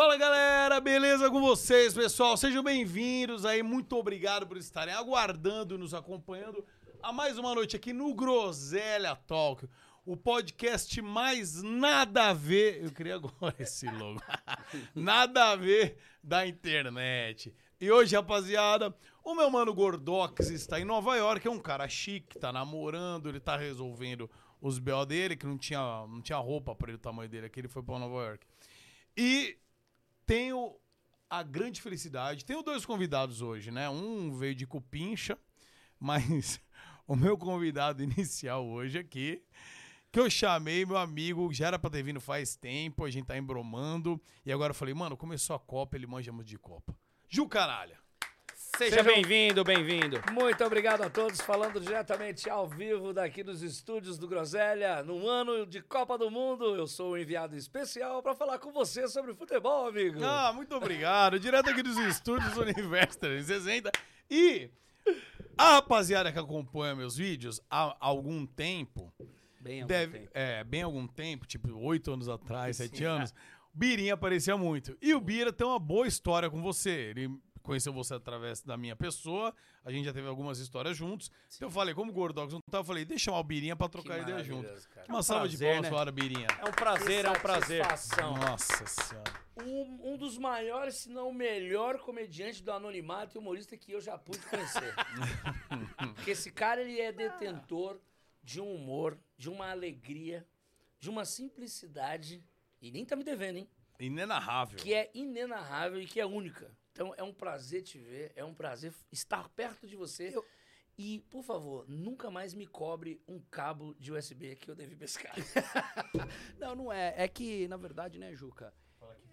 Fala galera, beleza com vocês, pessoal? Sejam bem-vindos aí, muito obrigado por estarem aguardando nos acompanhando a mais uma noite aqui no Groselha Talk, o podcast mais nada a ver. Eu queria agora esse logo. nada a ver da internet. E hoje, rapaziada, o meu mano Gordox está em Nova York, é um cara chique, tá namorando, ele tá resolvendo os B.O. dele, que não tinha, não tinha roupa para ele, o tamanho dele aqui, ele foi para Nova York. E tenho a grande felicidade, tenho dois convidados hoje, né? Um veio de Cupincha, mas o meu convidado inicial hoje aqui, que eu chamei meu amigo, já era pra ter vindo faz tempo, a gente tá embromando, e agora eu falei, mano, começou a Copa, ele manja muito de Copa. Ju Caralho! Seja bem-vindo, bem-vindo. Muito obrigado a todos, falando diretamente ao vivo daqui dos estúdios do Groselha, num ano de Copa do Mundo. Eu sou o enviado especial para falar com você sobre futebol, amigo. Ah, muito obrigado. Direto aqui dos estúdios Universo 360. E a rapaziada que acompanha meus vídeos há algum tempo, Bem, deve, é, bem algum tempo, tipo oito anos atrás, sete anos, o Birinha aparecia muito. E o Bira tem uma boa história com você. Ele conheceu você através da minha pessoa, a gente já teve algumas histórias juntos. Então eu falei, como o Gordox não tá, eu falei, deixa chamar o Birinha pra trocar Que ideia junto. cara. Uma salva de prazer, palmas né? para o Birinha. É um prazer, é um prazer. Satisfação. Nossa senhora. Um, um dos maiores, se não o melhor comediante do anonimato e humorista que eu já pude conhecer. Porque esse cara, ele é detentor de um humor, de uma alegria, de uma simplicidade, e nem tá me devendo, hein? Inenarrável. que é inenarrável e que é única. Então é um prazer te ver, é um prazer estar perto de você. E, por favor, nunca mais me cobre um cabo de USB que eu devi pescar. Não, não é. É que, na verdade, né, Juca?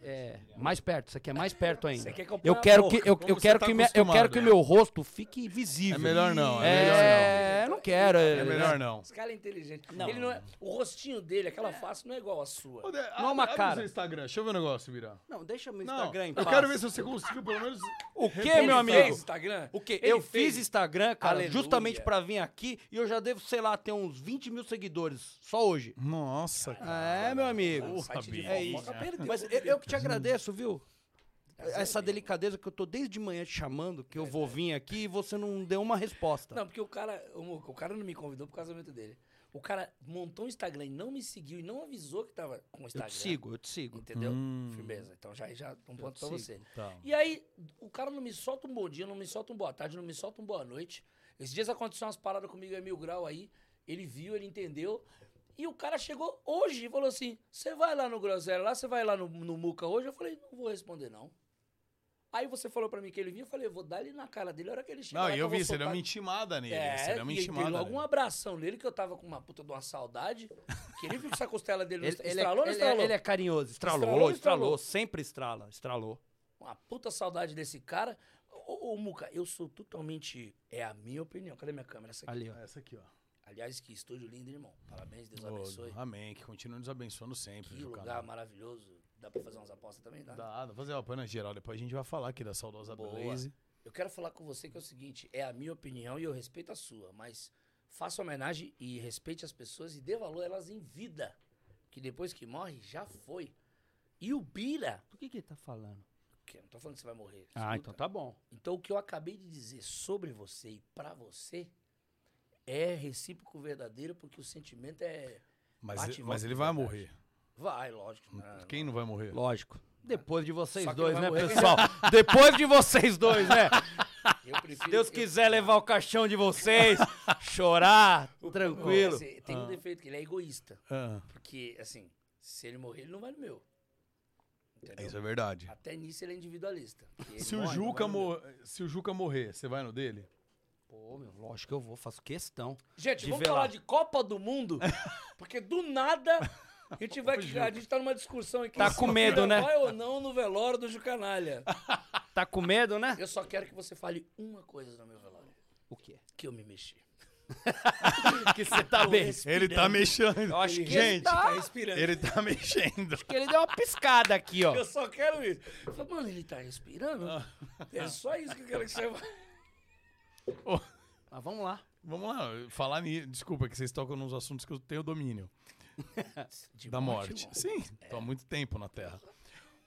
É, mais perto, isso aqui é mais perto ainda. Você quer que eu Eu quero boca? que eu, Como eu você quero tá que me- eu quero que né? meu rosto fique visível. É melhor não, é É, melhor eu não quero. É melhor não. Esse cara é inteligente. Ele não é, o rostinho dele, aquela face, não é igual a sua. Ô, De- Não é abre- uma abre cara. o seu Instagram, deixa eu ver o negócio, Virá. Não, deixa meu Não, Instagram em eu quero ver se você conseguiu pelo menos... O que, Ele meu amigo? fez Instagram? O quê? Ele eu fez. fiz Instagram, cara, Aleluia. justamente pra vir aqui e eu já devo, sei lá, ter uns 20 mil seguidores só hoje. Nossa, cara. É, meu amigo. O de É isso. Mas eu, eu que te agradeço, viu? Essa delicadeza que eu tô desde manhã te chamando, que eu vou vir aqui e você não deu uma resposta. Não, porque o cara, o, o cara não me convidou pro casamento dele. O cara montou um Instagram e não me seguiu e não avisou que tava com o eu Instagram. te sigo, eu te sigo. Entendeu? Firmeza. Então já, já um ponto pra sigo. você. Tá. E aí, o cara não me solta um bom dia, não me solta um boa tarde, não me solta um boa noite. Esses dias aconteceu umas paradas comigo é mil grau aí. Ele viu, ele entendeu. E o cara chegou hoje e falou assim: Você vai lá no Groselha, lá, você vai lá no, no Muca hoje? Eu falei: Não vou responder, não. Aí você falou pra mim que ele vinha, eu falei: Eu vou dar ele na cara dele a hora que ele chegar. Não, lá, e eu vi, você deu uma intimada nele. é, você deu uma intimada logo nele. um abração nele, que eu tava com uma puta de uma saudade. Que ele viu que essa costela dele Ele, estra- ele estralou é, ele, estralou? é, ele é carinhoso. Estralou, Estralou estralou, ou estralou? Sempre estrala, estralou. Uma puta saudade desse cara. Ô, ô, Muca, eu sou totalmente. É a minha opinião. Cadê minha câmera? Essa aqui. Ali, ó. Ah, Essa aqui, ó. Aliás, que estúdio lindo, irmão. Parabéns, Deus Ô, abençoe. amém, que continue nos abençoando sempre. Que lugar Canal. maravilhoso. Dá pra fazer umas apostas também? Dá. Dá, dá pra fazer uma pana geral. Depois a gente vai falar aqui da saudosa Boa. Blaze. Eu quero falar com você que é o seguinte: é a minha opinião e eu respeito a sua, mas faça homenagem e respeite as pessoas e dê valor a elas em vida. Que depois que morre, já foi. E o Bira. Do que que ele tá falando? Que eu não tô falando que você vai morrer. Ah, escuta. então tá bom. Então, o que eu acabei de dizer sobre você e pra você é recíproco verdadeiro, porque o sentimento é. Mas, Bate e mas ele vai morrer. Vai, lógico. Não, Quem não vai morrer? Lógico. Depois de vocês dois, né, morrer. pessoal? Depois de vocês dois, né? Eu prefiro. Se Deus eu- quiser levar o caixão de vocês, chorar, o- tranquilo. assim, tem um defeito que ele é egoísta. Ah, Porque, assim, se ele morrer, ele não vai no meu. Entendeu? isso é verdade. Até nisso ele é individualista. ele Se o, morre, não Juca mor- se o Juca morrer, você vai no dele? Pô, meu, lógico que eu vou, faço questão. Gente, de vamos falar lá. de Copa do Mundo, porque do nada a gente vai. A gente tá numa discussão aqui. Tá com medo, né? Vai ou não no velório do Jucanalha. Tá com medo, né? Eu só quero que você fale uma coisa no meu velório. O quê? Que eu me mexi. Que você tá bem. Ele tá mexendo. Eu acho que ele Gente, tá- respirando. ele tá mexendo. Que ele deu uma piscada aqui, ó. Eu só quero isso. Eu falei, mano, ele tá respirando? É só isso que eu quero que você Ô, Mas vamos lá. vamos lá, falar nisso. Desculpa que vocês tocam nos assuntos que eu tenho domínio. De Da morte. irmão. Sim, tô há muito tempo na Terra.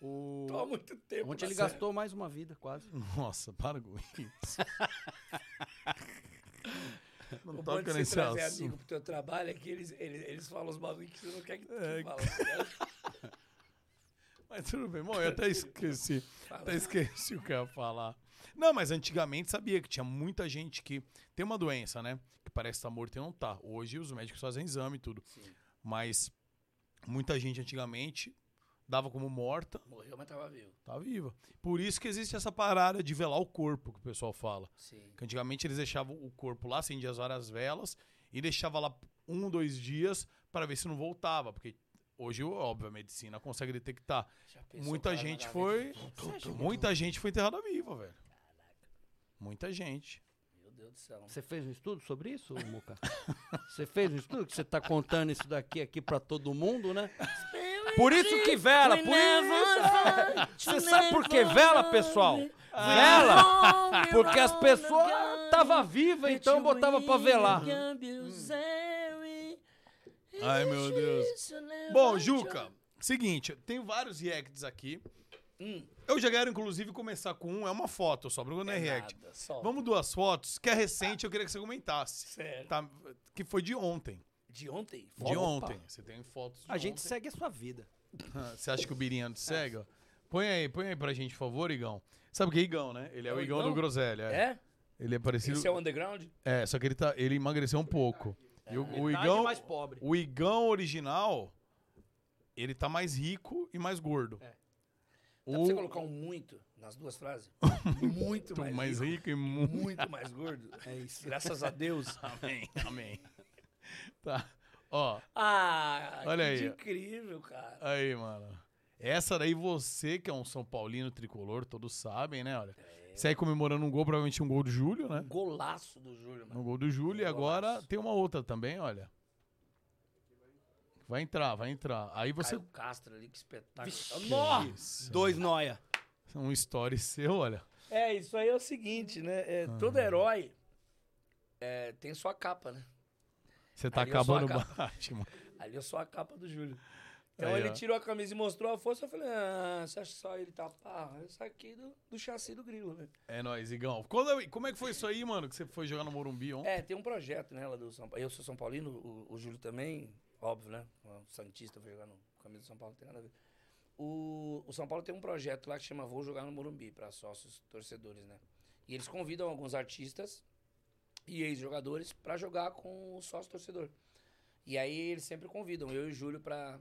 O... Tô há muito tempo. Ontem na ele série. gastou mais uma vida, quase. Nossa, para com isso. Não O bom toca de você nesse trazer assunto. amigo pro teu trabalho é que eles, eles, eles falam os bagulho que você não quer que, que É, fala. tá ligado? Mas tudo bem, bom, eu até esqueci. Fala. Até esqueci o que eu ia falar. Não, mas antigamente sabia que tinha muita gente que tem uma doença, né? Que parece estar morto e não tá. Hoje os médicos fazem exame e tudo. Sim. Mas muita gente antigamente dava como morta, Morreu, mas tava vivo. tá viva. Por isso que existe essa parada de velar o corpo, que o pessoal fala. Sim. Que antigamente eles deixavam o corpo lá, acendiam as várias velas e deixava lá um, dois dias para ver se não voltava. Porque hoje, óbvio, a medicina consegue detectar. Muita gente foi. Muita gente foi enterrada viva, velho. Muita gente. Meu Deus do céu. Você fez um estudo sobre isso, Muca? Você fez um estudo que você tá contando isso daqui aqui pra todo mundo, né? Por isso que vela, por isso. Você sabe por que vela, pessoal? Vela, porque as pessoas tava viva, então botava pra velar. Ai, meu Deus. Bom, Juca, seguinte, tem vários reacts aqui. Hum. Eu já quero, inclusive, começar com um. É uma foto só, Bruno é react. Nada, só. Vamos duas fotos, que é recente, eu queria que você comentasse. Sério. Tá? Que foi de ontem. De ontem? De Opa. ontem. Você tem fotos de A gente ontem. segue a sua vida. Você acha que o Birinha te segue? ó? Põe aí, põe aí pra gente, por favor, Igão. Sabe o que é Igão, né? Ele é, É o Igão, Igão? do Groselha. É. É? Ele é parecido. Esse é o underground? É, só que ele, tá, ele emagreceu um pouco. E o, o Igão, mais pobre. o Igão original, ele tá mais rico e mais gordo. É. Dá pra você colocar um muito nas duas frases? muito mais, mais rico, rico e muito. Muito mais gordo? É isso. Graças a Deus. Amém, amém. Tá. Ó, Ah, Olha que aí, incrível, cara. aí, mano. Essa daí você, que é um São Paulino tricolor, todos sabem, né? Olha. Você aí comemorando um gol, provavelmente um gol do Júlio, né? Um golaço do Júlio, Um mano. gol do Júlio. E agora tem uma outra também, olha. Vai entrar, vai entrar. Aí você. Caio Castro ali, que espetáculo. Nossa! Dois noia. Um story seu, olha. É, isso aí é o seguinte, né? É, todo herói é, tem sua capa, né? Você tá Ali a acabando capa. Batman. Ali eu sou a capa do Júlio. Então Aí, ele ó. tirou a camisa e mostrou a força. Eu falei, ah, você acha que só ele tá pá? Isso aqui do, do chassi do grilo, né? É nóis, Igão. Quando- como é que foi isso aí, mano? Que você foi jogar no Morumbi ontem? É, tem um projeto, né, lá do São Paulo. Eu sou São Paulino, o, o Júlio também, óbvio, né? O Santista foi jogar no camisa do São Paulo, não tem nada a ver. O, o São Paulo tem um projeto lá que chama Vou Jogar no Morumbi, para sócios torcedores, né? E eles convidam alguns artistas e ex-jogadores para jogar com o sócio torcedor. E aí eles sempre convidam eu e o Júlio para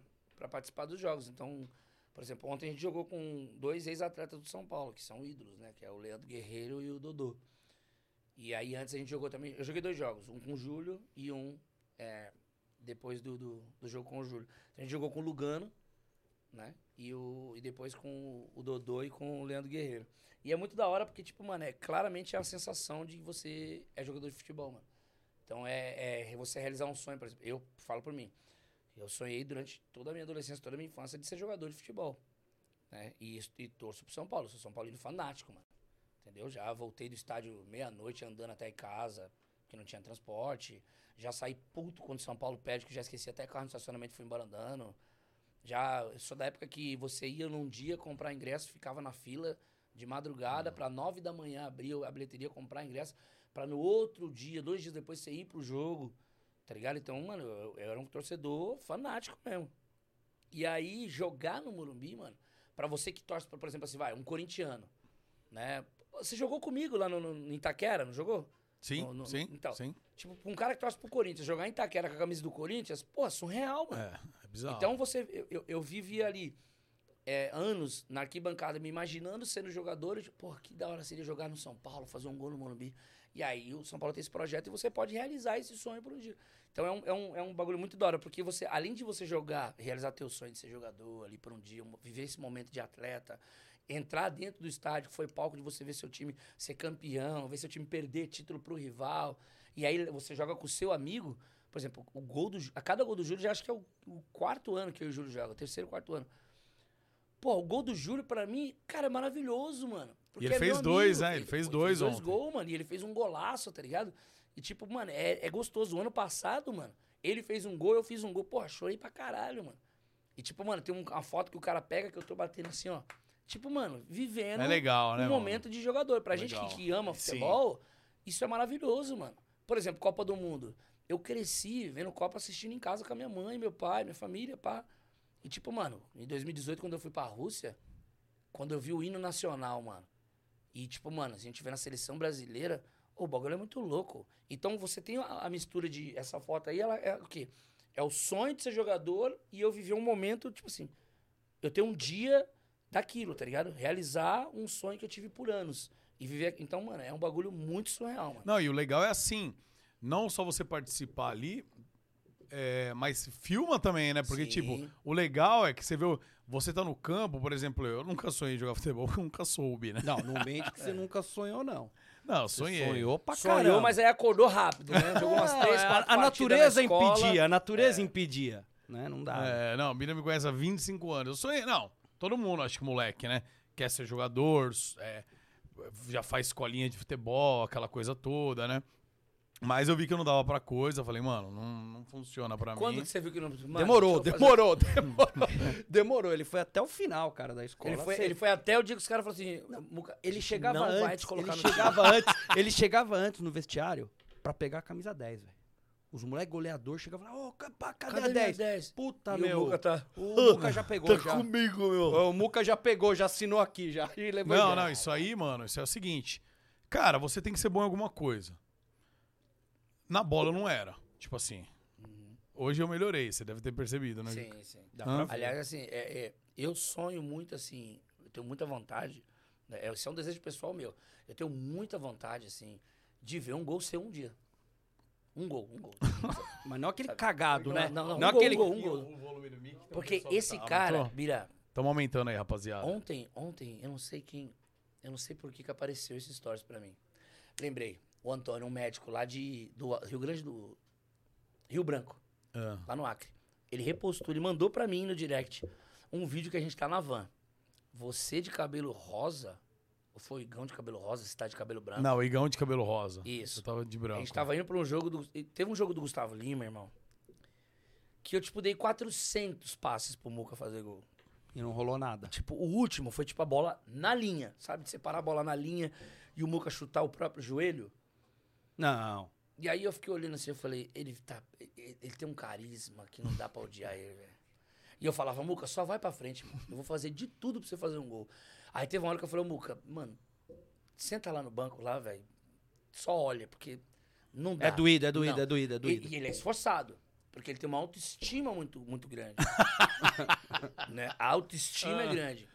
participar dos jogos. Então, por exemplo, ontem a gente jogou com dois ex-atletas do São Paulo, que são ídolos, né? Que é o Leandro Guerreiro e o Dodô. E aí antes a gente jogou também. Eu joguei dois jogos, um com o Júlio e um é, depois do, do, do jogo com o Júlio. A gente jogou com o Lugano, né? E, o, e depois com o Dodô e com o Leandro Guerreiro. E é muito da hora porque, tipo, mano, é claramente a sensação de que você é jogador de futebol, mano. Então é, é você realizar um sonho, por exemplo. Eu falo por mim. Eu sonhei durante toda a minha adolescência, toda a minha infância de ser jogador de futebol. Né? E, e torço pro São Paulo. Sou São Paulino fanático, mano. Entendeu? Já voltei do estádio meia-noite andando até casa, porque não tinha transporte. Já saí puto quando São Paulo pede, que já esqueci até carro no estacionamento e fui embora andando. Já eu sou da época que você ia num dia comprar ingresso, ficava na fila de madrugada para nove da manhã abrir a bilheteria, comprar ingresso, para no outro dia, dois dias depois, você ir pro jogo. Tá ligado? Então, mano, eu, eu era um torcedor fanático mesmo. E aí, jogar no Morumbi, mano, pra você que torce, pra, por exemplo, assim, vai, um corintiano, né? Você jogou comigo lá no, no, em Itaquera, não jogou? Sim, No- no- sim, então. sim. Tipo, um cara que torce pro Corinthians, jogar em Itaquera com a camisa do Corinthians, pô, é surreal, mano. É, é bizarro. Então você, eu, eu, eu vivi ali é, anos na arquibancada, me imaginando sendo jogador, e, pô, que da hora seria jogar no São Paulo, fazer um gol no Morumbi. E aí o São Paulo tem esse projeto e você pode realizar esse sonho por um dia. Então é um, é um, é um bagulho muito da hora, porque você, além de você jogar, realizar teu sonho de ser jogador ali por um dia, um- viver esse momento de atleta, entrar dentro do estádio, que foi palco de você ver seu time ser campeão, ver seu time perder título pro rival, e aí você joga com o seu amigo, por exemplo, o gol do a cada gol do Júlio já acho que é o, o quarto ano que eu e o Júlio jogam, o terceiro, quarto ano. Pô, o gol do Júlio, pra mim, cara, é maravilhoso, mano. Porque ele é fez meu dois, amigo, né? Ele fez pô, dois dois ontem. gols, mano. E ele fez um golaço, tá ligado? E tipo, mano, é, é gostoso. O ano passado, mano, ele fez um gol, eu fiz um gol. Porra, chorei pra caralho, mano. E, tipo, mano, tem um- uma foto que o cara pega que eu tô batendo assim, ó. Tipo, mano, vivendo É legal, né, um mano? momento de jogador. Pra gente Legal. que, que ama Sim. futebol, isso é maravilhoso, mano. Por exemplo, Copa do Mundo. Eu cresci vendo Copa assistindo em casa com a minha mãe, meu pai, minha família, pá. E, tipo, mano, em 2018, quando eu fui pra Rússia, quando eu vi o hino nacional, mano. E, tipo, mano, a gente vê na seleção brasileira, o bagulho é muito louco. Então você tem a, a mistura de. Essa foto aí, ela é o quê? É o sonho de ser jogador e eu vivi um momento, tipo assim. Eu tenho um dia daquilo, tá ligado? Realizar um sonho que eu tive por anos. E viver. Então, mano, é um bagulho muito surreal, mano. Não, e o legal é assim, não só você participar ali, é, mas filma também, né? Porque, Sim. tipo, o legal é que você vê, o- você tá no campo, por exemplo, eu nunca sonhei em jogar futebol, eu nunca soube, né? Não, não mente que você nunca sonhou, não. Não, Você sonhei. sonhou pra Sonhou, caramba. mas aí acordou rápido, né? Jogou umas três, É, quatro a, natureza na impedia, a natureza impedia. Né? Não dá. É, não, a Mira me conhece há 25 anos. Eu sonhei, não, todo mundo, acho que moleque, né? Quer ser jogador, é, já faz escolinha de futebol, aquela coisa toda, né? Mas eu vi que eu não dava pra coisa, falei, mano, não, não funciona pra Quando mim. que você viu que não. Mano, demorou, demorou, demorou, demorou. Ele foi até o final, cara, da escola. Ele foi, ele foi até o dia que os caras falaram assim: a ele chegava não antes, vai te colocar ele no chegava antes, ele chegava antes no vestiário pra pegar a camisa 10, velho. Os moleques goleador chegavam lá, ô, ca- cadê, Cadê a minha 10? 10? Puta, E o meu. Muca tá- O Muca já pegou, já. comigo, meu. O Muca já pegou, já assinou aqui, já. E levou Não, não, isso aí, mano, isso é o seguinte. Cara, você tem que ser bom em alguma coisa. Na bola eu não era. Tipo assim. Hoje eu melhorei, você deve ter percebido, né? Sim, sim. Aliás, assim, é- é, eu sonho muito, assim, eu tenho muita vontade, né, esse é um desejo pessoal meu, eu tenho muita vontade, assim, de ver um gol ser um dia. Um gol, um gol. Mas não aquele cagado, Não, né? não, não, um não gol, aquele. um gol, um gol. volume do mic. Porque esse cara, Aumentou? Bira, Tamo aumentando aí, rapaziada. ontem, ontem, eu não sei quem, eu não sei por que que apareceu esses stories pra mim. Lembrei, o Antônio, um médico lá de, do Rio Grande do... Rio Branco. Ah. lá no Acre. Ele repostou, ele mandou pra mim no direct um vídeo que a gente tá na van. Você de cabelo rosa, foi o Igão de cabelo rosa, você tá de cabelo branco? Não, o Igão de cabelo rosa. Isso. Eu tava de branco. A gente tava indo pra um jogo do. Teve um jogo do Gustavo Lima, irmão. Que eu, tipo, dei 400 passes pro Muca fazer gol. E não rolou nada. Tipo, o último foi, tipo, a bola na linha. Sabe? De separar a bola na linha e o Muca chutar o próprio joelho. Não. E aí eu fiquei olhando assim, eu falei, ele tá. Ele, ele tem um carisma que não dá pra odiar ele, velho. E eu falava, Muca, só vai pra frente, mano. Eu vou fazer de tudo pra você fazer um gol. Aí teve uma hora que eu falei, Muca, mano, senta lá no banco lá, velho. Só olha, porque não dá. É doído, é doído, Não. é doído, é doído. E, e ele é esforçado. Porque ele tem uma autoestima muito, muito grande. né? A autoestima é grande.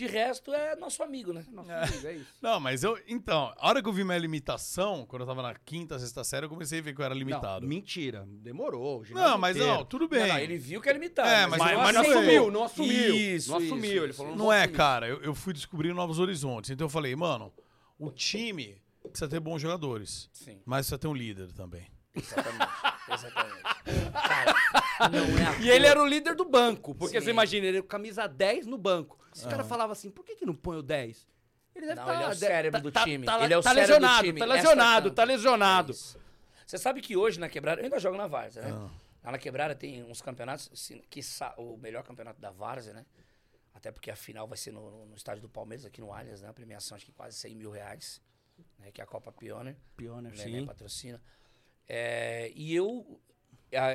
De resto, é nosso amigo, né? Nosso amigo, é isso. Não, mas eu. Então, a hora que eu vi minha limitação, quando eu tava na quinta, sexta série, eu comecei a ver que eu era limitado. Não, mentira. Demorou. Não, mas inteiro. não, tudo bem. Não, não, ele viu que é limitado. É, mas- ele mas não assumiu, não assumiu. Isso, Não isso, assumiu, ele isso, falou, isso. Não é, cara. Eu, eu fui descobrindo novos horizontes. Então eu falei, mano, o time precisa ter bons jogadores. Sim, Mas precisa ter um líder também. exatamente. exatamente. Cara, não é E ele era o líder do banco. Porque Sim. você imagina, ele camisa 10 no banco. Os caras falavam assim, por que, que não põe o 10? Ele deve Não, tá- ele é o cérebro tá- do tá- time. Tá, Ele é o tá cérebro do lesionado, time. tá Extra lesionado, tá lesionado. É. Você sabe que hoje na quebrada, eu ainda jogo na Várzea, né? Lá na quebrada tem uns campeonatos, assim, que o melhor campeonato da Várzea, né? Até porque a final vai ser no, no estádio do Palmeiras, aqui no Allianz, né? A premiação acho que quase 100 mil reais, né? Que é a Copa Pioneer. Pioneer, né, sim. né, patrocina. É, e eu,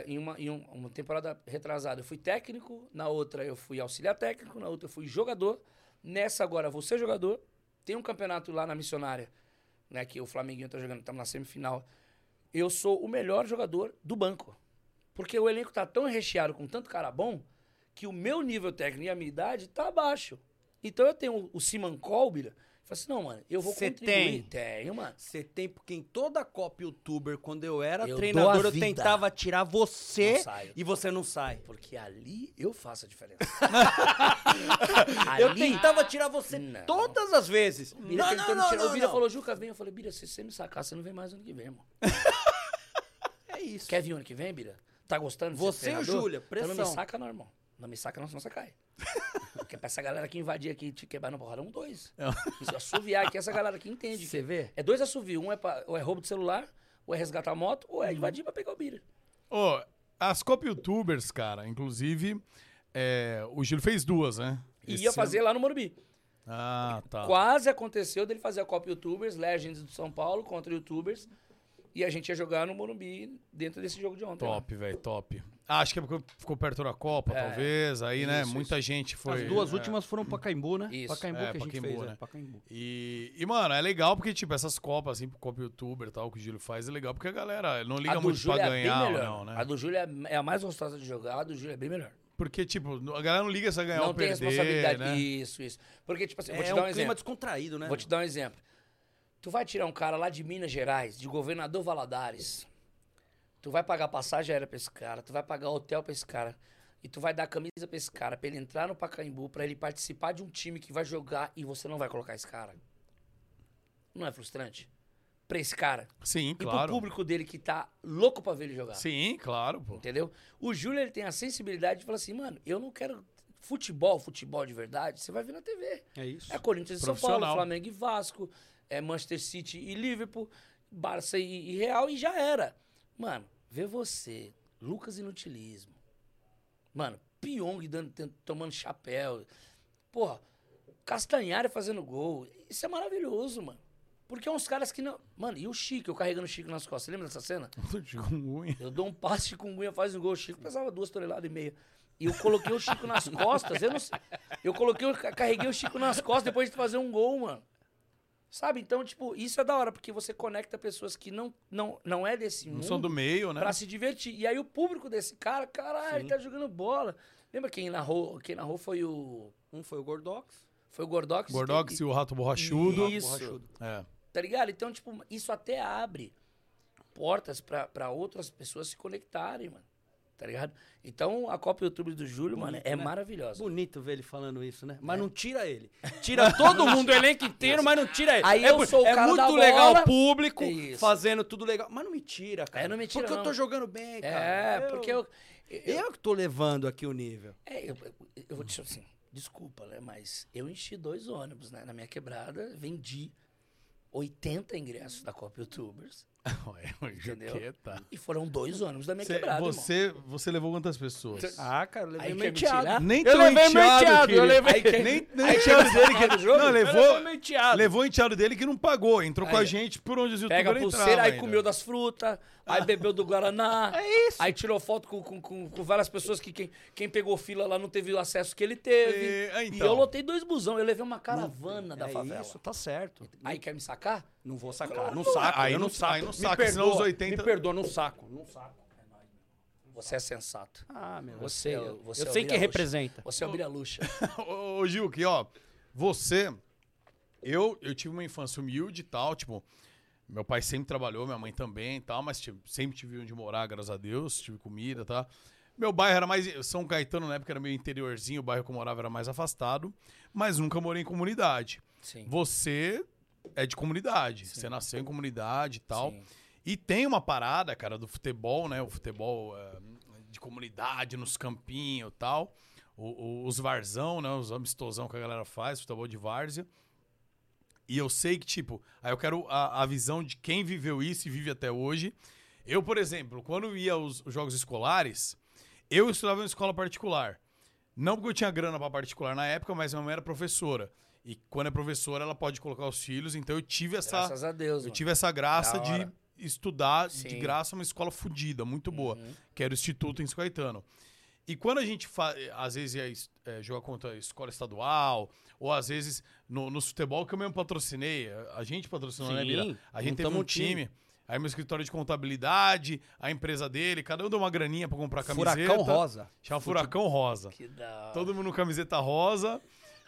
em, uma, em um- uma temporada retrasada, eu fui técnico, na outra eu fui auxiliar técnico, na outra eu fui jogador. Nessa agora, vou ser jogador. Tem um campeonato lá na Missionária, né, que o Flamenguinho tá jogando, estamos na semifinal. Eu sou o melhor jogador do banco. Porque o elenco tá tão recheado com tanto cara bom que o meu nível técnico e a minha idade tá abaixo. Então eu tenho o Siman Colbira. Eu falei assim, não, mano, eu vou Cê contribuir. Tenho, mano. Você tem, porque em toda Copa Youtuber, quando eu era Eu treinador, a eu tentava tirar você e você não sai. Porque ali eu faço a diferença. Eu ali, tentava tirar você Não. todas as vezes. Bira não, não, não, tirar. não, o Bira não. falou, Juca, vem. Eu falei, Bira, se você me sacar, você não vem mais ano que vem, irmão. É isso. Quer vir ano que vem, Bira? Tá gostando de Você e o? Júlia, Então não me pressão. saca não, irmão. Não me saca não, senão você cai. Porque pra essa galera que invadir aqui e te quebrar na porrada, um dois. Se assoviar aqui, essa galera aqui entende. Você vê? É dois assovios. Um é, pra, ou é roubo de celular, ou é resgatar a moto, ou é invadir pra pegar o Bira. Ô, as Copa Youtubers, cara, inclusive, é, o Júlio fez duas, né? E Esse ia ano- fazer lá no Morumbi. Ah, tá. Quase aconteceu dele fazer a Copa Youtubers, Legends do São Paulo contra Youtubers. E a gente ia jogar no Morumbi dentro desse jogo de ontem. né? Top, velho, top. Ah, acho que é porque ficou perto da Copa, É, talvez. Aí, né, isso, muita gente foi. As duas é. últimas foram pra Caimbu, né? Isso. Pacaembu É, que a gente Pacaembu, fez, né? é. Pacaembu. E, e, mano, é legal porque, tipo, essas Copas, assim, Copa Youtuber e tal, que o Júlio faz, é legal porque a galera não liga muito Júlio pra é ganhar melhor. não, né? A do Júlio é, é a mais gostosa de jogar, a do Júlio é bem melhor. Porque, tipo, a galera não liga se ganhar não ou tem perder, responsabilidade. né? Isso, isso. Porque, tipo assim, vou É te um dar um clima exemplo. descontraído, né? Vou te dar um exemplo. Tu vai tirar um cara lá de Minas Gerais, de Governador Valadares. Tu vai pagar passagem aérea pra esse cara, tu vai pagar hotel pra esse cara. E tu vai dar camisa pra esse cara, pra ele entrar no Pacaembu, pra ele participar de um time que vai jogar e você não vai colocar esse cara. Não é frustrante? Pra esse cara. Sim, E pro claro. público dele que tá louco pra ver ele jogar. Sim, claro, pô. Entendeu? O Júlio, ele tem a sensibilidade de falar assim, mano, eu não quero futebol, futebol de verdade, você vai ver na TV. É isso. É Corinthians e São Paulo. Flamengo e Vasco, é Manchester City e Liverpool, Barça e, e Real e já era. Mano, vê você, Lucas Inutilismo. Mano, Pyong dando, tomando chapéu. Porra, Castanhari fazendo gol. Isso é maravilhoso, mano. Porque é uns caras que não. Mano, e o Chico, eu carregando o Chico nas costas. Você lembra dessa cena? Eu dou um passe com unha, faz um gol. O Chico pesava duas toneladas e meia. E eu coloquei o Chico nas costas. Eu não sei. Eu coloquei, eu carreguei o Chico nas costas depois de fazer um gol, mano. Sabe? Então, tipo, isso é da hora, porque você conecta pessoas que não, não, não é desse Não mundo são do meio, né? pra se divertir. E aí o público desse cara, caralho, ele tá jogando bola. Lembra quem narrou? Quem narrou foi o. Um foi o Gordox. Foi o Gordox. Gordox e o Rato Borrachudo. Isso. Borrachudo. É. Tá ligado? Então, tipo, isso até abre portas pra outras pessoas se conectarem, mano. Tá ligado? Então, a Copa YouTube do Júlio, mano, é né? maravilhosa. Bonito ver ele falando isso, né? É. Mas não tira ele. Tira todo mundo, o elenco inteiro, mas não tira ele. Aí é, eu sou o é cara muito legal bola. o público Isso. fazendo tudo legal. Mas não me tira, cara. É, não me tira, Porque eu não. tô jogando bem, cara. É, porque eu. eu, Eu que tô levando aqui o nível. é, eu, eu vou te assim, desculpa, né? Mas eu enchi dois ônibus, né? Na minha quebrada, vendi 80 ingressos da Copa Youtubers. Ué, o Entendeu? Juqueta. E foram dois ônibus da minha Cê- quebrada, irmão. você, você levou quantas pessoas? Ah, cara, eu levei Aí meio quer me tirar? teado. Nem Eu levei enteado menteado, que eu levei- que- Nem, nem enteado dele que ele... Não, Eu levou... levei meio teado. Levou o enteado dele que não pagou. Entrou com Aí, a gente por onde os Pega a youtubers pulseira, entravam aí ainda. comeu das frutas, aí bebeu do Guaraná. É isso. Aí tirou foto com, com, com, com várias pessoas que quem, quem pegou fila lá não teve o acesso que ele teve. E- ah, E então. eu lotei dois busão, eu levei uma caravana da é favela. isso, tá certo. Aí quer me sacar? Não vou sacar. Não saco. Aí eu não- não saco. saca, senão perdoa, os 80 Me perdoa, não saco. Não saco. Você é sensato. Ah, meu. Você- eu, você eu é sei quem representa. Você é o Bira Luxa. Ô, ô, Gil, que ó, você. Eu, eu tive uma infância humilde e tal, tipo. Meu pai sempre trabalhou, minha mãe também e tal, mas tipo, sempre tive onde morar, graças a Deus, tive comida e tal. Meu bairro era mais. São Caetano, na época, era meio interiorzinho, o bairro que eu morava era mais afastado, mas nunca morei em comunidade. Sim. Você é de comunidade, você nasceu em comunidade e tal. Sim. E tem uma parada, cara, do futebol, né? O futebol é, de comunidade, nos campinhos e tal. O- o- os varzão, né? Os amistosão que a galera faz, futebol de várzea. E eu sei que, tipo, aí eu quero a, a visão de quem viveu isso e vive até hoje. Eu, por exemplo, quando ia aos os jogos escolares, eu estudava em escola particular. Não porque eu tinha grana pra particular na época, mas minha mãe era professora. E quando é professora, ela pode colocar os filhos. Então eu tive essa. Graças a Deus. Eu mano. tive essa graça de estudar de Sim. graça uma escola fodida, muito boa, Uhum. que era o Instituto em Caetano. E quando a gente fa- às vezes ia es- eh, jogar contra a escola estadual, ou às vezes no, no futebol que eu mesmo patrocinei, a- a gente patrocinou, né, Sim, Bira? A gente teve um time. time. Aí meu escritório de contabilidade, a empresa dele, cada um deu uma graninha pra comprar camiseta. Furacão rosa. Chama Furacão Rosa. Que da. Todo mundo camiseta rosa.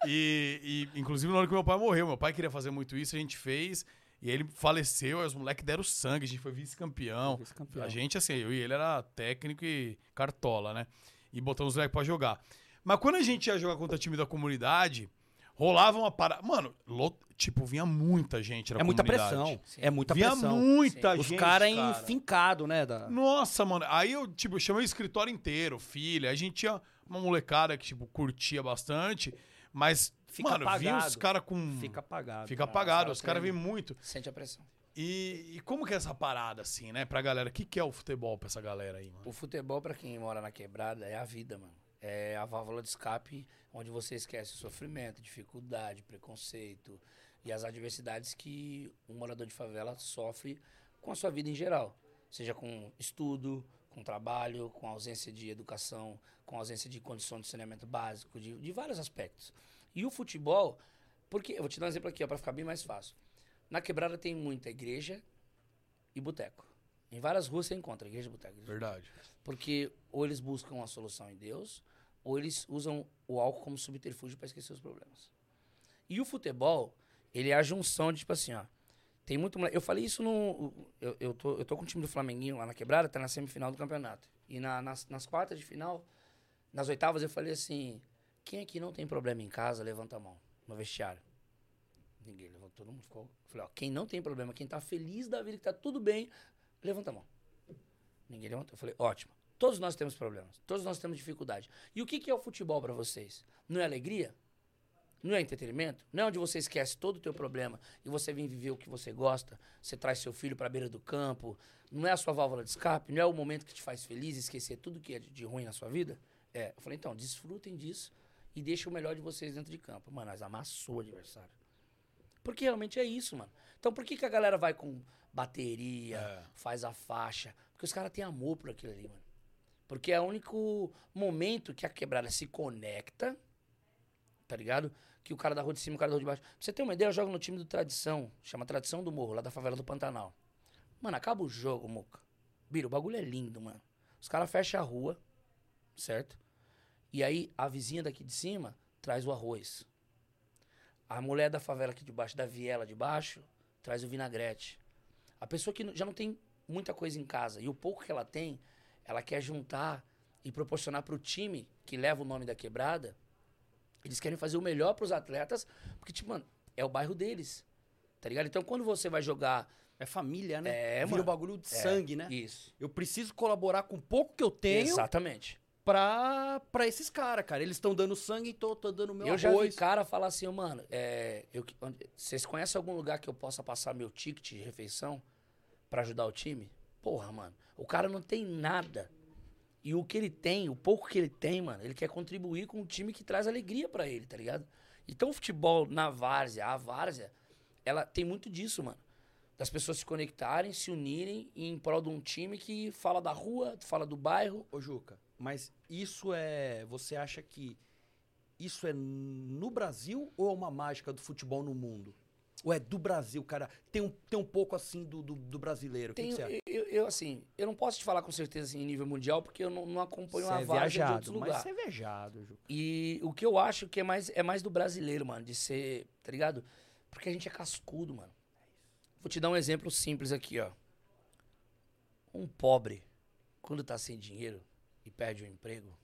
E, e, inclusive, na hora que meu pai morreu, meu pai queria fazer muito isso, a gente fez. E ele faleceu, aí os moleques deram sangue, a gente foi vice-campeão. Vice-campeão. A gente, assim, eu e ele era técnico e cartola, né? E botamos os moleques pra jogar. Mas quando a gente ia jogar contra time da comunidade, rolava uma parada. Mano, lo- tipo, vinha muita gente na É muita pressão. É muita Vinha pressão. muita Os gente. caras cara. enfincados, né? Da... Nossa, mano. Aí eu, tipo, chamei o escritório inteiro, filha. A gente tinha uma molecada que, tipo, curtia bastante. Mas, Fica mano, vinha os apagado. caras com. Fica apagado. Fica apagado. os Os caras caras vêm muito. Sente a pressão. E, e como que é essa parada, assim, né, pra galera? O que, que é o futebol pra essa galera aí, mano? O futebol, pra quem mora na quebrada, é a vida, mano. É É a válvula de escape onde você esquece o sofrimento, dificuldade, preconceito e as adversidades que um morador de favela sofre com a sua vida em geral. Seja com estudo, com trabalho, com ausência de educação, com ausência de condição de saneamento básico, de, de vários aspectos. E o futebol, porque eu vou te dar um exemplo aqui, para ficar bem mais fácil. Na quebrada tem muita igreja e boteco. Em várias ruas você encontra igreja e boteco. Verdade. Porque ou eles buscam a solução em Deus, ou eles usam o álcool como subterfúgio para esquecer os problemas. E o futebol, ele é a junção de, tipo assim, ó. Tem muito. Eu falei isso no. Eu, eu, tô, eu tô com o time do Flamenguinho lá na quebrada, tá na semifinal do campeonato. E na, nas, nas quartas de final, nas oitavas, eu falei assim: quem aqui não tem problema em casa, levanta a mão no vestiário. Ninguém levantou, todo mundo ficou. Falei, ó, quem não tem problema, quem tá feliz da vida, que tá tudo bem, levanta a mão. Ninguém levantou. Eu falei, ótimo. Todos nós temos problemas, todos nós temos dificuldade. E o que, que é o futebol para vocês? Não é alegria? Não é entretenimento? Não é onde você esquece todo o teu problema e você vem viver o que você gosta, você traz seu filho para a beira do campo, não é a sua válvula de escape, não é o momento que te faz feliz esquecer tudo que é de, de ruim na sua vida? É, eu falei, então, desfrutem disso e deixem o melhor de vocês dentro de campo. Mano, nós amassou o adversário. Porque realmente é isso, mano. Então por que, que a galera vai com bateria, É. faz a faixa? Porque os caras têm amor por aquilo ali, mano. Porque é o único momento que a quebrada se conecta, tá ligado? Que o cara da rua de cima o cara da rua de baixo. Pra você ter uma ideia, eu jogo no time do Tradição, chama Tradição do Morro, lá da favela do Pantanal. Mano, acaba o jogo, Moca. Bira, o bagulho é lindo, mano. Os caras fecham a rua, certo? E aí a vizinha daqui de cima traz o arroz. A mulher da favela aqui de baixo, da viela de baixo, traz o vinagrete. A pessoa que já não tem muita coisa em casa e o pouco que ela tem, ela quer juntar e proporcionar pro time que leva o nome da quebrada. Eles querem fazer o melhor pros atletas, porque, tipo, mano, é o bairro deles. Tá ligado? Então, quando você vai jogar. É família, né? É, Vira mano. um bagulho de É, sangue, né? Isso. Eu preciso colaborar com o pouco que eu tenho Exatamente. pra, pra esses caras, cara. Eles estão dando sangue e tô, tô dando meu eu já arroz. vi cara falar assim, mano, é, eu, vocês conhecem algum lugar que eu possa passar meu ticket de refeição pra ajudar o time? Porra, mano. O cara não tem nada. E o que ele tem, o pouco que ele tem, mano, ele quer contribuir com um time que traz alegria pra ele, tá ligado? Então o futebol na várzea, a várzea, ela tem muito disso, mano. Das pessoas se conectarem, se unirem em prol de um time que fala da rua, fala do bairro. Ô, Juca, mas isso é. Você acha que isso é no Brasil ou é uma mágica do futebol no mundo? Ou é do Brasil, cara? Tem um, tem um pouco assim do, do, do brasileiro. O que, que Tem, eu, eu, assim, eu não posso te falar com certeza assim, em nível mundial, porque eu não, não acompanho Você a é várzea de viajado, outros mas lugares. você é viajado, Juca. E o que eu acho que é mais, é mais do brasileiro, mano, de ser, tá ligado? Porque a gente é cascudo, mano. Vou te dar um exemplo simples aqui, ó. Um pobre, quando tá sem dinheiro e perde o emprego,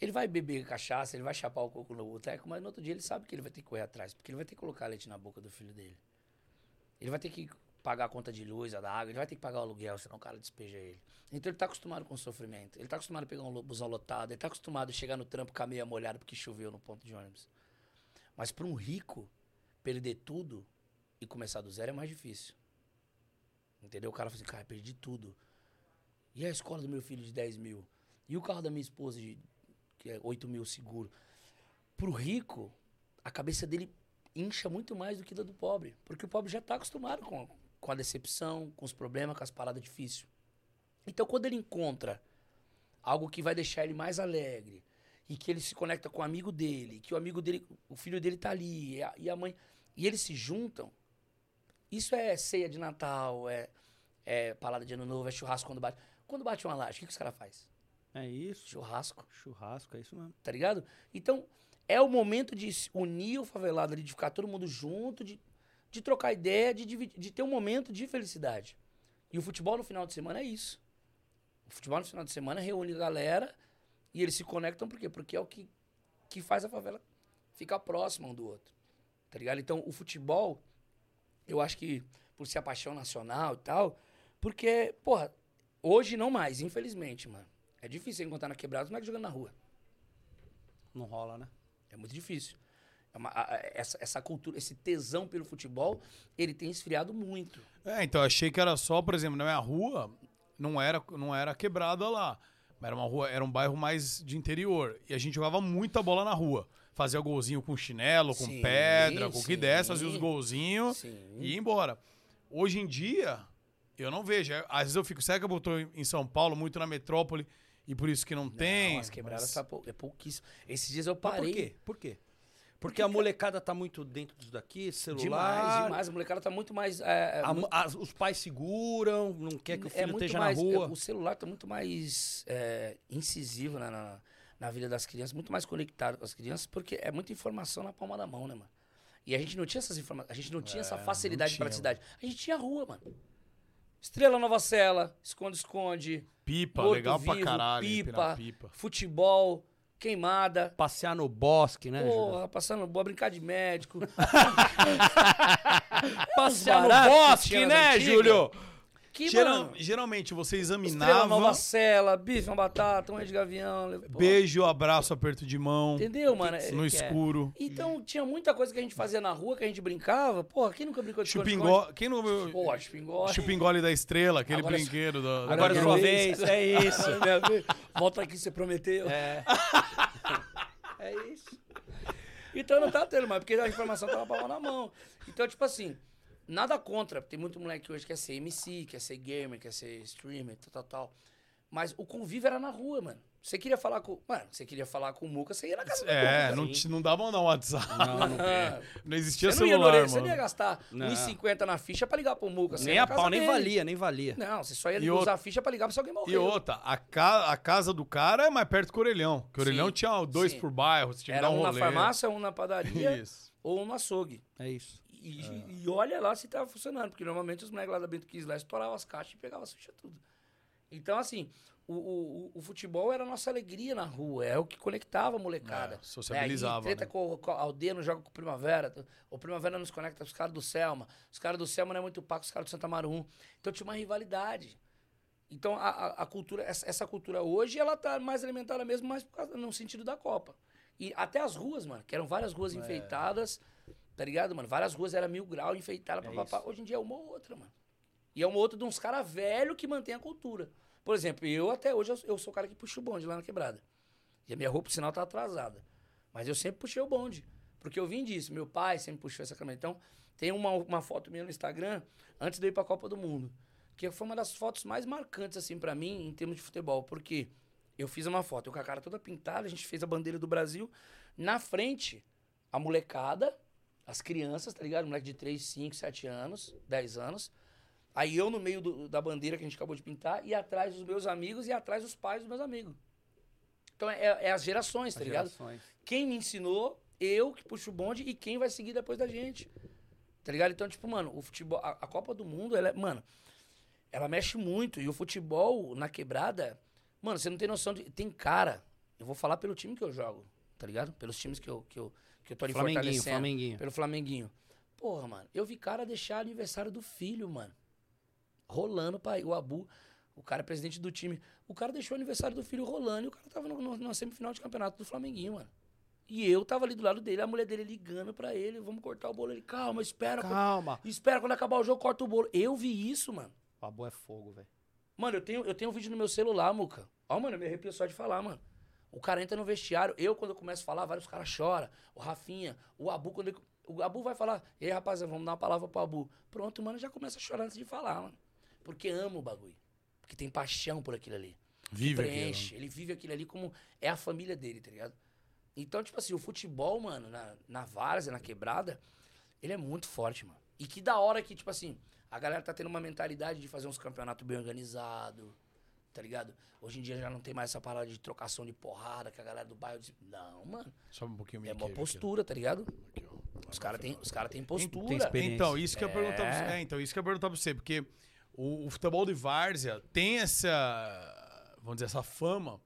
ele vai beber cachaça, ele vai chapar o coco no boteco, mas no outro dia ele sabe que ele vai ter que correr atrás, porque ele vai ter que colocar leite na boca do filho dele. Ele vai ter que pagar a conta de luz, a da água, ele vai ter que pagar o aluguel, senão o cara despeja ele. Então ele tá acostumado com o sofrimento, ele tá acostumado a pegar um busão lotado, ele tá acostumado a chegar no trampo com a meia molhada porque choveu no ponto de ônibus. Mas para um rico, perder tudo e começar do zero é mais difícil. Entendeu? O cara fala assim, cara, perdi tudo. E a escola do meu filho de 10 mil? E o carro da minha esposa de que é 8 mil seguro? Pro rico, a cabeça dele incha muito mais do que da do pobre. Porque o pobre já tá acostumado com, com a decepção, com os problemas, com as paradas difíceis. Então, quando ele encontra algo que vai deixar ele mais alegre, e que ele se conecta com o amigo dele, que o amigo dele, o filho dele tá ali, e a, e a mãe, e eles se juntam, isso é ceia de Natal, é, é palada de ano novo, é churrasco quando bate. Quando bate uma laje, o que, que os caras fazem? É isso. Churrasco Churrasco, é isso mesmo. tá ligado? Então, é o momento de unir o favelado ali, de ficar todo mundo junto, de, de trocar ideia, de, dividir- de ter um momento de felicidade. E o futebol no final de semana é isso. O futebol no final de semana reúne a galera e eles se conectam por quê? Porque é o que, que faz a favela ficar próxima um do outro. Tá ligado? Então, o futebol, eu acho que por ser a paixão nacional e tal, porque, porra, hoje não mais, infelizmente, mano. É difícil encontrar na quebrada os moleques jogando na rua. Não rola, né? É muito difícil. É uma- a- essa, essa cultura, esse tesão pelo futebol, ele tem esfriado muito. É, então achei que era só, por exemplo, na minha rua, não era, não era quebrada lá. Era, uma rua, era um bairro mais de interior. E a gente jogava muita bola na rua. Fazia golzinho com chinelo, com Sim, pedra, com o que desse, fazia os golzinhos Sim. e ia embora. Hoje em dia, eu não vejo. É, Às vezes eu fico, será que eu botou em em São Paulo, muito na metrópole, e por isso que não, tem? Não, as quebradas Mas- tá pou- é pouquíssimo. Esses dias eu Mas parei. por quê? Por quê? Porque a molecada tá muito dentro disso daqui, celular. Demais, demais. A molecada tá muito mais. é, é, a- muito- os pais seguram, não quer que o é filho muito esteja mais, na rua. é, o celular tá muito mais é, incisivo na, na, na vida das crianças, muito mais conectado com as crianças, porque é muita informação na palma da mão, né, mano? E a gente não tinha essas informações, a gente não tinha essa É, facilidade não de tinha, praticidade. A gente tinha rua, mano. Estrela Nova Cela, esconde-esconde, Pipa, Morto legal pra Vivo, caralho. pipa, pipa. futebol, queimada. Passear no bosque, né? Júlio? Porra, passando boa, brincar de médico. Passear no bosque, né, antigas. Júlio? Que, Geral- geralmente você examinava. Nova Cela, bife, uma batata, um de gavião. pô, Beijo, abraço, aperto de mão. Entendeu, mano? É- No é? escuro. Então, tinha muita coisa que a gente fazia na rua, que a gente brincava. Porra, quem nunca brincou de? Chupingó. Quem não. Pô, chupingó. Chupingole da estrela, aquele Agora- brinquedo da. Agora Agora é é sua vez. vez, é isso. É. Volta aqui, você prometeu. É. é isso. Então não tá tendo mais, porque a informação tava pra na mão. Então, tipo assim, nada contra. Tem muito moleque hoje que quer ser MC, quer ser gamer, quer ser streamer, tal, tal, tal. Mas o convívio era na rua, mano. Você queria falar com. Mano, você queria falar com o Muca, você ia na casa É, do não, Muca. ti- não dava não WhatsApp. Não, não Não existia Você não, ia celular, Orelha, você não ia mano. gastar Não. 1,50 na ficha pra ligar pro Muca. Nem ia a na pau, nem dele. valia, nem valia. Não, você só ia E usar outra- a ficha pra ligar pra se alguém morrer. E outra, a, ca- a casa do cara é mais perto que o orelhão. Que o orelhão Sim, tinha dois sim. por bairro, você tinha que Era dar um um na rolê. farmácia, um na padaria Isso. ou um no açougue. É isso. E, e olha lá se tava funcionando, porque normalmente os moleques lá da Bento Kiss lá estouravam as caixas e pegavam as fichas tudo. Então, assim, o, o, o- futebol era a nossa alegria na rua, é o que conectava a molecada. É, sociabilizava, Aí, treta né? com, com a aldeia não joga com o Primavera, o Primavera nos conecta com os caras do Selma, os caras do Selma não é muito paco, os caras do Santa Marum. Então tinha uma rivalidade. Então a, a, a cultura, essa, essa cultura hoje, ela tá mais alimentada mesmo, mais por causa, no sentido da Copa. E até as ruas, mano, que eram várias ruas É. enfeitadas, tá ligado, mano? Várias ruas era mil grau, enfeitada, É papapá. Hoje em dia é uma ou outra, mano. E é uma outra de uns caras velhos que mantém a cultura. Por exemplo, eu até hoje, eu, eu sou o cara que puxa o bonde lá na quebrada. E a minha roupa, por sinal, tá atrasada. Mas eu sempre puxei o bonde. Porque eu vim disso. Meu pai sempre puxou essa câmera. Então, tem uma, uma foto minha no Instagram, antes de eu ir pra Copa do Mundo. Que foi uma das fotos mais marcantes, assim, pra mim, em termos de futebol. Porque eu fiz uma foto, eu com a cara toda pintada, a gente fez a bandeira do Brasil. Na frente, a molecada, as crianças, tá ligado? Moleque de 3, 5, 7 anos, 10 anos. Aí eu no meio do- da bandeira que a gente acabou de pintar, e atrás os meus amigos, e atrás os pais dos meus amigos. Então é, é as gerações, tá As ligado? gerações. Quem me ensinou, eu que puxo o bonde, e quem vai seguir depois da gente. Tá ligado? Então, tipo, mano, o futebol, a, a Copa do Mundo, ela é, mano, ela mexe muito. E o futebol na quebrada, mano, você não tem noção de. Tem cara. Eu vou falar pelo time que eu jogo, tá ligado? Pelos times que eu, que eu, que eu tô ali Flamenguinho. Flamenguinho. Pelo Flamenguinho. Porra, mano, eu vi cara deixar aniversário do filho, mano. Rolando pra o Abu, o cara é presidente do time. O cara deixou o aniversário do filho rolando e o cara tava no, no- numa semifinal de campeonato do Flamenguinho, mano. E eu tava ali do lado dele, a mulher dele ligando pra ele, vamos cortar o bolo. Ele, calma, espera. Calma. Espera, quando acabar o jogo, corta o bolo. Eu vi isso, mano. O Babu é fogo, velho. Mano, eu tenho, eu tenho um vídeo no meu celular, Muca. Ó, mano, eu me arrepio só de falar, mano. O cara entra no vestiário. Eu, quando eu começo a falar, vários caras choram. O Rafinha, o Abu, quando ele, o Abu vai falar, e aí, rapaziada, vamos dar uma palavra pro Abu. Pronto, mano, já começa a chorar antes de falar, mano. Porque ama o bagulho. Porque tem paixão por aquilo ali. Vive aquilo, preenche. Ele vive aquilo ali como é a família dele, tá ligado? Então, tipo assim, o futebol, mano, na, na várzea, na quebrada, ele é muito forte, mano. E que da hora que, tipo assim, a galera tá tendo uma mentalidade de fazer uns campeonatos bem organizados, tá ligado? Hoje em dia já não tem mais essa parada de trocação de porrada, que a galera do bairro diz, não, mano, Sobe um pouquinho é uma postura, tá ligado? aqui, ó. Os caras têm cara tem postura. tem. Então, isso que eu ia perguntar pra É. você. É, então, isso que eu ia perguntar pra você, porque o, o futebol de várzea tem essa, vamos dizer, essa fama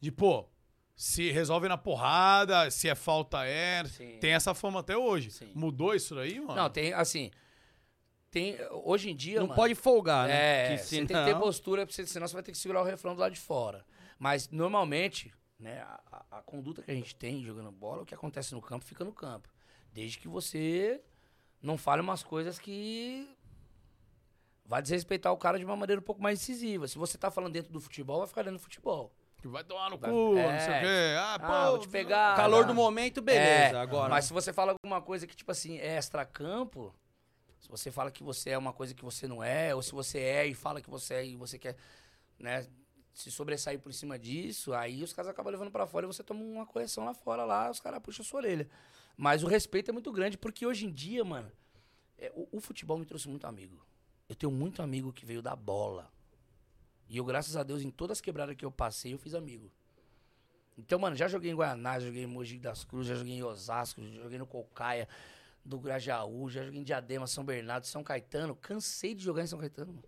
de, pô, se resolve na porrada, se é falta é, Sim. tem essa fama até hoje. Sim. Mudou isso daí, mano? Não, tem, assim, tem, hoje em dia, Não mano, pode folgar, né? É, que você tem que ter postura, porque senão você vai ter que segurar o refrão do lado de fora. Mas, normalmente, né, a, a- conduta que a gente tem jogando bola, o que acontece no campo, fica no campo. Desde que você não fale umas coisas que vai desrespeitar o cara de uma maneira um pouco mais decisiva. Se você tá falando dentro do futebol, vai ficar dentro do futebol. Que vai tomar no Vai- cu, não é. sei o quê. Ah, Ah, pô, vou te pegar. Calor Ah, do momento, beleza. É, Agora. Mas se você fala alguma coisa que, tipo assim, é extra-campo, se você fala que você é uma coisa que você não é, ou se você é e fala que você é e você quer, né, se sobressair por cima disso, aí os caras acabam levando pra fora e você toma uma correção lá fora, lá, os caras puxam a sua orelha. Mas o respeito é muito grande, porque hoje em dia, mano, é, o, o futebol me trouxe muito amigo. Eu tenho muito amigo que veio da bola. E eu, graças a Deus, em todas as quebradas que eu passei, eu fiz amigo. Então, mano, já joguei em Guianás, joguei em Mogi das Cruzes, já joguei em Osasco, joguei no Cocaia, do Grajaú, já joguei em Diadema, São Bernardo, São Caetano. Cansei de jogar em São Caetano, mano.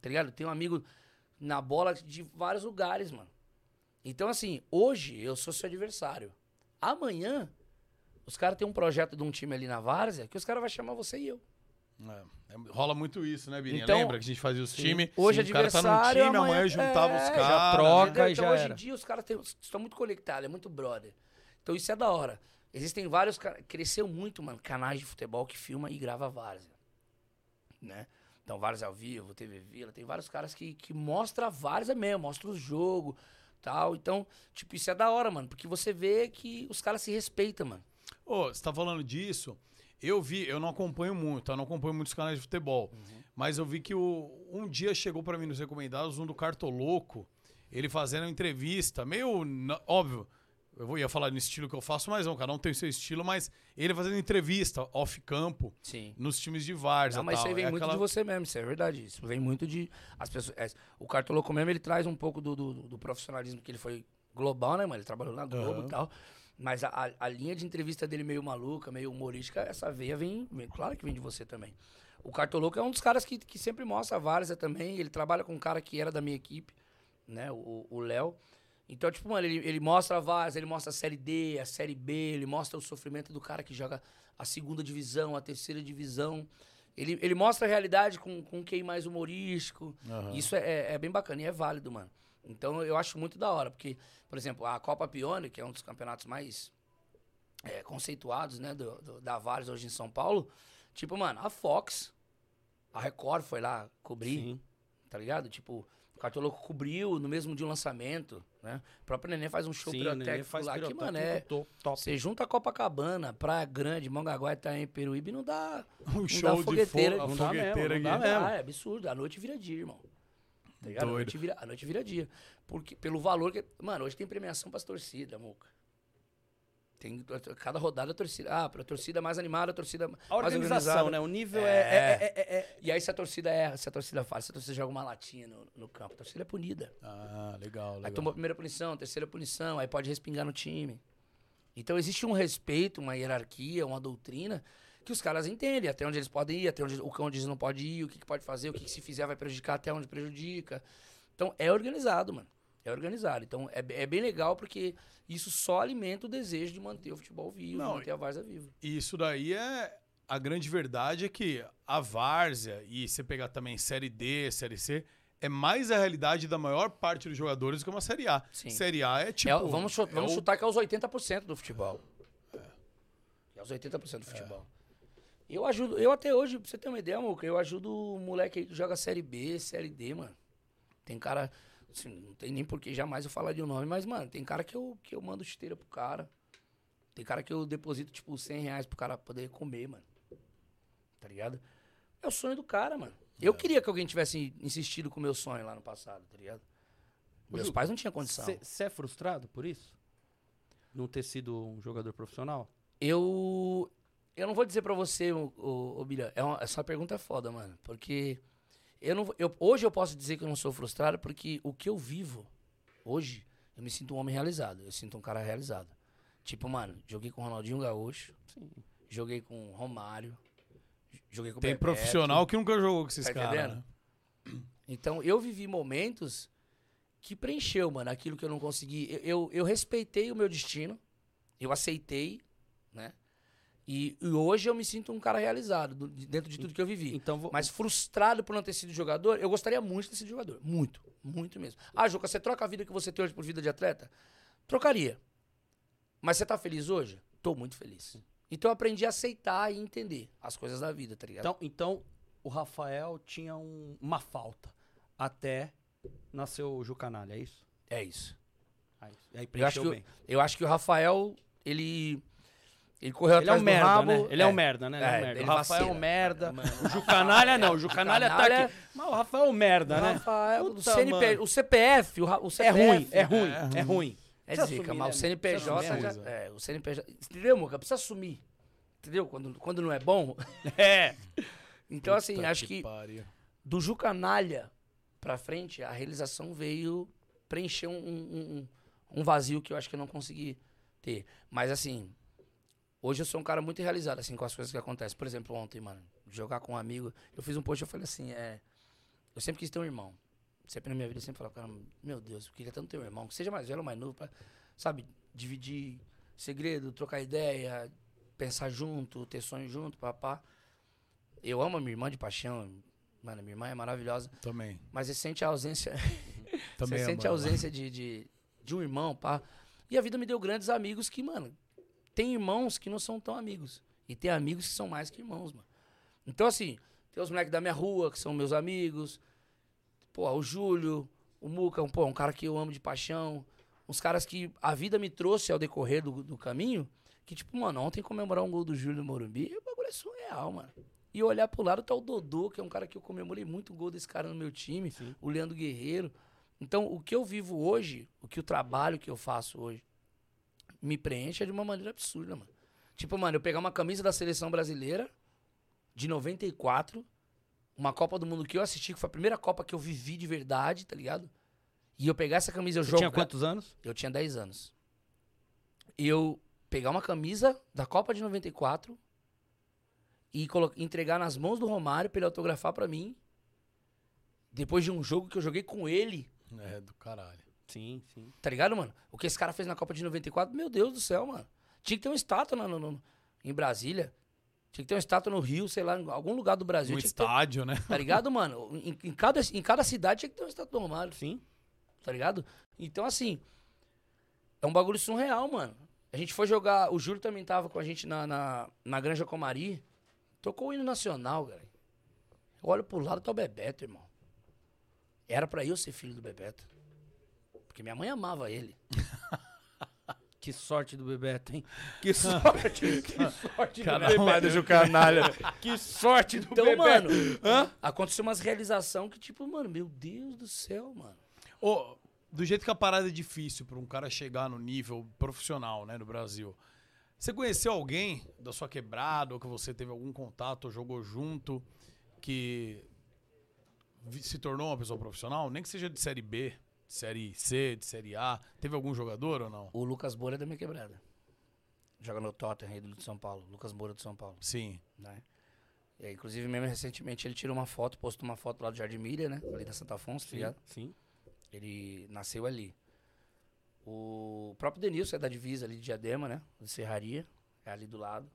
Tá ligado? Tenho um amigo na bola de vários lugares, mano. Então, assim, hoje eu sou seu adversário. Amanhã, os caras têm um projeto de um time ali na Várzea que os caras vão chamar você e eu. É, é, rola muito isso, né, Birinha? Então- Lembra que a gente fazia os times? Hoje o cara tá num adversário, time, amanhã, amanhã- juntava é, os já caras. troca. E então, já hoje era. em dia, os caras estão muito conectados, é muito brother. Então, isso é da hora. Existem vários. Cresceu muito, mano, canais de futebol que filma e grava várzea. Né? Então, várzea ao vivo, TV Vila, tem vários caras que, que mostram a várzea mesmo, mostram o jogo tal. Então, tipo, isso é da hora, mano, porque você vê que os caras se respeitam, mano. Ô, você tá falando disso. Eu vi, eu não acompanho muito, eu não acompanho muitos canais de futebol. Uhum. Mas eu vi que o, um dia chegou pra mim nos recomendados um do Cartoloco, ele fazendo uma entrevista, meio óbvio. Eu ia falar no estilo que eu faço, mas não, cada um tem o seu estilo, mas ele fazendo entrevista off-campo nos times de Várzea. Não, mas tal. isso aí vem É muito aquela- de você mesmo, isso é verdade. Isso vem muito de. As pessoas, é, o Cartoloco mesmo, ele traz um pouco do, do, do profissionalismo que ele foi global, né, mano? Ele trabalhou na Globo Aham. e tal. Mas a, a, linha de entrevista dele meio maluca, meio humorística, essa veia vem, vem- Claro que vem de você também. O Cartoloco é um dos caras que, que sempre mostra a várzea também. Ele trabalha com um cara que era da minha equipe, né? O Léo. Então, tipo, mano, ele, ele mostra a várzea, ele mostra a Série D, a Série B, ele mostra o sofrimento do cara que joga a segunda divisão, a terceira divisão. Ele, ele mostra a realidade com, com QI mais humorístico. Aham. Isso é, é- é bem bacana e é válido, mano. Então eu acho muito da hora, porque, por exemplo, a Copa Pione, que é um dos campeonatos mais é, conceituados, né, do, do- da Vários hoje em São Paulo, tipo, mano, a Fox, a Record foi lá cobrir, Sim. tá ligado? Tipo, Cartoloco cobriu no mesmo dia o lançamento, né? O próprio Nenê faz um show Sim, pirotécnico faz lá que, mano, é... Você junta Copacabana, Praia Grande, Mongaguá, Itaém, Peruíbe, não dá... Um dá show de fogueteira, fo a não dá fogueteira mesmo, não dá mesmo. Ah, é absurdo. A noite vira dia, irmão. Tá ligado? A noite, vira, a noite vira dia. Porque, pelo valor que. Mano, hoje tem premiação pras torcidas, Muca. Tem cada rodada a torcida. Ah, pra torcida mais animada, a torcida A mais organização, né? O nível É. é, é- é- é- E aí, se a torcida erra, se a torcida faz, se a torcida joga uma latinha no, no campo, a torcida é punida. Ah, legal, Aí legal. toma a primeira punição, terceira punição, aí pode respingar no time. Então existe um respeito, uma hierarquia, uma doutrina que os caras entendem, até onde eles podem ir, até onde, o onde eles não podem ir, o que, que pode fazer, o que, que se fizer vai prejudicar, até onde prejudica. Então é organizado, mano. É organizado. Então é, é bem legal porque isso só alimenta o desejo de manter o futebol vivo, Não, manter a Varsa viva. E isso daí é. A grande verdade é que a Várzea, e você pegar também Série D, Série C, é mais a realidade da maior parte dos jogadores do que uma Série A. Sim. Série A é tipo. É, vamos chu- é vamos chutar que é os 80% do futebol. É os 80% do futebol. Eu ajudo, eu até hoje, pra você ter uma ideia, Muca, eu ajudo o moleque aí que joga Série B, Série D, mano. Tem cara, assim, não tem nem porque jamais eu falaria o nome, mas, mano, tem cara que eu, que eu mando esteira pro cara. Tem cara que eu deposito, tipo, 100 reais pro cara poder comer, mano. Tá ligado? É o sonho do cara, mano. Eu queria que alguém tivesse insistido com o meu sonho lá no passado, tá ligado? Meus Ju, pais não tinham condição. Você é frustrado por isso? Não ter sido um jogador profissional? Eu. Eu não vou dizer pra você, ô, ô, ô Bilha, é uma, essa pergunta é foda, mano. Porque eu não, eu, hoje eu posso dizer que eu não sou frustrado, porque o que eu vivo hoje, eu me sinto um homem realizado. Eu sinto um cara realizado. Tipo, mano, joguei com o Ronaldinho Gaúcho, Sim. joguei com o Romário, joguei com o Tem Bebeto. profissional que nunca jogou com esses Tá caras. Né? Então, eu vivi momentos que preencheu, mano, aquilo que eu não consegui. Eu, eu, eu respeitei o meu destino, eu aceitei, né? E, e hoje eu me sinto um cara realizado do- de- dentro de tudo que eu vivi. Então, vou, Mas frustrado por não ter sido jogador, eu gostaria muito de ter sido jogador. Muito, muito mesmo. Ah, Juca, você troca a vida que você tem hoje por vida de atleta? Trocaria. Mas você tá feliz hoje? Tô muito feliz. Então eu aprendi a aceitar e entender as coisas da vida, tá ligado? então, então, o Rafael tinha um- uma falta até nasceu o Jucanalha, é isso? É isso. Aí, aí Eu acho, preencheu que, bem. o- eu acho que o Rafael, ele. Ele correu Ele é atrás um do merda, rabo. né? Ele é, um merda, né? Ele é, um É, merda. ele o Rafael é um vacila. merda. Mano, O Jucanalha não, o Jucanalha tá aqui. Mas o Rafael é um merda, né? Rafael, o, Puta, CNP, mano. o CPF, o, o É CPF. ruim, é ruim, É é ruim. É zica, mas né, o CNPJ Precisa já. assumir. É, o CNPJ. Entendeu, Muca? Precisa assumir. Entendeu? Quando, quando não é bom. É. Então, assim, Puta acho que pariu. do Jucanalha pra frente, a realização veio preencher um, um, um- um vazio que eu acho que eu não consegui ter. Mas, assim, hoje eu sou um cara muito realizado, assim, com as coisas que acontecem. Por exemplo, ontem, mano, jogar com um amigo, eu fiz um post, eu falei assim, é... Eu sempre quis ter um irmão. Sempre na minha vida, eu sempre falava, cara, meu Deus, eu queria tanto ter um irmão, que seja mais velho ou mais novo, pra, sabe, dividir segredo, trocar ideia, pensar junto, ter sonho junto, papá. Eu amo a minha irmã de paixão, mano, minha irmã é maravilhosa, Também. mas você sente a ausência, Também você sente a ausência de, de, de um irmão, pá. E a vida me deu grandes amigos que, mano, tem irmãos que não são tão amigos. E tem amigos que são mais que irmãos, mano. Então, assim, tem os moleques da minha rua, que são meus amigos. Pô, o Júlio, o Muca, um, pô, um cara que eu amo de paixão. Uns caras que a vida me trouxe ao decorrer do, do caminho. Que, tipo, mano, ontem comemorar um gol do Júlio no Morumbi, o bagulho é surreal, mano. E olhar pro lado tá o Dodô, que é um cara que eu comemorei muito o gol desse cara no meu time. Sim. O Leandro Guerreiro. Então, o que eu vivo hoje, o que o trabalho que eu faço hoje, me preenche de uma maneira absurda, mano. Tipo, mano, eu pegar uma camisa da seleção brasileira de 94, uma Copa do Mundo que eu assisti, que foi a primeira Copa que eu vivi de verdade, tá ligado? E eu pegar essa camisa, eu jogar... tinha quantos anos? Eu tinha 10 anos. E eu pegar uma camisa da Copa de 94 e colo- entregar nas mãos do Romário pra ele autografar pra mim. Depois de um jogo que eu joguei com ele, É, do caralho. Sim, sim. tá ligado, mano? O que esse cara fez na Copa de 94, meu Deus do céu, mano. Tinha que ter uma estátua na- no- no- em Brasília. Tinha que ter uma estátua no Rio, sei lá, em algum lugar do Brasil. Um que ter- estádio, né? tá ligado, mano? Em, em cada, em cada cidade tinha que ter uma estátua do Romário. Sim. tá ligado? Então, assim, é um bagulho surreal, mano. A gente foi jogar, o Júlio também tava com a gente na, na, na Granja Comari, tocou o hino nacional, cara. Eu olho pro lado, tá o Bebeto, irmão. Era pra eu ser filho do Bebeto. Porque minha mãe amava ele. Que sorte do Bebeto, hein? Que sorte, que sorte do Bebeto. do Jucanalha. Que sorte do Então, Bebeto. mano, Hã? aconteceu umas realização que, tipo, mano, meu Deus do céu, mano. Ô, do jeito que a parada é difícil pra um cara chegar no nível profissional, né, no Brasil. Você conheceu alguém da sua quebrada ou que você teve algum contato ou jogou junto que se tornou uma pessoa profissional? Nem que seja de série B, de série C, de série A. Teve algum jogador ou não? O Lucas Moura é da minha quebrada. Joga no Tottenham, ídolo de São Paulo. Lucas Moura de São Paulo. Sim. né? É, inclusive, mesmo recentemente, ele tirou uma foto, postou uma foto lá do Jardim Miriam, né? Ali da Santa Afonso, tá Sim, ligado? sim. Ele nasceu ali. O próprio Denilson é da divisa ali de Diadema, né? De Serraria. É ali do lado.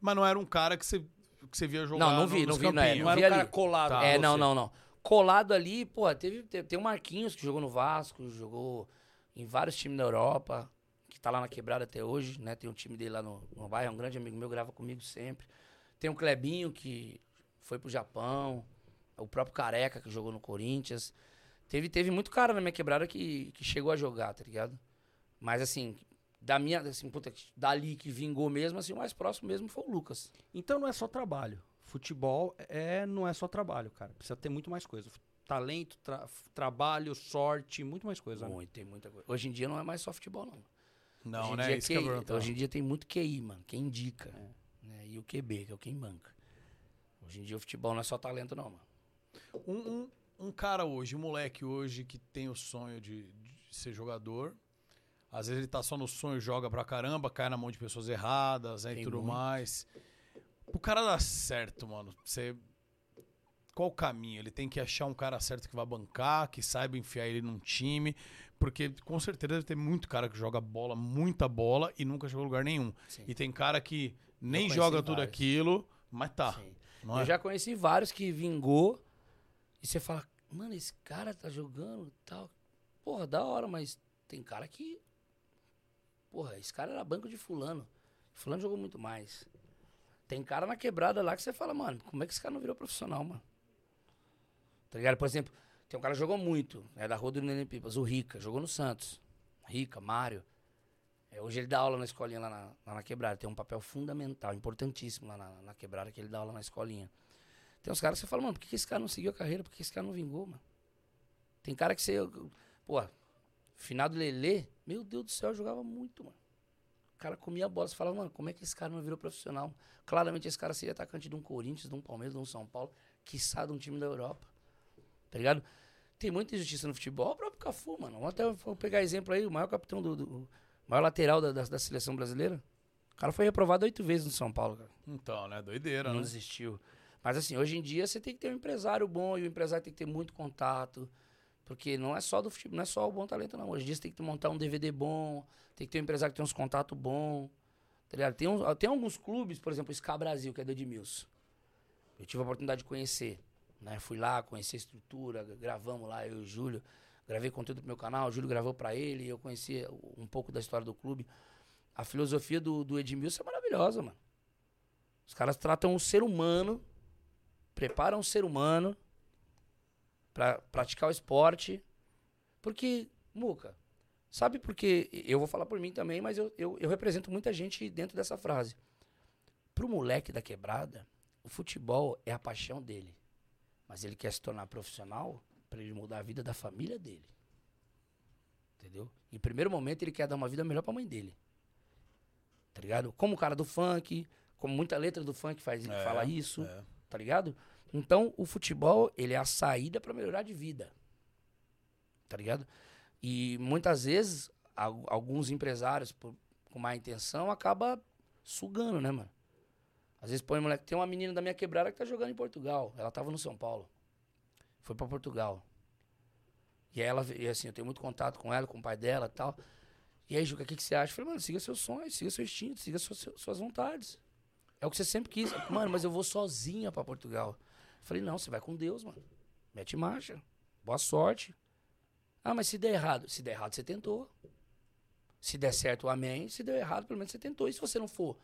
Mas não era um cara que você, que você via jogar Não, não no- vi, não vi, não é, campinhos. Não era vi um cara ali. colado. Tá. é, não, não, não. Colado ali, pô, teve, te- tem o Marquinhos que jogou no Vasco, jogou em vários times da Europa, que tá lá na quebrada até hoje, né? Tem um time dele lá no, no bairro, é um grande amigo meu, grava comigo sempre. Tem o Clebinho, que foi pro Japão, o próprio Careca, que jogou no Corinthians. Teve, teve muito cara na minha quebrada que, que chegou a jogar, tá ligado? Mas assim, da minha, assim, puta, dali que vingou mesmo, assim, o mais próximo mesmo foi o Lucas. Então não é só trabalho. Futebol é, não é só trabalho, cara. Precisa ter muito mais coisa. Talento, tra- trabalho, sorte, muito mais coisa. né? Muito, tem muita coisa. Hoje em dia não é mais só futebol, não. Não, hoje em né? Dia Isso QI, perguntar. hoje em dia tem muito QI, mano. Quem indica. Né? E o QB, que é o quem banca. Hoje em dia o futebol não é só talento, não, mano. Um, um, um cara hoje, um moleque hoje que tem o sonho de, de ser jogador. Às vezes ele tá só no sonho, joga pra caramba, cai na mão de pessoas erradas né, e tudo muito. mais. O cara dar certo, mano, você. Qual o caminho? Ele tem que achar um cara certo que vai bancar, que saiba enfiar ele num time. Porque com certeza deve ter muito cara que joga bola, muita bola, e nunca chegou a lugar nenhum. Sim. E tem cara que nem joga tudo vários. aquilo, mas tá. Não Eu é? já conheci vários que vingou e você fala, mano, esse cara tá jogando e tal. Porra, da hora, mas tem cara que. Porra, esse cara era banco de fulano. Fulano jogou muito mais. Tem cara na quebrada lá que você fala, mano, como é que esse cara não virou profissional, mano? Tá ligado? Por exemplo, Tem um cara que jogou muito, é da Rua do Nenê Pipas, o Rica, jogou no Santos. Rica, Mário. É, hoje ele dá aula na escolinha lá na, lá na quebrada. Tem um papel fundamental, importantíssimo lá na, na quebrada, que ele dá aula na escolinha. Tem uns caras que você fala, mano, por que esse cara não seguiu a carreira? Por que esse cara não vingou, mano? Tem cara que você. Pô, final do Lelê, meu Deus do céu, jogava muito, mano. O cara comia a bola. Você fala, mano, como é que esse cara não virou profissional? Claramente esse cara seria atacante de um Corinthians, de um Palmeiras, de um São Paulo, quiçá de um time da Europa. Tá ligado? Tem muita injustiça no futebol. O próprio Cafu, mano. Vamos até vou pegar exemplo aí, o maior capitão do. do maior lateral da, da, da, seleção brasileira. O cara foi reprovado oito vezes no São Paulo, cara. Então, né? Doideira, Não né? desistiu. Mas assim, hoje em dia você tem que ter um empresário bom e o empresário tem que ter muito contato. Porque não é só do futebol, não é só o bom talento, não. Hoje em dia você tem que montar um DVD bom, tem que ter um empresário que tem uns contatos bons. Tá ligado? Tem, uns, tem alguns clubes, por exemplo, o Ska Brasil, que é do Edmilson. Eu tive a oportunidade de conhecer. Né? Fui lá, conheci a estrutura, gravamos lá, eu e o Júlio. Gravei conteúdo pro meu canal, o Júlio gravou para ele, eu conheci um pouco da história do clube. A filosofia do, do Edmilson é maravilhosa, mano. Os caras tratam o ser humano, preparam o ser humano para praticar o esporte. Porque, Muca, sabe porque eu vou falar por mim também, mas eu, eu, eu represento muita gente dentro dessa frase. Pro moleque da quebrada, o futebol é a paixão dele. Mas ele quer se tornar profissional para ele mudar a vida da família dele. Entendeu? Em primeiro momento, ele quer dar uma vida melhor pra mãe dele. Tá ligado? Como o cara do funk, como muita letra do funk faz, É, fala isso, é. tá ligado? Então, o futebol, ele é a saída para melhorar de vida. Tá ligado? E muitas vezes, al- alguns empresários, por- com má intenção, acaba sugando, né, mano? Às vezes põe moleque. Tem uma menina da minha quebrada que tá jogando em Portugal. Ela tava no São Paulo. Foi pra Portugal. E ela, e assim, eu tenho muito contato com ela, com o pai dela e tal. E aí, Juca, o que, que você acha? Eu falei, mano, siga seus sonhos, siga seu instinto, siga suas, suas vontades. É o que você sempre quis. Mano, mas eu vou sozinha pra Portugal. Falei, não, você vai com Deus, mano. Mete marcha. Boa sorte. Ah, mas se der errado? Se der errado, você tentou. Se der certo, amém. Se der errado, pelo menos você tentou. E se você não for?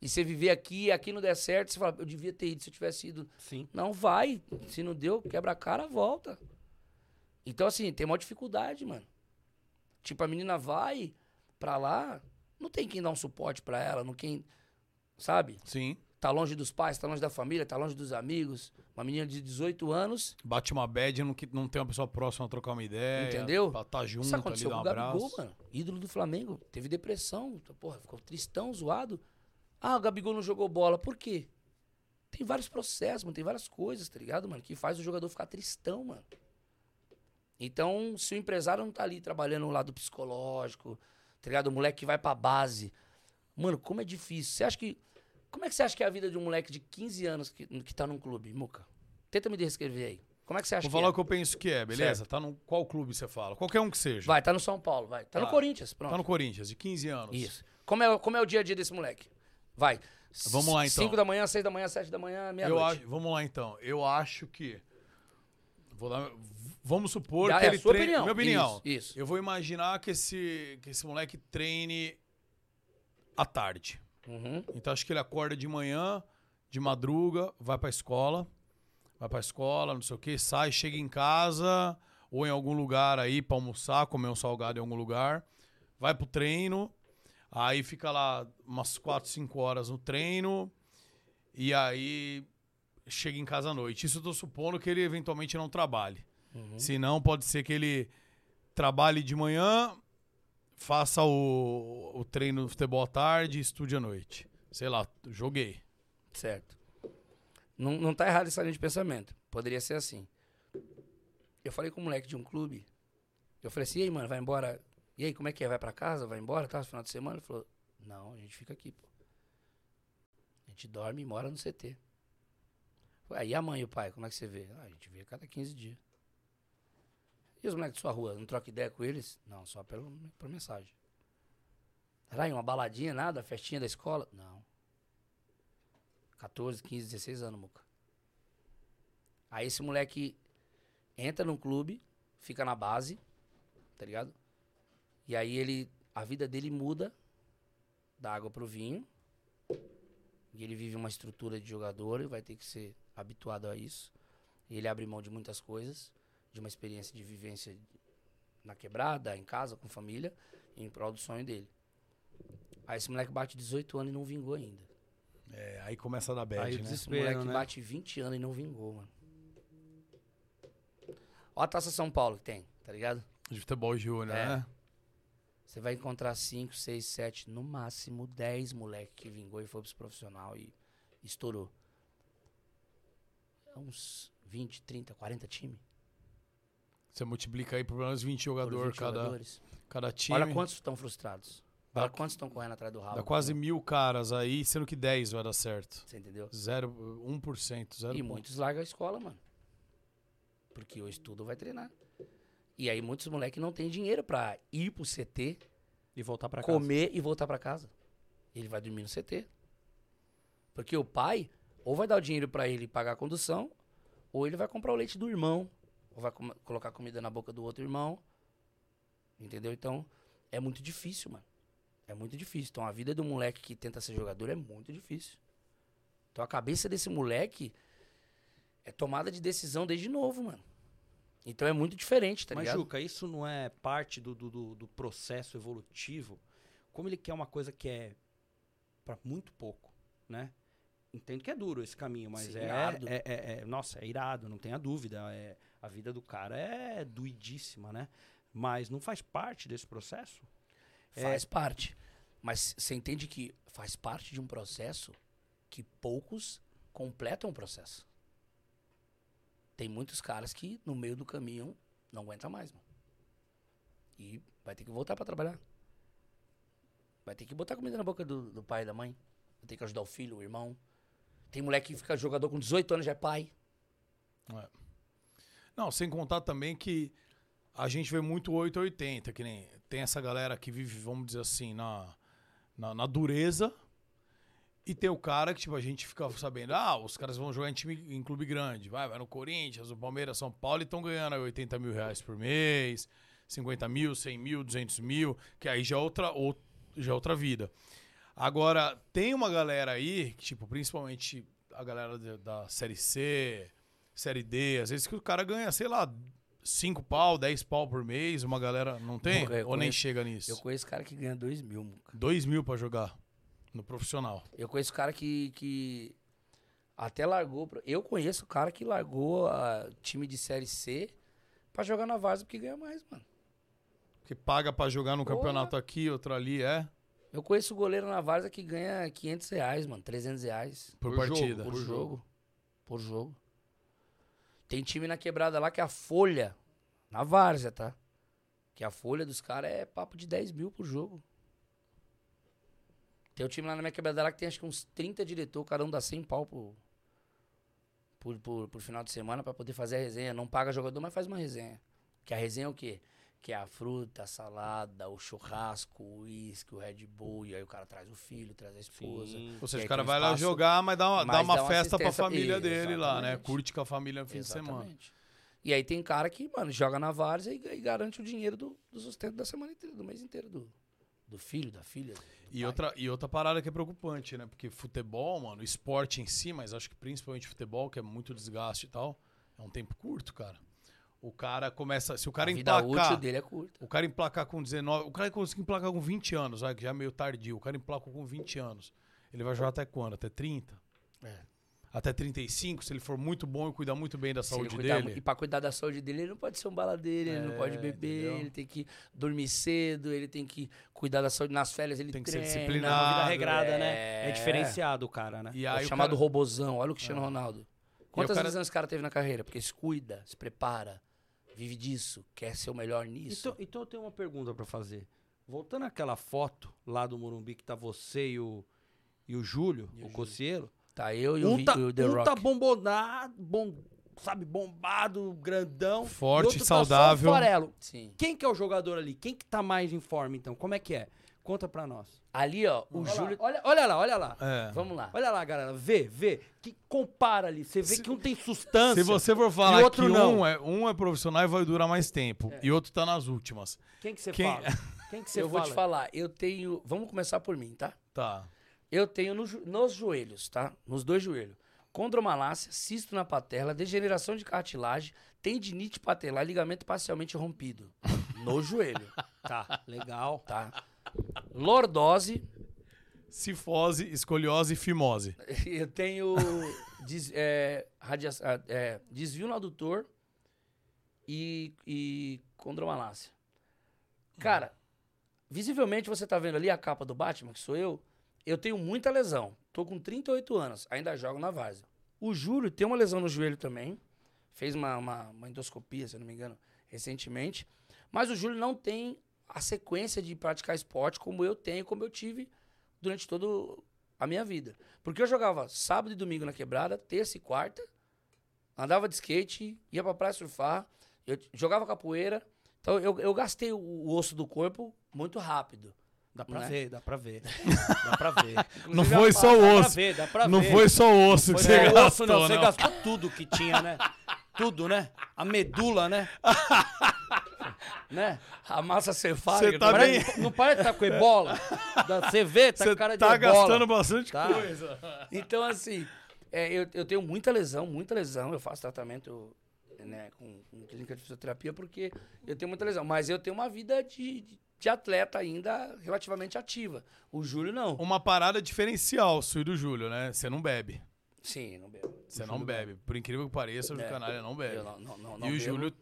E você viver aqui e aqui não der certo, você fala, eu devia ter ido se eu tivesse ido. Sim. Não, vai. Se não deu, quebra a cara, volta. Então, assim, tem uma dificuldade, mano. Tipo, a menina vai pra lá, não tem quem dar um suporte pra ela, não quem. Sabe? Sim. Tá longe dos pais, tá longe da família, tá longe dos amigos. Uma menina de 18 anos, Bate uma bad, não, que- não tem uma pessoa próxima a trocar uma ideia. Entendeu? Pra estar junto Isso ali, aconteceu com um o Gabigol, abraço. mano. Ídolo do Flamengo. Teve depressão. Porra, ficou tristão, zoado. Ah, o Gabigol não jogou bola. Por quê? Tem vários processos, mano. Tem várias coisas, tá ligado, mano? Que faz o jogador ficar tristão, mano. Então, se o empresário não tá ali trabalhando o lado psicológico, tá ligado? O moleque que vai pra base. Mano, como é difícil. Você acha que. Como é que você acha que é a vida de um moleque de 15 anos que, que tá num clube, Muca? Tenta me descrever aí. Como é que você acha Vou falar é? o que eu penso que é, beleza? Tá no qual clube você fala? Qualquer um que seja. Vai, tá no São Paulo, vai. Tá, no Tá. Corinthians, pronto. Tá no Corinthians, de 15 anos. Isso. Como é, como é o dia a dia desse moleque? Vai. Vamos lá, então. 5 da manhã, 6 da manhã, 7 da manhã, meia-noite. vamos lá então. Eu acho que vou dar- vamos supor Já que é ele a sua treine, opinião. minha opinião. Isso, isso. Eu vou imaginar que esse que esse moleque treine à tarde. Uhum. Então acho que ele acorda de manhã, de madruga, vai pra escola, vai pra escola, não sei o que, sai, chega em casa ou em algum lugar aí pra almoçar, comer um salgado em algum lugar, vai pro treino, aí fica lá umas 4, 5 horas no treino e aí chega em casa à noite. Isso eu tô supondo que ele eventualmente não trabalhe. Uhum. Se não, pode ser que ele trabalhe de manhã, faça o, o treino do futebol à tarde e estude à noite. Sei lá, joguei. Certo. Não, não tá errado essa linha de pensamento. Poderia ser assim. Eu falei com um moleque de um clube. Eu falei assim, e aí, mano, vai embora? E aí, como é que é? Vai pra casa? Vai embora? Tá? No final de semana? Ele falou, não, a gente fica aqui, pô. A gente dorme e mora no CT. Aí a mãe e o pai, como é que você vê? Ah, a gente vê a cada 15 dias. E os moleques de sua rua, não troca ideia com eles? Não, só pelo, por mensagem. Caralho, uma baladinha, nada? Festinha da escola? Não. 14, 15, 16 anos, Muca. Aí esse moleque entra num clube, fica na base, tá ligado? E aí ele. A vida dele muda da água pro vinho. E ele vive uma estrutura de jogador e vai ter que ser habituado a isso. E ele abre mão de muitas coisas. De uma experiência de vivência na quebrada, em casa, com família, em prol do sonho dele. Aí esse moleque bate 18 anos e não vingou ainda. É, aí começa a dar bad, Aí né? Esse moleque né? bate 20 anos e não vingou, mano. Ó a Taça São Paulo que tem, tá ligado? De futebol júnior, É. né? Você vai encontrar 5, 6, 7, no máximo 10 moleque que vingou e foi pros profissional e estourou. É Uns 20, 30, 40 times. Você multiplica aí por pelo menos 20 por jogadores 20 cada, jogadores. cada time. Olha quantos estão frustrados. Dá- Olha quantos estão correndo atrás do rabo. Dá quase mil caras aí, sendo que 10 vai dar certo. Você entendeu? Zero, 1%, zero E ponto. muitos largam a escola, mano. Porque o estudo vai treinar. E aí muitos moleques não têm dinheiro pra ir pro CT, E voltar pra casa. comer e voltar pra casa. Ele vai dormir no CT. Porque o pai ou vai dar o dinheiro pra ele pagar a condução, ou ele vai comprar o leite do irmão, ou vai com- colocar comida na boca do outro irmão. Entendeu? Então, é muito difícil, mano. É muito difícil. Então, a vida do moleque que tenta ser jogador é muito difícil. Então, a cabeça desse moleque é tomada de decisão desde novo, mano. Então, é muito diferente, tá Mas, ligado? Juca, isso não é parte do, do, do- processo evolutivo? Como ele quer uma coisa que é pra muito pouco, né? Entendo que é duro esse caminho, mas Sim, é, é, é- é- Nossa, é irado, não tenha dúvida. É, a vida do cara é doidíssima, né? Mas não faz parte desse processo? Faz parte. Mas você entende que faz parte de um processo que poucos completam o processo. Tem muitos caras que no meio do caminho não aguenta mais, mano. E vai ter que voltar pra trabalhar. Vai ter que botar comida na boca do, do pai e da mãe. Vai ter que ajudar o filho, o irmão. Tem moleque que fica jogador com 18 anos já é pai. Não, sem contar também que a gente vê muito 880, que nem tem essa galera que vive, vamos dizer assim, na, na, na dureza. E tem o cara que, tipo, a gente fica sabendo, ah, os caras vão jogar em time em clube grande. Vai, vai no Corinthians, no Palmeiras, São Paulo e estão ganhando aí 80 mil reais por mês, 50 mil, 100 mil, 200 mil, que aí já é outra, ou- já é outra vida. Agora, tem uma galera aí, que, tipo, principalmente a galera da Série C, Série D, às vezes que o cara ganha, sei lá, 5 pau, 10 pau por mês, uma galera não tem? Eu Ou nem conheço- chega nisso? Eu conheço cara que ganha 2 mil, muca. 2 mil pra jogar no profissional. Eu conheço cara que, que até largou. Eu conheço cara que largou a time de série C pra jogar na Varsa porque ganha mais, mano. Que paga pra jogar no Porra. campeonato aqui, outro ali, é? Eu conheço goleiro na Varsa que ganha 500 reais, mano, 300 reais Por, Por jogo, partida. por jogo. Por jogo. Tem time na quebrada lá que a folha, na Várzea, tá? Que a folha dos caras é papo de 10 mil por jogo. Tem um time lá na minha quebrada lá que tem acho que uns 30 diretor, cada um dá 100 pau por, por, por, por final de semana pra poder fazer a resenha. Não paga jogador, mas faz uma resenha. Que a resenha é o quê? Que é a fruta, a salada, o churrasco, o uísque, o Red Bull, e aí o cara traz o filho, traz a esposa. Ou seja, E o cara vai lá espaço, jogar, mas dá uma, dá mas uma dá uma festa pra família dele lá, né? Exatamente. Curte com a família no fim de semana. Exatamente. E aí tem cara que, mano, joga na várzea e, e garante o dinheiro do, do sustento da semana inteira, do mês inteiro, do, do filho, da filha. do E pai. outra, e outra parada que é preocupante, né? Porque futebol, mano, esporte em si, mas acho que principalmente futebol, que é muito desgaste e tal, é um tempo curto, cara. O cara começa. Se o cara a vida emplacar. útil dele é curta. O cara emplacar com 19. O cara conseguir emplacar com 20 anos, vai, que já é meio tardio. O cara emplacou com 20 anos. Ele vai jogar até quando? Até 30? É. Até 35, se ele for muito bom e cuidar muito bem da Se saúde cuidar dele. E pra cuidar da saúde dele, ele não pode ser um baladeiro, ele não É, pode beber, entendeu? ele tem que dormir cedo, ele tem que cuidar da saúde. Nas férias ele Tem que ser treina. disciplinado. Uma vida regrada, é. né? É diferenciado o cara, né? E É aí o o chamado cara- robozão. Olha o Cristiano Ronaldo. Quantas cara- lesões esse cara teve na carreira? Porque se cuida, se prepara, vive disso, quer ser o melhor nisso. Então, então eu tenho uma pergunta pra fazer. Voltando àquela foto lá do Morumbi que tá você e o, e o Júlio, o Cocielo. Tá eu e o, Um Vi- tá, o The um Rock. tá bombonado, bom, sabe, bombado, grandão. Forte, e outro saudável. Tá só o farelo. Sim. Quem que é o jogador ali? Quem que tá mais em forma, então? Como é que é? Conta pra nós. Ali, ó, o olha, Júlio. lá, olha, olha lá, olha lá. É. Vamos lá. Olha lá, galera. Vê, vê. Que compara ali. Você vê Se- que um tem substância. Se você for falar outro que não. um é, um é profissional e vai durar mais tempo, e outro tá nas últimas. Quem que você Quem- fala? Quem que você eu vou fala? te falar, eu tenho. Vamos começar por mim, tá? Tá. Eu tenho no nos joelhos, tá? Nos dois joelhos. condromalácia, cisto na patela, degeneração de cartilagem, tendinite patelar, ligamento parcialmente rompido no joelho, Tá, legal. tá? Lordose, Cifose, escoliose e fimose. eu tenho des- é, radia- ah, é, desvio no adutor e, e condromalácia. Cara, visivelmente você tá vendo ali a capa do Batman, que sou eu, eu tenho muita lesão. Tô com 38 anos, ainda jogo na várzea. O Júlio tem uma lesão no joelho também. Fez uma, uma, uma endoscopia, se eu não me engano, recentemente. Mas o Júlio não tem a sequência de praticar esporte como eu tenho, como eu tive durante toda a minha vida. Porque eu jogava sábado e domingo na quebrada, terça e quarta, andava de skate, ia pra praia surfar, eu jogava capoeira. Então eu, eu gastei o, o osso do corpo muito rápido. Dá pra Né? ver, dá pra ver. Dá pra ver. Não foi só o Dá pra osso. ver, dá pra Não ver. foi só o osso que Foi você gastou, osso, não. Você não. gastou tudo que tinha, né? Tudo, né? A medula, né? né? A massa cefálica. Você tá parece- bem- Não parece que tá com ebola? Da- Você vê, tá Você com cara de tá ebola. gastando bastante Tá. coisa. Então, assim, é, eu, eu tenho muita lesão, muita lesão. Eu faço tratamento né, com, com clínica de fisioterapia porque eu tenho muita lesão. Mas eu tenho uma vida de, de atleta ainda relativamente ativa. O Júlio não. Uma parada diferencial, sua do Júlio, né? Você não bebe. Sim, não bebo. Você não bebe. Por incrível que pareça, o É. canalha não bebe. Eu não, não, não, não e o bebo. Júlio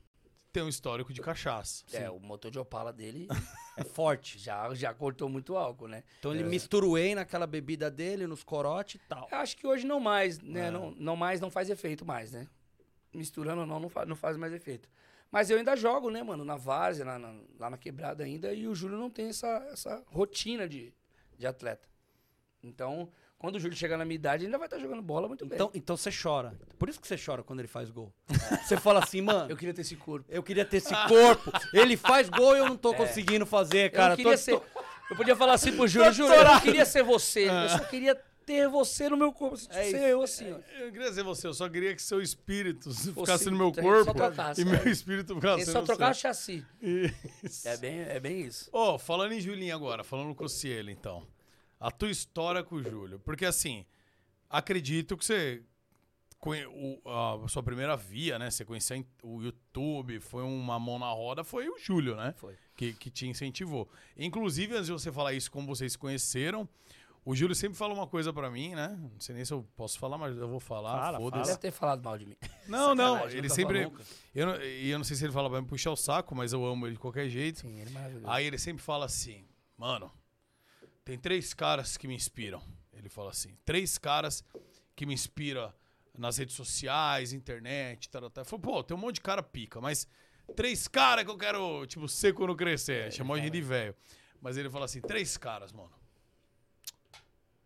tem um histórico de cachaça. É, o motor de Opala dele É forte. já, já cortou muito álcool, né? Então ele É. mistura o whey naquela bebida dele, nos corote e tal. Eu acho que hoje não mais, né? É. Não, não mais não faz efeito mais, né? Misturando ou não, não faz, não faz mais efeito. Mas eu ainda jogo, né, mano? Na várzea, na- na- lá na quebrada ainda, e o Júlio não tem essa, essa rotina de, de atleta. Então, quando o Júlio chegar na minha idade, ele ainda vai estar jogando bola muito Então, bem. então você chora. Por isso que você chora quando ele faz gol. Você fala assim, mano, Eu queria ter esse corpo. eu queria ter esse corpo. Ele faz gol e eu não tô conseguindo fazer, cara. É. eu queria Tô- ser. tô- Eu podia falar assim pro Júlio, Júlio, eu não queria ser você. Eu só queria ter você no meu corpo. É ser isso. eu, assim, ó. Eu queria dizer você, eu só queria que seu espírito ficasse no meu só corpo trocasse, e é. meu espírito ficasse Ele só trocar o chassi. Isso. É bem, é bem isso. Ó, falando em Julinho agora, falando com o Cielo, então. A tua história com o Júlio. Porque assim, acredito que você. o- a sua primeira via, né? Você conhecia em- o YouTube, foi uma mão na roda, foi o Júlio, né? Foi. Que, que te incentivou. Inclusive, antes de você falar isso, como vocês se conheceram, o Júlio sempre fala uma coisa pra mim, né? Não sei nem se eu posso falar, mas eu vou falar. Fala, Foda-se. Deve ter falado mal de mim. Não, não, ele nunca sempre. Eu não, e eu não sei se ele fala pra me puxar o saco, mas eu amo ele de qualquer jeito. Sim, ele é maravilhoso. Aí ele sempre fala assim, mano, tem três caras que me inspiram. Ele fala assim, três caras que me inspiram nas redes sociais, internet, tal, tal. Eu falo, pô, tem um monte de cara pica, mas três caras que eu quero, tipo, ser quando crescer. Chamou a gente de velho. Mas ele fala assim, três caras, mano.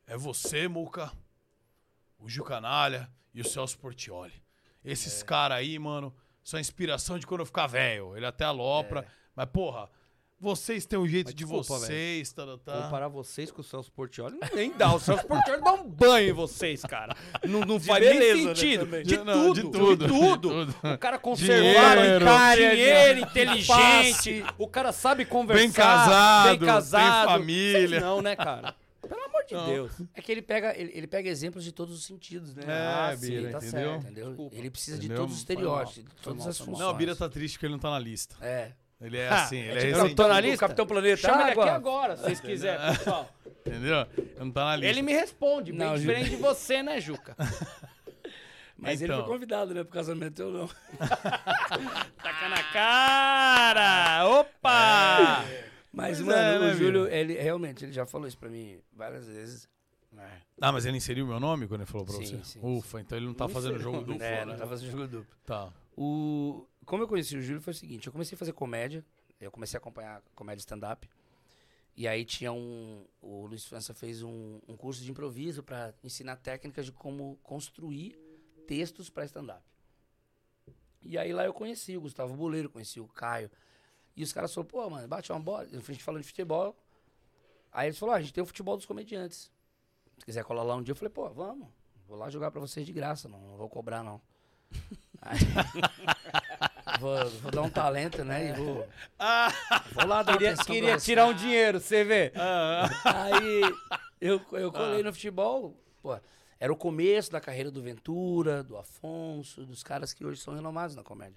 É você, Muca, o Gil Canalha e o Celso Portioli. Esses caras aí, mano, são a inspiração de quando eu ficar velho. Ele até alopra. Mas, porra, vocês têm um jeito Mas de desculpa, vocês, tá, tá, tá. Comparar vocês com o Celso Portioli, nem dá. O Celso Portioli dá um banho em vocês, cara. Não, não faz nem beleza, né, sentido. também. de, não, tudo, de de tudo, de tudo. O cara conservado, Dinheiro. dinheiro, inteligente. O cara sabe conversar. Bem casado, bem tem casado. família. Vocês não, né, cara? Pelo amor de Não. Deus. É que ele pega, ele, ele pega exemplos de todos os sentidos, né? É, Ah, Bira, tá entendeu? certo, entendeu? Desculpa. Ele precisa Entendeu? de todos os estereótipos, de todas mal, as funções. Não, o Bira tá triste porque ele não tá na lista. É. Ele é assim, ele é é, Eu tô na O lista? Capitão Planeta. Chama ele aqui agora, se vocês quiserem, pessoal. entendeu? Ele não tá na lista. Ele me responde, bem Não, diferente de você, né, Juca? Mas ele Então. foi convidado, né, pro casamento, eu não. Taca na cara! Opa! Mas, Pois mano, é, né, o Júlio, ele realmente, ele já falou isso pra mim várias vezes. Ah, mas ele inseriu meu nome quando ele falou pra Sim, você? sim, Ufa, então ele não tá fazendo jogo duplo. É, né? não tá fazendo jogo duplo. Tá. O... Como eu conheci o Júlio foi o seguinte, eu comecei a fazer comédia, eu comecei a acompanhar comédia stand-up, e aí tinha um... O Luiz França fez um, um curso de improviso pra ensinar técnicas de como construir textos pra stand-up. E aí lá eu conheci o Gustavo Boleiro, conheci o Caio, e os caras falaram, pô, mano, bate uma bola, a gente falando de futebol, aí eles falaram, ah, a gente tem o futebol dos comediantes, se quiser colar lá um dia, eu falei, pô, vamos, vou lá jogar pra vocês de graça, não, não vou cobrar não. Aí, vou, vou dar um talento, né? E vou, vou lá dar Queria, queria tirar um dinheiro, você vê. Aí eu, eu colei no futebol, pô. Era o começo da carreira do Ventura, do Afonso, dos caras que hoje são renomados na comédia.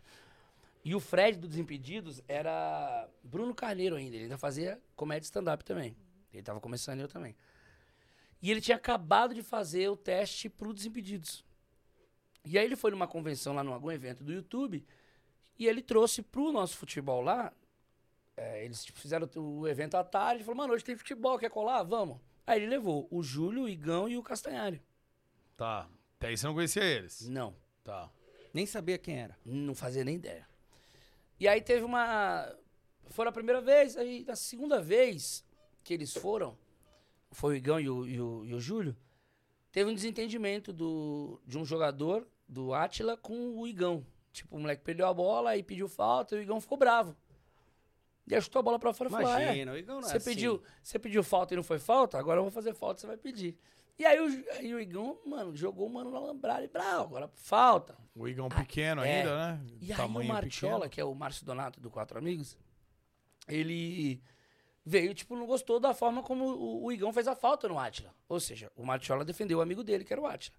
E o Fred do Desimpedidos era Bruno Carneiro ainda. Ele ainda fazia comédia stand-up também. Ele tava começando eu também. E ele tinha acabado de fazer o teste pro Desimpedidos. E aí ele foi numa convenção lá, num algum evento do YouTube, e ele trouxe pro nosso futebol lá. é, eles fizeram o evento à tarde, ele falou, mano, hoje tem futebol, quer colar? Vamos. Aí ele levou o Júlio, o Igão e o Castanhari. Tá. Até aí você não conhecia eles. Não, Tá. Nem sabia quem era. não fazia nem ideia. E aí teve uma. Foram a primeira vez, aí na segunda vez que eles foram, foi o Igão e o, e o, e o Júlio, teve um desentendimento do, de um jogador, do Átila, com o Igão. Tipo, o moleque perdeu a bola e pediu falta e o Igão ficou bravo. E aí chutou a bola pra fora e falou: ah, é, Imagina, o Igão não é você assim. pediu, você pediu falta e não foi falta? Agora eu vou fazer falta, você vai pedir. E aí o, aí o Igão, mano, jogou o mano na lambrada e bravo, agora falta. O Igão pequeno é. ainda, né? E aí o pequeno. que é o Márcio Donato do Quatro Amigos, ele veio, tipo, não gostou da forma como o, o Igão fez a falta no Átila. Ou seja, o Martiola defendeu o amigo dele, que era o Átila.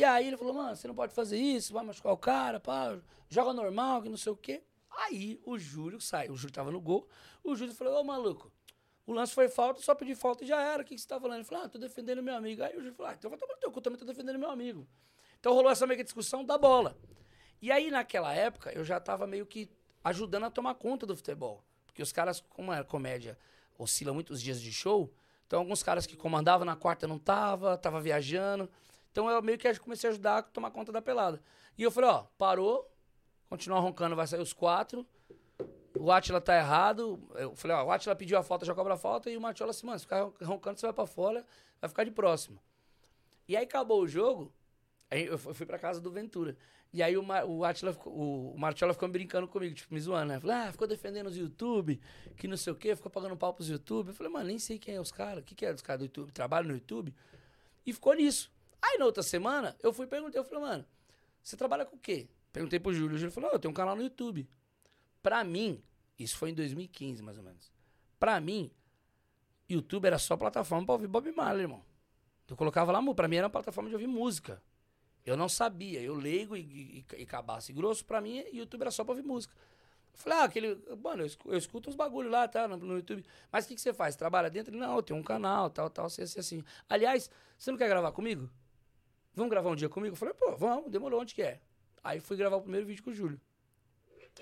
E aí ele falou, mano, você não pode fazer isso, vai machucar o cara, pá, joga normal, que não sei o quê. Aí o Júlio sai, o Júlio tava no gol, o Júlio falou, ô maluco, o lance foi falta, só pedir falta e já era, o que, que você tá falando? Ele falou, ah, tô defendendo meu amigo. Aí o Júlio falou, ah, então vai tomar no teu cu, também tô defendendo meu amigo. Então rolou essa que discussão da bola. E aí, naquela época, eu já tava meio que ajudando a tomar conta do futebol. Porque os caras, como é comédia, oscila muitos dias de show, então alguns caras que comandavam na quarta não tava, tava viajando. Então eu meio que comecei a ajudar a tomar conta da pelada. E eu falei, ó, parou, continuar roncando, vai sair os quatro. O Atila tá errado. Eu falei, ó, o Atila pediu a falta, já cobra a falta. E o Matiola assim, mano, se ficar roncando, você vai pra fora, vai ficar de próximo. E aí acabou o jogo, aí eu fui pra casa do Ventura. E aí o, o Atila, o, o Martiola ficou brincando comigo, tipo, me zoando, né? Falei, ah, ficou defendendo os YouTube, que não sei o quê, ficou pagando pau pros YouTube. Eu falei, mano, nem sei quem é os caras, o que, que é dos caras do YouTube, trabalho no YouTube. E ficou nisso. Aí na outra semana, eu fui e perguntei, eu falei, mano, você trabalha com o quê? Perguntei pro Júlio, o Júlio falou, "Não, eu tenho um canal no YouTube. Pra mim, isso foi em 2015, mais ou menos. Pra mim, YouTube era só plataforma pra ouvir Bob Marley, irmão. Eu colocava lá, pra mim era uma plataforma de ouvir música. Eu não sabia, eu leigo e, e, e cabaço grosso, pra mim, YouTube era só pra ouvir música. Falei, ah, aquele. Mano, eu escu- eu escuto uns bagulho lá, tá? No, no YouTube. Mas o que, que você faz? Trabalha dentro? Não, eu tenho um canal, tal, tal, assim, assim, assim. Aliás, você não quer gravar comigo? Vamos gravar um dia comigo? Eu falei, pô, vamos, demorou, onde que é? Aí fui gravar o primeiro vídeo com o Júlio.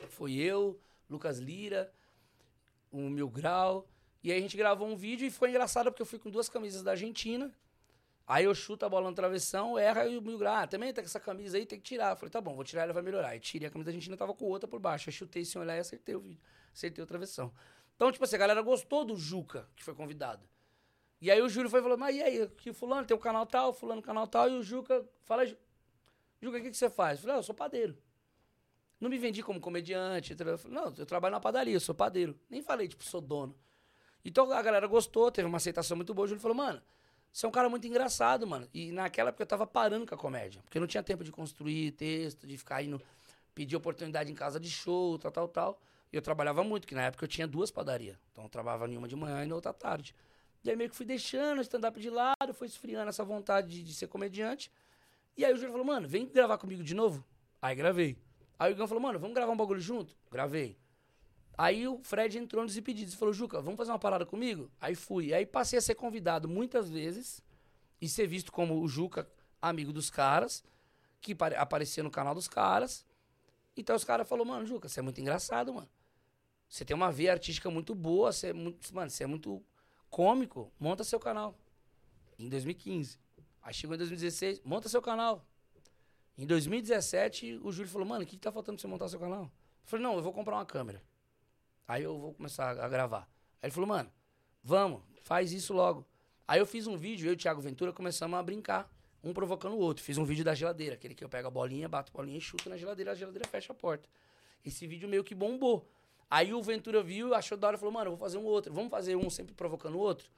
Foi eu, Lucas Lira, o Mil Grau. E aí a gente gravou um vídeo e foi engraçado porque eu fui com duas camisas da Argentina. Aí eu chuto a bola no travessão, erra e o Mil Grau, ah, também tá com essa camisa aí, tem que tirar. Eu falei, tá bom, vou tirar, ela vai melhorar. Aí tirei a camisa da Argentina, tava com outra por baixo. Aí chutei sem olhar e acertei o vídeo. Acertei o travessão. Então, tipo assim, a galera gostou do Juca, que foi convidado. E aí o Júlio foi e falou, mas e aí, que fulano tem um canal tal, fulano canal tal, e o Juca, fala, Ju- Juca, o que, que você faz? Eu falei, ah, eu sou padeiro. Não me vendi como comediante. Eu falei, não, eu trabalho na padaria, eu sou padeiro. Nem falei, tipo, sou dono. Então a galera gostou, teve uma aceitação muito boa. O Júlio falou, mano, você é um cara muito engraçado, mano. E naquela época eu tava parando com a comédia. Porque eu não tinha tempo de construir texto, de ficar indo pedir oportunidade em casa de show, tal, tal, tal. E eu trabalhava muito, que na época eu tinha duas padarias. Então eu trabalhava em uma de manhã e na outra tarde. E aí meio que fui deixando o stand-up de lado, foi esfriando essa vontade de, de ser comediante. E aí o Júlio falou, mano, vem gravar comigo de novo. Aí gravei. Aí o Igão falou, mano, vamos gravar um bagulho junto? Gravei. Aí o Fred entrou nos pedidos e falou, Juca, vamos fazer uma parada comigo? Aí fui. Aí passei a ser convidado muitas vezes e ser visto como o Juca, amigo dos caras, que pare- aparecia no canal dos caras. Então os caras falaram, mano, Juca, você é muito engraçado, mano. Você tem uma veia artística muito boa, você é muito, mano, você é muito cômico, monta seu canal. Em 2015. Aí chegou em 2016, monta seu canal. Em 2017, o Júlio falou, mano, o que, tá faltando pra você montar seu canal? Eu falei, não, eu vou comprar uma câmera. Aí eu vou começar a gravar. Aí ele falou, mano, vamos, faz isso logo. Aí eu fiz um vídeo, eu e o Thiago Ventura começamos a brincar, um provocando o outro. Fiz um vídeo da geladeira, aquele que eu pego a bolinha, bato a bolinha e chuto na geladeira, a geladeira fecha a porta. Esse vídeo meio que bombou. Aí o Ventura viu, achou da hora e falou, mano, eu vou fazer um outro. Vamos fazer um sempre provocando o outro?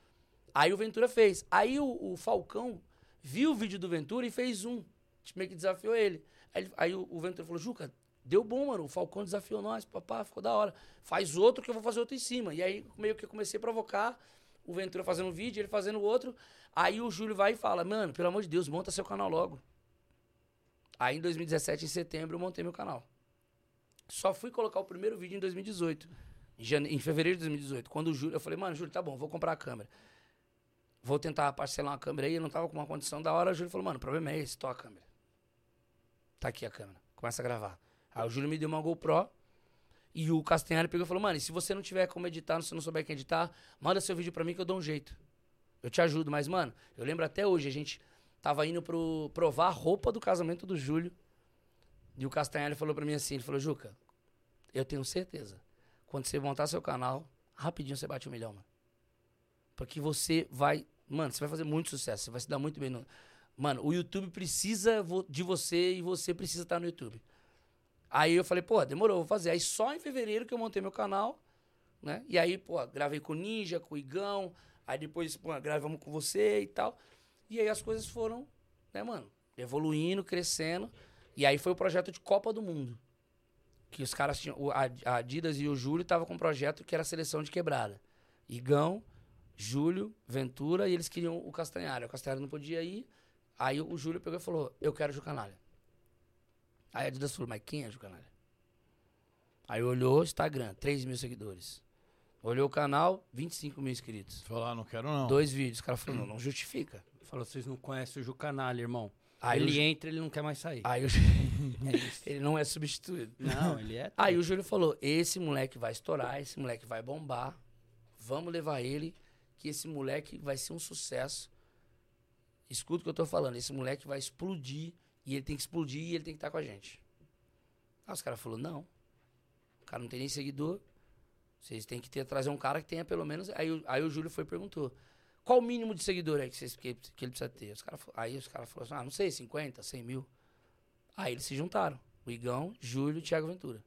Aí o Ventura fez. Aí o, o Falcão viu o vídeo do Ventura e fez um. Tipo, meio que desafiou ele. Aí, aí o, o Ventura falou, Juca, deu bom, mano. O Falcão desafiou nós, papá, ficou da hora. Faz outro que eu vou fazer outro em cima. E aí meio que eu comecei a provocar. o Ventura fazendo um vídeo, ele fazendo outro. Aí o Júlio vai e fala, mano, pelo amor de Deus, monta seu canal logo. Aí em 2017, em setembro, eu montei meu canal. Só fui colocar o primeiro vídeo em 2018. Em, jane... em fevereiro de 2018. Quando o Júlio, eu falei, mano, Júlio, tá bom, vou comprar a câmera. Vou tentar parcelar uma câmera aí, eu não tava com uma condição da hora. O Júlio falou, mano, o problema é esse, tô a câmera. Tá aqui a câmera. Começa a gravar. Aí o Júlio me deu uma GoPro. E o Castanhari pegou e falou, mano, e se você não tiver como editar, se não souber quem editar, manda seu vídeo pra mim que eu dou um jeito. Eu te ajudo. Mas, mano, eu lembro até hoje, a gente tava indo pro provar a roupa do casamento do Júlio. E o Castanhari falou pra mim assim, ele falou, Juca, eu tenho certeza, quando você montar seu canal, rapidinho você bate um milhão, mano. Porque você vai, mano, você vai fazer muito sucesso, você vai se dar muito bem no... Mano, o YouTube precisa de você e você precisa estar no YouTube. Aí eu falei, pô, demorou, vou fazer. Aí só em fevereiro que eu montei meu canal, né? E aí, pô, gravei com o Ninja, com o Igão, aí depois, pô, gravamos com você e tal. E aí as coisas foram, né, mano, evoluindo, crescendo. E aí foi o projeto de Copa do Mundo. Que os caras tinham. A Adidas e o Júlio estavam com um projeto que era a seleção de quebrada. Igão, Júlio, Ventura, e eles queriam o Castanhari. O Castanhari não podia ir. Aí o Júlio pegou e falou: Eu quero o Canalha. Aí a Adidas falou: Mas quem é o Canalha? Aí olhou Instagram, 3 mil seguidores. Olhou o canal, 25 mil inscritos. Falou: ah, Não quero não. Dois vídeos. O cara falou: Não, não justifica. Falou: Vocês não conhecem o Jucanalha, irmão. Aí ele entra, ele não quer mais sair. Aí o... ele não é substituído. Não, ele é. Aí o Júlio falou: esse moleque vai estourar, esse moleque vai bombar. Vamos levar ele, que esse moleque vai ser um sucesso. Escuta o que eu tô falando, esse moleque vai explodir e ele tem que explodir e ele tem que estar tá com a gente. Aí os caras falaram: não. O cara não tem nem seguidor. Vocês têm que ter, trazer um cara que tenha pelo menos. Aí, aí o Júlio foi e perguntou: qual o mínimo de seguidor aí que, vocês, que, que ele precisa ter? Os cara, aí os caras falaram assim, ah, não sei, 50, 100 mil. Aí eles se juntaram. O Igão, Júlio e Thiago Ventura.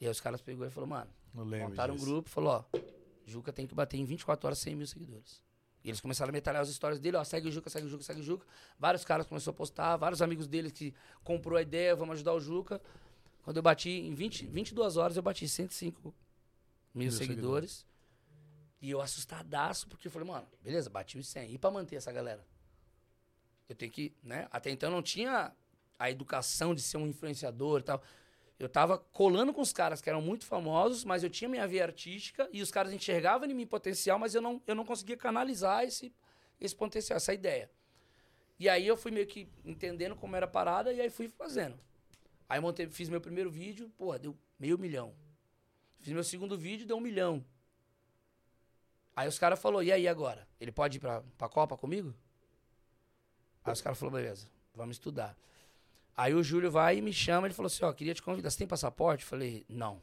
E aí os caras pegou e falou, mano, montaram disso. um grupo, falou, ó, Juca tem que bater em 24 horas 100 mil seguidores. E eles começaram a metralhar as histórias dele, ó, segue o Juca, segue o Juca, segue o Juca. Vários caras começaram a postar, vários amigos dele que comprou a ideia, vamos ajudar o Juca. Quando eu bati, em 20, 22 horas, eu bati 105 mil, mil seguidores. seguidores. E eu assustadaço, porque eu falei, mano, beleza, bati os 100. E pra manter essa galera? Eu tenho que, né? Até então não tinha a educação de ser um influenciador e tal. Eu tava colando com os caras que eram muito famosos, mas eu tinha minha via artística e os caras enxergavam em mim potencial, mas eu não, eu não conseguia canalizar esse, esse potencial, essa ideia. E aí eu fui meio que entendendo como era a parada e aí fui fazendo. Aí montei, fiz meu primeiro vídeo, porra, deu meio milhão. Fiz meu segundo vídeo, deu um milhão. Aí os caras falaram, e aí agora? Ele pode ir pra, pra Copa comigo? Aí os caras falaram, beleza, vamos estudar. Aí o Júlio vai e me chama, ele falou assim, ó, queria te convidar, você tem passaporte? Eu falei, não.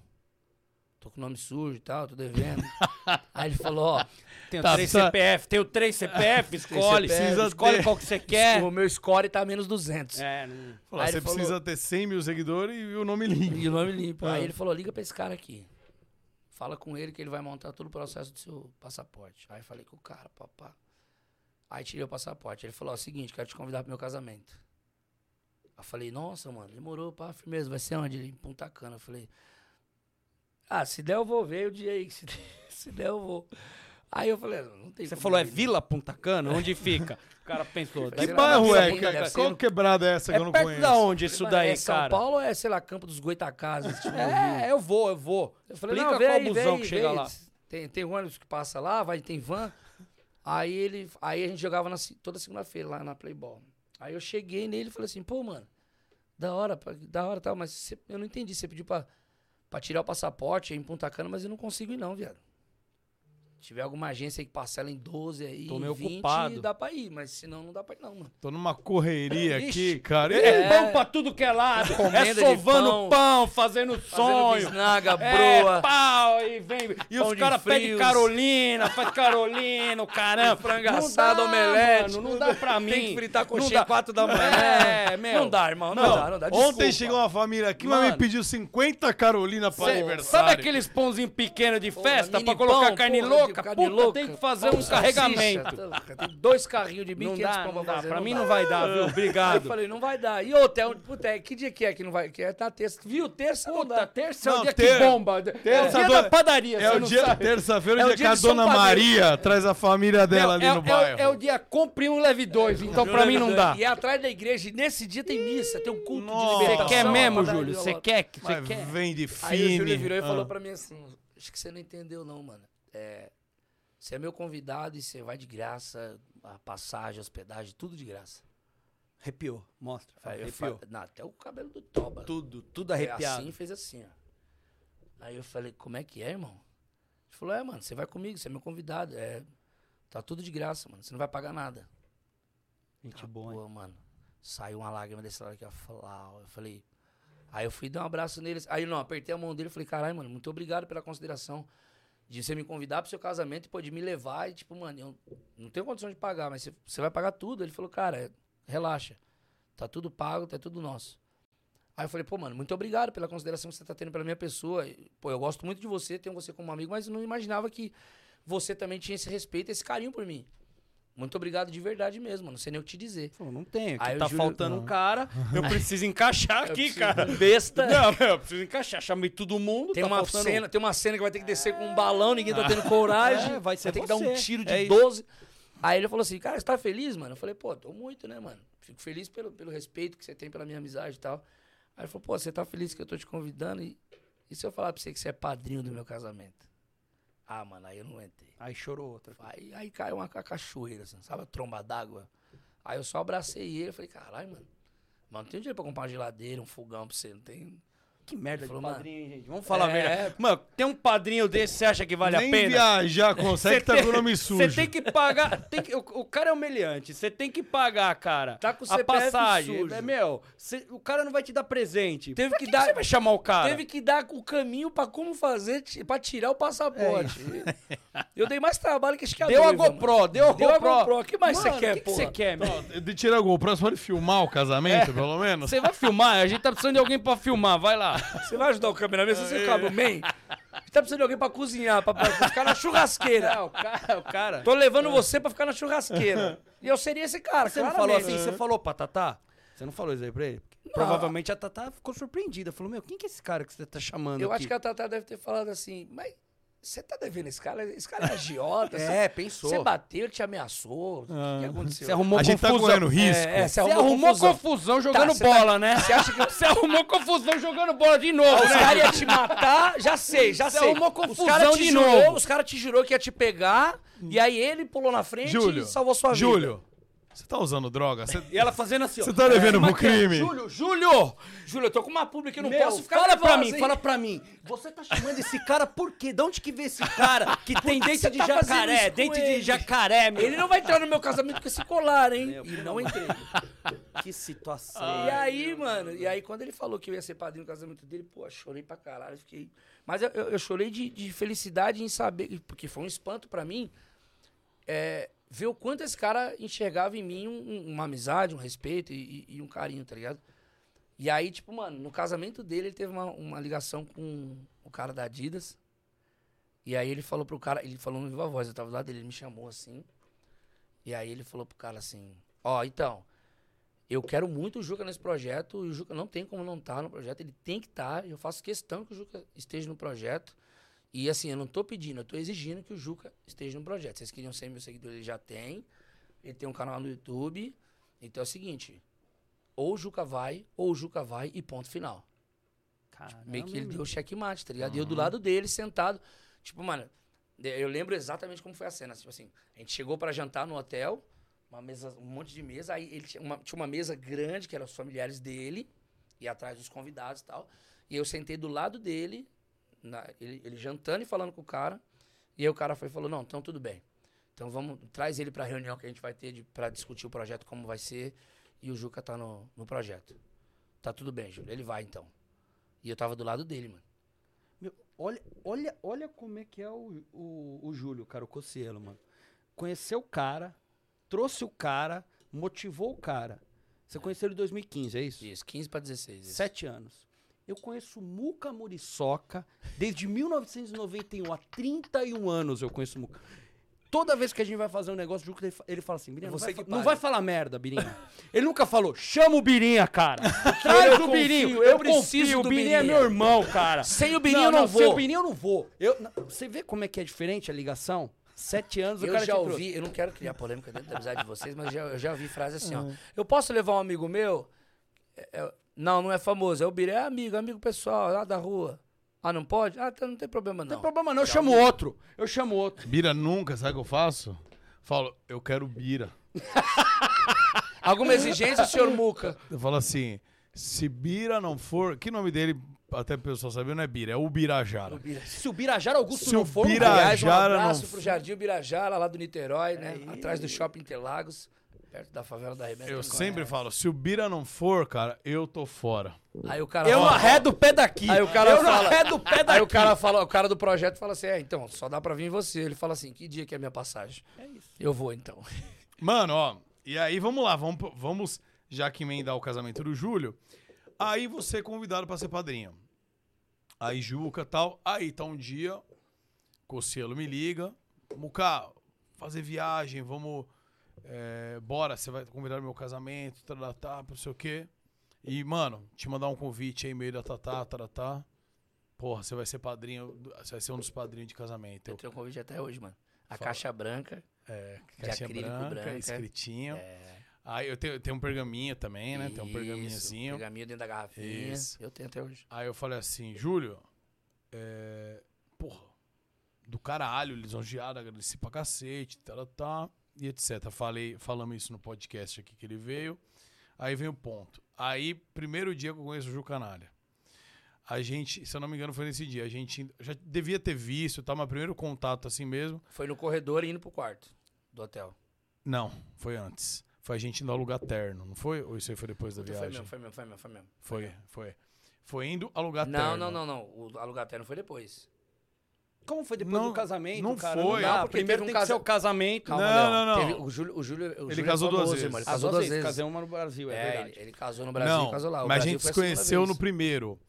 Tô com o nome sujo e tal, tô devendo. aí ele falou, ó... Tenho tá, três precisa... CPF, tenho três CPF, escolhe. CPF, escolhe ter... qual que você quer. O meu score tá menos 200. É, não... Falou, você precisa falou... ter 100 mil seguidores e o nome limpo. E o nome limpo. Ah. Aí ele falou, liga pra esse cara aqui. Fala com ele que ele vai montar todo o processo do seu passaporte. Aí falei com o cara, papá. Aí tirei o passaporte. Ele falou: Ó, seguinte, quero te convidar pro meu casamento. Eu falei: Nossa, mano, demorou, pá, firmeza. Vai ser onde? Ele, em Punta Cana. Eu falei: Ah, se der eu vou ver o dia aí. Se der, se der eu vou. Aí eu falei: Não tem Você falou: É Vila Punta Cana? Onde fica? O cara pensou. Que bairro é? Qual quebrada é essa é que eu não conheço? da onde isso daí, é São cara? São Paulo é, sei lá, Campo dos Goitacazes? Tipo, é, eu vou, eu vou. Eu falei, Explica não, qual busão que chega lá. Tem, tem ônibus que passa lá, vai, tem van. Aí ele, aí a gente jogava na, toda segunda-feira lá na Playboy. Aí eu cheguei nele e falei assim, pô, mano, da hora, da hora tal, mas cê, eu não entendi. Você pediu pra, pra tirar o passaporte em Punta Cana, mas eu não consigo ir não, viado tiver alguma agência que parcela em 12 aí, Tô meio 20, ocupado. dá pra ir, mas senão não dá pra ir não, mano. Tô numa correria aqui, cara. É, é pão pra tudo que é lado. é sovando pão, pão, fazendo sonho. Bisnaga, é, broa. É, pau, e vem. E os caras pedem Carolina, faz Carolina, caramba. Frango assado, omelete. Mano, não dá pra mim. Tem que fritar coxinha 4 da manhã. É, meu. Não dá, irmão. Não, não dá, não dá. Desculpa. Ontem chegou uma família aqui, mano, mas me pediu 50 Carolina pra aniversário. Sabe aqueles pãozinhos pequenos de festa Pô, pra colocar carne louca? Louca, puta, de louca. tem que fazer um Fala, salsicha, carregamento. tá Tem dois carrinhos de 1.500 Não dá, pão não pra dá. fazer. Pra mim dá. não vai dar, viu? Aí eu Obrigado. falei, não vai dar. E outra, é um- puta, é, que dia que é que não vai? Que é na terça. Viu? Terça não Puta, dá. terça é Não, o dia ter- que bomba. terça é o dia do- da padaria, É você o não dia, terça-feira, É o dia dia que a dona Padeiro. Maria traz a família dela ali é, no é- bairro. é o dia compre um leve dois, então pra mim não dá. E é atrás da igreja. E nesse dia tem missa, tem um culto de Você libertação. quer a mesmo, Júlio? Você quer? Você quer? vem de Aí o Júlio fine. virou e falou Ah. pra mim assim: Acho que você não entendeu, não, mano. É, você é meu convidado e você vai de graça, a passagem, hospedagem, tudo de graça. Arrepiou, mostra. Aí Arrepiou. falei, não, até o cabelo do Toba. Tudo, tudo É arrepiado. assim, fez assim, ó. Aí eu falei, como é que é, irmão? Ele falou, é, mano, você vai comigo, você é meu convidado. É, tá tudo de graça, mano. Você não vai pagar nada. Gente Ah, boa? Pô, mano. Saiu uma lágrima desse lado aqui, ó. Eu falei. Aí eu fui dar um abraço nele. Aí não, apertei a mão dele e falei, caralho, mano, muito obrigado pela consideração de você me convidar pro seu casamento e pode me levar. E, tipo, mano, eu não tenho condição de pagar, mas você, você vai pagar tudo. Ele falou, cara, relaxa. Tá tudo pago, tá tudo nosso. Aí eu falei, pô, mano, muito obrigado pela consideração que você tá tendo pela minha pessoa. Pô, eu gosto muito de você, tenho você como amigo, mas eu não imaginava que você também tinha esse respeito, esse carinho por mim. Muito obrigado de verdade mesmo, mano. Não sei nem o que te dizer. Falou, não aqui Aí tá Júlio- faltando um cara, eu preciso encaixar aqui, preciso cara. besta. Não, eu preciso encaixar. Chamei todo mundo, Tem tá uma, faltando cena, tem uma cena que vai ter que descer com um balão, ninguém tá tendo coragem. É, vai ser ter que dar um tiro de É isso. 12. Aí ele falou assim, cara, você tá feliz, mano? Eu falei, pô, tô muito, né, mano? Fico feliz pelo, pelo respeito que você tem pela minha amizade e tal. Aí ele falou, pô, você tá feliz que eu tô te convidando? E, e se eu falar pra você que você é padrinho do meu casamento? Ah, mano, aí eu não entrei. Aí chorou outra. Aí, aí caiu uma ca- cachoeira, assim, sabe? A tromba d'água. Aí eu só abracei ele e falei, caralho, mano. Mano, não tem dinheiro pra comprar uma geladeira, um fogão pra você, não tem. Que merda Falou, de mano. padrinho, hein, gente? Vamos falar É. a verdade. Mano, tem um padrinho desse, você acha que vale Nem a pena? viajar consegue, tá com o nome sujo. Você tem que pagar. tem que- o, o cara é humilhante. Você tem que pagar, cara. Tá com o a CPF passagem. sujo. É, meu, cê- o cara não vai te dar presente. Teve Pra que que dar- Você vai chamar o cara. Teve que dar o caminho pra como fazer, pra tirar o passaporte. eu dei mais trabalho que esse cara. Deu a GoPro, deu a Deu a GoPro. GoPro. O que mais você Mano, quer, o que você quer, meu? De tirar o próximo pode filmar o casamento, pelo menos? Você vai filmar? A gente tá precisando de alguém pra filmar. Vai lá. Você vai ajudar o cameraman? Você cabe man, tá precisando de alguém pra cozinhar, pra, pra ficar na churrasqueira. Não, o cara, o cara. Tô levando você pra ficar na churrasqueira. E eu seria esse cara, Você não claramente. falou assim, você falou pra Tatá? Você não falou isso aí pra ele? Provavelmente a Tatá ficou surpreendida. Falou, meu, quem que é esse cara que você tá chamando Eu aqui? acho que a Tatá deve ter falado assim, mas você tá devendo esse cara? Esse cara é agiota. É, você- pensou. Você bateu, ele te ameaçou. O que, que aconteceu? Você arrumou A gente tá confusão. correndo risco. É, é, Você arrumou, confusão, jogando Tá, você bola, né? Você acha que Você arrumou confusão jogando bola de novo, Ah, os né? caras iam te matar? Já sei, já Você sei. arrumou os confusão caras te de jurou, novo. Os caras te jurou que ia te pegar, e aí ele pulou na frente Júlio, e salvou sua vida. Júlio, você tá usando droga? Você... E ela fazendo assim, ó. Você tá devendo pro crime. Júlio, Júlio! Júlio, eu tô com uma pública, eu não Meu, posso ficar fala pra mim, hein? fala pra mim. Você tá chamando esse cara por quê? De onde que vê esse cara que tem que dente de tá jacaré? Dente ele? de jacaré, meu. Ele não vai entrar no meu casamento com esse colar, hein? Meu, e não entrei. Que situação. e aí, mano, e aí quando ele falou que eu ia ser padrinho no casamento dele, pô, chorei pra caralho, fiquei... Mas eu, eu- eu chorei de, de felicidade em saber, porque foi um espanto pra mim, é, ver o quanto esse cara enxergava em mim um- um- uma amizade, um respeito e, e- um carinho, tá ligado? E aí, tipo, mano, no casamento dele, ele teve uma, uma ligação com o cara da Adidas. E aí ele falou pro cara, ele falou no viva voz, eu tava lado dele, ele me chamou assim. E aí ele falou pro cara assim, ó, então, eu quero muito o Juca nesse projeto, e o Juca não tem como não estar no projeto, ele tem que estar, e eu faço questão que o Juca esteja no projeto. E assim, eu não tô pedindo, eu tô exigindo que o Juca esteja no projeto. Vocês queriam 100 mil seguidores, ele já tem. Ele tem um canal no YouTube. Então é o seguinte, ou o Juca vai, ou o Juca vai e ponto final. Meio que ele deu o checkmate, tá ligado? E eu do lado dele, sentado. Tipo, mano, eu lembro exatamente como foi a cena. Tipo assim, a gente chegou pra jantar no hotel, uma mesa, um monte de mesa. Aí ele tinha uma, tinha uma mesa grande, que eram os familiares dele, e atrás dos convidados e tal. E eu sentei do lado dele, na- ele, ele jantando e falando com o cara. E aí o cara foi e falou: Não, então tudo bem. Então vamos, traz ele pra reunião que a gente vai ter pra discutir o projeto, como vai ser. E o Juca tá no, no projeto. Tá tudo bem, Júlio. Ele vai então. E eu tava do lado dele, mano. Meu, olha, olha, olha como é que é o, o, o Júlio, cara, o Cocielo, mano. Conheceu o cara, trouxe o cara, motivou o cara. Você conheceu ele em 2015, é isso? Isso, 15 pra 16. isso. Sete anos. Eu conheço o Muca Muriçoca desde 1991. Há 31 anos eu conheço o Muca. Toda vez que a gente vai fazer um negócio, o Juca, ele fa- ele fala assim, Birinha, não, Você vai, fa- não vai falar merda, Birinha. ele nunca falou, chama o Birinha, cara. Eu Traz o confio, Birinho. eu Eu preciso preciso, o do Birinha é Birinha. meu irmão, cara. Sem o Birinho eu não Sem vou. o Birinho eu não vou. Eu, não- você vê como é que é diferente a ligação? Sete anos, o Eu cara já ouvi, eu não quero criar polêmica dentro da amizade de vocês, mas já, eu já ouvi frase assim, Uhum. ó. Eu posso levar um amigo meu? É, é, não, não é famoso. É o Biré, é amigo, amigo pessoal, lá da rua. Ah, não pode? Ah, então não tem problema Não não. tem problema não, eu chamo outro. Eu chamo outro. Bira nunca, sabe o que eu faço? Falo, eu quero bira. Alguma exigência, senhor Muca? Eu falo assim, se Bira não for... Que nome dele, até o pessoal sabe, não é Bira, é o Birajara. O Bira- Se o Birajara Augusto Se não for, Bira-. Aliás, um Birajara abraço não- pro Jardim Birajara, lá do Niterói, né? Atrás do Shopping Interlagos, perto da favela da Remeta. Eu sempre falo, se o Bira não for, cara, eu tô fora. Aí o cara Eu fala- arredo o pé daqui. Aí o cara eu fala- arredo o pé daqui. Aí o cara fala, o cara do projeto fala assim: "É, então, só dá pra vir você". Ele fala assim: "Que dia que é a minha passagem?". É isso. Eu vou então. Mano, ó, e aí vamos lá, vamos, vamos já que emendar o casamento do Júlio. Aí você é convidado pra ser padrinho. Aí Juca tal. Aí tá um dia, Cocielo me liga. Muca, fazer viagem, vamos. É, bora, você vai convidar meu casamento, taratá, não sei o quê. E, mano, te mandar um convite aí, meio da tatá, taratá. Porra, você vai ser padrinho, você vai ser um dos padrinhos de casamento. Eu tenho um convite até hoje, mano. A Fala. caixa branca. é, acrílico branca, branca. escritinho. É, Aí eu tenho, tenho um pergaminho também, né? Tem um isso, pergaminhozinho. Pergaminho dentro da garrafinha. Isso. Eu tenho até hoje. Aí eu falei assim, Júlio, é, porra, do caralho, lisonjeado, agradeci pra cacete, tá, tá, e etc. Falei, falamos isso no podcast aqui que ele veio. Aí vem o ponto. Aí, primeiro dia que eu conheço o Ju Canalha. A gente, se eu não me engano, foi nesse dia. A gente já devia ter visto, tá? Mas primeiro contato assim mesmo. Foi no corredor indo pro quarto do hotel. Não, foi antes. Foi a gente indo alugar terno, não foi? Ou isso aí foi depois da Foi viagem? mesmo, foi mesmo, foi mesmo, foi mesmo. Foi, foi. Foi indo alugar Não, terno. não, não, não. O alugar terno foi depois. Como foi depois Não, do casamento, não cara? foi. dá, Não, porque primeiro um tem casa- que ser o casamento. Calma, Não, não, não. Teve o Júlio, o Júlio, o Ele casou é duas famoso, vezes. irmão. Ele As casou duas vezes. Casei uma no Brasil, é, É, verdade. ele, ele casou no Brasil, Não, casou lá. O mas a Brasil gente foi se conheceu no primeiro.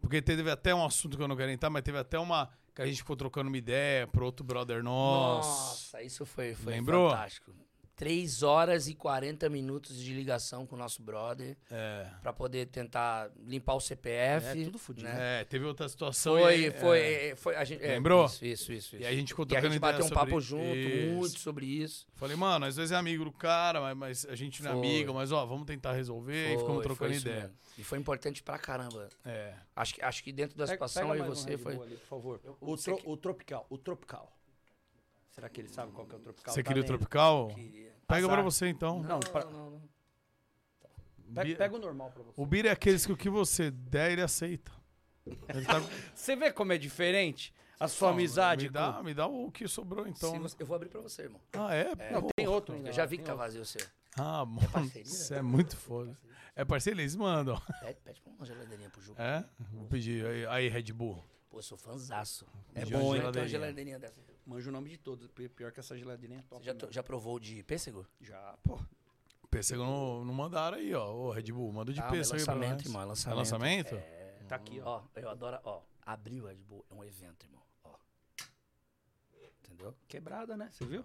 Porque teve até um assunto que eu não quero entrar, mas teve até uma. Que a gente ficou trocando uma ideia pro outro brother nosso. Nossa, isso foi, foi Lembrou? fantástico. 3 horas e 40 minutos de ligação com o nosso brother É. pra poder tentar limpar o CPF. É, tudo fudido. né? É, teve outra situação. Foi, e aí- foi, é. é, foi. A gente, é, Lembrou? Isso, isso, isso. E aí a gente ficou E a gente bateu um papo junto, isso. muito sobre isso. Falei, mano, às vezes é amigo do cara, mas, mas a gente não é Foi. amigo, mas ó, vamos tentar resolver e ficamos Foi, trocando foi ideia. mesmo. E foi importante pra caramba. É. Acho que, acho que dentro da situação pega eu e um você Red foi. Ali, por favor. O, você tro- que- o tropical, o tropical. Será que ele sabe qual que é o tropical? Você Tá queria o lendo. tropical? Queria. Pega Azar. pra você então. Não, pra- não, não, não. Pega, pega o normal pra você. O Bira é aqueles que o que você der, ele aceita. Ele tá- Você vê como é diferente a sua amizade? Me dá, com- me dá o que sobrou então. Você- eu vou abrir pra você, irmão. Ah, é? Não, Pô. tem outro ainda. Eu já vi que tá outro. vazio o seu. Ah, mano. parceria? Isso é muito foda. É parceria, eles mandam. Pede, pede pra uma geladeirinha pro Juca. É? Vou pedir. Aí, aí Red Bull. Pô, eu sou fãzaço. É bom, hein? Tem uma geladeirinha dessa. Manjo o nome de todos. pi- Pior que essa geladeirinha é top. Você já, já provou de pêssego? Já, pô. Pêssego não, não mandaram aí, ó. Ô, Red Bull, manda de Ah, é pêssego aí pra lançamento, nós. irmão, é É lançamento. lançamento? É. Tá aqui, ó. Ó, eu adoro, ó. Abrir o Red Bull é um evento, irmão. Ó. Entendeu? Quebrada, né? Você viu?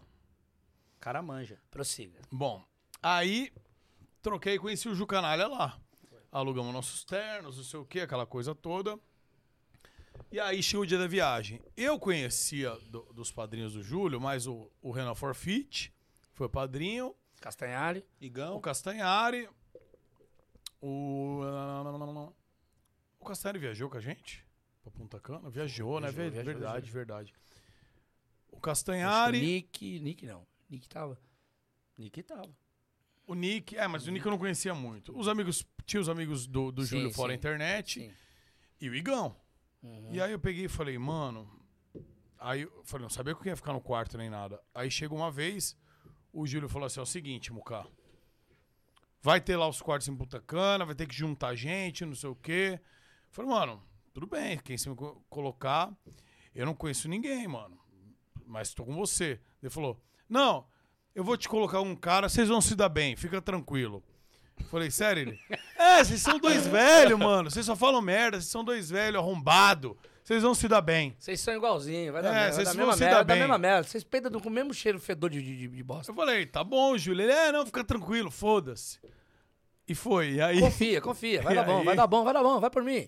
Cara manja. Prossiga. Bom, aí troquei, conheci o Ju Canalha lá. Alugamos nossos ternos, não sei o que, aquela coisa toda. E aí chegou o dia da viagem. Eu conhecia do- dos padrinhos do Júlio, mas o, o Renan Forfit foi padrinho, Castanhari. o Igão. Castanhari, o... O Castanhari viajou com a gente? Pra Punta Cana? Viajou, né? Viajou, Ver- viajou, verdade, viajou. verdade. O que o Castanhari, Nick. Nick não. Nick tava. Nick tava. o Nick... É, mas o Nick eu não conhecia muito. Os amigos... Tinha os amigos do, do Sim, Júlio fora a internet Sim. e o Igão. Uhum. E aí eu peguei e falei, mano. Aí eu falei, não sabia que eu ia ficar no quarto nem nada. Aí chegou uma vez, o Júlio falou assim: é o seguinte, Muká. Vai ter lá os quartos em Punta Cana, vai ter que juntar gente, não sei o quê. Eu falei, mano, tudo bem, quem se me co- colocar, eu não conheço ninguém, mano. Mas tô com você. Ele falou: Não, eu vou te colocar um cara, vocês vão se dar bem, fica tranquilo. Eu Falei, sério? Ele? É, vocês são dois velhos, mano. Vocês só falam merda, vocês são dois velhos arrombado. Vocês vão se dar bem. Vocês são igualzinhos, vai dar É, merda. Vocês vão mesma se merda, dar bem. mesma merda. Vocês peidam com o mesmo cheiro fedor de, de, de bosta. Eu falei, tá bom, Júlio. Ele, é, não, fica tranquilo, foda-se. E foi. E aí, Confia, confia. Vai E dar bom, aí? vai dar bom, vai dar bom, vai por mim.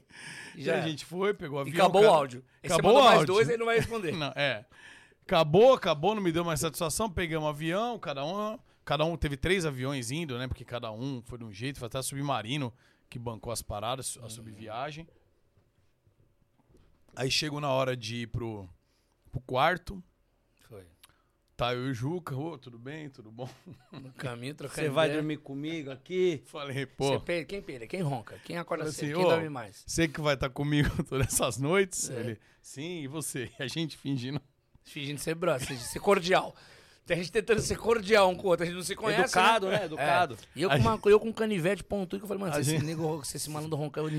E a gente foi, pegou o E avião. acabou o cara- áudio. Aí Acabou você o mandou mais áudio. dois, ele não vai responder. Não, é. Acabou, acabou, não me deu mais satisfação. Pegamos um avião, cada um. Cada um teve três aviões indo, né? Porque cada um foi de um jeito, foi até submarino que bancou as paradas, a subviagem. Aí chegou na hora de ir pro, pro quarto. Foi. Tá eu e o Juca, ô, tudo bem, tudo bom? No caminho, trocando Você vai ideia. dormir comigo aqui? Falei, Você pô, Quem peida? Quem ronca? Quem acorda Falei cedo? assim, Quem ô, dorme mais? você que vai estar comigo todas essas noites? É. Ele, sim, e você? E a gente fingindo. Fingindo ser brother, ser cordial. A gente tentando ser cordial um com o outro, a gente não se conhece. Educado, né? né? Educado. É. E eu A com, uma, eu com um canivete pontudo que eu falei, mano, esse, gente- nego, se esse malandro roncar, eu...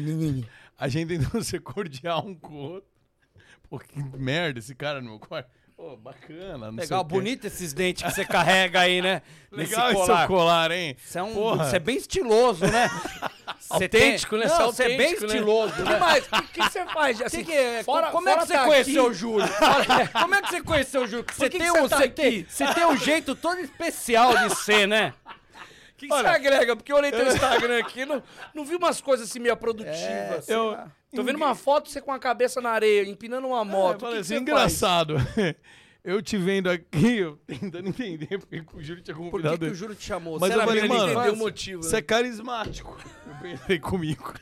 A gente tentando ser cordial um com o outro. Pô, que merda esse cara no meu quarto. Pô, bacana. Legal, bonito esses dentes que você carrega aí, né? Legal esse seu colar. colar, hein? Você é, um, Porra. você é bem estiloso, né? Autêntico, né? Não, Você é você é bem né? estiloso, O que né? mais? O que, que você faz? Assim, Que que é? fora- como é que fora você tá conheceu aqui- o Júlio? Como é que você conheceu o Júlio? Você que tem que um, você tá tem, você tem um jeito todo especial de ser, né? O que, que você agrega? Porque eu olhei teu Instagram aqui, não, não vi umas coisas assim meio produtivas. Eu, Tô vendo uma foto você com a cabeça na areia, empinando uma É, moto. falei que, assim, engraçado. Eu te vendo aqui, eu tentando entender porque que o Júlio tinha Por que, convidado que o ele. Júlio te chamou? Mas Você eu falei, de mano, Entendeu o motivo. Você é carismático. Eu pensei comigo.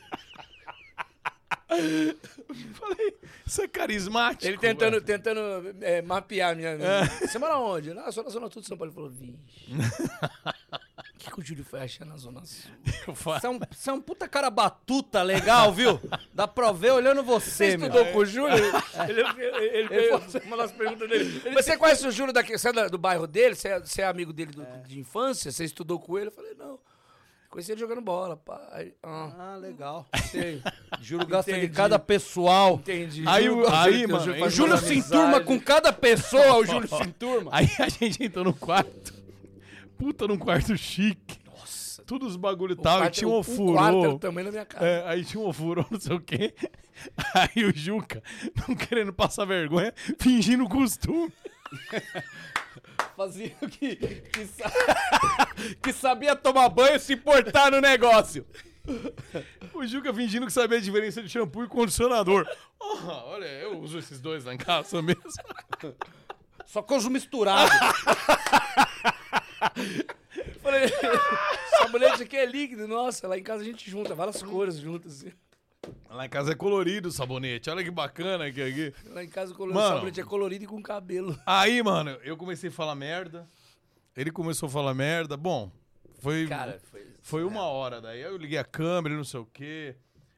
falei, você é carismático. Ele tentando, tentando é, mapear minha. Você mora onde? Ah, sou na Zona Sul de São Paulo. Ele falou, vixe. O que, que o Júlio foi achar na Zona Sul? Eu falo, Você é, um, é um puta cara batuta legal, viu? Dá pra ver olhando você, Você meu. estudou com o Júlio? Ele, ele, ele fez uma das perguntas dele. Você conhece o Júlio daqui? Você é da- do bairro dele? Você é, você é amigo dele do- de infância? Você estudou com ele? Eu falei, não. Conheci ele jogando bola, pai. Ah, Ah, legal. sei. Júlio gasta de Entendi. cada pessoal. Entendi. Aí, o- aí, mano, Júlio o Júlio se enturma com cada pessoa, o Júlio se enturma. Aí a gente entrou no quarto. Puta, num quarto chique. Nossa. Tudo os bagulho e tal. E tinha um era ofurô. o tamanho da minha casa. É, aí tinha um ofurô, não sei o quê. Aí o Juca, não querendo passar vergonha, fingindo costume. Fazia o que, que, sa- que sabia tomar banho e se importar no negócio. O Juca fingindo que sabia a diferença de shampoo e condicionador. Oh, olha, eu uso esses dois lá em casa mesmo. Só que eu uso misturado. Falei, sabonete aqui é líquido. Nossa, lá em casa a gente junta várias cores juntas. assim. Lá em casa é colorido o sabonete. Olha que bacana aqui. aqui. Lá em casa o colo- Mano. sabonete é colorido e com cabelo. Aí, mano, eu comecei a falar merda. Ele começou a falar merda. Bom, foi, Cara, foi... foi uma hora daí. Aí eu liguei a câmera e não sei o quê.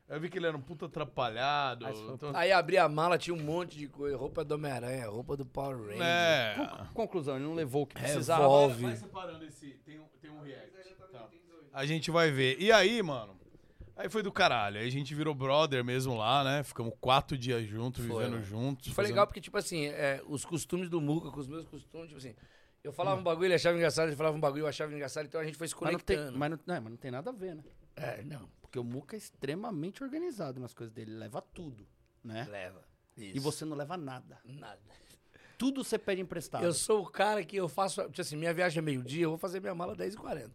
Aí eu vi que ele era um puta atrapalhado. Então, Aí abri a mala, tinha um monte de coisa. Roupa do Homem-Aranha, roupa do Power Ranger. é. Conclusão, ele não levou o que precisava. Revolve. Vai separando esse. Tem um, tem um react. Tá. A gente vai ver. E aí, mano? Aí foi do caralho. Aí a gente virou brother mesmo lá, né? Ficamos quatro dias juntos, Foi, vivendo né? juntos. Foi fazendo- legal porque, tipo assim, é, os costumes do Muca com os meus costumes, tipo assim, eu falava um bagulho, ele achava engraçado, ele falava um bagulho, eu achava engraçado, então a gente foi se Mas não, tem, conectando. mas, não, não, mas não tem nada a ver, né? É, não, Porque o Muca é extremamente organizado nas coisas dele. Ele leva tudo, né? leva. Isso. E você não leva nada. Nada. Tudo você pede emprestado. Eu sou o cara que eu faço, tipo assim, minha viagem é meio-dia, eu vou fazer minha mala 10h40.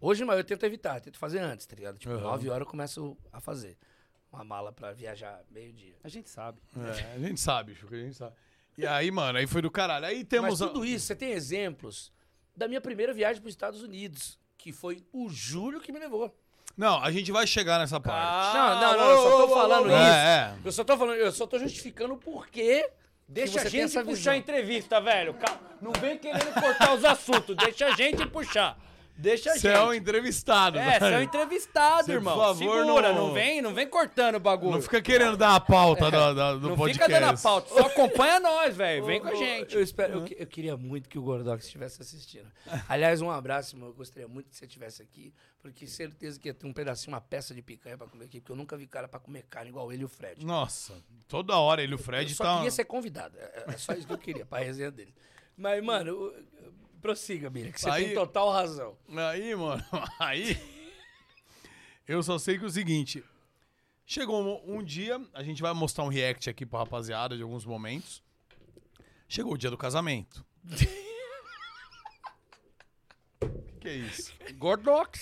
Hoje, mas eu tento evitar, tento fazer antes, tá ligado? Tipo, Uhum. 9 horas eu começo a fazer uma mala pra viajar meio-dia. A gente sabe. É, a gente sabe, Chuca, a gente sabe. E aí, mano, aí foi do caralho. Aí temos. Mas a- tudo isso, você tem exemplos da minha primeira viagem para os Estados Unidos, que foi o Júlio que me levou. Não, a gente vai chegar nessa parte. não, não, não, eu só tô falando isso. É, é. Eu só tô falando, eu só tô justificando o porquê. Deixa a gente puxar a entrevista, velho. Não vem querendo cortar os assuntos. Deixa a gente puxar. Deixa a Você é o gente. entrevistado, É, você é o velho. entrevistado, Você, irmão. por favor, Segura, não- não... vem, não vem cortando o bagulho. Não fica querendo dar a pauta do, do, do Não podcast. fica dando a pauta, só acompanha nós, velho. Vem com a gente. Eu, espero, eu, que- eu queria muito que o Gordox estivesse assistindo. Aliás, um abraço, irmão. Eu gostaria muito que você estivesse aqui, porque certeza que ia ter um pedacinho, uma peça de picanha pra comer aqui, porque eu nunca vi cara pra comer carne igual ele e o Fred. Nossa, toda hora ele e o Fred eu só tá. queria ser convidado. É, é só isso que eu queria, pra resenha dele. Mas, mano, prossiga, Mira, que você Aí- tem total razão. Aí, mano, aí. Eu só sei que é o seguinte. Chegou um, um dia, a gente vai mostrar um react aqui pra rapaziada de alguns momentos. Chegou o dia do casamento. O que, que é isso? Gordox.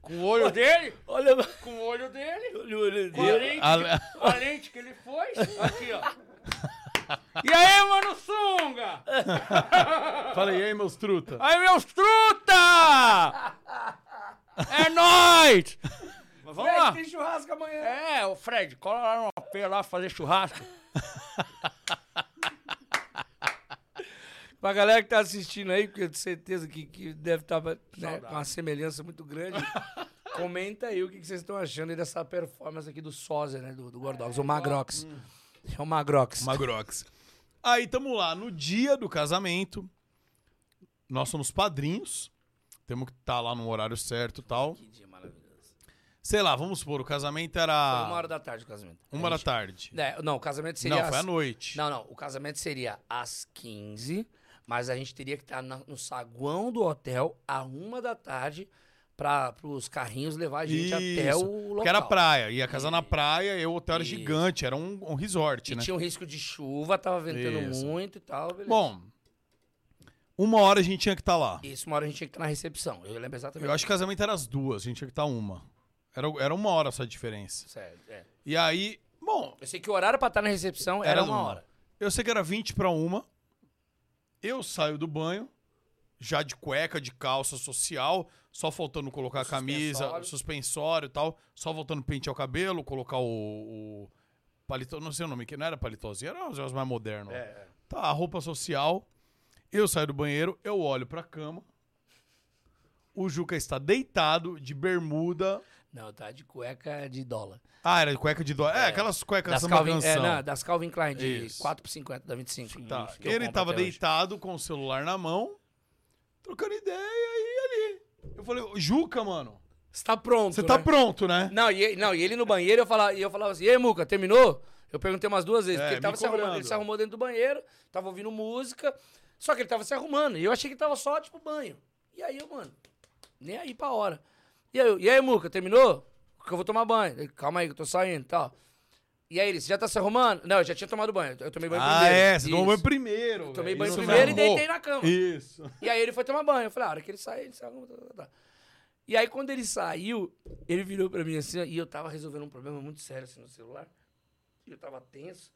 Com o olho dele? Olha, Com o olho dele? olha o olho Com a dele. lente, A- a lente que ele foi? Aqui, ó. E aí, mano Sunga? Falei, e aí, meus truta? Aí, meus truta! É nóis! Mas vamos lá. Tem churrasco amanhã. É, o Fred, cola lá no AP lá fazer churrasco. Pra galera que tá assistindo aí, porque eu tenho certeza que, que deve estar né, com uma semelhança muito grande. comenta aí o que, que vocês estão achando aí dessa performance aqui do Sósia, né? Do, do Gordox, o Magrox. É o Magrox. Magrox. Aí, tamo lá, no dia do casamento. Nós somos padrinhos. Temos que estar lá no horário certo e tal. Que dia maravilhoso. Sei lá, vamos supor, o casamento Foi era uma hora da tarde o casamento. uma A da gente- tarde. É, não, o casamento seria. Não, foi à às- noite. Não, não. O casamento seria às 15, mas a gente teria que estar na- no saguão do hotel à uma da tarde para os carrinhos levar a gente até Isso, o local. Porque era praia. Ia casar na praia e o hotel era Isso. gigante. Era um, um resort, E né? tinha um risco de chuva, tava ventando Isso. muito e tal. Beleza. Bom, uma hora a gente tinha que estar lá. Isso, uma hora a gente tinha que estar na recepção. Eu lembro exatamente. Eu acho que o casamento era às duas, a gente tinha que estar uma. Era, era uma hora só a diferença. Sério, é. E aí, bom, Eu sei que o horário pra estar na recepção era, Era uma uma. hora. eu sei que era 20 pra uma. Eu saio do banho, já de cueca, de calça social, só faltando colocar a camisa, Suspensório. suspensório e tal, só faltando pentear o cabelo, colocar o, o paletó, não sei o nome, que não era paletózinho, era os mais modernos. É. Tá, a roupa social. Eu saio do banheiro, eu olho pra cama. O Juca está deitado, de bermuda. Não, tá de cueca de dólar. Ah, era de cueca de dó. É, aquelas cuecas Das Calvin, é, não, das Calvin Klein de Isso. 4 por 50, da 25. Tá. Ele compro tava até hoje. deitado com o celular na mão, trocando ideia e ali. Eu falei, "Ô, Juca, mano, Você tá pronto, você tá né? pronto, né? Não, e, ele- não, e ele no banheiro, eu falava, e eu falava assim, e aí, Muca, terminou? Eu perguntei umas duas vezes, É, porque ele tava se arrumando. Ele se arrumou dentro do banheiro, tava ouvindo música, só que ele tava se arrumando. E eu achei que ele tava só, tipo, banho. E aí, eu, mano, nem aí pra hora. E aí, eu, e aí Muca, terminou? Porque eu vou tomar banho. Ele, Calma aí, que eu tô saindo e tal. E aí ele, você já tá se arrumando? Não, eu já tinha tomado banho. Eu tomei banho Ah, primeiro. é, você tomou banho primeiro. Tomei velho. banho Isso primeiro e deitei na cama. Isso. E aí ele foi tomar banho. Eu falei, ah, a hora que ele sair, ele se arruma. Tá, tá, tá. E aí quando ele saiu, ele virou pra mim assim, e eu tava resolvendo um problema muito sério assim no celular. E eu tava tenso.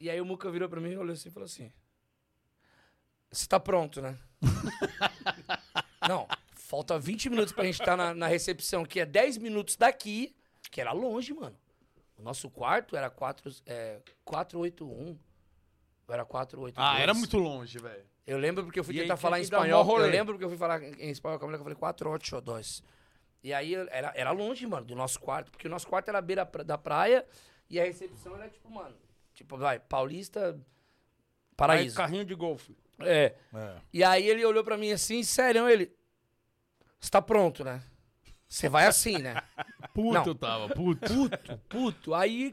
E aí o Muca virou pra mim e olhou assim e falou assim: Você tá pronto, né? Não, falta 20 minutos pra gente estar na, na recepção, que é 10 minutos daqui, que era longe, mano. O nosso quarto era 4, é, 481. Ou era 482. Ah, era muito longe, velho. Eu lembro porque eu fui E aí tentar falar em espanhol. Eu lembro porque eu fui falar em espanhol com a mulher que eu falei 482. E aí era, era longe, mano, do nosso quarto. Porque o nosso quarto era à beira da praia e a recepção era tipo, mano, tipo, vai, Paulista, Aí, Paraíso. carrinho de golfe. É. É. E aí ele olhou pra mim assim, sério, ele. Você tá pronto, né? Você vai assim, né? Puto Não. eu tava, puto. Puto, puto. Aí.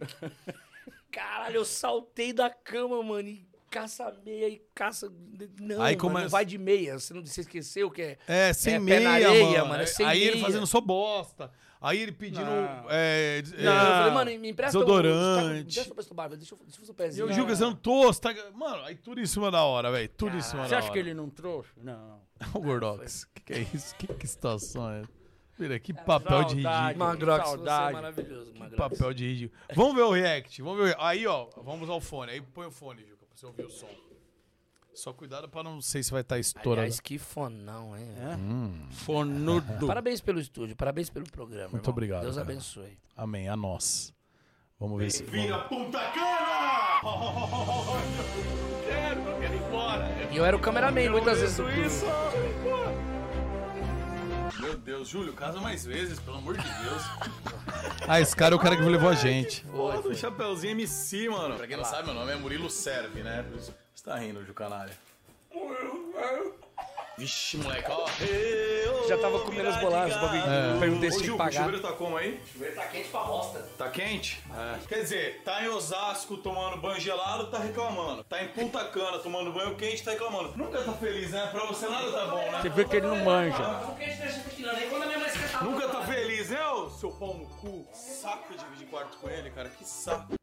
Caralho, eu saltei da cama, mano. E caça meia e caça. Não, Aí mano, começa- não vai de meia. Você não você esqueceu que é. É, sem É, pé meia, na areia, mano. mano, é sem Aí ele meia. fazendo só bosta. Aí ele pedindo. Não. É, Não, é, eu falei, mano, me empresta desodorante. Um, deixa eu ver barba, deixa eu deixa eu ver o E pezinho. o Juca, você não tosse, tá... Mano, aí tudo em cima da hora, velho. Tudo em cima da Você hora. acha que ele não trouxe? Não. O Gordox. Que que é isso? Que, que situação é? Vira, que papel de saudade. ridículo. Magrox, você é saudade. maravilhoso, Magrox. Papel de ridículo. Vamos ver o react. Vamos ver. Aí, ó, vamos usar o fone. Aí põe o fone, Juca, pra você ouvir o som. Só cuidado pra não sei se vai estar estourando. Aliás, que fonão, hein? É? Hum, Fonudo. Parabéns pelo estúdio, parabéns pelo programa. Muito irmão. obrigado, Deus cara. abençoe. amém, a nós. Vamos ver se. Vira Vamos... Punta Cana! Quero, eu quero ir embora. E eu era o cameraman muitas vezes isso. Meu Deus, Júlio, casa mais vezes, pelo amor de Deus. ah, esse cara é o cara que levou a gente. Foi, do Chapeuzinho MC, mano. Pra quem não sabe, meu nome é Murilo Serve, né? Por isso Você tá rindo, Ju Canária. Vixe, moleque, ó. Já tava comendo as bolachas, bagulho. É. Perguntei se tinha que o pagar. chuveiro tá como aí? Tá quente pra bosta. Tá quente? Quer dizer, tá em Osasco tomando banho gelado, tá reclamando. Tá em Punta Cana tomando banho quente, tá reclamando. Nunca tá feliz, né? Pra você nada tá bom, né? Você vê que ele não manja. O esquece Nunca tá feliz, né, ô seu pau no cu? Saco de dividir quarto com ele, cara. Que saco.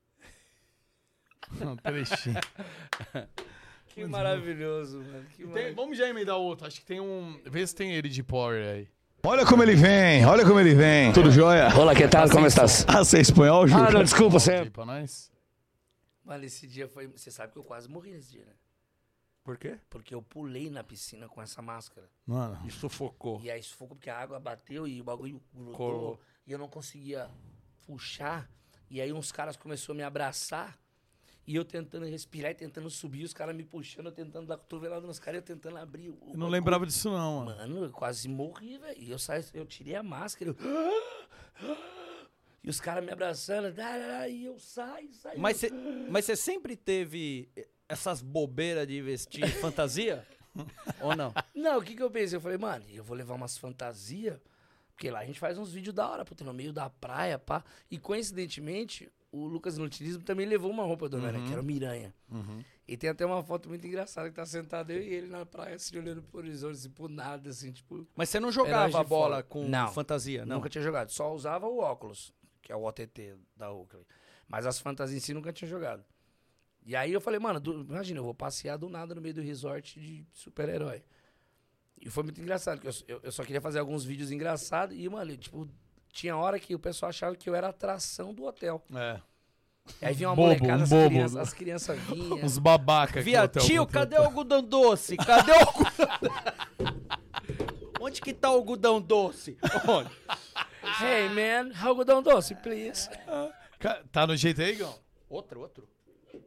Não, trechinho. Que maravilhoso, mano. Que Tem- maravilhoso. vamos já emendar outro. Acho que tem um. Vê se tem ele de Power aí. Olha como ele vem, olha como ele vem. Tudo jóia? Olá, que tal? Como estás? Ah, você é espanhol, Ju? Ah, não, desculpa, você Aí pra nós. Mano, esse dia foi. Você sabe que eu quase morri nesse dia, né? Por quê? Porque eu pulei na piscina com essa máscara. Mano. Me sufocou. E aí sufoco porque a água bateu e o bagulho grudou. Colou. E eu não conseguia puxar. E aí uns caras começaram a me abraçar. E eu tentando respirar e tentando subir, os caras me puxando, eu tentando dar cotovelada nos caras, eu tentando abrir. o Eu não lembrava disso, não, mano. Mano, eu quase morri, velho. E eu saí, eu tirei a máscara. Eu... E os caras me abraçando. E eu saio, saio. Mas você mas você sempre teve essas bobeiras de vestir fantasia? Ou não? Não, o que que eu pensei? Eu falei, mano, eu vou levar umas fantasias, porque lá a gente faz uns vídeos da hora, puta, no meio da praia, pá. E coincidentemente, o Lucas Inutilismo também levou uma roupa do Homem-Aranha, que era o Miranha. E tem até uma foto muito engraçada que tá sentado eu e ele na praia, assim, olhando pro horizonte, assim, por nada, assim, tipo... Mas você não jogava a bola fora. com Não. fantasia, não? Nunca tinha jogado, só usava o óculos, que é o OTT da Oakley. Mas as fantasias em si nunca tinha jogado. E aí eu falei, mano, do- imagina, eu vou passear do nada no meio do resort de super-herói. E foi muito engraçado, porque eu, eu- eu só queria fazer alguns vídeos engraçados e, mano, tipo, tinha hora que o pessoal achava que eu era atração do hotel. É. E aí vinha uma Bobo, molecada, um as, bobo. crianças, as crianças vinham. Uns babaca aqui Via, no hotel tio, cadê o algodão doce? Cadê o algodão... Onde que tá o algodão doce? Onde? Hey, man, algodão doce, please. Tá no jeito aí, Gão? Outro, outro.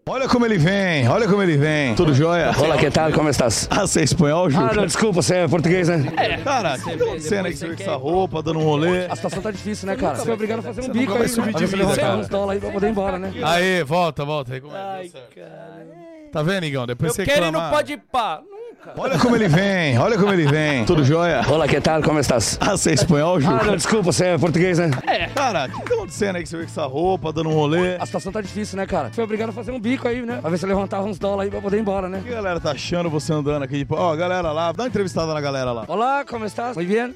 Olha como ele vem, olha como ele vem. Tudo jóia? Olá, que tal? Como estás? Ah, você é espanhol, Ju? Ah, não, desculpa, você é português, né? Cara, o que tá acontecendo aí você com essa roupa, dando um rolê? A situação tá difícil, né, cara? Você é obrigado a fazer um Você bico aí, subir né? de você vida, levantar cara. uns dólares aí pra poder ir embora, né? Aê, volta, volta. Aí como é? Ai, cara. Tá vendo, Igão? Depois Eu você quero ir no reclamar. pode pá. Olha como ele vem, olha como ele vem. Tudo jóia? Olá, que tal? Como estás? Ah, você é espanhol, Ju? Ah, não, desculpa, você é português, né? Cara, o que tá acontecendo aí que você veio com essa roupa, dando um rolê? A situação tá difícil, né, cara? Foi obrigado a fazer um bico aí, né? Pra ver se levantava uns dólares aí pra poder ir embora, né? O que a galera tá achando você andando aqui? Tipo, ó, a galera lá, dá uma entrevistada na galera lá. Olá, como estás? Muy bien?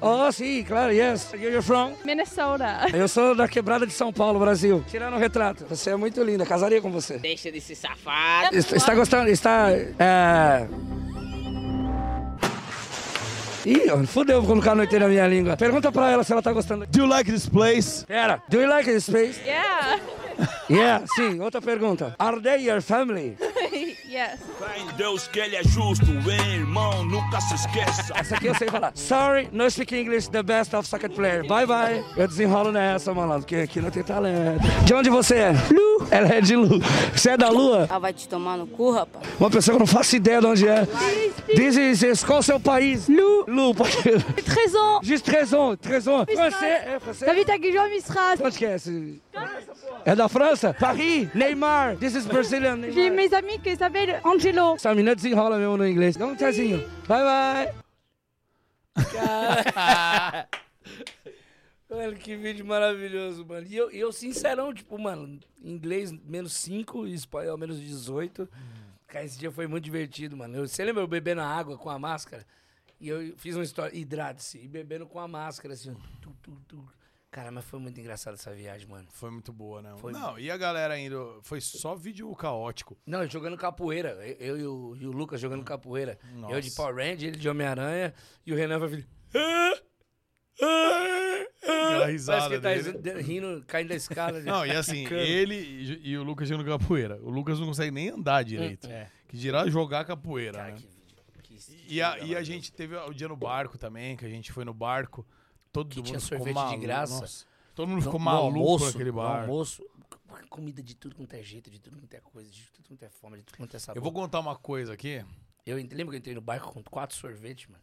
Oh, sim, claro, yes. Where you're from? Minnesota. Eu sou da quebrada de São Paulo, Brasil. Tirando o retrato. Você é muito linda, casaria com você. Deixa de ser safado. Está, está gostando? Está. É... Ih, fudeu, vou colocar a noite na minha língua. Pergunta pra ela se ela tá gostando. Do you like this place? Pera, do you like this space? Yeah. Yeah, sim, outra pergunta. Are they your family? yes. Fé em Deus que ele é justo, hein, irmão, nunca se esqueça. Essa aqui eu sei falar. Sorry, no speak English, the best of second player. Bye bye. Eu desenrolo nessa, malandro, porque aqui não tem talento. De onde você é? Lu. Ela é de Lu. Você é da Lua? Ela vai te tomar no cu, rapaz. Uma pessoa que eu não faço ideia de onde é. This is, is qual é o seu país? Lu. Lu, pode... 13 ans. Juste 13 ans, 13 ans. Francês, é francês? J'habite à Gujan Misras. Onde que é esse? É da França? Paris, Neymar. This is Brazilian J'ai Neymar. mes amis qui s'appellent Angelo. Essa menina desenrola mesmo no inglês. Dá um tezinho. Bye, bye. Mano, que vídeo maravilhoso, mano. E eu, eu, sincerão, tipo, mano, inglês menos 5 e espanhol menos 18. Cara, esse dia foi muito divertido, mano. Eu- Você lembra eu bebendo água com a máscara? E eu fiz uma história, hidrate-se, e bebendo com a máscara, assim, tu, tu, tu. Cara, mas foi muito engraçado essa viagem, mano. Foi muito boa, né? Foi Não, e a galera indo. Foi só vídeo caótico. Não, jogando capoeira. Eu, eu e, o, e o Lucas jogando capoeira. Nossa. Eu de Power Ranger, ele de Homem-Aranha, e o Renan vai vir. Aquela risada que ele tá dele. rindo, caindo da escada. Não, e assim, Ficando. ele e, e o Lucas jogando capoeira. O Lucas não consegue nem andar direito. É. Que dirá jogar capoeira, Cara, né? que vídeo. Que E a, e a gente teve o dia no barco também, que a gente foi no barco. Todo Que mundo tinha ficou sorvete de graça. Nossa, todo mundo ficou No- no maluco almoço, naquele no bar. almoço, comida de tudo quanto é jeito, de tudo quanto é coisa, de tudo quanto é forma, de tudo quanto é sabor. Eu vou contar uma coisa aqui, Eu lembro que eu entrei no barco com quatro sorvetes, mano.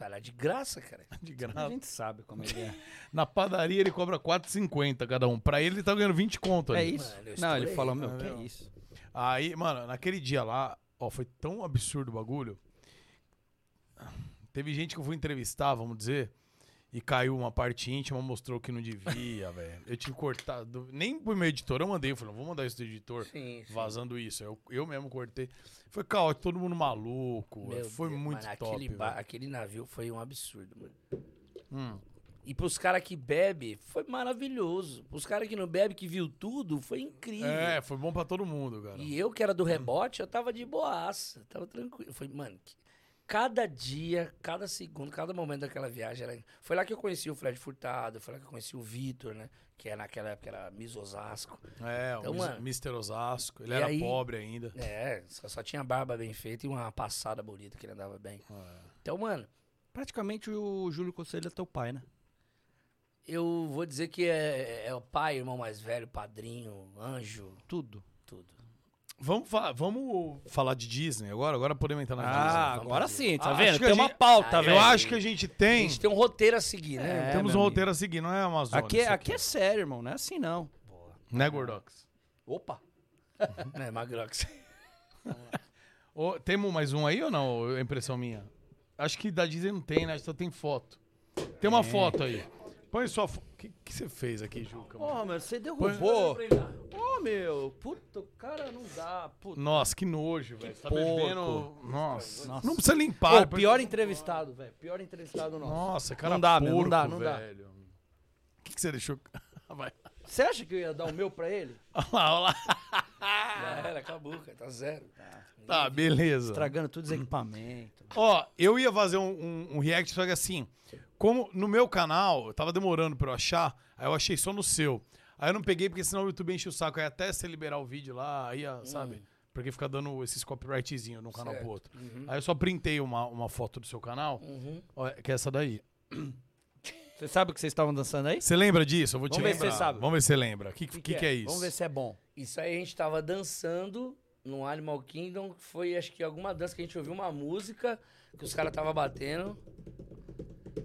Lá de graça, cara. de A graça. gente sabe como ele é. Na padaria ele cobra 4,50 cada um. Pra ele ele tá ganhando 20 conto É ali. isso. Mano, eu Não, ele falou, meu, que é isso? Aí, mano, naquele dia lá, ó, foi tão absurdo o bagulho. Teve gente que eu fui entrevistar, vamos dizer, e caiu uma parte íntima, mostrou que não devia, velho. Eu tive que cortar. do- Nem pro meu editor eu mandei, eu falei, vou mandar isso do editor Sim, sim. vazando isso. Eu, eu mesmo cortei. Foi caótico, todo mundo maluco. Meu foi Deus, muito mano, top. Aquele, ba- velho. aquele navio foi um absurdo, mano. Hum. E pros caras que bebe, foi maravilhoso. Pros caras que não bebe, que viu tudo, foi incrível. É, foi bom pra todo mundo, cara. E eu, que era do rebote, eu tava de boaça, tava tranquilo. Foi, mano, que- cada dia, cada segundo, cada momento daquela viagem era... Foi lá que eu conheci o Fred Furtado, foi lá que eu conheci o Vitor, né? Que é naquela época era Miss Osasco. É, o Então, Mis- mano, Mr. Osasco. Ele era aí- pobre ainda. É, só, só tinha barba bem feita e uma passada bonita que ele andava bem. É. Então, mano, Praticamente o Júlio Conselho é teu pai, né? eu vou dizer que é, é o pai, irmão mais velho, padrinho, anjo, Tudo. Vamos, fa- vamos falar de Disney agora? Agora podemos entrar na Ah, Disney. agora sim, tá Ah, vendo? acho que Tem a uma gente- pauta, Ah, velho. Eu acho que a gente A tem. gente tem um roteiro a seguir, né? É, temos um amigo. roteiro a seguir, não é Amazônia. Aqui, isso é- aqui é sério, irmão. Não é assim, não. Né, Gordox? Opa. É, Magrox. Ô, temos mais um aí ou não? É impressão minha? Acho que da Disney não tem, né? Só tem foto. Tem uma foto aí. Põe sua foto. O que, que você fez aqui, Juca? Ô, meu, você derrubou. Ô, meu. Puta, o cara não dá. Puta. Nossa, que nojo, velho. Você tá porco. bebendo. Nossa. Nossa. Não precisa limpar. Ô, pior entrevistado, velho. Pior entrevistado nosso. Nossa, cara. Não dá, meu, não porco, dá, não dá. O que, que você deixou? Vai. Você acha que eu ia dar o meu pra ele? Olha lá, olha lá. Já era, acabou, cara, tá zero. Tá, beleza. Estragando todos os equipamentos. Ó, eu ia fazer um, um- um react, só que assim, como no meu canal, eu tava demorando pra eu achar, aí eu achei só no seu. Aí eu não peguei, porque senão o YouTube enche o saco. Aí até você liberar o vídeo lá, aí, ia, sabe? Porque fica dando esses copyrightzinhos de um canal pro Certo. outro. Aí eu só printei uma, uma foto do seu canal, Uhum. que é essa daí. Você sabe o que vocês estavam dançando aí? Você lembra disso? Eu vou te Vamos ver se lembrar. você sabe. Vamos ver se você lembra. O que, que, que é isso? Vamos ver se é bom. Isso aí a gente tava dançando no Animal Kingdom. Foi acho que alguma dança que a gente ouviu uma música que os caras tava batendo.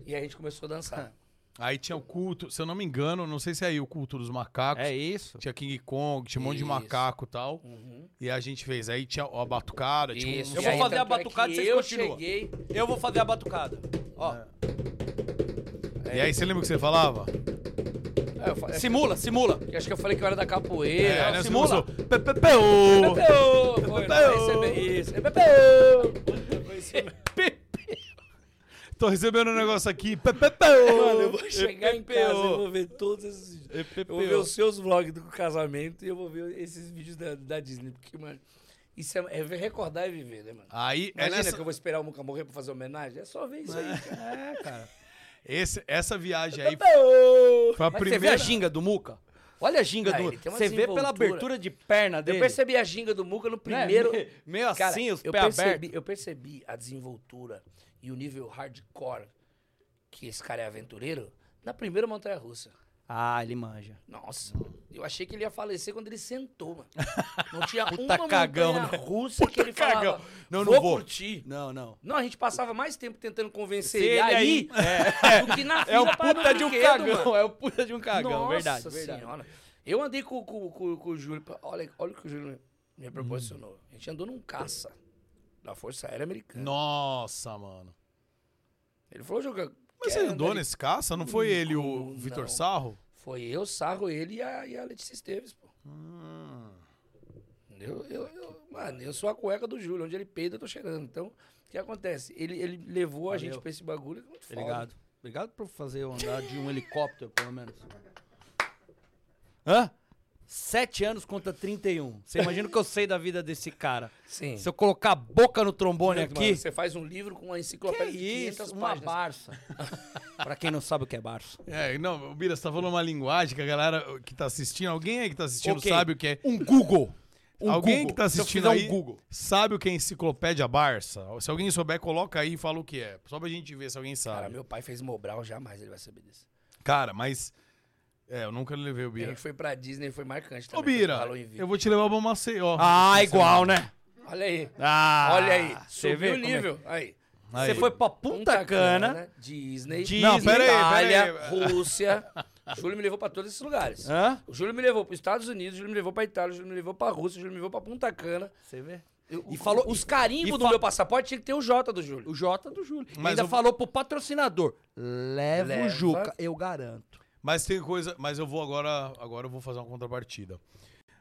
E a gente começou a dançar. Aí tinha o culto, se eu não me engano, não sei se é aí o culto dos macacos. É isso. Tinha King Kong, tinha um monte de Isso. macaco e tal. Uhum. E a gente fez. Aí tinha a batucada, tinha Isso. um... Eu vou aí, fazer a é batucada que e vocês eu continuam. cheguei. Eu vou fazer a batucada. Ó, E aí você lembra o que você falava? É, eu fa- é, simula, simula. que acho que eu falei que eu era da capoeira. É, né, você simula. começou, "Pe- pe- pe- ô". Pepeu! Foi, não, isso. É Pepeu! Isso mesmo. Tô recebendo um negócio aqui. ô. Mano, eu vou chegar em casa e vou ver todos esses vídeos. Eu vou ver os seus vlogs do casamento e eu vou ver esses vídeos da, da Disney. Porque, mano, isso é, é recordar e viver, né, mano? Aí, é Imagina nessa, que eu vou esperar o Muca morrer pra fazer homenagem? É só ver isso aí, cara. É, cara. esse, essa viagem aí foi a Mas você vê a primeira... ginga do Muca? Olha a ginga Ah, do uma Você vê pela abertura de perna dele. Eu percebi a ginga do Muca no né? primeiro... Me- Meio Cara, assim, os eu pés abertos. eu percebi a desenvoltura e o nível hardcore que esse cara é aventureiro na primeira montanha-russa. Ah, ele manja. Nossa, eu achei que ele ia falecer quando ele sentou, mano. Não tinha Puta uma cagão, né? montanha-russa que ele falava, cagão. Não, não vou, vou." curtir. Não, não. Não, a gente passava mais tempo tentando convencer ele, ele aí, aí- do que na É fila o pra puta de um brinquedo, cagão. mano. É o puta de um cagão. Nossa verdade, verdade. senhora. Eu andei com, com, com, com o Júlio. Olha, olha o que o Júlio me- me proporcionou. A gente andou num caça da Força Aérea Americana. Nossa, mano. Ele falou, Juca. Mas você andou nesse caça? Não foi ele o Não. Vitor Sarro? Foi eu, Sarro, ele e a, e a Letícia Esteves, pô. Hum. Eu, eu, eu- mano, eu sou a cueca do Júlio. Onde ele peida, eu tô cheirando. Então, o que acontece? Ele, ele levou a Valeu. gente pra esse bagulho. que é muito foda. Obrigado. Obrigado por fazer eu andar de um helicóptero, pelo menos. Hã? Sete anos contra 31. Você imagina o que eu sei da vida desse cara. Sim. Se eu colocar a boca no trombone Mano, aqui. Você faz um livro com uma Que enciclopédia de 500 isso? Uma páginas. barça. pra quem não sabe o que é barça. É, não, o Bira, você tá falando uma linguagem que a galera que tá assistindo, alguém aí que tá assistindo Ok. sabe o que é. Um Google. Um alguém Google. que tá assistindo um aí Google. sabe o que é enciclopédia Barça? Se alguém souber, coloca aí e fala o que é. Só pra gente ver se alguém Cara, sabe. meu pai fez Mobral, jamais ele vai saber disso. Cara, mas. É, eu nunca levei o A Bira. gente foi pra Disney, foi marcante Ô, também. foi Bira, eu vou te levar pra Maceió. Ah, igual, né? Olha aí. Ah, Olha aí. Você Subiu vê o como é- nível. Aí. Aí. Você foi pra Punta, Cana. Disney, Disney. Não, pera aí, Itália, pera aí. Rússia. O Júlio me levou pra todos esses lugares. Hã? O Júlio me levou pros Estados Unidos, o Júlio me levou pra Itália, o Júlio me levou pra Rússia, o Júlio me levou pra Punta Cana. Você vê? Eu- E o- falou- Os carimbos e do fa- meu passaporte tinha que ter o J do Júlio. O Jota do Júlio. Mas Ainda eu- falou pro patrocinador. Leva, Leva. o Juca, eu garanto. Mas tem coisa. Mas eu vou agora. Agora eu vou fazer uma contrapartida.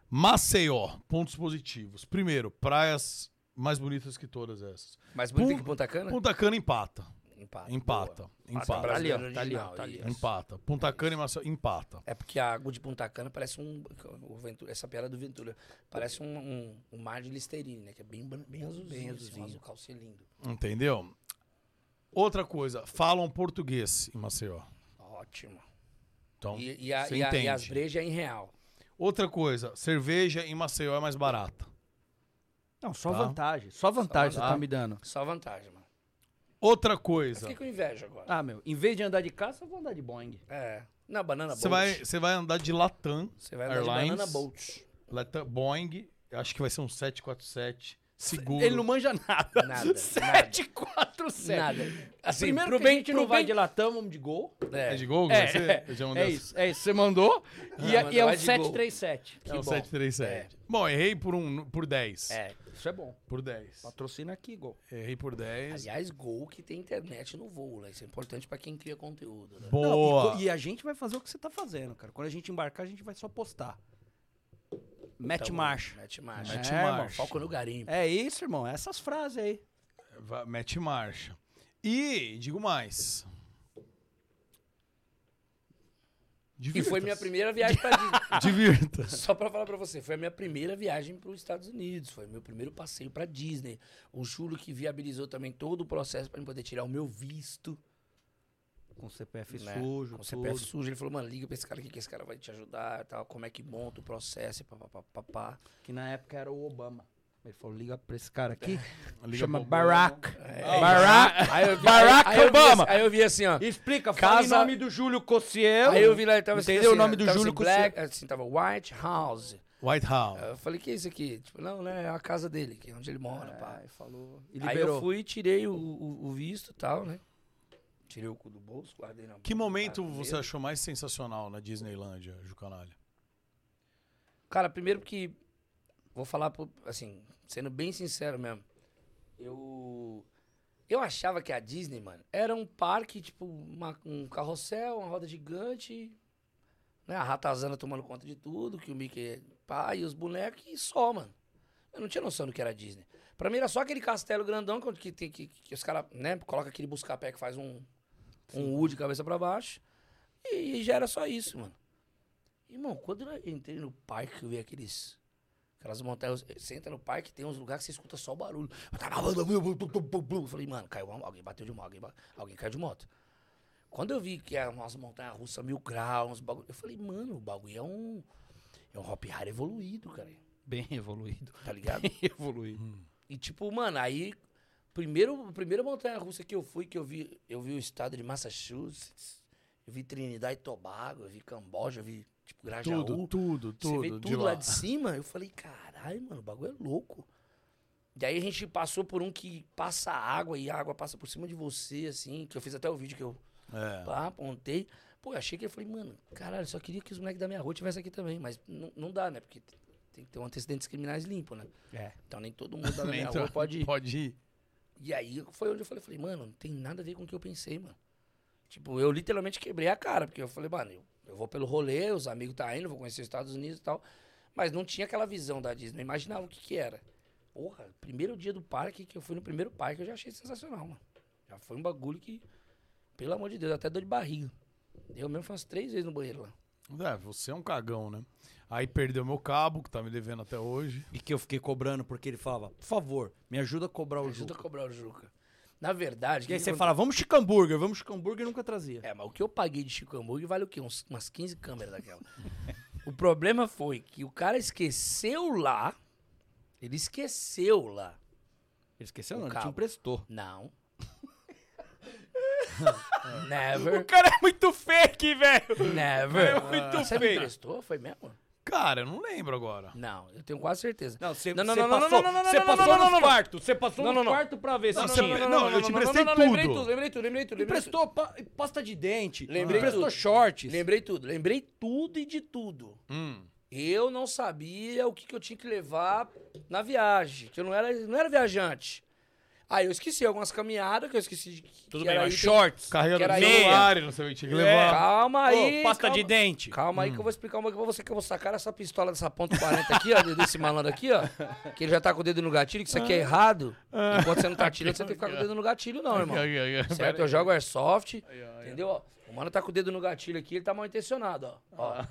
Maceió, pontos positivos. Primeiro, praias mais bonitas que todas essas. Mais bonito Pun- que Punta Cana? Punta Cana empata. Empata. Empata. boa. Empata. Tá ali, ó. Tá ali, ó, tá ali. Empata. Punta Cana e Maceió. Empata. É porque a água de Punta Cana parece um. o Ventura- essa piada do Ventura. Parece um, um, um mar de Listerine, né? Que é bem, bem azulzinho. Bem assim, azulzinho. Um azul calce lindo. Entendeu? Outra coisa, falam português em Maceió. Ótimo. Então, E, e, a- você e a- e as brejas em real. Outra coisa, cerveja em Maceió é mais barata. Não, só Tá. vantagem. Só vantagem você Tá. me dando. Só vantagem, mano. Outra Eu coisa, fiquei com inveja agora. Ah, meu, em vez de andar de caça, eu vou andar de Boeing. É. Na banana você boat. vai, você vai andar de Latam Você vai andar de Airlines, banana boat. Latam, Boeing, acho que vai ser um 747, seguro. Ele não manja nada. Nada, 747. Nada. Assim, Primeiro pro que bem, a gente pro não vai bem- de latão, vamos de gol. É É, de gol? É, Vai ser? Eu já mandei é isso, é isso. Você mandou. e, é, manda e é um mais de gol. 737. É um bom. 737. Bom, errei por, um, por 10. É. Isso é bom. Por 10. Patrocina aqui, gol. Errei por 10. Aliás, gol que tem internet no voo, né? Isso é importante pra quem cria conteúdo, né? Não, Boa. e, co- e a gente vai fazer o que você tá fazendo, cara. Quando a gente embarcar, a gente vai só postar. Mete Então, marcha. Mete marcha. Mete É, marcha. Foco no garimpo. É isso, irmão. Essas frases aí. Mete marcha. E, digo mais. E foi minha primeira viagem pra Disney. Divirta. Só pra falar pra você, foi a minha primeira viagem para os Estados Unidos, foi meu primeiro passeio pra Disney. O Júlio que viabilizou também todo o processo pra eu poder tirar o meu visto. Com CPF né? sujo, Com o CPF sujo. Ele falou, mano, liga pra esse cara aqui que esse cara vai te ajudar, tal, como é que monta o processo, papapá. papá. Que na época era o Obama. Ele falou, liga pra esse cara aqui. Liga chama Barack. É, Barack. Aí eu vi, Barack aí, aí eu vi Obama. assim- aí eu vi assim, ó. Explica, fala Casa- em nome do Júlio Cossielo. Aí eu vi lá, tava escrito Entendeu o assim, nome do tava Júlio assim, Cossielo? Black, assim, tava White House. White House. Aí eu falei, que é isso aqui? Tipo, não, né, é a casa dele, que é onde ele mora, pá. Aí falou. E Aí liberou. eu fui, tirei o, o, o visto e tal, né? Tirei o cu do bolso, guardei na Que momento você achou mais sensacional na Disneylândia, Jucanalha? Cara, primeiro que. Vou falar, pro- assim, sendo bem sincero mesmo. Eu. Eu achava que a Disney, mano, era um parque, tipo, uma- um carrossel, uma roda gigante, né? A ratazana tomando conta de tudo, que o Mickey pá, e os bonecos e só, mano. Eu não tinha noção do que era a Disney. Pra mim era só aquele castelo grandão que, que, que, que os caras, né, coloca aquele busca-pé que faz um, um U de cabeça pra baixo. E, já era só isso, mano. Irmão, quando eu entrei no parque, eu vi aqueles. Aquelas montanhas. Você entra no parque, tem uns lugares que você escuta só o barulho. Eu falei, mano, caiu uma, alguém bateu de moto, alguém, alguém caiu de moto. Quando eu vi que eram umas montanhas russas mil graus, uns bagulho, eu falei, mano, o bagulho é um. É um hop hard evoluído, cara. Bem evoluído. Tá ligado? Bem evoluído. E tipo, mano, aí. Primeiro, a primeira montanha russa que eu fui, que eu vi, eu vi o estado de Massachusetts, eu vi Trinidad e Tobago, eu vi Camboja, eu vi, tipo, Grajaú. Tudo, tudo, Você tudo. vê de tudo lá. lá de cima, eu falei, caralho, mano, o bagulho é louco. E aí a gente passou por um que passa água e a água passa por cima de você, assim, que eu fiz até o vídeo que eu É. pá, apontei. Pô, eu achei que eu falei, mano, caralho, só queria que os moleques da minha rua tivessem aqui também, mas não, dá, né? Porque tem que ter um antecedentes criminais limpo, né? É. Então nem todo mundo da minha rua pode ir. Pode ir. E aí foi onde eu falei, falei, mano, não tem nada a ver com o que eu pensei, mano. Tipo, eu literalmente quebrei a cara, porque eu falei, mano, eu, eu vou pelo rolê, os amigos tá indo, vou conhecer os Estados Unidos e tal. Mas não tinha aquela visão da Disney, não imaginava o que que era. Porra, primeiro dia do parque, que eu fui no primeiro parque, eu já achei sensacional, mano. Já foi um bagulho que, pelo amor de Deus, até dor de barriga. Eu mesmo umas três vezes no banheiro lá. É, você é um cagão, né? Aí perdeu meu cabo, que tá me devendo até hoje. E que eu fiquei cobrando porque ele falava, por favor, me ajuda a cobrar o Ajuda a Juca. cobrar o Juca. Na verdade... E aí que você que fala, vamos Chico Hambúrguer, vamos Chico Hambúrguer e nunca trazia. É, mas o que eu paguei de Chico Hambúrguer vale o quê? Uns, umas 15 câmeras daquela. o problema foi que o cara esqueceu lá. Ele esqueceu lá. Ele esqueceu O não, ele te cabo. emprestou. Não. Never. cara é muito fake, velho. Never. É muito Você me emprestou? Foi mesmo? Cara, eu não lembro agora. Não, eu tenho quase certeza. Não, você Não, não, você não, não, passou, não, não, não, você não, passou não, não, no não, quarto, você passou Não, no não, não. quarto pra ver se Não, tinha. você- não, eu te emprestei tudo. lembrei tudo, lembrei tudo. lembrei tudo. Emprestou pa- pasta de dente, Lembrei emprestou shorts. Lembrei tudo, lembrei tudo e de tudo. Hum. Eu não sabia o que, que eu tinha que levar na viagem, que eu não era, não era viajante. Aí eu esqueci algumas caminhadas que eu esqueci de que Tudo que bem, era mas item- shorts. Era de meia. celular, não sei o que tinha que É. levar. Calma aí. Ô, pasta calma, de dente. Calma aí que eu vou explicar uma coisa pra você, que eu vou sacar essa pistola dessa ponta 40 aqui, ó, desse malandro aqui, ó. Que ele já tá com o dedo no gatilho, que isso aqui é errado. Enquanto você não tá atirando, você tem que ficar com o dedo no gatilho, não, irmão. Certo? Eu jogo airsoft, entendeu? Ó, O mano tá com o dedo no gatilho aqui, ele tá mal intencionado, ó. ó.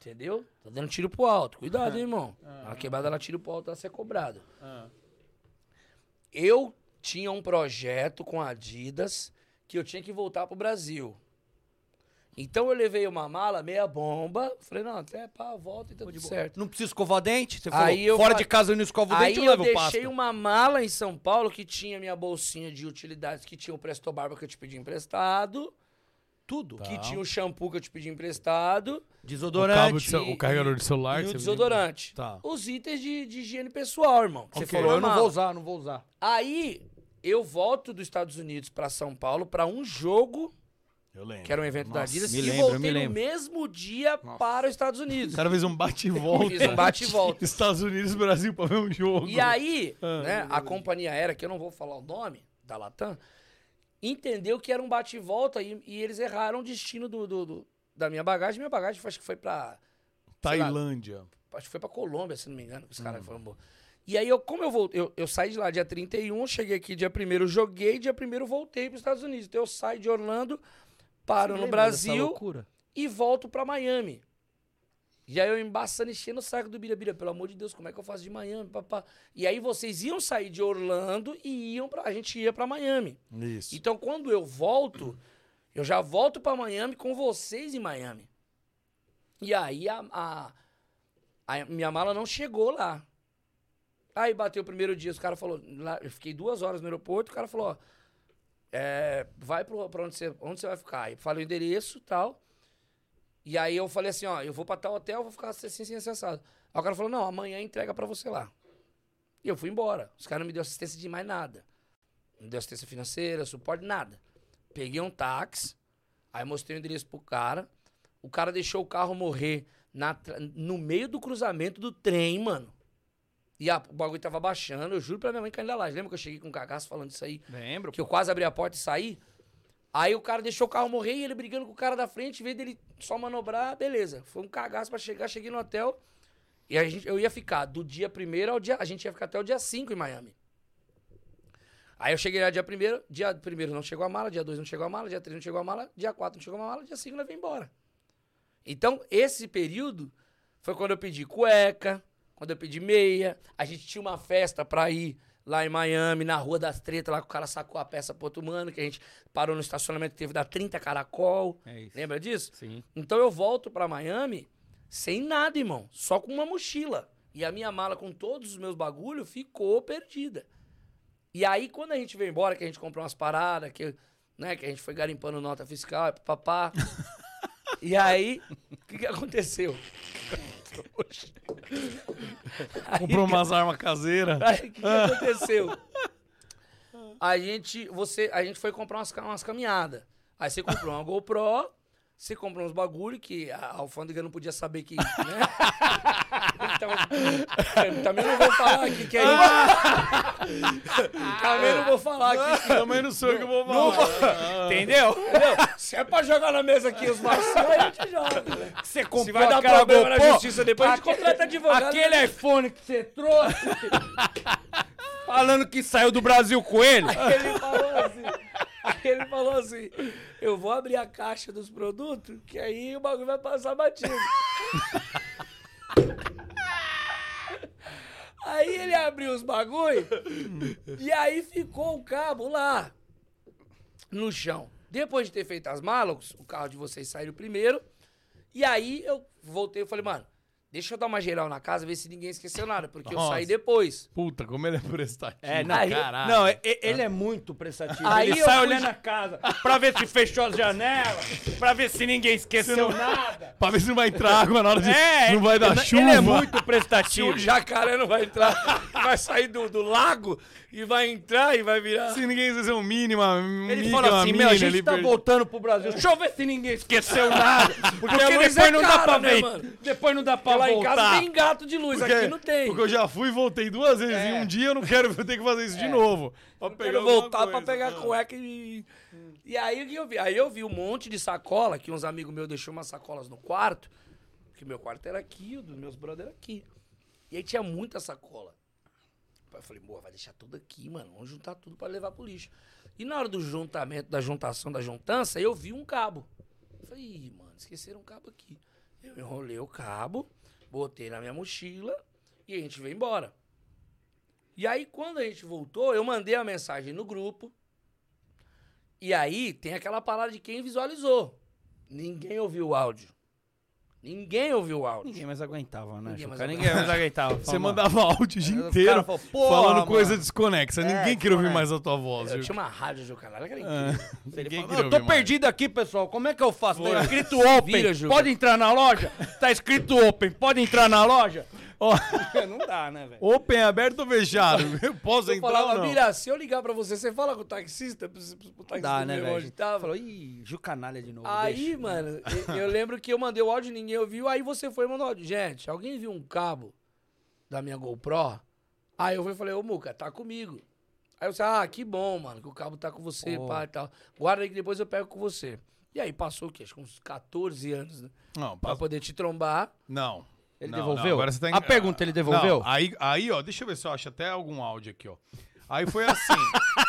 Entendeu? Tá dando tiro pro alto. Cuidado, hein, irmão. Na quebrada ela tiro pro alto, ela ser cobrado. Eu tinha um projeto com a Adidas que eu tinha que voltar pro Brasil. Então eu levei uma mala meia bomba. Falei, não, até pá, volta e tá tudo certo. Não precisa escovar dente? Você falou, Aí eu fora fa- de casa eu não escovo o Aí dente, eu eu levo deixei pasta. uma mala em São Paulo que tinha minha bolsinha de utilidades, que tinha o Presto Barba que eu te pedi emprestado, Tudo. que tinha o shampoo que eu te pedi emprestado O, cabo de Desodorante. o carregador de celular. e o desodorante. Tá. Os itens de, de higiene pessoal, irmão. que Você falou eu não vou usar, não vou usar. Aí eu volto dos Estados Unidos pra São Paulo pra um jogo, Eu lembro. que era um evento da Adidas, me e lembro, voltei me no mesmo dia para os Estados Unidos. O cara fez um bate e volta. Fiz um bate e volta. Estados Unidos e Brasil pra ver um jogo. E aí, Ah, né, a companhia aérea, que eu não vou falar o nome, da Latam, entendeu que era um bate e volta e, e eles erraram o destino do, do- do- da minha bagagem. Minha bagagem acho que foi pra. sei lá, Tailândia. acho que foi pra Colômbia, se não me engano, que os Hum. caras foram. E aí, eu, como eu voltei, eu, eu saí de lá dia 31, cheguei aqui dia 1 joguei, dia 1 voltei pros Estados Unidos. Então eu saio de Orlando, paro no Brasil e volto pra Miami. E aí eu embaçando, enchendo o saco do Birabira, pelo amor de Deus, como é que eu faço de Miami, papá? E aí vocês iam sair de Orlando e iam pra, a gente ia pra Miami. Isso. Então quando eu volto, eu já volto pra Miami com vocês em Miami. E aí a, a, a minha mala não chegou lá. Aí bateu o primeiro dia, os caras falaram, lá, eu fiquei duas horas no aeroporto, o cara falou, ó, é, vai pro, pra onde você, onde você vai ficar? Aí falei o endereço e tal. E aí eu falei assim, ó, eu vou pra tal hotel, vou ficar assim, assim, assim, assado. Aí o cara falou, não, amanhã entrega pra você lá. E eu fui embora. Os caras não me deu assistência de mais nada. Não deu assistência financeira, suporte, nada. Peguei um táxi, aí mostrei o endereço pro cara. O cara deixou o carro morrer na no meio do cruzamento do trem, mano. E a- o bagulho tava baixando, eu juro pra minha mãe que ainda lá. Lembra que eu cheguei com um cagaço falando isso aí? Lembro. Que eu quase abri a porta e saí. Aí o cara deixou o carro morrer e ele brigando com o cara da frente, em vez dele só manobrar, beleza. Foi um cagaço pra chegar, cheguei no hotel. E a gente, eu ia ficar do dia primeiro ao dia. A gente ia ficar até o dia 5 em Miami. Aí eu cheguei lá dia primeiro, dia primeiro não chegou a mala, dia 2 não chegou a mala, dia 3 não chegou a mala, dia 4 não chegou a mala, dia 5 nós veio embora. Então, esse período foi quando eu pedi cueca, quando eu pedi meia. A gente tinha uma festa pra ir lá em Miami, na Rua das Tretas, lá que o cara sacou a peça pro outro mano, que a gente parou no estacionamento que teve da 30 Caracol. É isso. Lembra disso? Sim. Então eu volto pra Miami sem nada, irmão. Só com uma mochila. E a minha mala com todos os meus bagulhos ficou perdida. E aí, quando a gente veio embora, que a gente comprou umas paradas, que, né, que a gente foi garimpando nota fiscal, papá. e aí, o que, que aconteceu? Comprou umas armas caseiras. Aí, o que, que aconteceu? A gente, você, a gente foi comprar umas, umas caminhadas. Aí você comprou uma GoPro, você comprou uns bagulho que a alfândega não podia saber que, né? Então, também não vou falar aqui que é isso. também não vou falar aqui que... Também não sou eu que vou falar. Entendeu? Entendeu? Se é pra jogar na mesa aqui os marcinhos, a gente joga. né? Você Se vai dar problema na justiça depois, a gente contrata advogado. Aquele iPhone que você trouxe, falando que saiu do Brasil com ele. Aí ele falou assim. Aí ele falou assim: eu vou abrir a caixa dos produtos, que aí o bagulho vai passar batido. Aí ele abriu os bagulho e aí ficou o cabo lá no chão. Depois de ter feito as malas, o carro de vocês saiu primeiro. E aí eu voltei e falei, mano, deixa eu dar uma geral na casa, ver se ninguém esqueceu nada, porque eu Nossa. saí depois. Puta, como ele é prestativo. É, não, Aí- caralho. não, e- e- ele é muito prestativo. Aí ele eu sai fui- olhando a casa pra ver se fechou as janelas, pra ver se ninguém esqueceu nada. Pra ver se não vai entrar água na hora de. É, não vai dar ele- chuva. Ele é muito Se prestativo. o jacaré não vai entrar, vai sair do, do lago e vai entrar e vai virar. Se ninguém esquecer um mínimo, uma Ele fala assim, meu, a gente tá voltando pro Brasil. Deixa eu ver se ninguém esqueceu nada. Porque luz depois é não dá cara, pra né, ver. mano? Depois não dá pra Lá em casa voltar. tem gato de luz, Porque- aqui não tem. Porque eu já fui e voltei duas vezes em um dia, eu não quero ter que fazer isso de novo. Pra Eu pegar quero voltar pra coisa. pegar a cueca e. E aí o que eu vi? Aí eu vi um monte de sacola, que uns amigos meus deixou umas sacolas no quarto. Que meu quarto era aqui, o dos meus brothers era aqui. E aí tinha muita sacola. Eu falei, pô, vai deixar tudo aqui, mano. Vamos juntar tudo pra levar pro lixo. E na hora do juntamento, da juntação, da juntança, eu vi um cabo. Eu falei, Ih, mano, esqueceram um cabo aqui. Eu enrolei o cabo, botei na minha mochila e a gente veio embora. E aí, quando a gente voltou, eu mandei a mensagem no grupo. E aí tem aquela parada de quem visualizou. Ninguém ouviu o áudio. Ninguém ouviu o áudio. Ninguém mais aguentava, né? Ninguém mais Chuca? Ninguém mais aguentava. Você mandava áudio o dia inteiro falou, "Porra, falando mano." coisa desconexa. É, Ninguém queria ouvir mais a tua voz. Eu viu? tinha uma rádio de canal era incrível. "Mano, queria Eu tô mais. perdido aqui, pessoal. Como é que eu faço? Tá escrito open. Vira. Pode entrar na loja? Tá escrito open. Pode entrar na loja? Ó, Não dá, né, velho? open, aberto ou fechado? Eu posso Eu entrar falava, ou não? Mira, se eu ligar pra você, você fala com o taxista? Pro, pro, pro taxista Dá, né, velho? tava? Falou, ih, Ju canalha de novo. Aí, deixa." mano, eu, eu lembro que eu mandei o áudio, ninguém ouviu. Aí você foi e mandou áudio. Gente, alguém viu um cabo da minha GoPro? Aí eu fui e falei, ô Muca, tá comigo. Aí você, ah, que bom, mano, que o cabo tá com você, Pô. pá e tal. Guarda aí que depois eu pego com você. E aí passou o quê? Acho que uns 14 anos, né? Não, Pra passa- poder te trombar. não. Ele Não, devolveu? não, agora você tá A pergunta, ele devolveu? Não, aí, aí, ó, deixa eu ver se eu acho até algum áudio aqui, ó. Aí foi assim.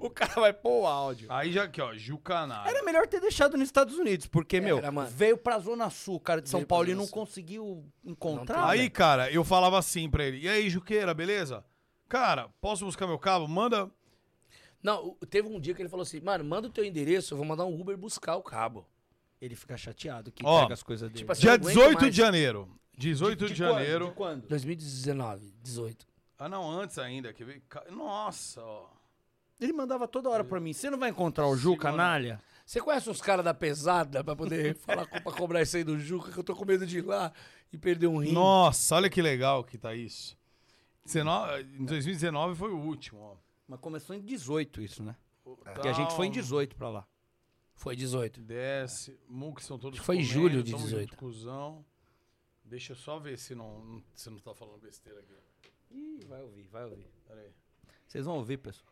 O cara vai pôr o áudio. aí já aqui, ó, Ju Canário. Era melhor ter deixado nos Estados Unidos, porque, meu, Era, mano. veio pra Zona Sul, cara de São Veio Paulo, e não Sul. conseguiu encontrar. Não Aí, cara, eu falava assim pra ele. E aí, Juqueira, beleza? Cara, posso buscar meu cabo? Manda. Não, teve um dia que ele falou assim, mano, manda o teu endereço, eu vou mandar um Uber buscar o cabo. Ele fica chateado que Ó, pega as coisas dele. tipo assim, Dia eu não aguento 18 mais. de janeiro. 18 de, De quando? janeiro. De quando? 2019, 18. Ah, não, antes ainda. Que Nossa, ó. Ele mandava toda hora pra mim. Você não vai encontrar o Ju, Segura. canalha? Você conhece uns caras da pesada pra poder falar com- pra cobrar isso aí do Juca, que eu tô com medo de ir lá e perder um rim? Nossa, olha que legal que tá isso. 19 em 2019 foi o último, ó. Mas começou em 18 isso, né? Tal, Porque a gente foi em 18 pra lá. Foi 18. Desce. Mux são todos Acho que foi em julho de tamo 18. junto, cuzão. Deixa eu só ver se não, se não tá falando besteira aqui. Ih, vai ouvir, vai ouvir. Pera aí. Vocês vão ouvir, pessoal.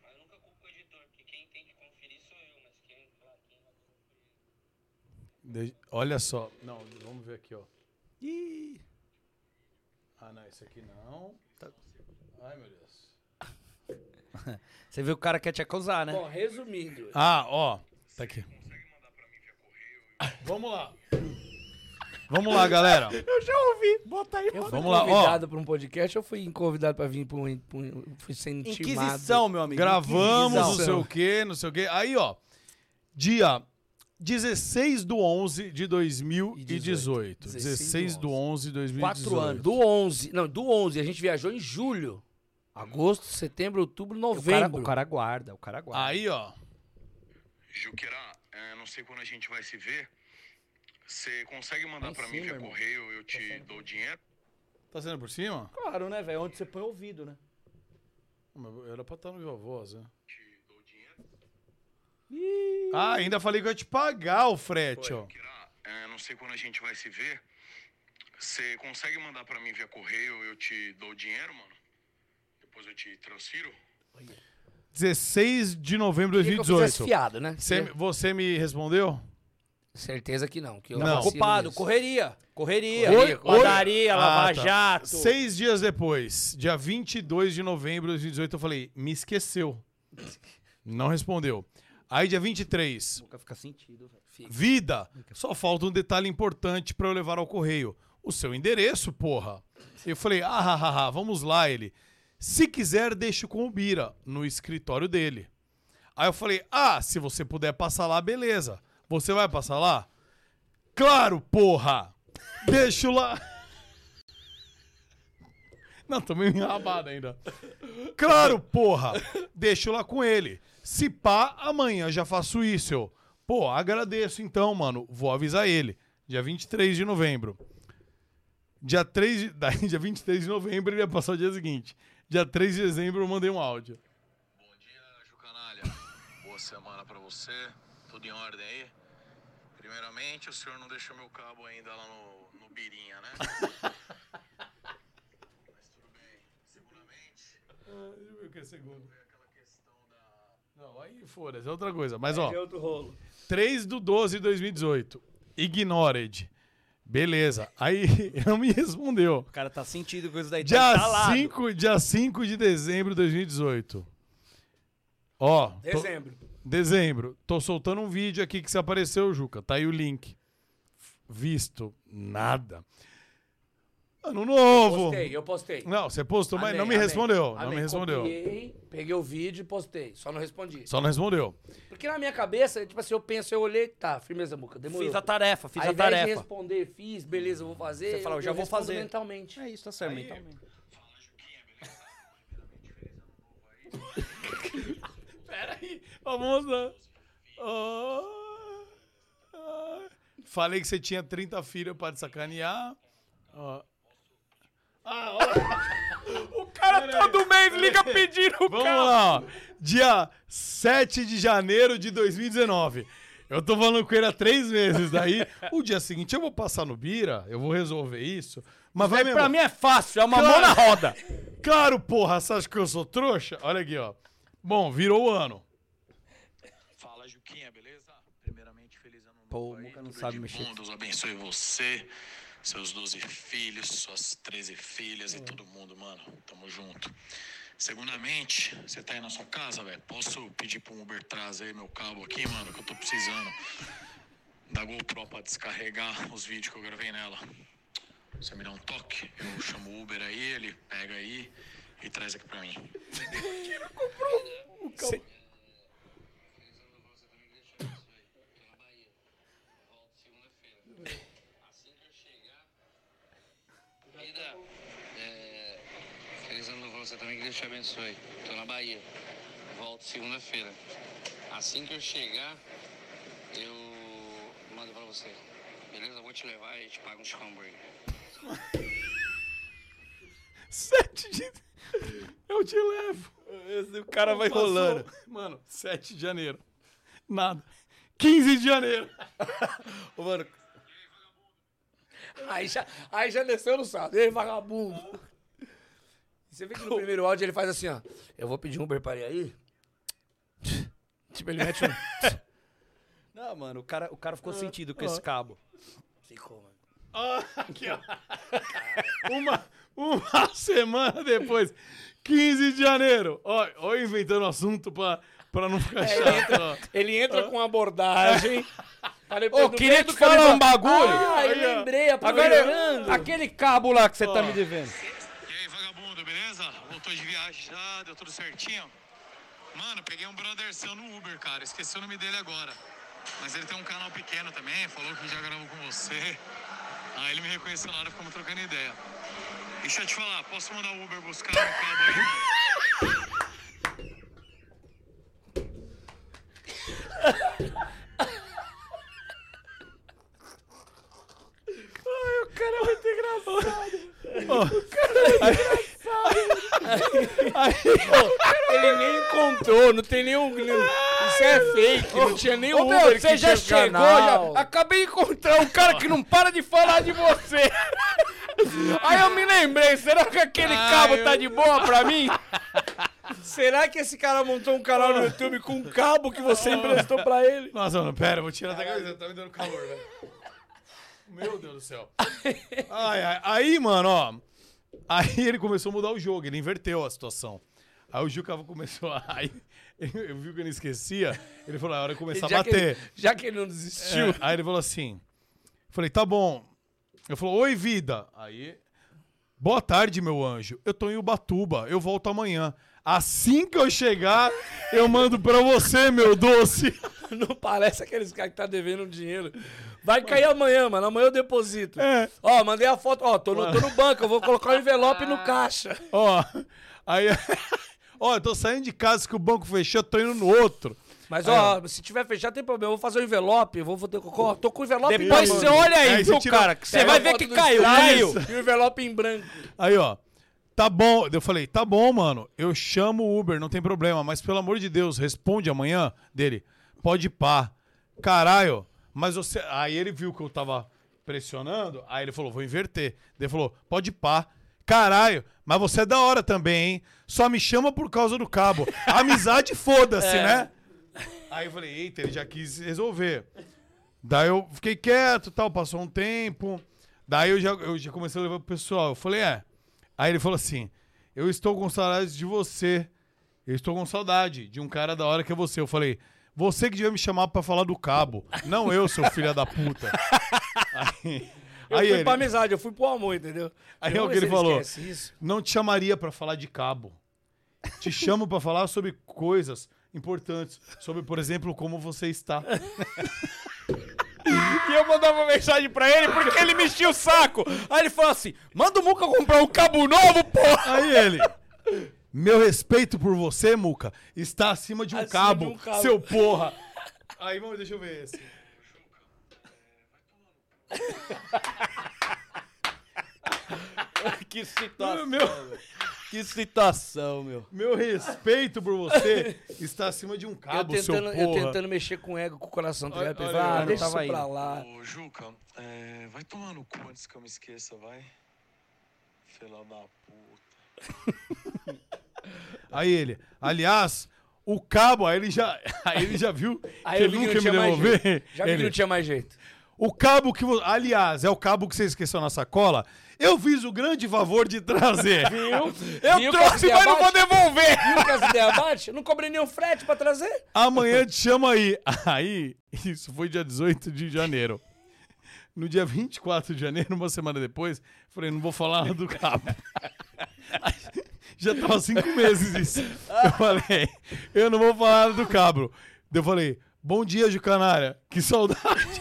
De- Olha só. Não, vamos ver aqui, ó. Ih, Ah, não, esse aqui não. Ai, meu Deus. você viu que o cara quer te acusar, né? Bom, resumindo, Ah, ó. Tá aqui. Vamos lá. Vamos lá, galera. Eu já ouvi. Bota aí. eu fui Vamos lá, ó. convidado pra um podcast ou fui convidado pra vir pra um... um- fui sendo? Inquisição, meu amigo. Gravamos, não sei o quê, não sei o quê. Aí, ó. Dia 16 do 11 de 2018. 16 do 11 de 2018. Quatro anos. Do 11, não, do 11, a gente viajou em julho. Agosto, setembro, outubro, O cara, novembro. o cara guarda, o cara guarda. Aí, ó. Juqueira, é, não sei quando a gente vai se ver. Você consegue mandar em pra mim via irmão. correio, eu te dou o dinheiro? Tá sendo por cima? Claro, né, velho? Onde você põe o ouvido, né? Mas Era pra estar no Viva Voz, né? Te dou o dinheiro? Ah, ainda falei que eu ia te pagar o frete, ó. Juqueira, é, não sei quando a gente vai se ver. Você consegue mandar pra mim via correio, eu te dou o dinheiro, mano? Depois eu te transfiro? 16 de novembro de Queria que eu 2018. fiado, né? Você, você me respondeu? Certeza que não. Que eu Não. Ocupado, nisso. correria. Correria. Correria, Padaria, Lava Ah, tá. Jato. Seis dias depois, dia 22 de novembro de 2018, eu falei, me esqueceu. Não respondeu. Aí, dia 23, Nunca fica sentido, velho. vida, só falta um detalhe importante pra eu levar ao correio. O seu endereço, porra. Eu falei, ah, ah, ah, ah, vamos lá, ele. Se quiser, deixe com o Bira, no escritório dele. Aí eu falei, ah, se você puder passar lá, beleza. Você vai passar lá? Claro, porra! Deixo lá. Não, tô meio enrabado ainda. Claro, porra! Deixo lá com ele. Se pá, amanhã já faço isso. Eu, pô, agradeço então, mano. Vou avisar ele. Dia 23 de novembro. Dia 3 de... Daí, dia 23 de novembro, ele ia passar o dia seguinte. Dia 3 de dezembro, eu mandei um áudio. Bom dia, Jucanalha. Boa semana pra você. Tudo em ordem aí? Primeiramente, o senhor não deixou meu cabo ainda lá no, no Birinha, né? Mas tudo bem. Segundamente, Ah, deixa eu ver o que é segundo. Não, aí foda-se, é outra coisa. Mas, ó, É outro rolo. 3 do 12 de 2018. Ignored. Beleza. Aí não me respondeu. O cara tá sentindo coisa daí. Dia tá instalado. 5, dia 5 de dezembro de 2018. Ó, tô- Dezembro. Tô soltando um vídeo aqui que se apareceu, Juca. Tá aí o link. Visto. Nada. Ano novo. Postei, eu postei. Não, você postou, mas Amei, não me amei, respondeu. Não amei. me respondeu. Copiei, peguei o vídeo e postei. Só não respondi. Só não respondeu. Porque na minha cabeça, tipo assim, eu penso, eu olhei, tá, firmeza, Muca, demorou. Fiz a tarefa, fiz Ao a tarefa. responder, fiz, beleza, eu vou fazer. Você fala, eu já vou respondo fazer. mentalmente. É isso, tá certo. mentalmente. Pera aí, ah. Falei que você tinha 30 filhos pra te sacanear. Ó. Ah. O cara todo mês liga pedindo o Vamos carro. lá, ó. Dia 7 de janeiro de 2019. Eu tô falando com ele há três meses. Daí, o dia seguinte, eu vou passar no Bira, eu vou resolver isso. Mas vai Aí mesmo. pra mim é fácil, é uma Claro. mão na roda. Claro, porra, você acha que eu sou trouxa? Olha aqui, ó. Bom, virou o ano. Fala, Juquinha, beleza? Primeiramente, feliz ano novo. Pô, o Muca não sabe de mexer. Bom, Deus abençoe você, seus 12 filhos, suas 13 filhas e todo mundo, mano. Tamo junto. Segundamente, você tá aí na sua casa, velho? Posso pedir pro Uber trazer meu cabo aqui, mano? Que eu tô precisando da GoPro pra descarregar os vídeos que eu gravei nela. Você me dá um toque, eu chamo o Uber aí, ele pega aí e traz aqui pra mim. Vida, é, feliz ano novo pra você também, que Deus te abençoe. Tô na Bahia. Volto segunda-feira. Assim que eu chegar, eu mando pra você. Beleza? Eu vou te levar e te pago um hambúrguer. 7 de. Eu te levo. O cara vai Passou. rolando. Mano, 7 de janeiro. Nada. 15 de janeiro. Ô, mano, Aí já, aí já desceu no salto. Ei, vagabundo. Você vê que no primeiro áudio ele faz assim, ó. Eu vou pedir um Uber para ir aí. Tipo, ele mete um... Não, mano, o cara, o cara Ah, ficou sentido com esse cabo. Ficou, mano. Ah, aqui, ó. Uma, uma semana depois. 15 de janeiro. Ó, ó inventando assunto pra, pra não ficar É, ele chato. entra, ó. ele entra com abordagem. depois Ô, queria te falar um bagulho. Ah, eu lembrei, Agora, aproveitando. aquele cabo lá que você tá me devendo. E aí, vagabundo, beleza? Voltou de viagem já, deu tudo certinho? Mano, peguei um brother seu no Uber, cara. Esqueci o nome dele agora. Mas ele tem um canal pequeno também, falou que já gravou com você. Aí ele me reconheceu na hora, ficamos trocando ideia. Deixa eu te falar, posso mandar o Uber buscar meu cabo aí, mano? Ele nem encontrou, não tem nenhum. Isso é fake, não tinha nem Ô, meu, Uber você que já chegou, canal. já. Acabei de encontrar um cara que não para de falar de você. Aí eu me lembrei, será que aquele cabo tá de boa pra mim? Será que esse cara montou um canal no YouTube com um cabo que você emprestou pra ele? Nossa, mano, pera, eu vou tirar da camiseta, tá me dando calor, velho. Meu Deus do céu. Ai, ai, aí, mano, ó. Aí ele começou a mudar o jogo, ele inverteu a situação. Aí o Juca começou a. Aí eu vi que ele esquecia. Ele falou: é hora de começar a Já que, bater. ele, já que ele não desistiu. É, aí ele falou assim: Falei, tá bom. Eu falou: Oi, vida. Aí. Boa tarde, meu anjo. Eu tô em Ubatuba. Eu volto amanhã. Assim que eu chegar, eu mando pra você, meu doce. Não parece aqueles caras que tá devendo dinheiro. Vai cair amanhã, mano. Amanhã eu deposito. É. Ó, mandei a foto. Ó, tô no, tô no banco. Eu vou colocar o envelope no caixa. Ó, aí. Ó, eu tô saindo de casa que o banco fechou, tô indo no outro. Mas, ó, se tiver fechado, tem problema. Eu vou fazer o envelope. Eu vou, vou ter, ó, tô com o envelope Depois você olha aí, Aí viu, você tira- cara? Que você Pega vai a ver foto que do caiu, caiu. E o envelope em branco. Aí, ó. Tá bom. Eu falei, tá bom, mano. Eu chamo o Uber, não tem problema. Mas pelo amor de Deus, responde amanhã dele. Pode pá. Caralho. Mas você. Aí ele viu que eu tava pressionando, aí ele falou, vou inverter. Daí ele falou, pode pá. Caralho, mas você é da hora também, hein? Só me chama por causa do cabo. Amizade, foda-se, É. né? Aí eu falei, eita, ele já quis resolver. Daí eu fiquei quieto tal, passou um tempo. Daí eu já, eu já comecei a levar pro pessoal. Eu falei, é. Aí ele falou assim: Eu estou com saudade de você. Eu estou com saudade de um cara da hora que é você. Eu falei, você que devia me chamar pra falar do cabo. Não eu, seu filho da puta. Aí, Eu aí fui ele, pra amizade, eu fui pro amor, entendeu? aí é Vamos o que ver ele falou. Não te chamaria pra falar de cabo. Te chamo pra falar sobre coisas importantes. Sobre, por exemplo, como você está. E eu mandava mensagem pra ele porque ele me enchia o saco. Aí ele falou assim: manda o Muca comprar um cabo novo, porra. Aí ele. Meu respeito por você, Muca, está acima de um, Acima cabo, de um cabo. seu porra. Aí, vamos, deixa eu ver esse. que situação. Meu, Que situação, meu. meu respeito por você está acima de um Eu cabo, seu tentando, porra. eu tentando mexer com o ego, com o coração, tá Olha- ligado? olha aí, ah, eu deixa isso pra lá. Ô, Juca, é, vai tomar no cu antes que eu me esqueça, vai. Filha da puta. Aí ele, aliás, o cabo, aí ele já, aí ele já viu Aí que que nunca me devolver. Já vi que Ele, não tinha mais jeito. O cabo que você. Aliás, é o cabo que você esqueceu na sacola. Eu fiz o grande favor de trazer. Viu? Eu Viu trouxe, mas não vou devolver. Viu que as ideias Não cobrei nenhum frete pra trazer. Amanhã te chama aí. Aí, isso foi dia 18 de janeiro. No dia 24 de janeiro, uma semana depois, falei, não vou falar do cabo. Já tava cinco meses isso. Eu falei, eu não vou falar nada do. Daí Eu falei, bom dia, Jucanária. Que saudade.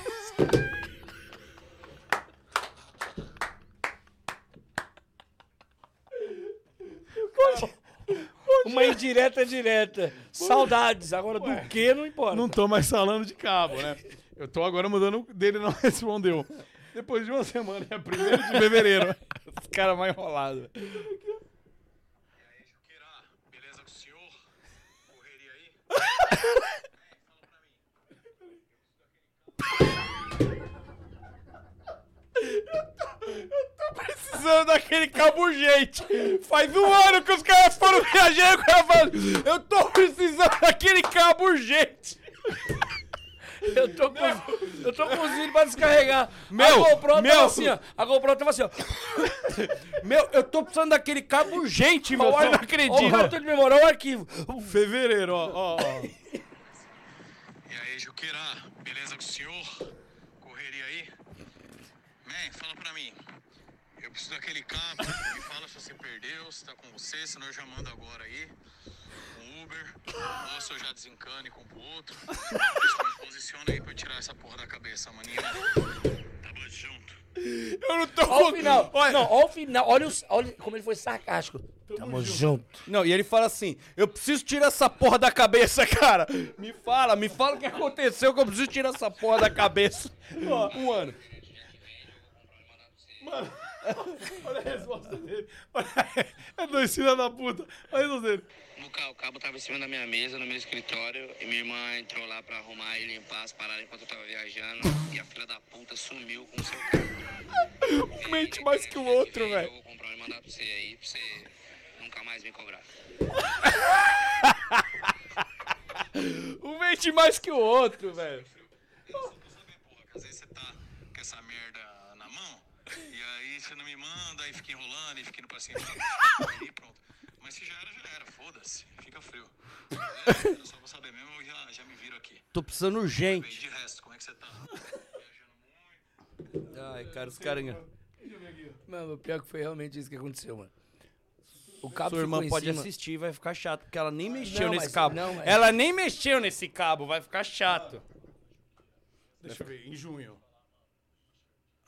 Uma indireta direta. Saudades. Agora do que não importa. Não tô mais falando de cabo, né? Eu tô agora mudando dele, não respondeu. Depois de uma semana, é 1 de fevereiro. Os caras mais enrolados. Beleza com o senhor? Correria aí? Precisando daquele cabo urgente. Faz um ano que os caras foram viajar e o cara fala, eu tô precisando daquele cabo urgente. Eu tô com, eu tô com os vídeos pra descarregar. Meu, a GoPro meu. tava assim, ó. A GoPro tava assim, ó. Meu, eu tô precisando daquele cabo urgente, meu. Você não Olha o de memória, olha o arquivo. Fevereiro, ó, ó, ó. E aí, Juqueira, beleza com o senhor? Correria aí? Man, fala pra mim. Eu preciso daquele cabo. Me fala se você perdeu, se tá com você, senão eu já mando agora aí. Uber. Ou se eu já desencano e compro outro. Me posiciona aí pra eu tirar essa porra da cabeça, maninho. Tamo junto. Eu não tô Olha com... o final. Olha, Não, olha o final. Olha, os- olha como ele foi sarcástico. Tamo junto. Não, e ele fala assim: eu preciso tirar essa porra da cabeça, cara. Me fala, me fala o que aconteceu que eu preciso tirar essa porra da cabeça. Ó, um ano. Olha a resposta dele. Olha, é dois filhos da puta. Olha a resposta dele. Luca, o cabo tava em cima da minha mesa, no meu escritório, e minha irmã entrou lá pra arrumar e limpar as paradas enquanto eu tava viajando, e a filha da puta sumiu com o seu cabo. Um mente mais que o outro, Eu velho. vou comprar e mandar pra você aí, pra você nunca mais me cobrar. Um mente mais que o outro, velho. Porra, que às vezes você tá com essa merda na mão, e aí manda, aí fica enrolando, e fica indo pra cima, e pronto. Mas se já era, já era, foda-se, fica frio. É, só pra saber mesmo, eu já, já me viro aqui. Tô precisando Bem, urgente. de resto, como é que você tá? Ai, cara, os caras. Mano, o pior que foi realmente isso que aconteceu, mano. O cabo Sua irmã pode cima. assistir, vai ficar chato, porque ela nem mexeu Não, nesse mas- cabo. não, mas- Ela nem mexeu nesse cabo, vai ficar chato. Deixa eu ver, em junho.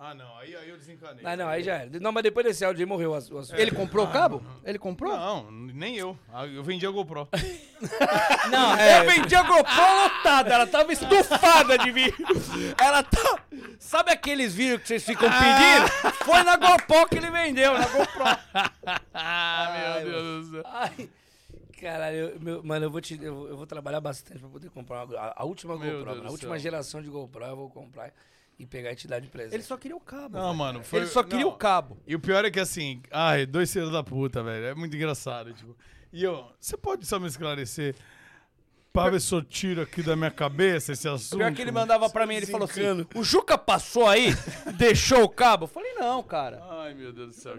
Ah, não, aí, aí eu desencanei. Ah, não, aí já era. Não, mas depois desse áudio aí morreu o assunto. Ele comprou o cabo? Ele comprou? Não, nem eu. Ah, Eu vendi a GoPro. Não, Eu vendi a GoPro lotada, ela tava estufada de vídeo. Ela tá. Sabe aqueles vídeos que vocês ficam pedindo? Foi na GoPro que ele vendeu, na GoPro. Ah, meu Deus do céu. Ai, caralho, eu- meu, eu- mano, eu vou, te, eu, vou- eu vou trabalhar bastante pra poder comprar uma, a, a última Meu GoPro, Deus mano, do a última céu. geração de GoPro eu vou comprar e pegar e te dar de presente. Ele só queria o cabo. Não, velho. mano, foi... Ele só queria não. o cabo. E o pior é que assim, ai, dois filhos da puta, velho. É muito engraçado, tipo. E eu, você pode só me esclarecer? Pra ver se eu tiro aqui da minha cabeça esse assunto. Pior que ele mandava pra mim, ele falou assim: o Juca passou aí, deixou o cabo. Eu falei, não, cara. Ai, meu Deus do céu.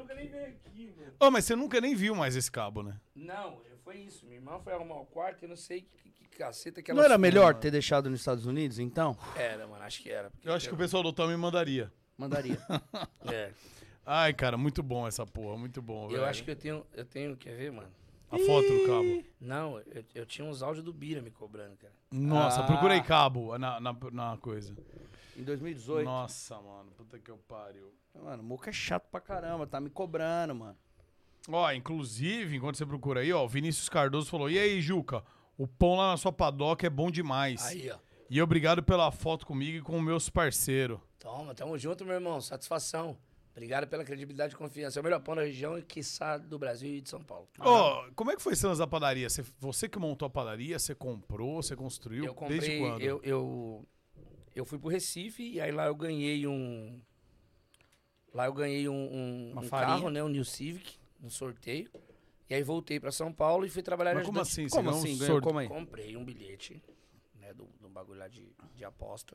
Ô, mas você nunca nem viu mais esse cabo, né? Não, foi isso. Minha irmã foi arrumar o quarto e eu não sei que caceta que ela Não era melhor mano. ter deixado nos Estados Unidos, então? Era, mano, acho que era. porque Eu acho que o pessoal do Tom me mandaria. Mandaria. É. Ai, cara, muito bom essa porra, muito bom, velho. Eu acho que eu tenho, eu tenho, quer ver, mano? A foto do cabo. Não, eu, eu tinha uns áudios do Bira me cobrando, cara. Nossa, Ah. procurei cabo na, na, na coisa. Em 2018. Nossa, mano, puta que eu pariu. Mano, o Muca é chato pra caramba, tá me cobrando, mano. Ó, inclusive, enquanto você procura aí, ó, o Vinícius Cardoso falou: E aí, Juca? O pão lá na sua padoca é bom demais. Aí, ó. E obrigado pela foto comigo e com meus parceiros. Toma, tamo junto, meu irmão. Satisfação. Obrigado pela credibilidade e confiança. É o melhor pão da região e, quiçá, do Brasil e de São Paulo. Ó, como é que foi lance da padaria? Você, você que montou a padaria, você comprou, você construiu? Eu comprei, Desde quando? eu, eu, eu fui pro Recife e aí lá eu ganhei um. Lá eu ganhei um, um, um carro, né? Um New Civic, um sorteio. E aí voltei pra São Paulo e fui trabalhar Mas de como ajudante. assim? Como assim? Ganhou como aí? Comprei um bilhete, né? Do, do bagulho lá de, de aposta.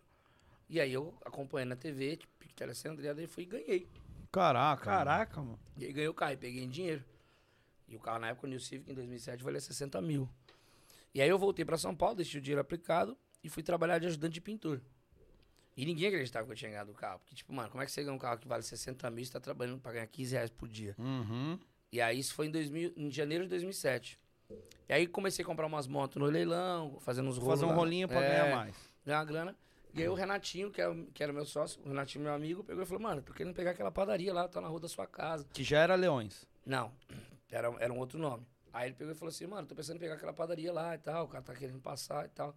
E aí eu acompanhando na TV, tipo, Telecentro, daí fui e ganhei. Caraca. Caraca, mano. E aí ganhei o carro e peguei em dinheiro. E o carro na época, o New Civic, em 2007, valia 60 mil. E aí eu voltei pra São Paulo, deixei o dinheiro aplicado e fui trabalhar de ajudante de pintor. E ninguém acreditava que eu tinha ganhado o carro. Porque, tipo, mano, como é que você ganha um carro que vale 60 mil e você tá trabalhando pra ganhar 15 reais por dia? Uhum. E aí isso foi em, 2000, em janeiro de 2007. E aí comecei a comprar umas motos no leilão, fazendo uns rolos Fazer um rolinho pra É, ganhar mais. Ganhar uma grana. E aí o Renatinho, que era, que era meu sócio, o Renatinho, meu amigo, pegou e falou, mano, tô querendo pegar aquela padaria lá, tá na rua da sua casa. Que já era Leões. Não, era, era um outro nome. Aí ele pegou e falou assim, mano, tô pensando em pegar aquela padaria lá e tal, o cara tá querendo passar e tal.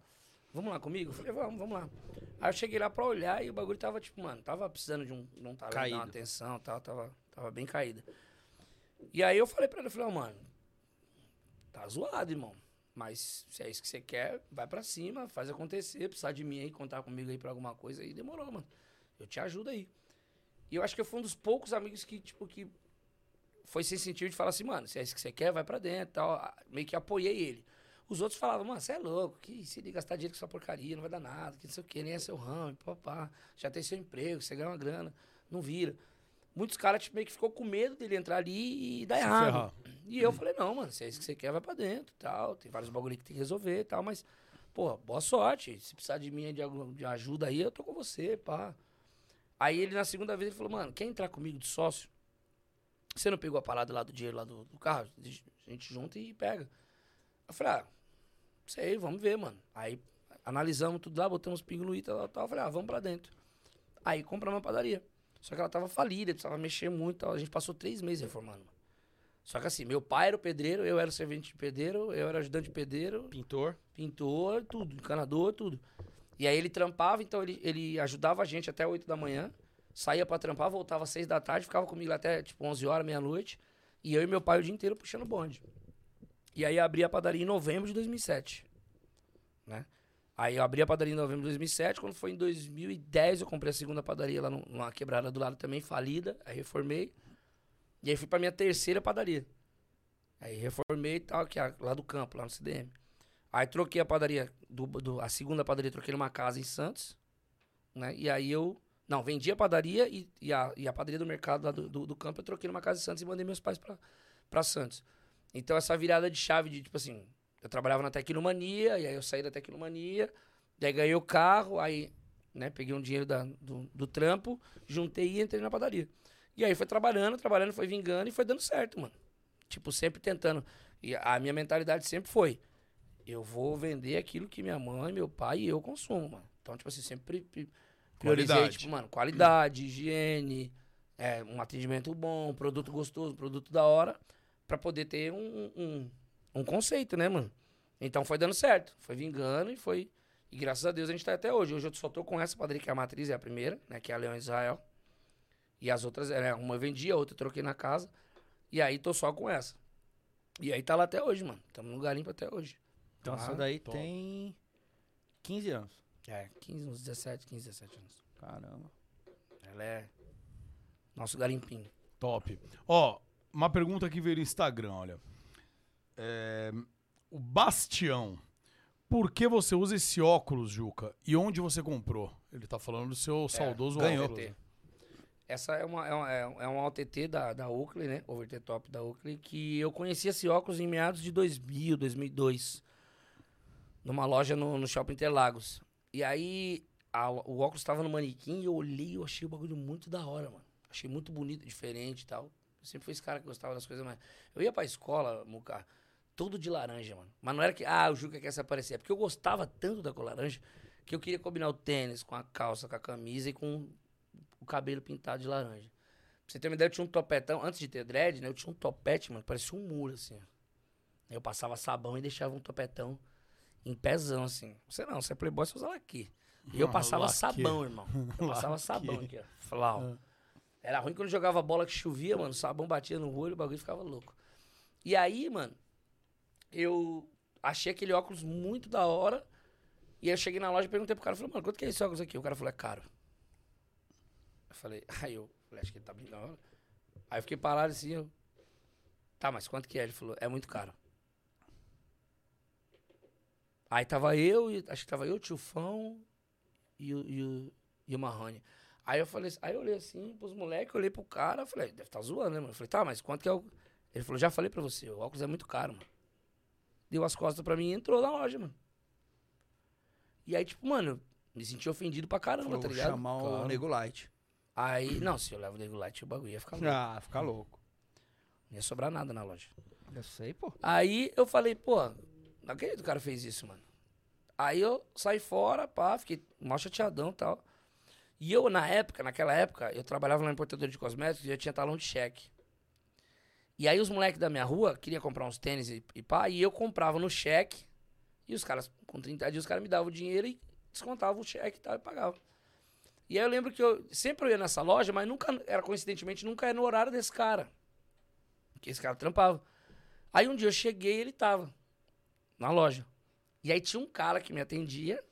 Vamos lá comigo? Eu falei, vamos, vamos lá. Aí eu cheguei lá pra olhar e o bagulho tava, tipo, mano, tava precisando de um, de um talento, uma atenção e tal, tava, tava bem caída. E aí eu falei pra ele, eu falei, ó, mano, tá zoado, irmão. Mas se é isso que você quer, vai pra cima, faz acontecer, precisar de mim aí, contar comigo aí pra alguma coisa aí, demorou, mano. Eu te ajudo aí. E eu acho que eu fui um dos poucos amigos que, tipo, que foi sensitivo de falar assim, mano, se é isso que você quer, vai pra dentro tal. Ah, Meio que apoiei ele. Os outros falavam, mano, você é louco, que se ele gastar dinheiro com essa porcaria, não vai dar nada, que não sei o que, nem é seu ramo, papá. Já tem seu emprego, você ganha uma grana, não vira. Muitos caras, tipo, meio que ficou com medo dele entrar ali e dar Se errado. ferrar. E eu falei, não, mano, se é isso que você quer, vai pra dentro tal. Tem vários bagulho que tem que resolver e tal, mas, pô, boa sorte. Se precisar de mim de, de ajuda aí, eu tô com você, pá. Aí ele, na segunda vez, ele falou, mano, quer entrar comigo de sócio? Você não pegou a parada lá do dinheiro lá do, do carro? A gente junta e pega. Eu falei, ah, sei, vamos ver, mano. Aí analisamos tudo lá, botamos pingo no ita, tal, tal. Eu falei, ah, vamos pra dentro. Aí compramos uma padaria. Só que ela tava falida, precisava mexer muito. Tal. A gente passou três meses reformando. Só que assim, meu pai era o pedreiro, eu era o servente de pedreiro, eu era ajudante de pedreiro, Pintor. pintor, tudo, encanador, tudo. E aí ele trampava, então ele, ele ajudava a gente até 8 da manhã, saía pra trampar, voltava às 6 da tarde, ficava comigo até tipo 11 horas, meia-noite, e eu e meu pai o dia inteiro puxando bonde. E aí abri a padaria em novembro de 2007, né? Aí eu abri a padaria em novembro de 2007, quando foi em 2010 eu comprei a segunda padaria lá numa quebrada do lado também, falida, aí reformei. E aí fui pra minha terceira padaria. Aí reformei e tal, que é lá do campo, lá no CDM. Aí troquei a padaria, do, do- a segunda padaria troquei numa casa em Santos, né? E aí eu, não, vendi a padaria e, e, a, e a padaria do mercado lá do, do, do campo eu troquei numa casa em Santos e mandei meus pais pra, pra Santos. Então essa virada de chave de, tipo assim, eu trabalhava na Tecnomania, e aí eu saí da Tecnomania, daí ganhei o carro, aí, né, peguei um dinheiro da, do, do trampo, juntei e entrei na padaria. E aí foi trabalhando, trabalhando, foi vingando e foi dando certo, mano. Tipo, sempre tentando. E a minha mentalidade sempre foi: eu vou vender aquilo que minha mãe, meu pai e eu consumo, mano. Então, tipo assim, sempre pri- priorizei, tipo, mano, qualidade, higiene, é, um atendimento bom, produto gostoso, produto da hora, pra poder ter um, um, um conceito, né, mano? Então foi dando certo, foi vingando e foi. E graças a Deus a gente tá até hoje. Hoje eu só tô com essa padaria, que é a matriz, é a primeira, né? Que é a Leão Israel. E as outras, é, uma eu vendi, a outra eu troquei na casa. E aí tô só com essa. E aí tá lá até hoje, mano. Tamo no garimpo até hoje. Então Ah, essa daí top. tem 15 anos. É, 15, uns 17, 15, 17 anos. Caramba. Ela é nosso garimpinho. Top. Ó, uma pergunta que veio no Instagram, olha. É, o Bastião. Por que você usa esse óculos, Juca? E onde você comprou? Ele tá falando do seu saudoso ganhou. óculos. né? Essa é uma, é uma, é um- é um OTT da, da Oakley, né? Over the top da Oakley, que eu conheci esse óculos em meados de 2000, 2002. Numa loja no, no Shopping Interlagos. E aí, a- o óculos tava no manequim e eu olhei e eu achei o bagulho muito da hora, mano. Achei muito bonito, diferente e tal. Eu sempre fui esse cara que gostava das coisas mais... Eu ia pra escola, Muca, todo de laranja, mano. Mas não era que, ah, o Juca quer se aparecer. É porque eu gostava tanto da cor laranja que eu queria combinar o tênis com a calça, com a camisa e com o cabelo pintado de laranja. Pra você ter uma ideia, eu tinha um topetão, antes de ter dread, né? Eu tinha um topete, mano, parecia um muro, assim. Eu passava sabão e deixava um topetão em pezão, assim. Você não, você é playboy, você usa aqui. E eu Ah, passava sabão, irmão. Eu passava Laque. sabão aqui, ó. Flau. Era ruim quando jogava bola que chovia, mano. O sabão batia no olho, o bagulho ficava louco. E aí, mano, eu achei aquele óculos muito da hora. E eu cheguei na loja e perguntei pro cara, falei, mano, quanto que é esse óculos aqui? O cara falou, é caro. Eu falei, aí eu falei, acho que ele tá hora. Aí eu fiquei parado assim, eu. Tá, mas quanto que é? Ele falou, é muito caro. Aí tava eu, acho que tava eu, o Tio Fão e o, e o, e o Marrone. Aí eu falei, aí eu olhei assim pros moleques, olhei pro cara, falei, deve estar tá zoando, né, mano? Eu falei, tá, mas quanto que é o. Ele falou, já falei pra você, o óculos é muito caro, mano. Deu as costas pra mim e entrou na loja, mano. E aí, tipo, mano, me senti ofendido pra caramba, Falou, tá ligado? chamar o Nego Light. Aí, não, se eu levo o Nego Light, o bagulho ia ficar louco. Ah, ficar louco. Não ia sobrar nada na loja. Eu sei, pô. Aí eu falei, pô, não acredito que o cara fez isso, mano. Aí eu saí fora, pá, fiquei mó chateadão e tal. E eu, na época, naquela época, eu trabalhava na importadora de cosméticos e eu tinha talão de cheque. E aí os moleques da minha rua queriam comprar uns tênis e, e pá, e eu comprava no cheque. E os caras, com 30 dias, os caras me davam o dinheiro e descontavam o cheque e tal, e pagavam. E aí eu lembro que eu sempre eu ia nessa loja, mas nunca, era coincidentemente, nunca era no horário desse cara. Que esse cara trampava. Aí um dia eu cheguei e ele tava na loja. E aí tinha um cara que me atendia,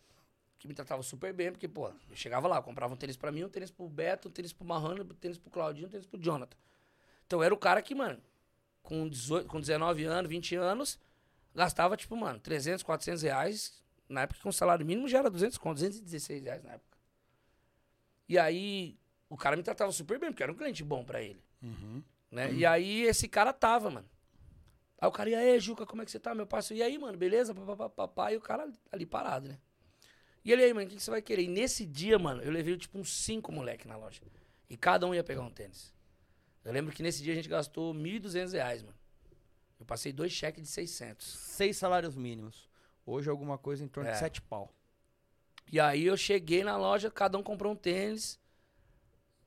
que me tratava super bem, porque, pô, eu chegava lá, eu comprava um tênis pra mim, um tênis pro Beto, um tênis pro Marrano, um tênis pro Claudinho, um tênis pro Jonathan. Então era o cara que, mano, com, 18, com 19 anos, 20 anos, gastava, tipo, mano, 300, 400 reais. Na época, com o salário mínimo já era 200 conto, 216 reais na época. E aí, o cara me tratava super bem, porque era um cliente bom pra ele. Né? E aí, esse cara tava, mano. Aí o cara, e aí, Juca, como é que você tá, meu parceiro? E aí, mano, beleza? Papapá, papá, e o cara ali parado, né? E ele aí, mano, o que, que você vai querer? E nesse dia, mano, eu levei, tipo, uns cinco moleque na loja. E cada um ia pegar um tênis. Eu lembro que nesse dia a gente gastou 1.200 reais, mano. Eu passei dois cheques de 600. Seis salários mínimos. Hoje alguma coisa em torno É. de sete pau. E aí eu cheguei na loja, cada um comprou um tênis.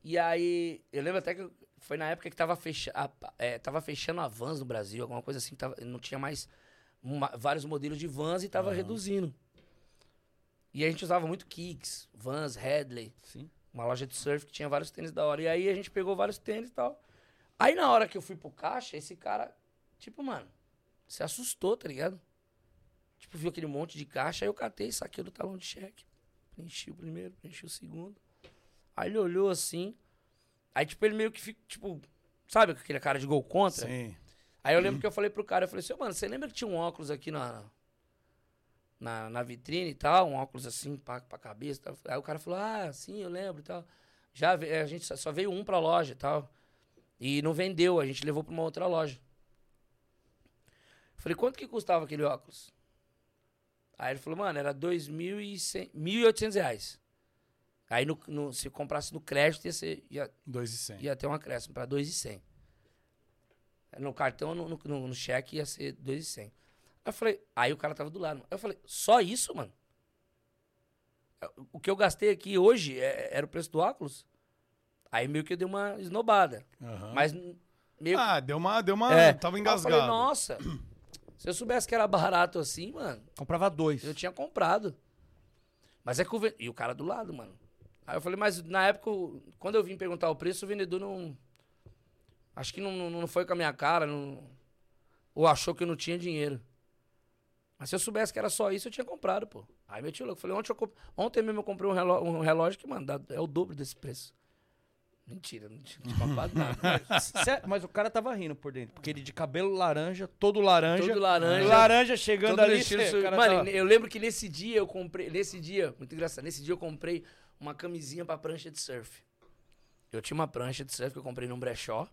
E aí, eu lembro até que foi na época que tava, fecha, a- é, tava fechando a Vans no Brasil, alguma coisa assim, tava, não tinha mais uma- vários modelos de Vans e tava reduzindo. E a gente usava muito Kicks, Vans, Headley. Sim. Uma loja de surf que tinha vários tênis da hora. E aí a gente pegou vários tênis e tal. Aí na hora que eu fui pro caixa, esse cara, tipo, mano, se assustou, tá ligado? Tipo, viu aquele monte de caixa, aí eu catei, saquei do talão de cheque. Preenchi o primeiro, preenchi o segundo. Aí ele olhou assim. Aí, tipo, ele meio que fica, tipo, sabe aquele cara de gol contra? Sim. Aí eu lembro que eu falei pro cara, eu falei assim, "Ô, mano, você lembra que tinha um óculos aqui na, na, na vitrine e tal? Um óculos assim, pra, pra cabeça tal. Aí o cara falou, ah, sim, eu lembro e tal. Já, a gente só- veio um pra loja e tal. E não vendeu, a gente levou pra uma outra loja. Falei, quanto que custava aquele óculos? Aí ele falou, mano, era 2.100 1.800 reais. Aí no, no- se comprasse no crédito, ia, ser, ia, 2,100. ia ter um acréscimo pra 2,100. No cartão, no, no, no cheque, ia ser 2,100. Aí eu falei, aí o cara tava do lado. Aí eu falei, só isso, mano? O que eu gastei aqui hoje é- era o preço do óculos? Aí meio que eu dei uma esnobada. Aham. Mas meio Ah, deu uma. Deu uma é. Tava Aí engasgado. Eu falei, nossa, se eu soubesse que era barato assim, mano. Comprava dois. Eu tinha comprado. Mas é que o. ven- E o cara do lado, mano. Aí eu falei, mas na época, quando eu vim perguntar o preço, o vendedor não. Acho que não, não, não foi com a minha cara, não. Ou achou que eu não tinha dinheiro. Mas se eu soubesse que era só isso, eu tinha comprado, pô. Aí meti o louco. Falei, ontem, eu comp- ontem mesmo eu comprei um relógio, um relógio que, mano, é o dobro desse preço. Mentira, não tinha, comprado nada. Cé- Mas o cara tava rindo por dentro, porque ele de cabelo laranja, todo laranja. Todo laranja. Laranja chegando ali. estilo cê- Mano, tava- eu lembro que nesse dia eu comprei. Nesse dia, muito engraçado, nesse dia eu comprei uma camisinha pra prancha de surf. Eu tinha uma prancha de surf que eu comprei num brechó.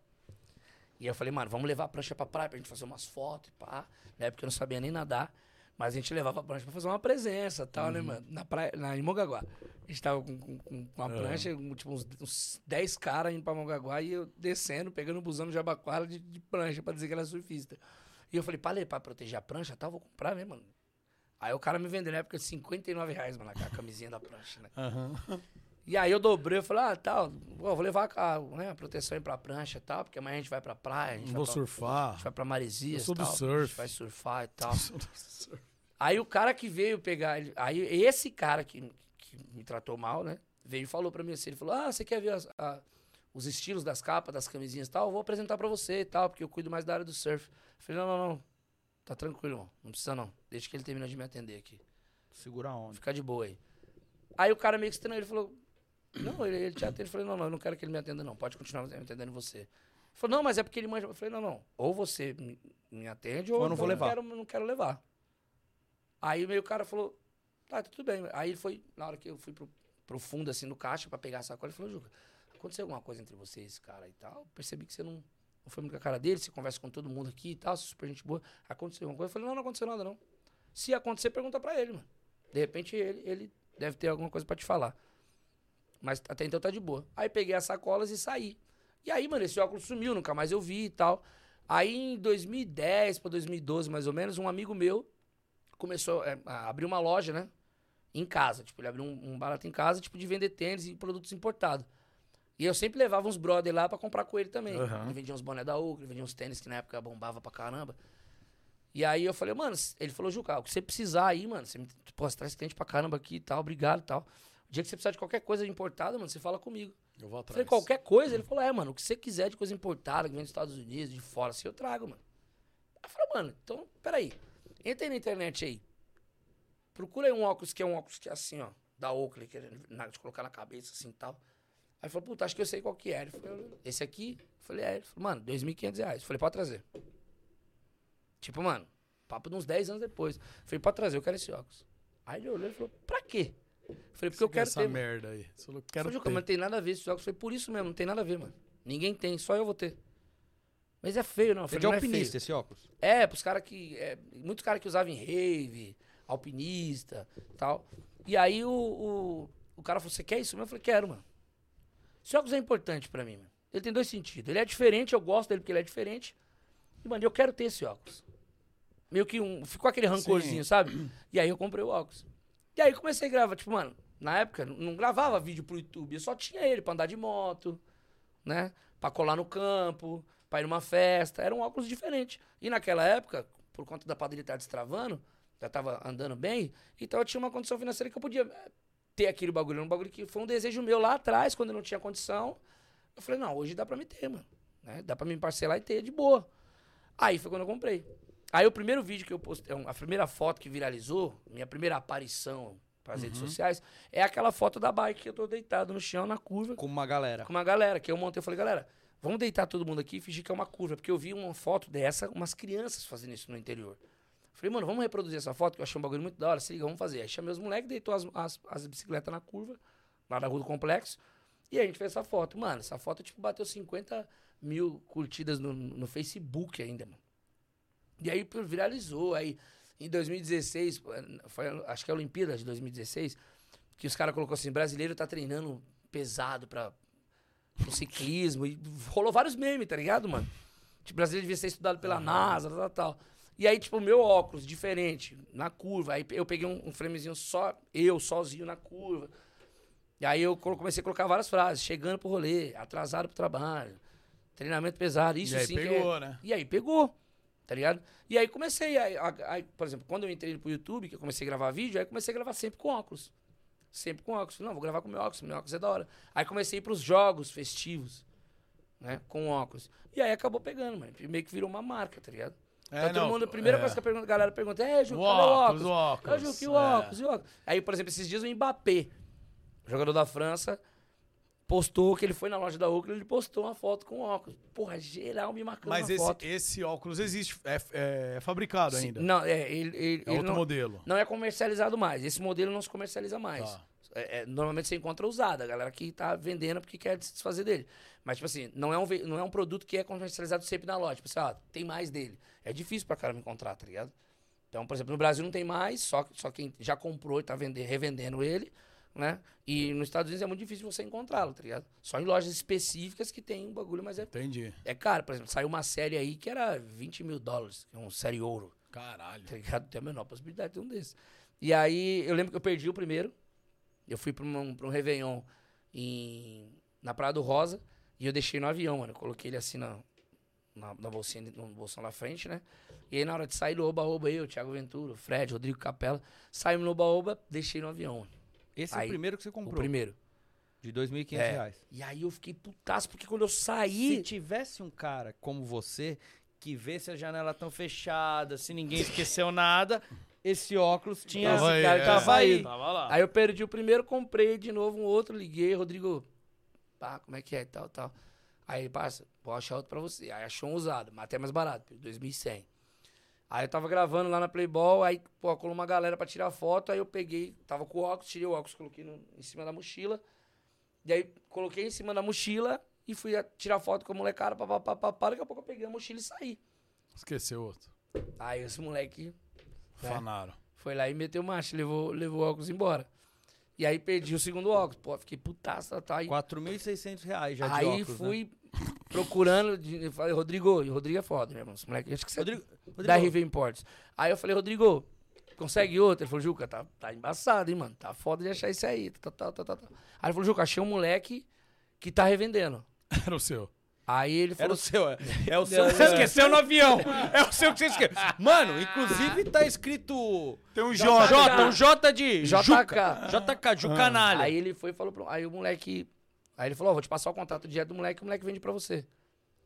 E eu falei, mano, vamos levar a prancha pra praia pra gente fazer umas fotos e pá. Na época eu não sabia nem nadar. Mas a gente levava a prancha pra fazer uma presença e tal, né, mano? Na praia, na, em Mongaguá. A gente tava com, com, com uma É. prancha, tipo, uns, uns 10 caras indo pra Mongaguá e eu descendo, pegando o busão no Jabaquara de, de prancha pra dizer que era surfista. E eu falei, pra, ler, pra proteger a prancha, tá, vou comprar, né, mano? Aí o cara me vendeu na época 59 reais, mano, a camisinha da prancha, né? E aí eu dobrei, eu falei, ah, tal, vou levar a, né, a proteção aí pra prancha e tal, porque amanhã a gente vai pra praia, a gente Vou vai pra, surfar. a gente vai pra Maresias Eu sou e do tal, A surf. gente vai surfar e tal. Aí o cara que veio pegar, ele- aí esse cara que, que me tratou mal, né, veio e falou pra mim assim, ele falou, ah, você quer ver as- a- os estilos das capas, das camisinhas e tal? Eu vou apresentar pra você e tal, porque eu cuido mais da área do surf. Eu falei, não, não, não, tá tranquilo, irmão, não precisa não, deixa que ele termina de me atender aqui. Segura a onda. Fica de boa aí. Aí o cara meio que estranho, ele falou, não, ele, ele te atende. Eu falei, não, não, eu não quero que ele me atenda, não. Pode continuar me atendendo você. Ele falou, não, mas é porque ele manja. Eu falei, não, não. Ou você me, me atende, ou Ou eu não vou levar. Quero, não quero levar. Aí meio o cara falou, tá, tudo bem. Aí ele foi, na hora que eu fui pro, pro fundo, assim, no caixa, pra pegar a sacola, ele falou, Juca, aconteceu alguma coisa entre você esse cara e tal? Percebi que você não, não foi muito com a cara dele, você conversa com todo mundo aqui e tal, é super gente boa. Aconteceu alguma coisa? Eu falei, não, não aconteceu nada, não. Se acontecer, pergunta pra ele, mano. De repente ele, ele deve ter alguma coisa pra te falar. Mas até então tá de boa. Aí peguei as sacolas e saí. E aí, mano, esse óculos sumiu, nunca mais eu vi e tal. Aí em 2010 pra 2012, mais ou menos, um amigo meu começou é, a abrir uma loja, né? Em casa. Tipo, ele abriu um, um barato em casa, tipo, de vender tênis e produtos importados. E eu sempre levava uns brother lá pra comprar com ele também. Aham. Ele vendia uns boné da Oakley, vendia uns tênis que na época bombava pra caramba. E aí eu falei, mano, ele falou, Juca, o que você precisar aí, mano, você, me, pô, você traz cliente pra caramba aqui e tal, obrigado e tal. O dia que você precisar de qualquer coisa importada, mano, você fala comigo. Eu vou atrás. falei, qualquer coisa? Ele falou, é, mano, o que você quiser de coisa importada, que vem dos Estados Unidos, de fora, assim, eu trago, mano. Aí eu falei, mano, então, peraí. Entra aí na internet aí. Procura aí um óculos que é um óculos que é assim, ó, da Oakley, que é na- de colocar na cabeça, assim, e tal. Aí ele falou, puta, acho que eu sei qual que é. Ele falou, esse aqui? Eu falei, é. Ele falou, mano, 2.500 reais. Eu falei, pode trazer. Tipo, mano, papo de uns 10 anos depois. Eu falei, pode trazer, eu quero esse óculos. Aí ele olhou e falou, pra quê? Eu falei, porque eu quero essa ter. mano. merda aí. Você falou, Eu quero falei, Juca, ter. mas não tem nada a ver esse óculos. Eu falei, por isso mesmo, não tem nada a ver, mano. Ninguém tem, só eu vou ter. Mas é feio, não. É de não alpinista feio. esse óculos? É, pros caras que. É, muitos caras que usavam em rave, alpinista tal. E aí o, o, o cara falou: Você quer isso mesmo? Eu falei: Quero, mano. Esse óculos é importante pra mim, mano. Ele tem dois sentidos. Ele é diferente, eu gosto dele porque ele é diferente. E, mano, eu quero ter esse óculos. Meio que um. Ficou aquele rancorzinho, sabe? E aí eu comprei o óculos. E aí comecei a gravar. Tipo, mano, na época não gravava vídeo pro YouTube. Eu só tinha ele pra andar de moto, né? Pra colar no campo, pra ir numa festa. Era um óculos diferente. E naquela época, por conta da padaria estar destravando, já tava andando bem, então eu tinha uma condição financeira que eu podia eh, ter aquele bagulho. Era um bagulho que foi um desejo meu lá atrás, quando eu não tinha condição. Eu falei, não, hoje dá pra me ter, mano. Né? Dá pra me parcelar e ter de boa. Aí foi quando eu comprei. Aí o primeiro vídeo que eu postei, a primeira foto que viralizou, minha primeira aparição pras redes sociais, é aquela foto da bike que eu tô deitado no chão, na curva, Com uma galera. com uma galera, que eu montei. Eu falei, galera, vamos deitar todo mundo aqui e fingir que é uma curva. Porque eu vi uma foto dessa, umas crianças fazendo isso no interior. Falei, mano, vamos reproduzir essa foto, que eu achei um bagulho muito da hora. Se liga, vamos fazer. Aí chamei os moleques, deitou as, as, as bicicletas na curva, lá na rua do complexo. E a gente fez essa foto. Mano, essa foto, tipo, bateu 50 mil curtidas no, no Facebook ainda, mano. E aí viralizou. Aí em 2016, pô, foi, acho que é a Olimpíada de 2016, que os caras colocou assim: brasileiro tá treinando pesado pra, pro ciclismo. E rolou vários memes, tá ligado, mano? Tipo, brasileiro devia ser estudado pela NASA, tal, tal. E aí, tipo, o meu óculos, diferente, na curva. Aí eu peguei um, um framezinho só, eu sozinho na curva. E aí eu comecei a colocar várias frases. Chegando pro rolê, atrasado pro trabalho, treinamento pesado. Isso E aí sim que pegou, é... né? E aí pegou, tá ligado? E aí comecei, a- por exemplo, quando eu entrei pro YouTube, que eu comecei a gravar vídeo, aí comecei a gravar sempre com óculos. Sempre com óculos. Falei, Não, vou gravar com meu óculos, meu óculos é da hora. Aí comecei a ir pros jogos festivos, né? Com óculos. E aí acabou pegando, mano. Meio que virou uma marca, tá ligado? É, Então, todo não, mundo, a primeira é. coisa que a, galera pergunta é, Ju, O cadê o óculos, óculos? o óculos, É, Ju, que o é. óculos, e o óculos? Aí, por exemplo, esses dias o Mbappé, jogador da França, postou que ele foi na loja da Oakley, ele postou uma foto com óculos. Porra, geral me marcando Mas esse, foto. esse óculos existe, é, é fabricado Sim, ainda. Não, é, ele, ele, É ele outro não, modelo. Não é comercializado mais. Esse modelo não se comercializa mais. Tá. É, é, normalmente você encontra usado, a galera que tá vendendo porque quer se desfazer dele. Mas, tipo assim, não é um, não é um produto que é comercializado sempre na loja. Tipo assim, ó, tem mais dele. É difícil pra cara me encontrar, tá ligado? Então, por exemplo, no Brasil não tem mais, só, só quem já comprou e tá vende, revendendo ele, né? E nos Estados Unidos é muito difícil você encontrá-lo, tá ligado? Só em lojas específicas que tem um bagulho, mas é, Entendi. é caro. Por exemplo, saiu uma série aí que era 20 mil dólares, que é um série ouro. Caralho. Tá ligado? Tem a menor possibilidade de ter um desses. E aí, eu lembro que eu perdi o primeiro. Eu fui pra um, pra um Réveillon em, na Praia do Rosa. E eu deixei no avião, mano. Eu coloquei ele assim na, na, na bolsinha, no bolsão lá frente, né? E aí, na hora de sair do Oba-Oba, eu, Thiago Ventura, Fred, Rodrigo Capela, saímos no Oba-Oba, deixei no avião. Esse é Aí, o primeiro que você O comprou. primeiro. De 2.500 É. reais. E aí eu fiquei putaço, porque quando eu Se saí. tivesse um cara como você, que vê se a janela tão fechada, se ninguém esqueceu nada, esse óculos tinha... Esse Tava aí, cara é. tava aí. Tava lá. Aí eu perdi o primeiro, comprei de novo um outro, liguei, Rodrigo, pá, como é que é, tal, tal. Aí, passa, vou achar outro pra você. Aí achou um usado, mas até mais barato, 2.100. Aí eu tava gravando lá na Playboy, aí, pô, colou uma galera pra tirar foto, aí eu peguei, tava com o óculos, tirei o óculos, coloquei no- em cima da mochila. E aí, coloquei em cima da mochila e fui a- tirar foto com a molecada, papapá, papá, daqui a pouco eu peguei a mochila e saí. Esqueceu outro. Aí esse moleque É. Fanaram. foi lá e meteu marcha, levou, levou o óculos embora. E aí perdi o segundo óculos. Pô, fiquei putaço, tá, tá. Aí, 4.600 reais já de aí óculos, né? Procurando, de, eu falei, Rodrigo, e o Rodrigo é foda, né, irmão? Esse moleque, acho que você Rodrigo, da Rodrigo, RV Imports. Aí eu falei, Rodrigo, consegue outro? Ele falou, Juca, tá, tá embaçado, hein, mano? Tá foda de achar esse aí. Tá, tá, tá, tá, tá. Aí ele falou, Juca, achei um moleque que tá revendendo. Era o seu. Aí ele Era falou, o seu, é. É o seu que você esqueceu no avião. É o seu que você esqueceu. Mano, inclusive tá escrito... Tem um J. J, um J de JK. JK, Jucanalha. Aí ele foi e falou, pro- aí o moleque, aí ele falou, ó, vou te passar o contato direto do moleque, o moleque vende pra você.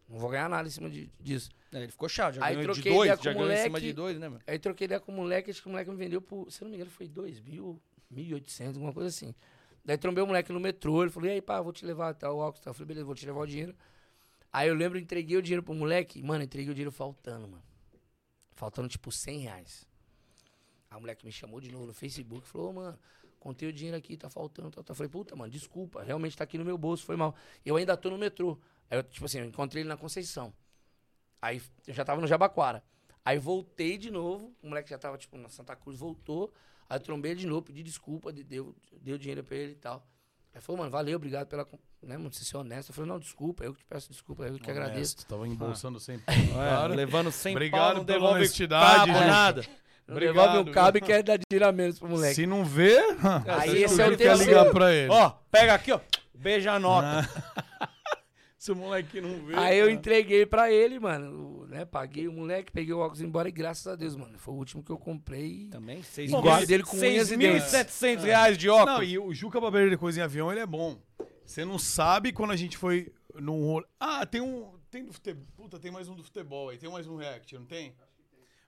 Não vou ganhar nada em cima de- disso. É, Ele ficou chato, já Aí ganhou de dois, ideia com já ganhou em cima de dois, né, meu? Aí troquei ideia com o moleque, acho que o moleque me vendeu por, se não me engano, foi 2 mil, 1.800, alguma coisa assim. Daí trombei o moleque no metrô, ele falou, e aí, pá, vou te levar até o óculos. tá? Eu falei, beleza, vou te levar o dinheiro. Aí eu lembro, entreguei o dinheiro pro moleque, mano, entreguei o dinheiro faltando, mano. Faltando, tipo, 100 reais. Aí o moleque me chamou de novo no Facebook, falou, ô, mano, contei o dinheiro aqui, tá faltando, tá, tá. Eu falei, puta, mano, desculpa, realmente tá aqui no meu bolso, foi mal. Eu ainda tô no metrô. Aí eu, tipo assim, eu encontrei ele na Conceição. Aí eu já tava no Jabaquara. Aí voltei de novo, o moleque já tava, tipo, na Santa Cruz, voltou. Aí eu trombei ele de novo, pedi desculpa, de- deu, deu dinheiro pra ele e tal. Aí falou, mano, valeu, obrigado pela. Né, mano, você ser honesto. Eu falei, não, desculpa, eu que te peço desculpa, eu que agradeço. Tava embolsando sempre. É, levando 100 Obrigado pau, não pela honestidade, gente. nada. Não Obrigado, devolve o cabo e quer dar dinheiro a menos pro moleque. Se não vê, Aí esse é o quer ligar pra ele. Ó, pega aqui, ó. Beija a nota. Se o moleque não vê. Aí eu cara. entreguei pra ele, mano. Né, paguei o moleque, peguei o óculos embora e graças a Deus, mano. Foi o último que eu comprei. Também, seis mil- guardo ele com unhas e dentes. 6.700 reais de óculos. Não, e o Juca Barbeiro de coisa em avião, ele é bom. Você não sabe quando a gente foi num rolê. Ah, tem um. Tem do futebol. Puta, tem mais um do futebol aí. Tem mais um react, não tem?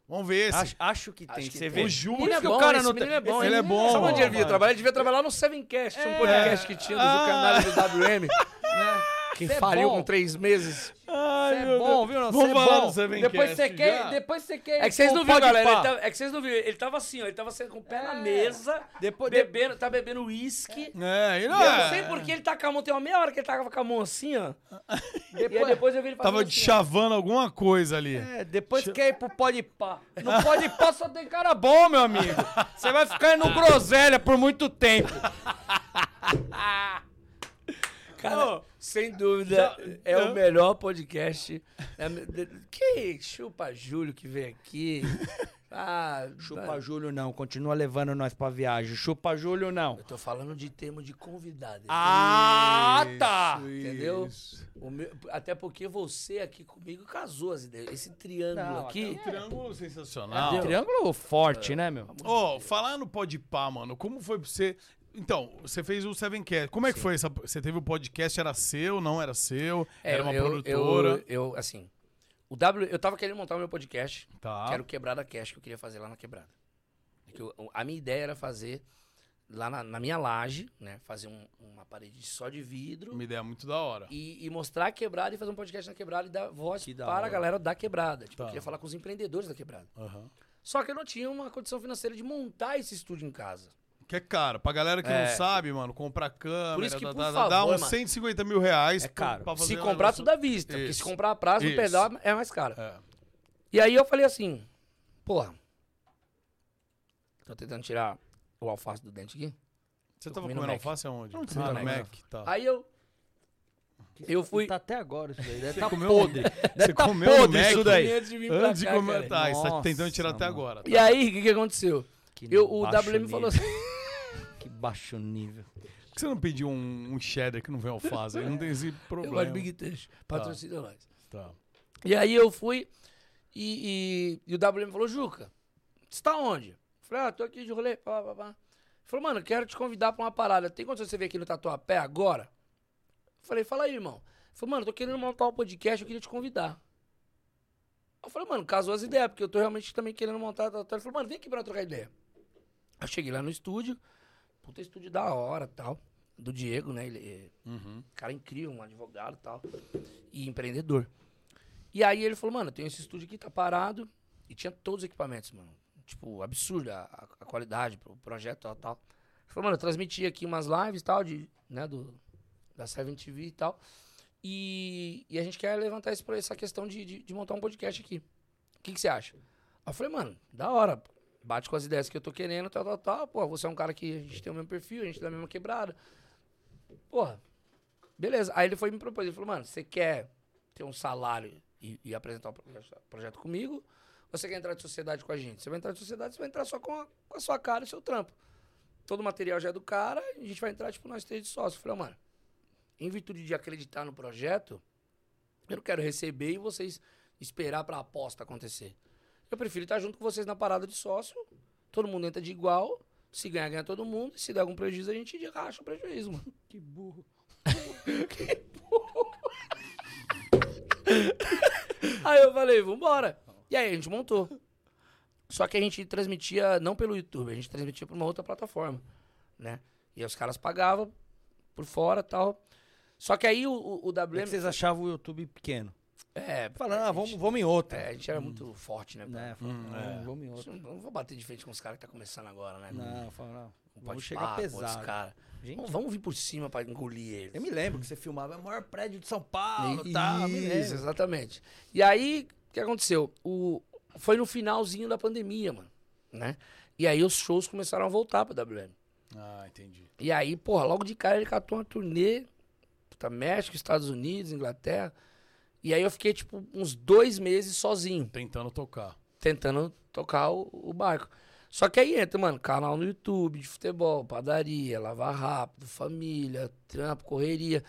Vamos ver esse. Acho, acho que tem. Acho que Você tem. vê. O Ele é que o bom, cara esse não tem- é bom. Ele é bom, Sabe onde ele devia trabalhar? Ele devia trabalhar no Sevencast, um podcast que tinha do Zucanalha do WM, né? Que Cê é faliu bom. com três meses. Ai, é bom, viu? Não, Vamos cê é falar bom. Depois você já? quer, depois você quer. É que vocês não viram, galera. Ele tava, é que vocês não viram. Ele tava assim, ó. Ele tava sendo com o pé na mesa, Depois- bebendo, tá bebendo uísque. É, ele Eu não não é. sei porque ele tá com a mão, tem uma meia hora que ele tava com a mão assim, ó. E aí depois eu vi ele Tava assim, te ó. chavando alguma coisa ali. É, depois quer ir pro pode pá. No pode pá só tem cara bom, meu amigo. Você vai ficar no groselha por muito tempo. Cara, sem dúvida, é o melhor podcast. É que chupa Júlio que vem aqui. Ah, Chupa Júlio não, continua levando nós pra viagem. Chupa Júlio não. Eu tô falando de termo de convidado. Ah, tá. Entendeu? O meu- até porque você aqui comigo casou as ideias. Esse triângulo Não, aqui. Triângulo sensacional. Entendeu? Triângulo forte, né, meu? Ô, falar no Podpah, mano, como foi pra você... Então, você fez o Sevencast. Como é que foi essa... Você teve o podcast, era seu, não era seu? É, era uma eu, produtora? Eu, eu, assim, O W, eu tava querendo montar o meu podcast, Tá. que era o Quebrada Cash, que eu queria fazer lá na Quebrada. É que eu- a minha ideia era fazer lá na, na minha laje, né? Fazer um- uma parede só de vidro Uma ideia muito da hora. e, e mostrar a Quebrada e fazer um podcast na Quebrada e dar voz Que para a hora. galera da Quebrada. Tipo, eu Tá. queria falar com os empreendedores da Quebrada. Aham. Só que eu não tinha uma condição financeira de montar esse estúdio em casa. Que é caro. Pra galera que É. não sabe, mano, comprar câmera, Por isso que, dá, por dá- favor, dá uns mano. 150 mil reais. É pra- caro. pra fazer Se comprar negócio- tudo à vista, porque se Isso. comprar a prazo, Isso. pedal é mais caro. É. E aí eu falei assim, porra, tô tentando tirar o alface do dente aqui. Você tava comendo comendo Mac. alface aonde? Onde você ah, tá? Mac, tá. Aí eu, eu fui... Tá até agora isso daí. Deve Você tá comeu- podre. Você Deve tá comeu no podre Mac isso daí. Antes de vir pra Antes de cá, comer. cara. Tá, você tá Nossa, tentando tirar até mano. agora. tá. E aí, o que, que aconteceu? Que Eu, o baixo WM falou assim, baixo nível. Por que você não pediu um, um cheddar que não vem alface? Não tem esse eu problema. gosto de Big Touch, patrocina nós. Tá. E aí eu fui e, e- e o WM falou, Juca, você tá onde? Eu falei, ah, tô aqui de rolê, pá, pá, pá. Ele falou, mano, quero te convidar pra uma parada. Tem quando você vir aqui no Tatuapé agora? Eu falei, fala aí, irmão. Ele falou, mano, tô querendo montar um podcast, eu queria te convidar. Eu falei, mano, casou as ideias, porque eu tô realmente também querendo montar. Tá, tá. Ele falou, mano, vem aqui pra trocar ideia. Eu cheguei lá no estúdio, puta estúdio da hora tal. Do Diego, né? Ele é Uhum. cara incrível, um advogado e tal. E empreendedor. E aí ele falou, mano, eu tenho esse estúdio aqui, tá parado. E tinha todos os equipamentos, mano. Tipo, absurdo a, a- qualidade, o projeto e tal, tal. Ele falou, mano, eu transmiti aqui umas lives e tal, de, né, do, da Seven TV e tal. E, e a gente quer levantar esse, essa questão de, de, de montar um podcast aqui. O que, que você acha? Aí eu falei, mano, da hora. Bate com as ideias que eu tô querendo, tal, tal, tal. Pô, você é um cara que a gente tem o mesmo perfil, a gente tem a mesma quebrada. Porra, beleza. Aí ele foi me propor, ele falou, mano, você quer ter um salário e, e apresentar o proje- projeto comigo? Ou você quer entrar de sociedade com a gente? Você vai entrar de sociedade, você vai entrar só com a, com a sua cara e seu trampo. Todo o material já é do cara, a gente vai entrar, tipo, nós três de sócio. Eu falei, mano, em virtude de acreditar no projeto, eu não quero receber e vocês esperar pra aposta acontecer. Eu prefiro estar junto com vocês na parada de sócio, todo mundo entra de igual, se ganhar, ganha todo mundo, e se der algum prejuízo, a gente racha o prejuízo, mano. Que burro. Aí eu falei, vambora. E aí a gente montou. Só que a gente transmitia não pelo YouTube, a gente transmitia por uma outra plataforma, né? E os caras pagavam por fora e tal. Só que aí o, o, o É WM... que vocês achavam o YouTube pequeno. É, Falando, ah, vamos, gente- vamos em outra. É, a gente era muito forte, né? Né? pô? Falando, Hum, é. Vamos em outra. Não, não vou bater de frente com os caras que tá começando agora, né? Não, fala, não. Não Vamos pode chegar pesado. cara. Gente, Vamos, vamos vir por cima pra engolir eles. eu me lembro que você filmava é o maior prédio de São Paulo, Isso, tá? Eu me lembro. exatamente. E aí, o que aconteceu? O, foi no finalzinho da pandemia, mano, né? E aí os shows começaram a voltar pra WM. Ah, entendi. E aí, porra, logo de cara ele catou uma turnê, puta, México, Estados Unidos, Inglaterra. E aí eu fiquei, tipo, uns dois meses sozinho, Tentando tocar. tentando tocar o, o barco. Só que aí entra, mano, canal no YouTube de futebol, padaria, lavar rápido, família, trampo, correria.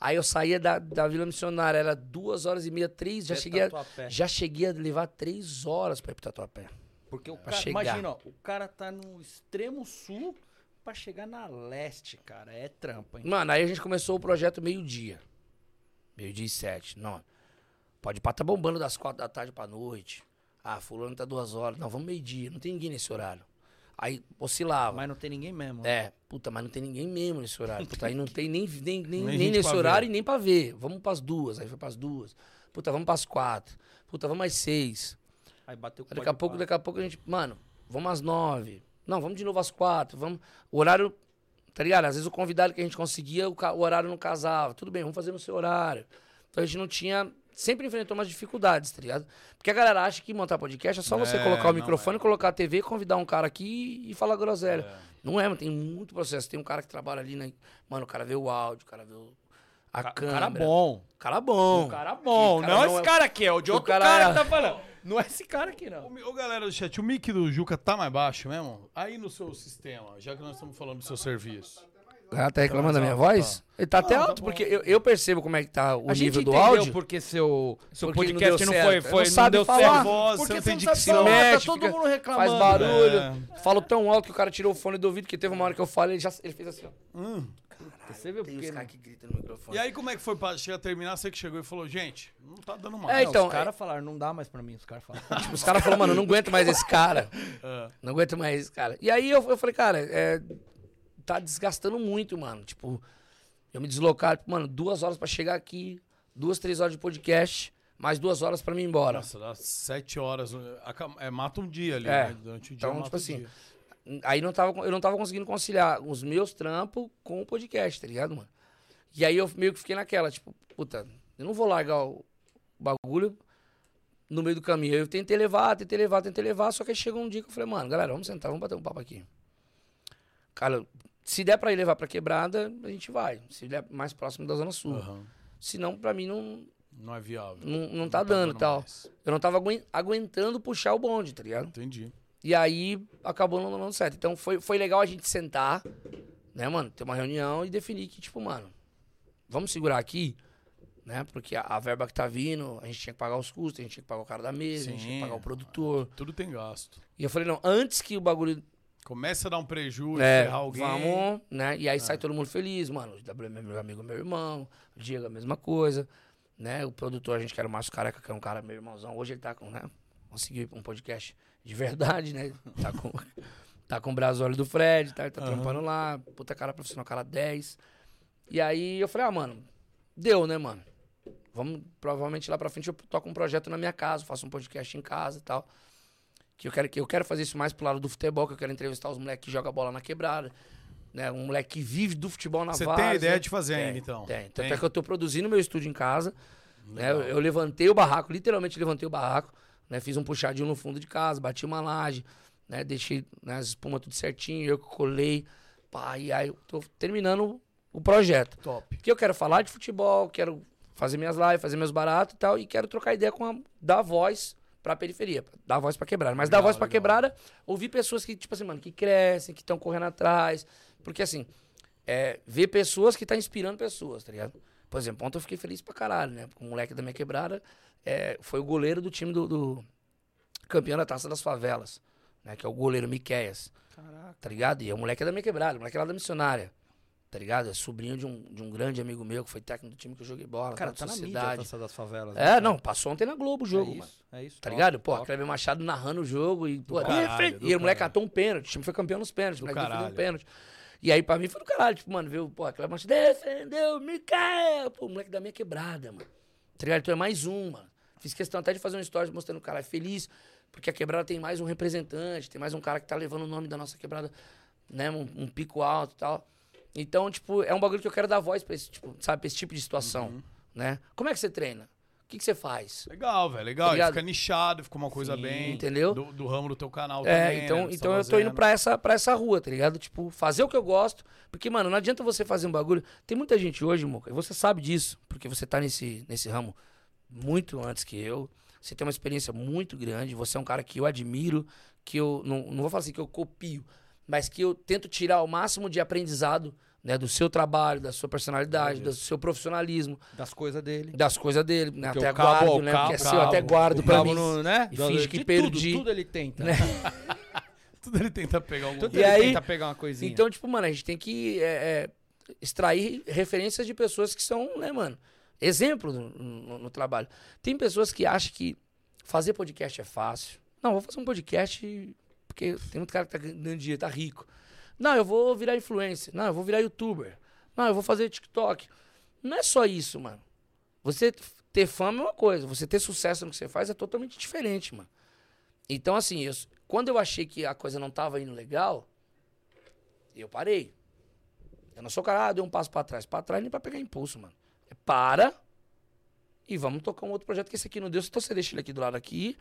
Aí eu saía da, da Vila Missionária, era duas horas e meia, três, já cheguei, a, já cheguei a levar três horas pra ir pro Tatuapé. Porque o Pra cara, chegar. imagina, ó, o cara tá no extremo sul pra chegar na leste, cara. É trampa, hein? Mano, aí a gente começou o projeto meio-dia. Meio-dia e sete. Não. Pode pá, tá bombando das quatro da tarde pra noite. Ah, fulano tá duas horas. Não, vamos meio-dia. Não tem ninguém nesse horário. Aí oscilava. Mas não tem ninguém mesmo. né? É, puta, mas não tem ninguém mesmo nesse horário. Puta, aí não tem nem, nem, nem, Nem nesse horário ver. e nem pra ver. Vamos pras duas. Aí foi pras duas. Puta, vamos pras quatro. Puta, vamos às seis. Aí bateu com Daqui a pouco, daqui a pouco a gente, mano, vamos às nove. Não, vamos de novo às quatro. Vamos. O horário, tá ligado? Às vezes o convidado que a gente conseguia, o horário não casava. Tudo bem, vamos fazer no seu horário. Então a gente não tinha. Sempre enfrentou umas dificuldades, tá ligado? Porque a galera acha que montar podcast é só você É, colocar o microfone, colocar a TV, convidar um cara aqui e falar groselha. É. Não é, mano, tem muito processo. Tem um cara que trabalha ali, né? Mano, o cara vê o áudio, o cara vê o- a Ca- câmera. cara bom. Cara bom. O cara bom. O cara não não esse é- cara aqui, é o de o outro cara- cara que tá falando. Não é esse cara aqui, não. ô, galera do chat, o mic do Juca tá mais baixo mesmo? Aí no seu sistema, já que nós estamos falando do seu serviço. O cara tá reclamando da minha Tá, tá. voz? Ele tá até Não, tá alto, bom. porque eu, eu percebo como é que tá o a nível do áudio. porque seu, seu Porque não podcast deu não, foi, Não foi não, sabe deu falar. certo. Voz, Porque você não tem não sabe dicção. falar, mexe, tá todo mundo reclamando. Faz barulho. É. Falo tão alto que o cara tirou o fone do ouvido, que teve uma hora que eu falei, ele, já, ele fez assim, ó. Hum, Você viu Tem porque os caras que gritam no microfone. E aí, como é que foi pra chegar a terminar? Você que chegou e falou, gente, não tá dando mais. É, então, os caras falaram, não dá mais pra mim, os caras falaram. Tipo, os caras falaram, mano, eu não aguento mais esse cara. É. Não aguento mais esse cara. E aí eu, eu falei, cara, é, tá desgastando muito, mano. Tipo, eu me deslocar, tipo, mano, duas horas pra chegar aqui, duas, três horas de podcast, mais duas horas pra mim ir embora. Nossa, dá sete horas. É, mata um dia ali, É. né? Durante o dia Então, tipo um assim, dia. Aí não tava, eu não tava conseguindo conciliar os meus trampos com o podcast, tá ligado, mano? E aí eu meio que fiquei naquela, tipo, puta, eu não vou largar o bagulho no meio do caminho. Eu tentei levar, tentei levar, tentei levar, só que aí chegou um dia que eu falei, mano, galera, vamos sentar, vamos bater um papo aqui. Cara, se der pra ir levar pra quebrada, a gente vai. Se der mais próximo da Zona Sul. Aham. Se não, pra mim não, Não é viável. não, não tá dando e tal. mais. Eu não tava aguen- aguentando puxar o bonde, tá ligado? Entendi. E aí acabou não dando certo. Então foi, foi legal a gente sentar, né, mano? Ter uma reunião e definir que, tipo, mano, vamos segurar aqui, né? Porque a, a verba que tá vindo, a gente tinha que pagar os custos, a gente tinha que pagar o cara da mesa, a gente tinha que Sim. pagar o produtor. Tudo tem gasto. E eu falei, não, antes que o bagulho. Começa a dar um prejuízo, É, ferrar alguém. vamos, né? E aí sai todo mundo feliz, mano. O WM é meu amigo, meu irmão. O Diego, a mesma coisa. Né? O produtor, a gente quer o Márcio Careca, que é um cara, meu irmãozão. Hoje ele tá com, né? Conseguiu um podcast de verdade, né? Tá com, tá com o Brasólio do Fred, tá, tá Aham. trampando lá. Puta cara profissional, cara 10. E aí eu falei, ah, mano, deu, né, mano? Vamos, provavelmente lá pra frente eu toco um projeto na minha casa, faço um podcast em casa e tal. Que eu quero, que eu quero fazer isso mais pro lado do futebol, que eu quero entrevistar os moleques que jogam bola na quebrada. Né? Um moleque que vive do futebol na Você tem a ideia de fazer ainda, então? Tem. Tanto Tem? é que eu tô produzindo meu estúdio em casa. Né? Eu, eu levantei o barraco, literalmente levantei o barraco. Né? Fiz um puxadinho no fundo de casa, bati uma laje, né? deixei né, as espumas tudo certinho, eu que colei. Pá, e aí eu tô terminando o projeto. Top. Porque eu quero falar de futebol, quero fazer minhas lives, fazer meus baratos e tal, e quero trocar ideia com a, dar voz pra periferia, dar voz pra quebrada. Mas dar Legal, voz pra legal. quebrada, ouvir pessoas que, tipo assim, mano, que crescem, que estão correndo atrás. Porque assim, é, ver pessoas que tá inspirando pessoas, tá ligado? Por exemplo, ontem eu fiquei feliz pra caralho, né? Porque o moleque da minha quebrada é, foi o goleiro do time do, do campeão da Taça das Favelas, né? Que é o goleiro Miqueias. Caraca. Tá ligado? E o moleque é da minha quebrada, o moleque é lá da missionária. Tá ligado? É sobrinho de um, de um grande amigo meu que foi técnico do time que eu joguei bola. Cara, da tá na mídia. Taça das Favelas. né, É, cara? não, passou ontem na Globo o jogo, É mano. isso, é isso. Tá top, ligado? Pô, top. Kleber Machado narrando o jogo e, pô, caralho, defende- do e o moleque caralho. catou um pênalti, o time foi campeão nos pênaltis, o moleque defendeu um caralho. pênalti. E aí, pra mim, foi do caralho, tipo, mano, viu, pô, Kleber Machado defendeu, Micael, pô, o moleque da minha quebrada, mano. Tá ligado? Então é mais um, mano. Fiz questão até de fazer um story mostrando o cara feliz, porque a quebrada tem mais um representante, tem mais um cara que tá levando o nome da nossa quebrada, né, um, um pico alto e tal. Então, tipo, é um bagulho que eu quero dar voz pra esse, tipo, sabe, pra esse tipo de situação, Uhum. né? Como é que você treina? O que, que você faz? Legal, velho. Legal. Tá fica nichado, fica uma coisa Sim, bem. entendeu? Do, do ramo do teu canal É, também. então, né, então tá eu tô indo pra essa, pra essa rua, tá ligado? Tipo, fazer o que eu gosto. Porque, mano, não adianta você fazer um bagulho. Tem muita gente hoje, Moca, e você sabe disso, porque você tá nesse, nesse ramo muito antes que eu. Você tem uma experiência muito grande. Você é um cara que eu admiro, que eu. Não, não vou falar assim que eu copio, mas que eu tento tirar o máximo de aprendizado. Né, do seu trabalho, da sua personalidade, do seu profissionalismo, Das coisas dele. das coisas dele, né? Até cabo- guardo, né? cabo- Porque é seu, eu até guardo pra mim. no, né? E finge que tudo, perdi. Tudo ele tenta. Né? Tudo ele tenta pegar algum Tudo E ele aí- tenta pegar uma coisinha. Então, tipo, mano, a gente tem que é, é, extrair referências de pessoas que são, né, mano, exemplo no, no- no trabalho. Tem pessoas que acham que fazer podcast é fácil. Não, vou fazer um podcast porque tem muito cara que tá ganhando dinheiro, tá rico. Não, eu vou virar influencer. Não, eu vou virar youtuber. Não, eu vou fazer TikTok. Não é só isso, mano. Você ter fama é uma coisa, você ter sucesso no que você faz é totalmente diferente, mano. Então, assim, eu- quando eu achei que a coisa não tava indo legal, eu parei. Eu não sou cara, ah, deu um passo pra trás. Pra trás nem pra pegar impulso, mano. É para e vamos tocar um outro projeto que esse aqui não deu. Então você deixa ele aqui do lado aqui.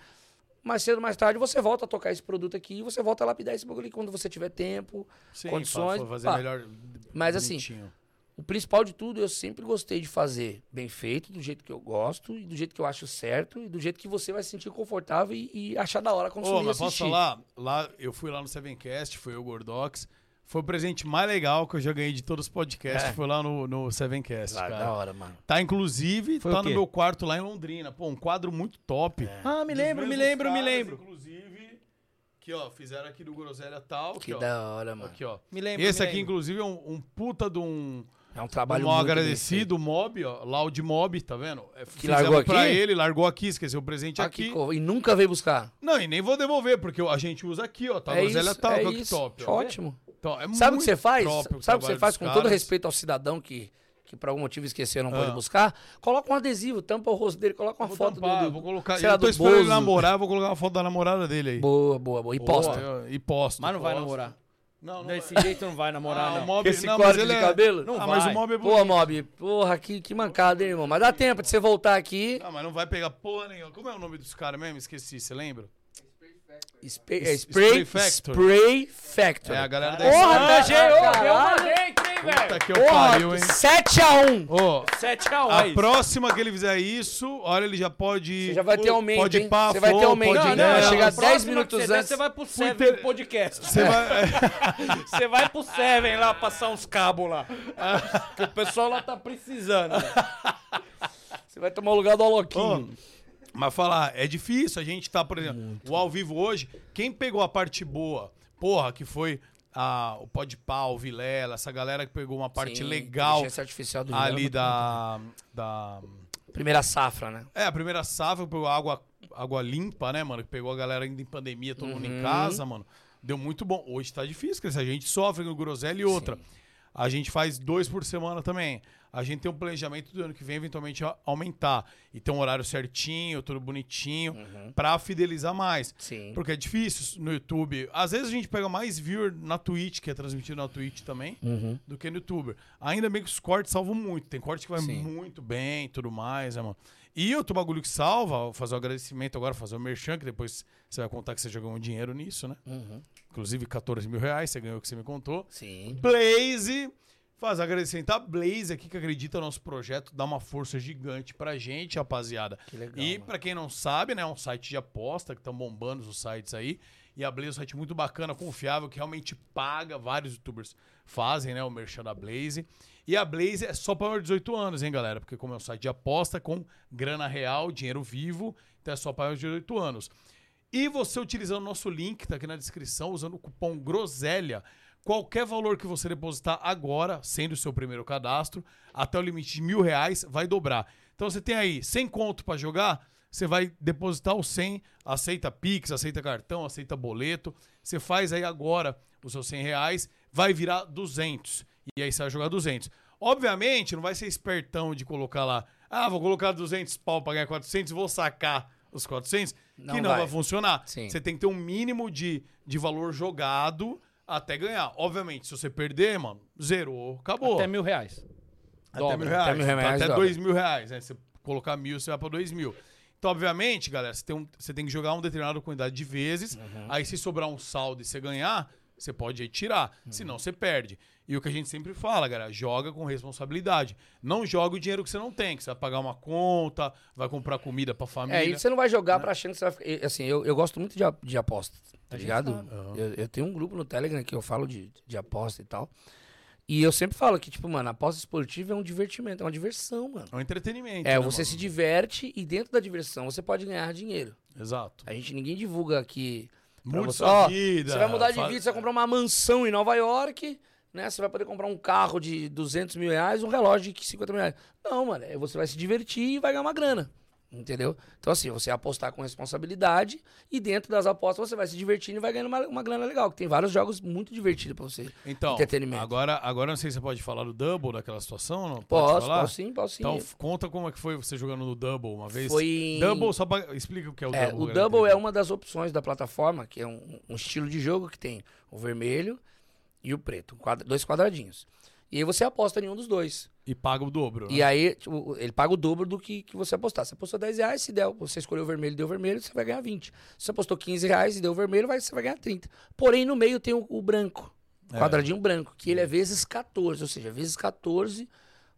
Mais cedo ou mais tarde você volta a tocar esse produto aqui e você volta a lapidar esse bagulho quando você tiver tempo, Sim, condições. pra fazer pá. melhor. Mas assim, bonitinho. o principal de tudo, eu sempre gostei de fazer bem feito, do jeito que eu gosto, e do jeito que eu acho certo, e do jeito que você vai se sentir confortável e, e achar da hora consumir Ô, mas assistir. posso falar? Lá, eu fui lá no Sevencast, foi o Gordox. Foi o presente mais legal que eu já ganhei de todos os podcasts. É. Foi lá no, no Sevencast, Ah, cara. da hora, mano. Tá, inclusive, Foi tá no meu quarto lá em Londrina. Pô, um quadro muito top. É. Ah, me lembro, me lembro, me caras, lembro. Inclusive, Aqui, ó, fizeram aqui do Groselha tal. Que aqui, ó. da hora, mano. Aqui, ó. Me lembro, Esse me aqui, lembro. inclusive, é um, um puta de um. É um trabalho um mal muito agradecido, o Mob, ó. Loud Mob, tá vendo? É, Que fizemos largou pra aqui? ele, largou aqui, esqueceu o presente aqui. que co- E nunca veio buscar. Não, e nem vou devolver, porque a gente usa aqui, ó. Tá É Groselha tal, é que que isso. top. ó. Então, é Sabe o que você faz? Sabe o que você faz com todo caras. respeito ao cidadão que, que por algum motivo esqueceu não pode Ah. buscar? Coloca um adesivo, tampa o rosto dele, coloca uma Vou foto tampar, do, do vou colocar. sei lá, Eu tô do esperando ele namorar, vou colocar uma foto da namorada dele aí. Boa, boa, boa. E posta. Boa, E posto. Mas não vai posto. namorar. Não, não Desse vai. jeito não vai namorar, Ah, não. o Mob, Esse não, mas corte de é- cabelo? Não, mas vai. o Mob é Pô. Mob, porra, que, que mancada, hein, irmão? Mas dá tempo de você voltar aqui. Não, mas não vai pegar porra nenhuma. Como é o nome dos caras mesmo? Esqueci, você lembra? Spray, é, spray, Spray Factory. Spray Factory. É a galera da Porra, Ah, TG, eu, caralho. eu mandei, hein, Puta velho? que eu pariu, hein? 7x1. Ô, 7x1 a aí. próxima que ele fizer isso, olha, ele já pode. Você já vai ter aumento, Pode hein? ir pá, Você vai ter aumento, ir Vai nela. chegar a próxima 10 que minutos você der, antes. Você vai pro Fui Seven ter- do podcast. Você vai. Você vai pro Seven lá passar uns cabos lá. que o pessoal lá tá precisando. né? Você vai tomar o lugar do Aloquinho. Mas falar, é difícil. A gente tá, por exemplo, o ao vivo hoje. Quem pegou a parte boa, porra, que foi a, o Podpah, o Vilela, essa galera que pegou uma parte Sim, legal artificial do Vilela ali foi da, da. Primeira safra, né? É, a primeira safra pegou água, água limpa, né, mano? Que pegou a galera ainda em pandemia, todo mundo em Uhum. casa, mano. Deu muito bom. Hoje tá difícil, porque a gente sofre no Groselha e outra. A gente faz dois por semana também. A gente tem um planejamento do ano que vem, eventualmente, aumentar. E ter um horário certinho, tudo bonitinho, pra fidelizar mais. Uhum. Sim. Porque é difícil no YouTube. Às vezes a gente pega mais viewer na Twitch, que é transmitido na Twitch também, Uhum. do que no YouTube. Ainda bem que os cortes salvam muito. Tem corte que vai Sim. muito bem e tudo mais, né, mano? E outro bagulho que salva, vou fazer o agradecimento agora, fazer o merchan, que depois você vai contar que você jogou um dinheiro nisso, né? Uhum. Inclusive 14 mil reais, você ganhou o que você me contou. Sim. Blaze, faz agradecimento a Blaze aqui que acredita no nosso projeto, dá uma força gigante pra gente, rapaziada. Que legal, e pra quem não sabe, né, é um site de aposta que estão bombando os sites aí. E a Blaze é um site muito bacana, confiável, que realmente paga. Vários youtubers fazem, né, o merchan da Blaze. E a Blaze é só para maior de 18 anos, hein, galera? Porque como é um site de aposta com grana real, dinheiro vivo, então é só para maior de 18 anos. E você utilizando o nosso link, tá aqui na descrição, usando o cupom GROSELHA, qualquer valor que você depositar agora, sendo o seu primeiro cadastro, até o limite de mil reais, vai dobrar. Então você tem aí 100 conto para jogar, você vai depositar o 100, aceita Pix, aceita cartão, aceita boleto, você faz aí agora os seus 100 reais, vai virar 200. E aí você vai jogar 200. Obviamente, não vai ser espertão de colocar lá, ah, vou colocar 200 pau pra ganhar 400 e vou sacar os 400, Não que não vai. vai, funcionar. Sim. Você tem que ter um mínimo de, de valor jogado até ganhar. Obviamente, se você perder, mano, zerou, acabou. Até mil reais. Até Dobra. mil reais. Até mil reais, Até dobra. dois mil reais, né? Você colocar mil, você vai pra dois mil. Então, obviamente, galera, você tem, um- você tem que jogar uma determinada quantidade de vezes. Uhum. Aí, se sobrar um saldo e você ganhar, você pode aí tirar. Uhum. Senão, você perde. E o que a gente sempre fala, galera, joga com responsabilidade. Não joga o dinheiro que você não tem, que você vai pagar uma conta, vai comprar comida pra família. É, e você não vai jogar pra achando que você vai ficar. Assim, eu, eu gosto muito de, a- de aposta, tá ligado? Eu, eu tenho um grupo no Telegram que eu falo de, de aposta e tal. E eu sempre falo que, tipo, mano, aposta esportiva é um divertimento, é uma diversão, mano. É um entretenimento. É, né, você mano? se diverte e dentro da diversão você pode ganhar dinheiro. Exato. A gente, ninguém divulga aqui. Mude você, sua ó, vida, Você vai mudar de faz- vida, você vai comprar uma mansão em Nova York, né? Você vai poder comprar um carro de 200 mil reais, um relógio de 50 mil reais. Não, mano, é, você vai se divertir e vai ganhar uma grana. Entendeu? Então, assim, você apostar com responsabilidade e dentro das apostas você vai se divertindo e vai ganhando uma, uma grana legal. Que tem vários jogos muito divertidos pra você. Então, Entretenimento. agora, agora não sei se você pode falar do Double, daquela situação, não? Pode Posso, falar? posso sim, posso sim. Então, conta como é que foi você jogando no Double uma vez. Foi Double, só pra... Explica o que é o É, Double. o galera, Double é uma das opções da plataforma, que é um, um estilo de jogo que tem o vermelho e o preto, dois quadradinhos. E aí você aposta em um dos dois. E paga o dobro, né? E aí, tipo, ele paga o dobro do que, que você apostar. Você apostou 10 reais, se der, você escolheu o vermelho e deu vermelho, você vai ganhar 20. Se você apostou 15 reais e deu vermelho, vai, você vai ganhar 30. Porém, no meio tem o, o branco, o É. quadradinho branco, que ele é vezes 14, ou seja, vezes 14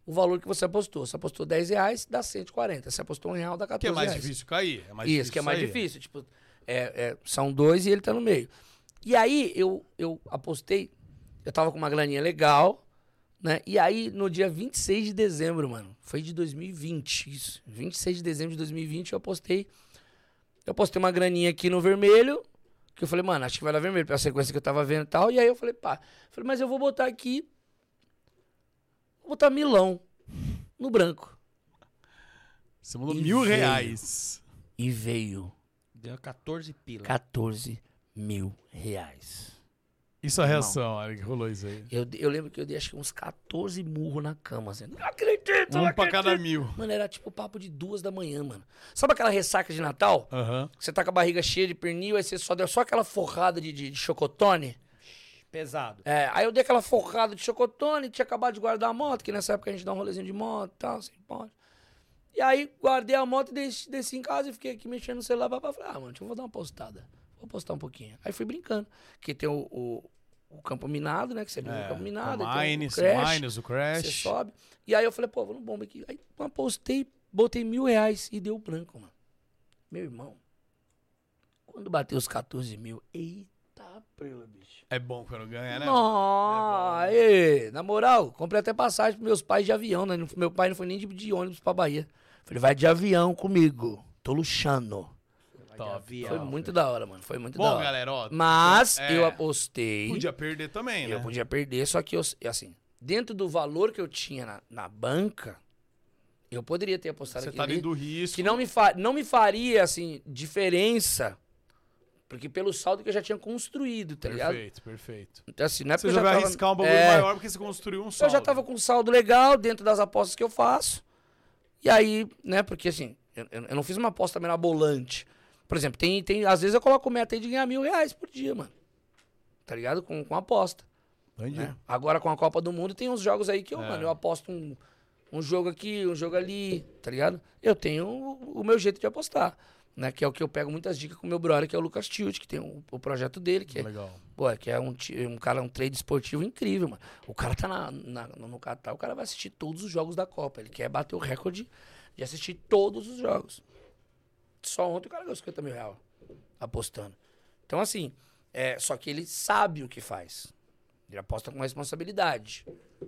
o valor que você apostou. Se apostou 10 reais, dá 140. Se apostou um real, dá 14 Que é mais reais. difícil cair. É mais Isso, difícil que é mais sair. difícil. Tipo, é, é, são dois e ele tá no meio. E aí eu, eu apostei, eu tava com uma graninha legal, né? E aí no dia 26 de dezembro, mano, foi de 2020, isso. 26 de dezembro de 2020 eu apostei. Eu apostei uma graninha aqui no vermelho, Que eu falei, mano, acho que vai dar vermelho pela sequência que eu tava vendo e tal. E aí eu falei, pá. Falei, mas eu vou botar aqui. Vou botar milão no branco. Você mandou E mil veio. reais. E veio Deu 14 pila. 14 mil reais. Isso é a Irmão. reação, olha que rolou isso aí. Eu, eu lembro que eu dei acho que uns 14 murros na cama, assim. Não acredito, não Um pra acredito. cada mil. Mano, era tipo papo de duas da manhã, mano. Sabe aquela ressaca de Natal? Aham. Você tá com a barriga cheia de pernil, aí você só deu só aquela forrada de, de, de chocotone. Pesado. É, aí eu dei aquela forrada de chocotone, tinha acabado de guardar a moto, que nessa época a gente dá um rolezinho de moto e tal, assim, pode. E aí guardei a moto e desci, desci em casa e fiquei aqui mexendo no celular. Pra falei, ah, mano, deixa eu vou dar uma postada. Vou postar um pouquinho. Aí fui brincando. Porque tem o, o, o campo minado, né? Que você liga É, no campo minado. Mines, o crash, Mines, o Crash. Você sobe. E aí eu falei, pô, vou no bomba aqui. Aí pô, postei, botei mil reais e deu branco, mano. Meu irmão. Quando bateu os 14 mil, eita prela, bicho. É bom quando ganha, né? Nossa, aí, na moral, comprei até passagem pros meus pais de avião, né? Meu pai não foi nem de, de ônibus pra Bahia. Falei, vai de avião comigo. Tô luxando. Top. Foi muito da hora, mano. Foi muito Bom, da hora. galera, ó, Mas é, eu apostei. Podia perder também, né? Eu podia perder, só que eu, assim, dentro do valor que eu tinha na, na banca, eu poderia ter apostado Você aquilo tá ali, dentro do risco. Que não me, fa não me faria, assim, diferença. Porque pelo saldo que eu já tinha construído, tá ligado? Perfeito, perfeito. Então, assim, não é Você porque já eu vai tava- arriscar um bagulho É. maior porque você construiu um saldo. Eu já tava com um saldo legal dentro das apostas que eu faço. E aí, né, porque assim, eu, eu- eu não fiz uma aposta mirabolante. Por exemplo, tem, tem, às vezes eu coloco meta aí de ganhar mil reais por dia, mano. Tá ligado? Com, com aposta. Entendi. né? Agora com a Copa do Mundo tem uns jogos aí que eu, É. mano, eu aposto um, um jogo aqui, um jogo ali, tá ligado? Eu tenho o, o meu jeito de apostar. Né, que é o que eu pego muitas dicas com o meu brother, que é o Lucas Tilt, que tem o, o projeto dele, que é, Legal. Pô, que é um, um cara, um trade esportivo incrível, mano. O cara tá na, na- no Catar, o cara vai assistir todos os jogos da Copa. Ele quer bater o recorde de assistir todos os jogos. Só ontem o cara ganhou 50 mil reais apostando. Então, assim, é, só que ele sabe o que faz. Ele aposta com responsabilidade.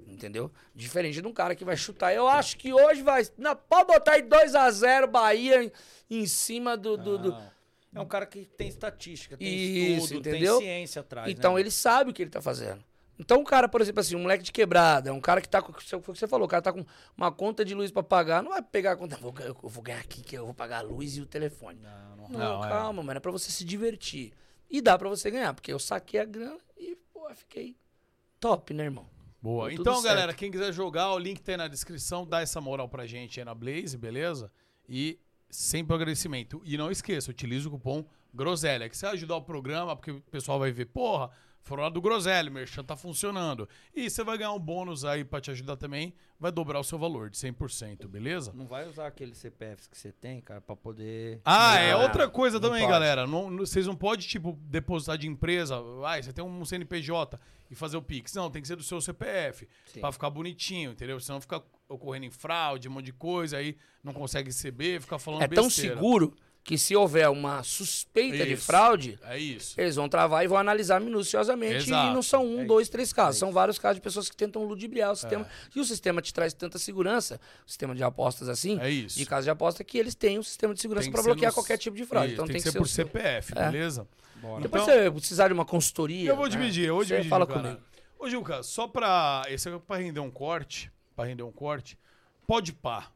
Entendeu? Diferente de um cara que vai chutar. Eu acho que hoje vai. Não, pode botar aí 2x0 Bahia em, em cima do. do- do- É um cara que tem estatística, tem Isso, estudo, entendeu? tem ciência atrás. Então né? ele sabe o que ele tá fazendo. Então o cara, por exemplo, assim, um moleque de quebrada, um cara que tá com. Foi o que você falou, o cara tá com uma conta de luz pra pagar, não vai pegar a conta. Vou, eu vou ganhar aqui, que eu vou pagar a luz e o telefone. Não, não, Não, é. calma, mano. É pra você se divertir. E dá pra você ganhar, porque eu saquei a grana e, pô, fiquei top, né, irmão? Boa. Então, certo. galera, quem quiser jogar, o link tá aí na descrição. Dá essa moral pra gente aí na Blaze, beleza? E sempre um agradecimento. E não esqueça, utilize o cupom Groselha, que você vai ajudar o programa, porque o pessoal vai ver, porra, foram lá do Groselha, o Merchan tá funcionando. E você vai ganhar um bônus aí pra te ajudar também, vai dobrar o seu valor de 100%, beleza? Não vai usar aqueles CPFs que você tem, cara, pra poder. Ah, é outra coisa não também, pode. galera. Não- não- vocês não podem, tipo, depositar de empresa. Ai, você tem um CNPJ e fazer o Pix. Não, tem que ser do seu CPF. Sim. Pra ficar bonitinho, entendeu? Senão fica ocorrendo em fraude, um monte de coisa, aí não consegue receber, fica falando É tão besteira. seguro que se houver uma suspeita de Isso. fraude, É isso. eles vão travar e vão analisar minuciosamente. Exato. E não são um, É dois, três casos. São vários casos de pessoas que tentam ludibriar o sistema. É. E o sistema te traz tanta segurança, o sistema de apostas assim, É isso. de casa de aposta, que eles têm um sistema de segurança Tem que para ser bloquear nos- qualquer tipo de fraude. Isso, então tem, que ser o por seu. CPF, É. beleza? Depois Então- você precisar de uma consultoria. Eu vou né, dividir, eu vou você dividir. fala cara. comigo. Ô, Gilca, só pra. Esse é pra render um corte. Pra render um corte. Pode pá.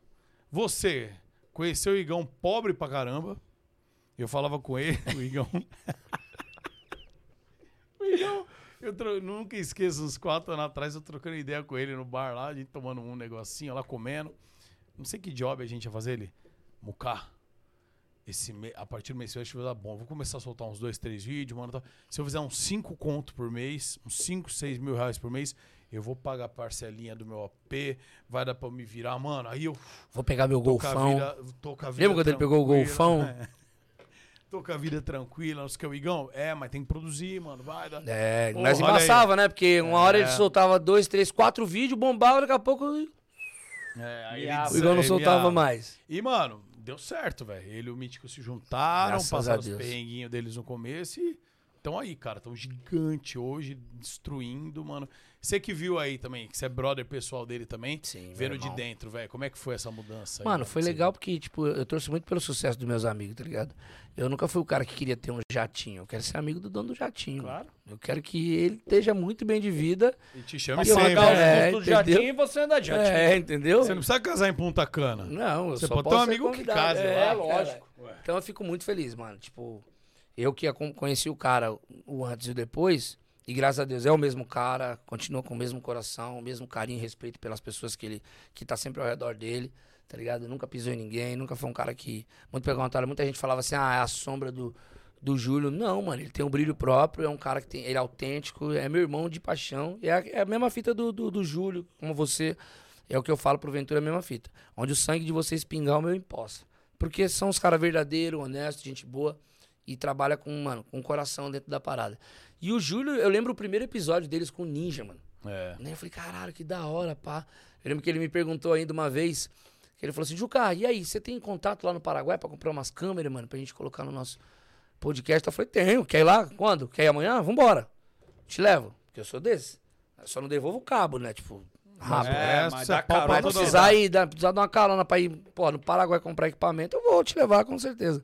Você conheceu o Igão pobre pra caramba. Eu falava com ele, o Igão. o Igão. Eu tro- nunca esqueço, uns quatro anos atrás, eu trocando ideia com ele no bar lá, a gente tomando um negocinho lá, comendo. Não sei que job a gente ia fazer ele. Mucá. Esse me- a partir do mês que vai dar bom. Vou começar a soltar uns dois, três vídeos, mano. tá? Se eu fizer uns 5 conto por mês, uns 5, 6 mil reais por mês, eu vou pagar a parcelinha do meu AP, vai dar pra eu me virar, mano. Aí eu. Vou pegar meu golfão. Lembra quando ele pegou o golfão? É. Tô com a vida tranquila, não sei o que, o Igão. É, mas tem que produzir, mano. Vai dar. É, Porra, aí. embaçava, né? Porque uma hora ele É. soltava dois, três, quatro vídeos, bombava, daqui a pouco É, aí ele O Igão não soltava mais. E, mano, deu certo, velho. Ele e o Mítico se juntaram, Graças passaram os perrenguinhos deles no começo e Então aí, cara, tão gigante hoje, destruindo, mano. Você que viu aí também, que você é brother pessoal dele também, Sim, vendo de dentro, velho. Como é que foi essa mudança aí? Mano, foi Você- legal porque, tipo, eu torço muito pelo sucesso dos meus amigos, tá ligado? Eu nunca fui o cara que queria ter um jatinho. Eu quero ser amigo do dono do jatinho. Claro. Eu quero que ele esteja muito bem de vida. E te chame E sempre. Pagar os É, do jatinho e você anda de jatinho. É, entendeu? Você não precisa casar em Punta Cana. Não, eu Você só pode ter um ser amigo que case É, lá. lógico. Então eu fico muito feliz, mano. Tipo, eu que conheci o cara, o antes e o depois, e graças a Deus é o mesmo cara, continua com o mesmo coração, o mesmo carinho e respeito pelas pessoas que ele que tá sempre ao redor dele, tá ligado? Nunca pisou em ninguém, nunca foi um cara que. Muito contrário, muita gente falava assim, ah, é a sombra do, do Júlio. Não, mano, ele tem um brilho próprio, é um cara que tem. Ele é autêntico, é meu irmão de paixão. É, a- é a mesma fita do, do, do Júlio, como você. É o que eu falo pro Ventura, é a mesma fita. Onde o sangue de vocês pingar, o meu imposta. Porque são os caras verdadeiros, honestos, gente boa. E trabalha com, mano, com o coração dentro da parada. E o Júlio, eu lembro o primeiro episódio deles com o Ninja, mano. É. Né? Eu falei, caralho, que da hora, pá. Eu lembro que ele me perguntou ainda uma vez, que ele falou assim, Juca, e aí, você tem contato lá no Paraguai pra comprar umas câmeras, mano, pra gente colocar no nosso podcast? Eu falei, tenho, quer ir lá? Quando? Quer ir amanhã? Vambora. Te levo, porque eu sou desse. Eu só não devolvo o cabo, né, tipo, rápido. É, mas dá carona Vai toda precisar ir, dá- precisar dar uma carona pra ir, pô, no Paraguai comprar equipamento, eu vou te levar, com certeza.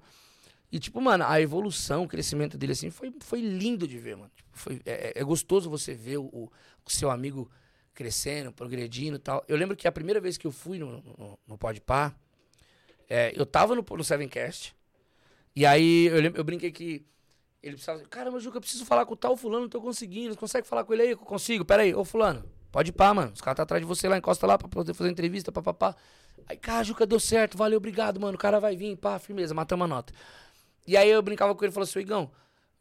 E, tipo, mano, a evolução, o crescimento dele, assim, foi, foi lindo de ver, mano. Tipo, foi, é, é- é gostoso você ver o, o- seu amigo crescendo, progredindo e tal. Eu lembro que a primeira vez que eu fui no, no, no Podpah, é, eu tava no, no Sevencast, e aí eu, lembro, eu brinquei que ele precisava... Caramba, Juca, eu preciso falar com o tal fulano, não tô conseguindo. Consegue falar com ele aí? Eu consigo. Pera aí, ô fulano, pode pá, mano. Os caras tá atrás de você lá, encosta lá pra poder fazer entrevista, papapá. Aí, cara, Juca, deu certo, valeu, obrigado, mano. O cara vai vir, pá, firmeza, matamos a nota. E aí eu brincava com ele e falou assim, "Ô, Igão,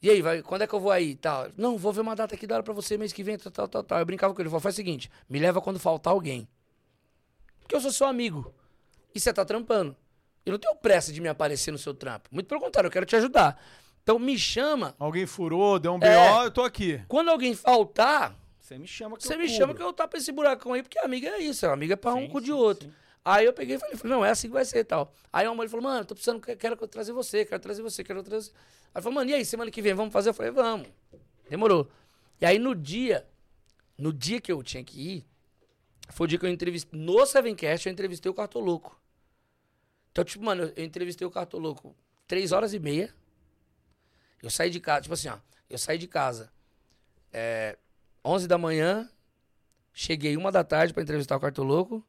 e aí, vai, quando é que eu vou aí e tal? Não, vou ver uma data aqui da hora pra você mês que vem, tal, tal, tal, tal. Eu brincava com ele, falou, faz o seguinte, me leva quando faltar alguém. Porque eu sou seu amigo. E você tá trampando. Eu não tenho pressa de me aparecer no seu trampo. Muito pelo contrário, eu quero te ajudar. Então me chama. Alguém furou, deu um BO, É. eu tô aqui. Quando alguém faltar, Você me chama que você eu me cubro. chama que eu tapo esse buracão aí, porque amiga é isso, amiga é pra um com o de outro. Aí eu peguei e falei, não, é assim que vai ser e tal. Aí uma mulher falou, mano, tô precisando, quero, trazer você, quero trazer você, quero trazer. Aí falou, mano, e aí, semana que vem, vamos fazer? Eu falei, vamos. Demorou. E aí no dia, no dia que eu tinha que ir, foi o dia que eu entrevistei, no Sevencast, eu entrevistei o Cartoloco. Então, tipo, mano, eu entrevistei o Cartoloco três horas e meia. Eu saí de casa, tipo assim, ó, eu saí de casa é, 11 da manhã, cheguei uma da tarde pra entrevistar o Cartoloco,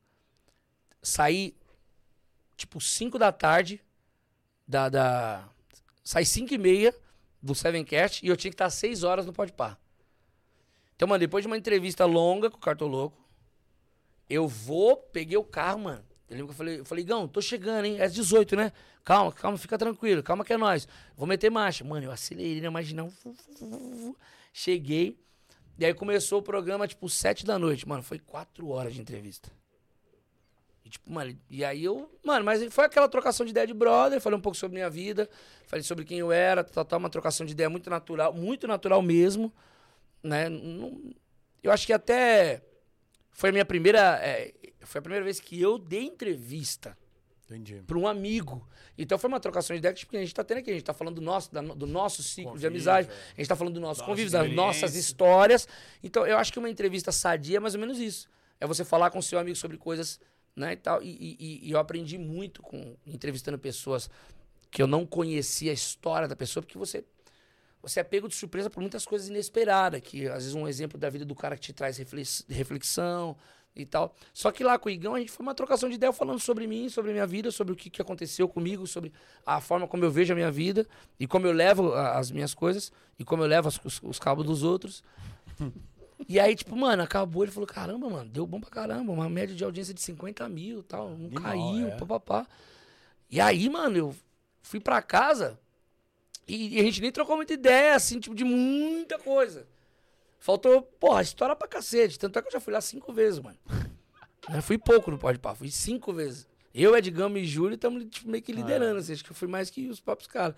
saí tipo 5 da tarde da, da saí 5 e meia do Sevencast e eu tinha que estar 6 horas no Podpah. Então, mano, depois de uma entrevista longa com o Cartoloco, eu vou, peguei o carro, mano. Eu lembro que eu falei, eu falei, Gão, tô chegando, hein? É às 18, né? Calma, calma, fica tranquilo, calma que é nós. Vou meter marcha. Mano, eu acelerei fu, fu, fu. Cheguei. E aí começou o programa, tipo, 7 da noite. Mano, foi 4 horas de entrevista. E, tipo, mano, e aí eu. Mano, mas foi aquela trocação de ideia de brother. Falei um pouco sobre minha vida. Falei sobre quem eu era, tal, tal. Uma trocação de ideia muito natural, muito natural mesmo. Né? Não- eu acho que até. Foi a minha primeira. é, foi a primeira vez que eu dei entrevista Entendi. para um amigo. Então foi uma trocação de ideia que tipo, que a gente tá tendo aqui. A gente tá falando do nosso, da- do nosso ciclo de Convívio, amizade. é. A gente tá falando do nosso convívio, das nossas histórias. Então eu acho que uma entrevista sadia é mais ou menos isso. É você falar com seu amigo sobre coisas, né, e tal. E, e- e- eu aprendi muito com entrevistando pessoas que eu não conhecia a história da pessoa, porque você você é pego de surpresa por muitas coisas inesperadas, que às vezes um exemplo da vida do cara que te traz reflex- reflexão e tal. Só que lá com o Igão a gente foi uma trocação de ideia falando sobre mim, sobre minha vida, sobre o que, que aconteceu comigo, sobre a forma como eu vejo a minha vida e como eu levo as minhas coisas e como eu levo os, os cabos dos outros. E aí, tipo, mano, acabou. Ele falou: caramba, mano, deu bom pra caramba. Uma média de audiência de 50 mil tal. Não Animal, caiu, é. papapá. E aí, mano, eu fui pra casa e, e a gente nem trocou muita ideia, assim, tipo, de muita coisa. Faltou, porra, história pra cacete. Tanto é que eu já fui lá cinco vezes, mano. Eu fui pouco no Pode Pá, fui cinco vezes. Eu, Edgamo e Júlio estamos tipo, meio que liderando, assim, acho que eu fui mais que os próprios caras.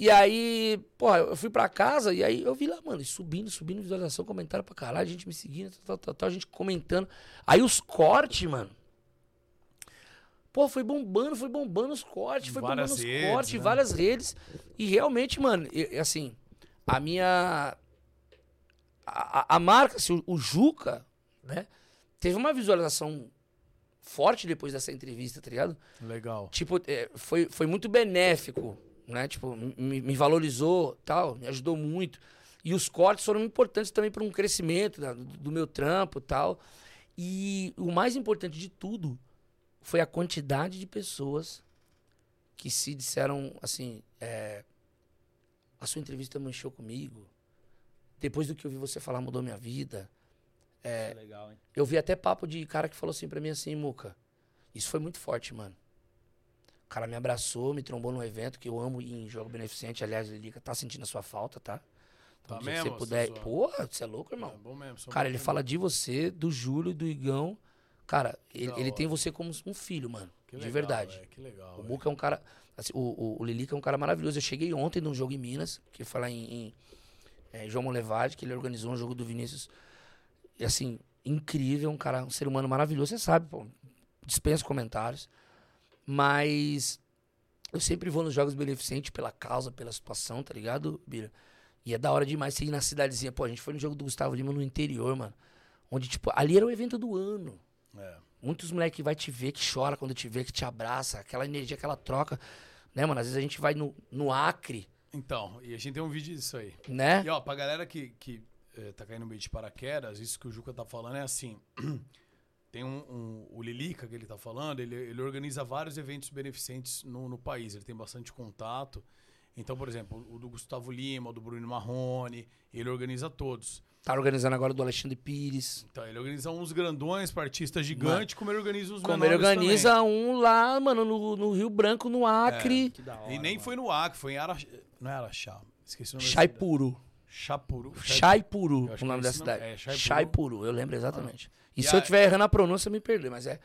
E aí, porra, eu fui pra casa e aí eu vi lá, mano, subindo, subindo visualização, comentário pra caralho, gente me seguindo, tal, tal, tal, gente comentando. Aí os cortes, mano. Pô, foi bombando, foi bombando os cortes, foi Várias bombando os redes, cortes, né? várias redes. E realmente, mano, assim, a minha. A, a- marca, assim, o, o Juca, né? Teve uma visualização forte depois dessa entrevista, tá ligado? Legal. Tipo, é, foi, foi muito benéfico, né? Tipo, me, me valorizou, tal, me ajudou muito. E os cortes foram importantes também para um crescimento do, do meu trampo, tal. E o mais importante de tudo foi a quantidade de pessoas que se disseram assim, é, a sua entrevista mexeu comigo. Depois do que eu vi você falar, mudou minha vida. É, legal, hein? eu vi até papo de cara que falou assim pra mim assim, Muca. Isso foi muito forte, mano. O cara me abraçou, me trombou num evento que eu amo ir em jogo beneficente. Aliás, Lilica tá sentindo a sua falta, tá? Tá o dia mesmo, você puder. Sassou? Porra, você é louco, irmão? É bom mesmo, Cara, ele mesmo. fala de você, do Júlio, do Igão. Cara, ele, ele tem você como um filho, mano. Que de legal, verdade. velho, que legal, O. Muca é um cara. assim, o, o, o Lilica é um cara maravilhoso. Eu cheguei ontem num jogo em Minas, que foi lá em, em é, João Molevade, que ele organizou um jogo do Vinícius. E assim, incrível, um cara, um ser humano maravilhoso. Você sabe, pô, dispensa comentários. Mas eu sempre vou nos jogos beneficentes pela causa, pela situação, tá ligado, Bira? E é da hora demais você ir na cidadezinha. Pô, a gente foi no jogo do Gustavo Lima no interior, mano. Onde, tipo, ali era o evento do ano. É. Muitos moleques vai te ver, que chora quando te vê, que te abraça, aquela energia, aquela troca. Né, mano? Às vezes a gente vai no, no Acre, Então, e a gente tem um vídeo disso aí. né? E ó, pra galera que, que eh, tá caindo meio de paraquedas, isso que o Juca tá falando é assim. Tem um, um- O Lilica que ele tá falando, ele, ele organiza vários eventos beneficentes no, no país. Ele tem bastante contato. Então, por exemplo, o do Gustavo Lima, o do Bruno Marrone, ele organiza todos. Tá organizando agora do Alexandre Pires. Então, ele organiza uns grandões pra artista gigante, como ele organiza uns Como ele organiza também. um lá, mano, no, no Rio Branco, no Acre. E nem foi no Acre, foi em Araxá. Não é Araxá. Esqueci o nome Chaipuru. Chaipuru, acho o nome da cidade. é, Chaipuru. Chaipuru, eu lembro exatamente. E, E se a- eu estiver errando a pronúncia, me perdoe, mas é,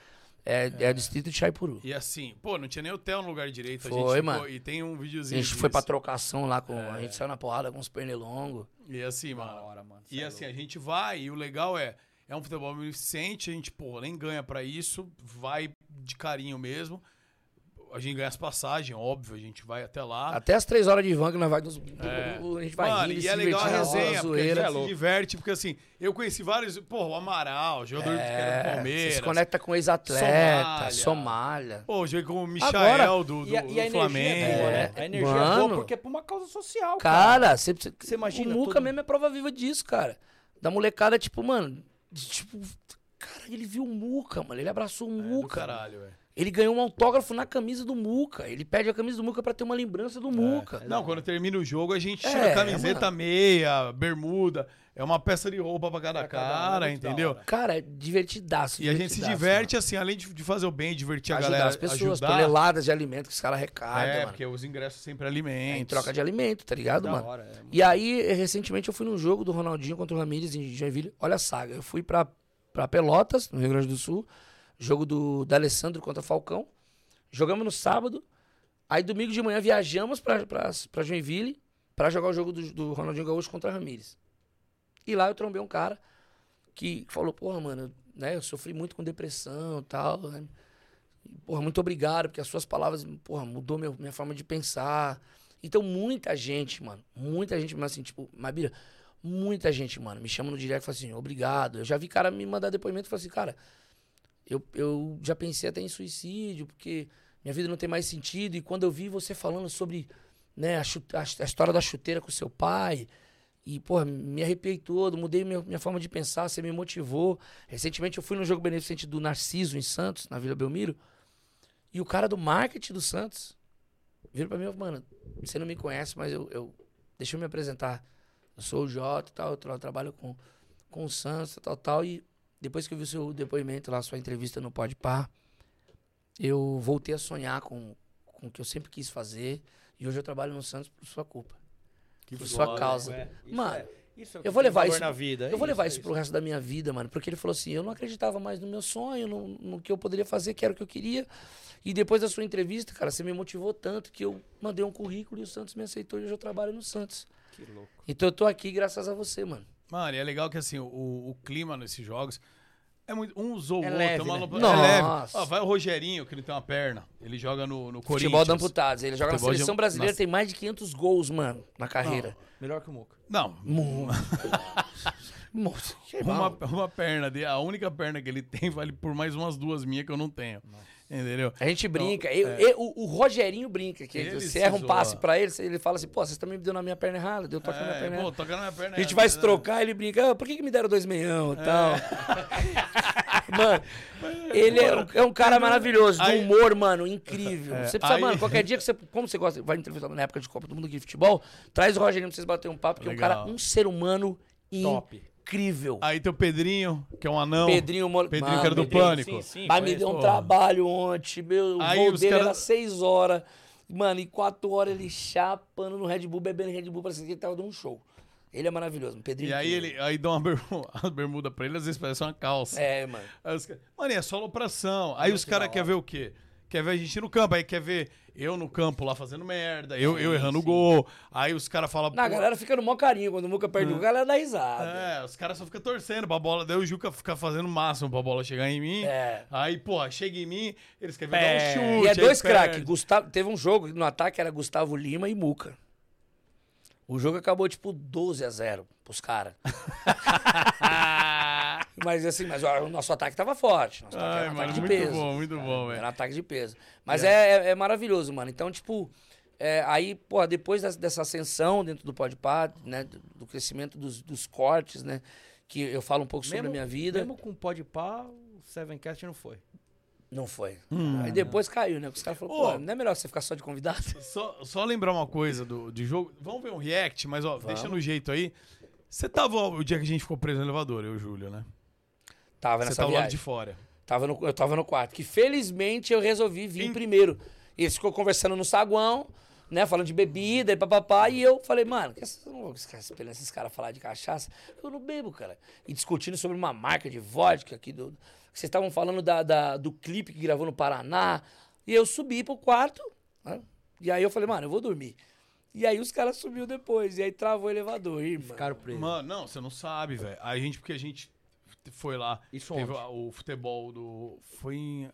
é, é. o distrito de Chaipuru. E assim, pô, não tinha nem hotel no lugar direito. a Foi, gente ficou- mano. E tem um A videozinho. gente foi pra disso. trocação lá com. A gente saiu na porrada com os pernilongos. E assim, mano. E assim, a gente vai, e o legal é, é um futebol beneficente, a gente, pô, nem ganha pra isso, vai de carinho mesmo. A gente ganha as passagens, óbvio, a gente vai até lá. Até as três horas de van que nós vai nos. É. A gente vai Mano, rindo, e se é legal a resenha, porque a zoeira. gente se diverte, porque assim, eu conheci vários, pô, o Amaral, jogador que era do É, Palmeiras. Você se conecta com ex-atleta, Somália. Pô, eu joguei com o Michael Agora, do, do, e a, do e a energia Flamengo. é boa, né? É, A energia é mano. boa porque é pra uma causa social, Cara, cara. você, imagina o Muca todo- mesmo é prova viva disso, cara. Da molecada, tipo, mano, tipo, cara, ele viu o Muca, mano, ele abraçou o É do Muca. caralho, velho. Ele ganhou um autógrafo na camisa do Muca. Ele pede a camisa do Muca pra ter uma lembrança do Muca. Não, quando termina o jogo, a gente É, tira camiseta mano. meia, bermuda. É uma peça de roupa pra cada cada um, cara, é entendeu? Cara, é divertidaço. E a gente se diverte, assim, além de, de fazer o bem, divertir a mano. Ajudar galera. as pessoas, ajudar. toneladas de alimento que os caras arrecadam, É, mano. porque os ingressos sempre É, alimentam. em troca de alimento, tá ligado, mano? hora, é. E aí, recentemente, eu fui num jogo do Ronaldinho contra o Ramires em Joinville. Olha a saga. Eu fui pra, pra Pelotas, no Rio Grande do Sul. Jogo do, Alessandro contra Falcão. Jogamos no sábado. Aí, domingo de manhã, viajamos pra Joinville pra jogar o jogo do, do Ronaldinho Gaúcho contra Ramires. E lá eu trombei um cara que falou, porra, mano, né, eu sofri muito com depressão e tal, né? Porra, muito obrigado, porque as suas palavras, porra, mudou meu, minha forma de pensar. Então, muita gente, mano, muita gente, mas assim, tipo, Mabira, muita gente, mano, me chama no direct e fala assim, obrigado. Eu já vi cara me mandar depoimento e falar assim, cara, eu, eu já pensei até em suicídio, porque minha vida não tem mais sentido. E quando eu vi você falando sobre né, a, a- a história da chuteira com seu pai, e, porra, me arrepiei todo, mudei minha, minha forma de pensar, você me motivou. Recentemente eu fui no jogo beneficente do Narciso em Santos, na Vila Belmiro, e o cara do marketing do Santos virou pra mim e mano, você não me conhece, mas eu, eu deixa eu me apresentar. Eu sou o Jota e tal, eu, tra- eu trabalho com, com o Santos, tal, tal, e depois que eu vi o seu depoimento lá, sua entrevista no Pode Par, eu voltei a sonhar com, com o que eu sempre quis fazer, e hoje eu trabalho no Santos por sua culpa. Que por sua causa. é. Isso Mano, é- isso é que eu vou levar valor isso na vida, é Eu vou levar isso, isso, é pro resto da minha vida, mano, porque ele falou assim: "Eu não acreditava mais no meu sonho, no, no que eu poderia fazer, que era o que eu queria". E depois da sua entrevista, cara, você me motivou tanto que eu mandei um currículo e o Santos me aceitou e hoje eu trabalho no Santos. Que louco. Então eu tô aqui graças a você, mano. Mano, e é legal que assim, o, o clima nesses jogos. É muito, um usou É o outro. leve, é uma né? Nossa. É leve. Ó, vai o Rogerinho, que não tem uma perna. Ele joga no, no Corinthians. Futebol de amputados. Ele joga Futebol na de- seleção brasileira, Nossa. tem mais de 500 gols, mano, na carreira. Melhor que o Muca. Não, que uma, uma perna dele, a única perna que ele tem vale por mais umas duas minhas que eu não tenho. Entendeu? A gente brinca. Então, eu- é. eu- o, o Rogerinho brinca. Que Ele você se erra um zoa. passe pra ele, ele fala assim, pô, vocês também me deu na minha perna errada, deu toque na minha É, perna pô, errada. toca na minha perna A gente vai né? se trocar, ele brinca, ah, por que, que me deram dois meião e tal? mano, ele é, um- é um cara maravilhoso, do humor, mano, incrível. É, você precisa, aí- mano, qualquer dia que você, como você gosta, vai entrevistar na época de Copa do Mundo aqui de futebol, traz o Rogerinho pra vocês baterem um papo, porque é um cara, um ser humano Top. Incrível. Aí tem o Pedrinho, que é um anão. Pedrinho Mole- Pedrinho Mano, que era do Pedrinho, Pânico. sim, sim. Mas me deu um porra. trabalho ontem, meu. O Aí voo os dele cara- era 6 horas. Mano, em 4 horas ele chapando no Red Bull, bebendo Red Bull, parecia que ele tava dando um show. Ele é maravilhoso, Pedrinho. E aí ele aí dá uma bermuda, uma bermuda pra ele, às vezes parece uma calça. É, mano. Aí os mano, e é só alopração. Aí os caras querem ver o quê? Quer ver a gente no campo, aí quer ver eu no campo lá fazendo merda, eu, eu errando o gol. Aí os caras falam. Na, a galera fica no maior carinho. Quando o Muca perde o gol, a galera dá risada. É, os caras só ficam torcendo pra bola. Daí o Juca fica fazendo o máximo pra bola chegar em mim. É. Aí, pô, chega em mim, eles querem ver dar É, um chute. e é dois craques. Gustavo, teve um jogo no ataque era Gustavo Lima e Muca. O jogo acabou tipo 12 a 0 pros caras. mas assim, mas o nosso ataque tava forte. Nosso ataque Ai, era um mano, ataque de muito peso. bom, muito bom, velho. Era um ataque de peso. Mas é, é, é maravilhoso, mano. Então, tipo, é, aí, pô, depois dessa ascensão dentro do Podpah, né, do, do crescimento dos, dos cortes, né, que eu falo um pouco sobre Mesmo- a minha vida. Mesmo com pó de pá, o Sevencast não foi. Não foi. Hum. Aí depois caiu, né? Os caras falaram, pô, não é melhor você ficar só de convidado? Só, só lembrar uma coisa do, de jogo. Vamos ver um react, mas ó, deixa no jeito aí. Você tava o dia que a gente ficou preso no elevador, eu e o Júlio, né? Tava Você nessa tava lá viagem. de fora. Tava no, eu tava no quarto. Que felizmente eu resolvi vir primeiro. E eles ficou conversando no saguão, né? Falando de bebida e papapá. E eu falei, mano, que esses, eu não vou esperando esses caras falar de cachaça. Eu não bebo, cara. E discutindo sobre uma marca de vodka aqui do. Vocês estavam falando da, da- do clipe que gravou no Paraná. E eu subi pro quarto. né? E aí eu falei, mano, eu vou dormir. E aí os caras subiu depois. E aí travou o elevador, irmão. Ficaram presos. Mano, não, você não sabe, velho. A gente, porque a gente foi lá. Isso teve onde? o futebol do. Foi em.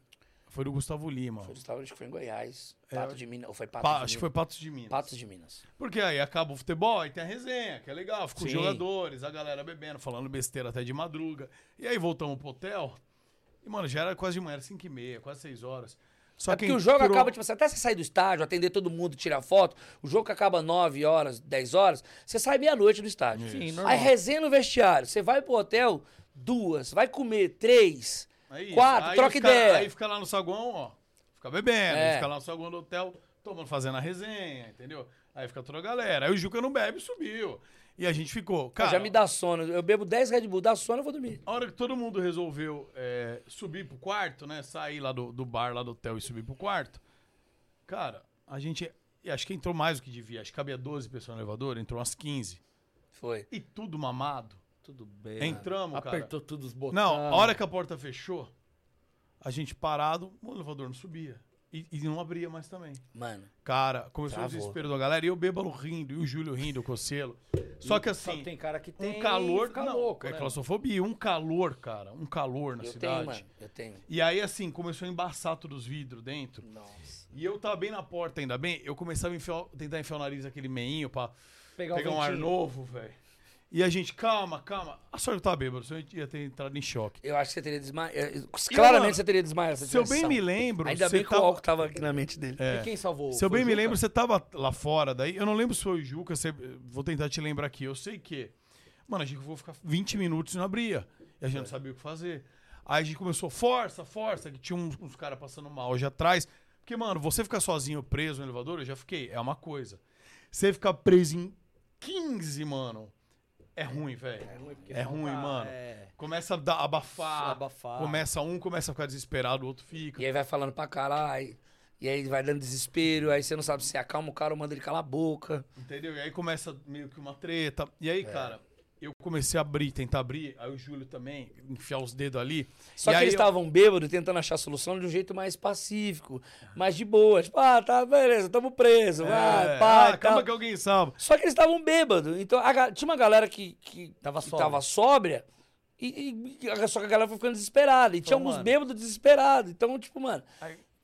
Foi do Gustavo Lima. Foi, Gustavo, acho que foi em Goiás. É, Pato de Minas. Ou foi Pato Pa- de acho que foi Patos de Minas. Patos de Minas. Porque aí acaba o futebol, aí tem a resenha, que é legal. Fica os jogadores, a galera bebendo, falando besteira até de madruga. E aí voltamos pro hotel. E, mano, já era quase de manhã, era 5 e meia, quase 6 horas. Só é que porque o jogo entrou- acaba, tipo assim, até você sair do estádio, atender todo mundo, tirar foto, o jogo que acaba 9 horas, 10 horas, você sai meia-noite do estádio. Sim, normal. Aí resenha no vestiário, você vai pro hotel, duas, vai comer três, Aí, quatro, aí troca ideia. Aí fica lá no saguão, ó. Fica bebendo. É. Fica lá no saguão do hotel, tomando, fazendo a resenha, entendeu? Aí fica toda a galera. Aí o Juca não bebe, subiu. E a gente ficou. Cara, já me dá sono. Eu bebo 10 Red Bull, dá sono, eu vou dormir. a hora que todo mundo resolveu é, subir pro quarto, né? Sair lá do, do bar, lá do hotel e subir pro quarto. Cara, a gente. Acho que entrou mais do que devia. Acho que cabia 12 pessoas no elevador, entrou umas 15. Foi. E tudo mamado. Tudo bem. Entramos, cara. Apertou todos os botões. Não, a hora que a porta fechou, a gente parado, o elevador não subia. E, e não abria mais também. Mano, Cara, começou Travou. o desespero da galera e eu bêbado rindo, e o Júlio rindo, o Cocelo. Só que Só assim, tem cara que tem um calor. fica não, louco, é né? claustrofobia, um calor, cara. Um calor na eu cidade. tenho, mano, eu tenho. E aí, assim, começou a embaçar todos os vidros dentro. Nossa. E eu tava bem na porta, ainda bem. Eu começava a enfiar- tentar enfiar o nariz naquele meinho pra Pegar, pegar, o um ar novo, velho. E a gente, calma, calma. A eu tava bêbado, senão a gente ia ter entrado em choque. Eu acho que você teria desmaiado. E, Claramente mano, você teria desmaiado. Se eu bem me lembro, Ainda bem que tava- o álcool tava aqui na mente dele. É. E quem salvou? Se eu bem me lembro, você tava lá fora, daí. Eu não lembro se foi o Juca, você- vou tentar te lembrar aqui. Eu sei que. Mano, a gente vou ficar 20 minutos e não abria. E a gente não sabia o que fazer. Aí a gente começou, força, força, que tinha uns, uns caras passando mal já atrás. Porque, mano, você ficar sozinho preso no elevador, eu já fiquei, é uma coisa. Você ficar preso em 15, mano, é ruim, velho. É ruim, é ruim tá- mano. é. Começa a dar, abafar. Abafar. Começa um, começa a ficar desesperado, o outro fica. E aí vai falando pra caralho. E aí vai dando desespero. Aí você não sabe se acalma o cara ou manda ele calar a boca. Entendeu? E aí começa meio que uma treta. E aí, É. cara, eu comecei a abrir, tentar abrir. Aí o Júlio também, enfiar os dedos ali. Só E que aí eles eu- estavam bêbados tentando achar a solução de um jeito mais pacífico, mais de boa. Tipo, ah, tá, beleza, tamo preso, vai, É, pá, ah, tal. que alguém salva. Só que eles estavam bêbados. Então, a tinha uma galera que, que Tava que sóbria. tava sóbria E, e- só que a galera foi ficando desesperada. E tinha Falou, uns mano. bêbados desesperados. Então, tipo, mano,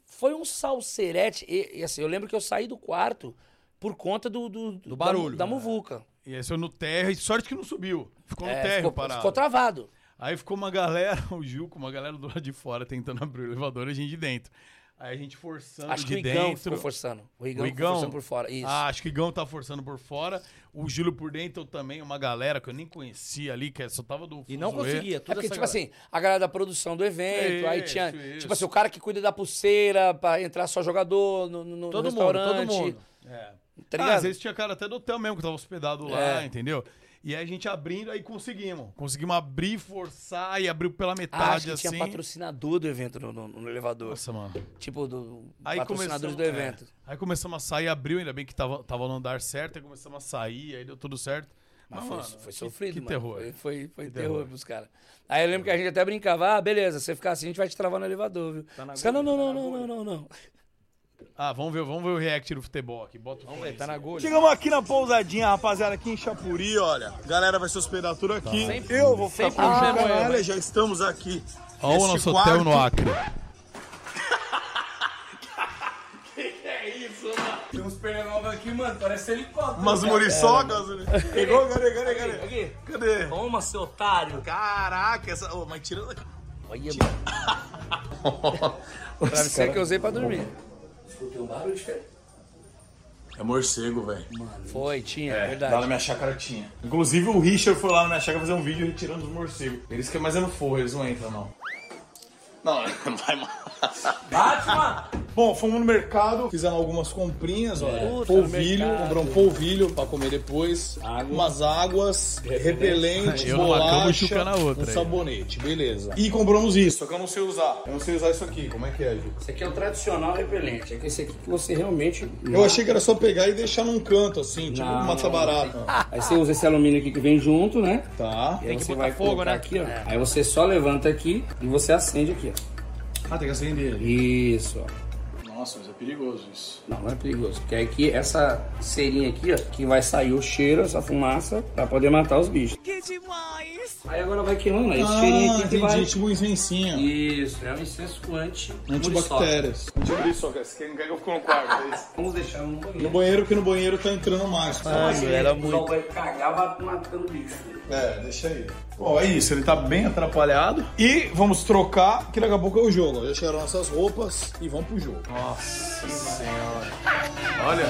foi um salserete. E, e, assim, eu lembro que eu saí do quarto por conta do, do, do barulho, Da, da né? muvuca. Esse eu no térreo, e sorte que não subiu. Ficou no É, térreo ficou- parado. ficou travado. Aí ficou uma galera, o Gil, com uma galera do lado de fora tentando abrir o elevador e a gente de dentro. Aí a gente forçando Acho de que o Igão dentro. ficou forçando. O Igão ficou forçando por fora, isso. Ah, acho que o Igão tá forçando por fora. O Júlio por dentro também, uma galera que eu nem conhecia ali, que só tava do E não conseguia, É tudo porque, essa tipo galera. assim, a galera da produção do evento, aí Isso, tinha, isso. tipo assim, o cara que cuida da pulseira pra entrar só jogador no, no, no Todo mundo, restaurante. todo mundo. É. Tá Ah, às vezes tinha cara até do hotel mesmo que tava hospedado lá, É. entendeu? E aí a gente abrindo, aí conseguimos. Conseguimos abrir, forçar e abriu pela Ah, metade acho que assim. tinha patrocinador do evento no, no- no elevador. Nossa, mano. Tipo, do Aí patrocinadores do é. evento. aí começamos a sair, abriu, ainda bem que tava, tava no andar certo, aí começamos a sair, aí deu tudo certo. Mas Mas, foi, mano, foi que- sofrido, que mano. terror. Foi, foi, foi Que terror, terror. pros caras. Aí eu lembro que a gente até brincava, ah, beleza, você ficar assim, a gente vai te travar no elevador, viu? Tá na Os caras, não, não, tá não, na não, não, não, não. Ah, vamos ver, vamos ver o react do futebol aqui. Bota o Vamos ver, tá na agulha. Chegamos aqui na pousadinha, rapaziada, aqui em Chapuri, olha. Galera vai se hospedar tudo aqui. Sempre- eu vou ficar Genoa, canalha, mas- já estamos aqui. Olha o nosso quarto. hotel no Acre. Tem uns pernilongos aqui, mano, parece helicóptero. Umas muriçocas. né? Pegou? Cadê, cadê, cadê? Aqui. Cadê? Toma, seu otário. Caraca, essa... Ô, mas tira daqui. Olha, mano. Travesseiro que eu usei pra dormir. Escutei um barulho diferente. É morcego, velho. Foi, tinha, É, verdade. lá na minha chácara tinha. Inclusive o Richard foi lá na minha chácara fazer um vídeo retirando os morcegos. Eles que mais é no forro, eles não entram, não. Não, não vai mais. Batman! Bom, fomos no mercado, fizemos algumas comprinhas, olha. Puta, polvilho, compramos polvilho pra comer depois. Umas águas, repelente, Eu bolacha, na outra um aí. sabonete, beleza. E compramos isso, só que eu não sei usar. Eu não sei usar isso aqui, como é que é, Ju? Esse aqui é o tradicional repelente. É que esse aqui que você realmente. Eu achei que era só pegar e deixar num canto, assim, tipo Não, mata barata. Aí você usa esse alumínio aqui que vem junto, né? Tá. E aí que você vai fogo, né? aqui, ó. Aí você só levanta aqui e você acende aqui, ó. Ah, tem que acender ele. Isso, ó. Nossa, mas é perigoso isso. Não, não é perigoso. Porque aqui, essa cerinha aqui, ó, que vai sair o cheiro, essa fumaça, pra poder matar os bichos. Que demais! Aí agora vai queimando, aí esse Ah, cheirinho aqui que entendi, vai... tipo um incensinho. Isso, é um incenso anti Antibactérias. Antibactérias. Você não quer que eu fique no quarto, é isso? Vamos deixar no banheiro. No banheiro, que no banheiro tá entrando mais. era muito. vai cagar, vai matando o bicho. É, deixa aí. Bom, é isso, ele tá bem atrapalhado. E vamos trocar, que daqui a pouco é o jogo. Já tiraram nossas roupas e vamos pro jogo. Nossa senhora. Olha.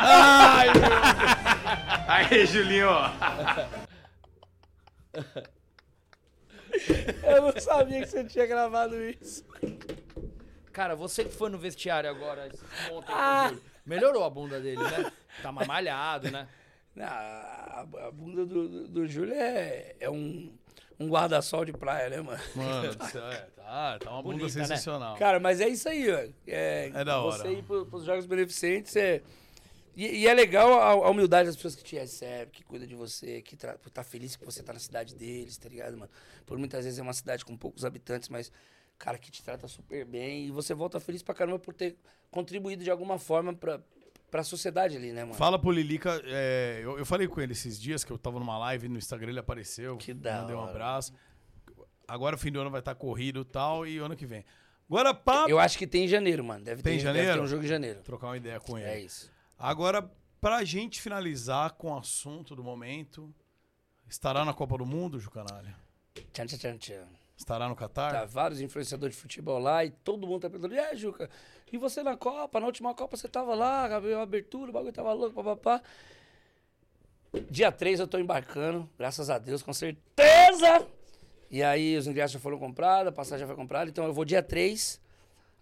Ai, Aí, Julinho, ó. Eu não sabia que você tinha gravado isso. Cara, você que foi no vestiário agora ontem Ah. melhorou a bunda dele, né? Tá mais malhado, né? Não, a, a bunda do, do, do Júlio é, é um, um guarda-sol de praia, né, mano? Mano, é, tá, tá uma bunda Bonita, né? sensacional. Cara, mas é isso aí, ó. É, É da hora. Você ir pro, pros Jogos Beneficentes é. E, e é legal a, a humildade das pessoas que te recebem, que cuida de você, que tra- tá feliz que você tá na cidade deles, tá ligado, mano? Por muitas vezes é uma cidade com poucos habitantes, mas, cara, que te trata super bem. E você volta feliz pra caramba por ter contribuído de alguma forma pra, pra sociedade ali, né, mano? Fala pro Lilica, é, eu, eu falei com ele esses dias que eu tava numa live no Instagram, ele apareceu. Que da Mandei um hora. abraço. Agora o fim do ano vai estar corrido e tal, e ano que vem. Agora, pá, Eu acho que tem em janeiro, mano. Deve Tem ter, em deve janeiro? ter um jogo em janeiro. trocar uma ideia com ele. É isso. Agora, pra gente finalizar com o assunto do momento, estará na Copa do Mundo, Jucanalha? Tchan, tchan, tchan, tchan. Estará no Catar? Tá vários influenciadores de futebol lá e todo mundo tá perguntando: aí, Juca? E você na Copa? Na última Copa você tava lá, abriu a abertura, o bagulho tava louco, papapá. Dia 3 eu tô embarcando, graças a Deus, com certeza. E aí os ingressos já foram comprados, a passagem já foi comprada, então eu vou dia 3,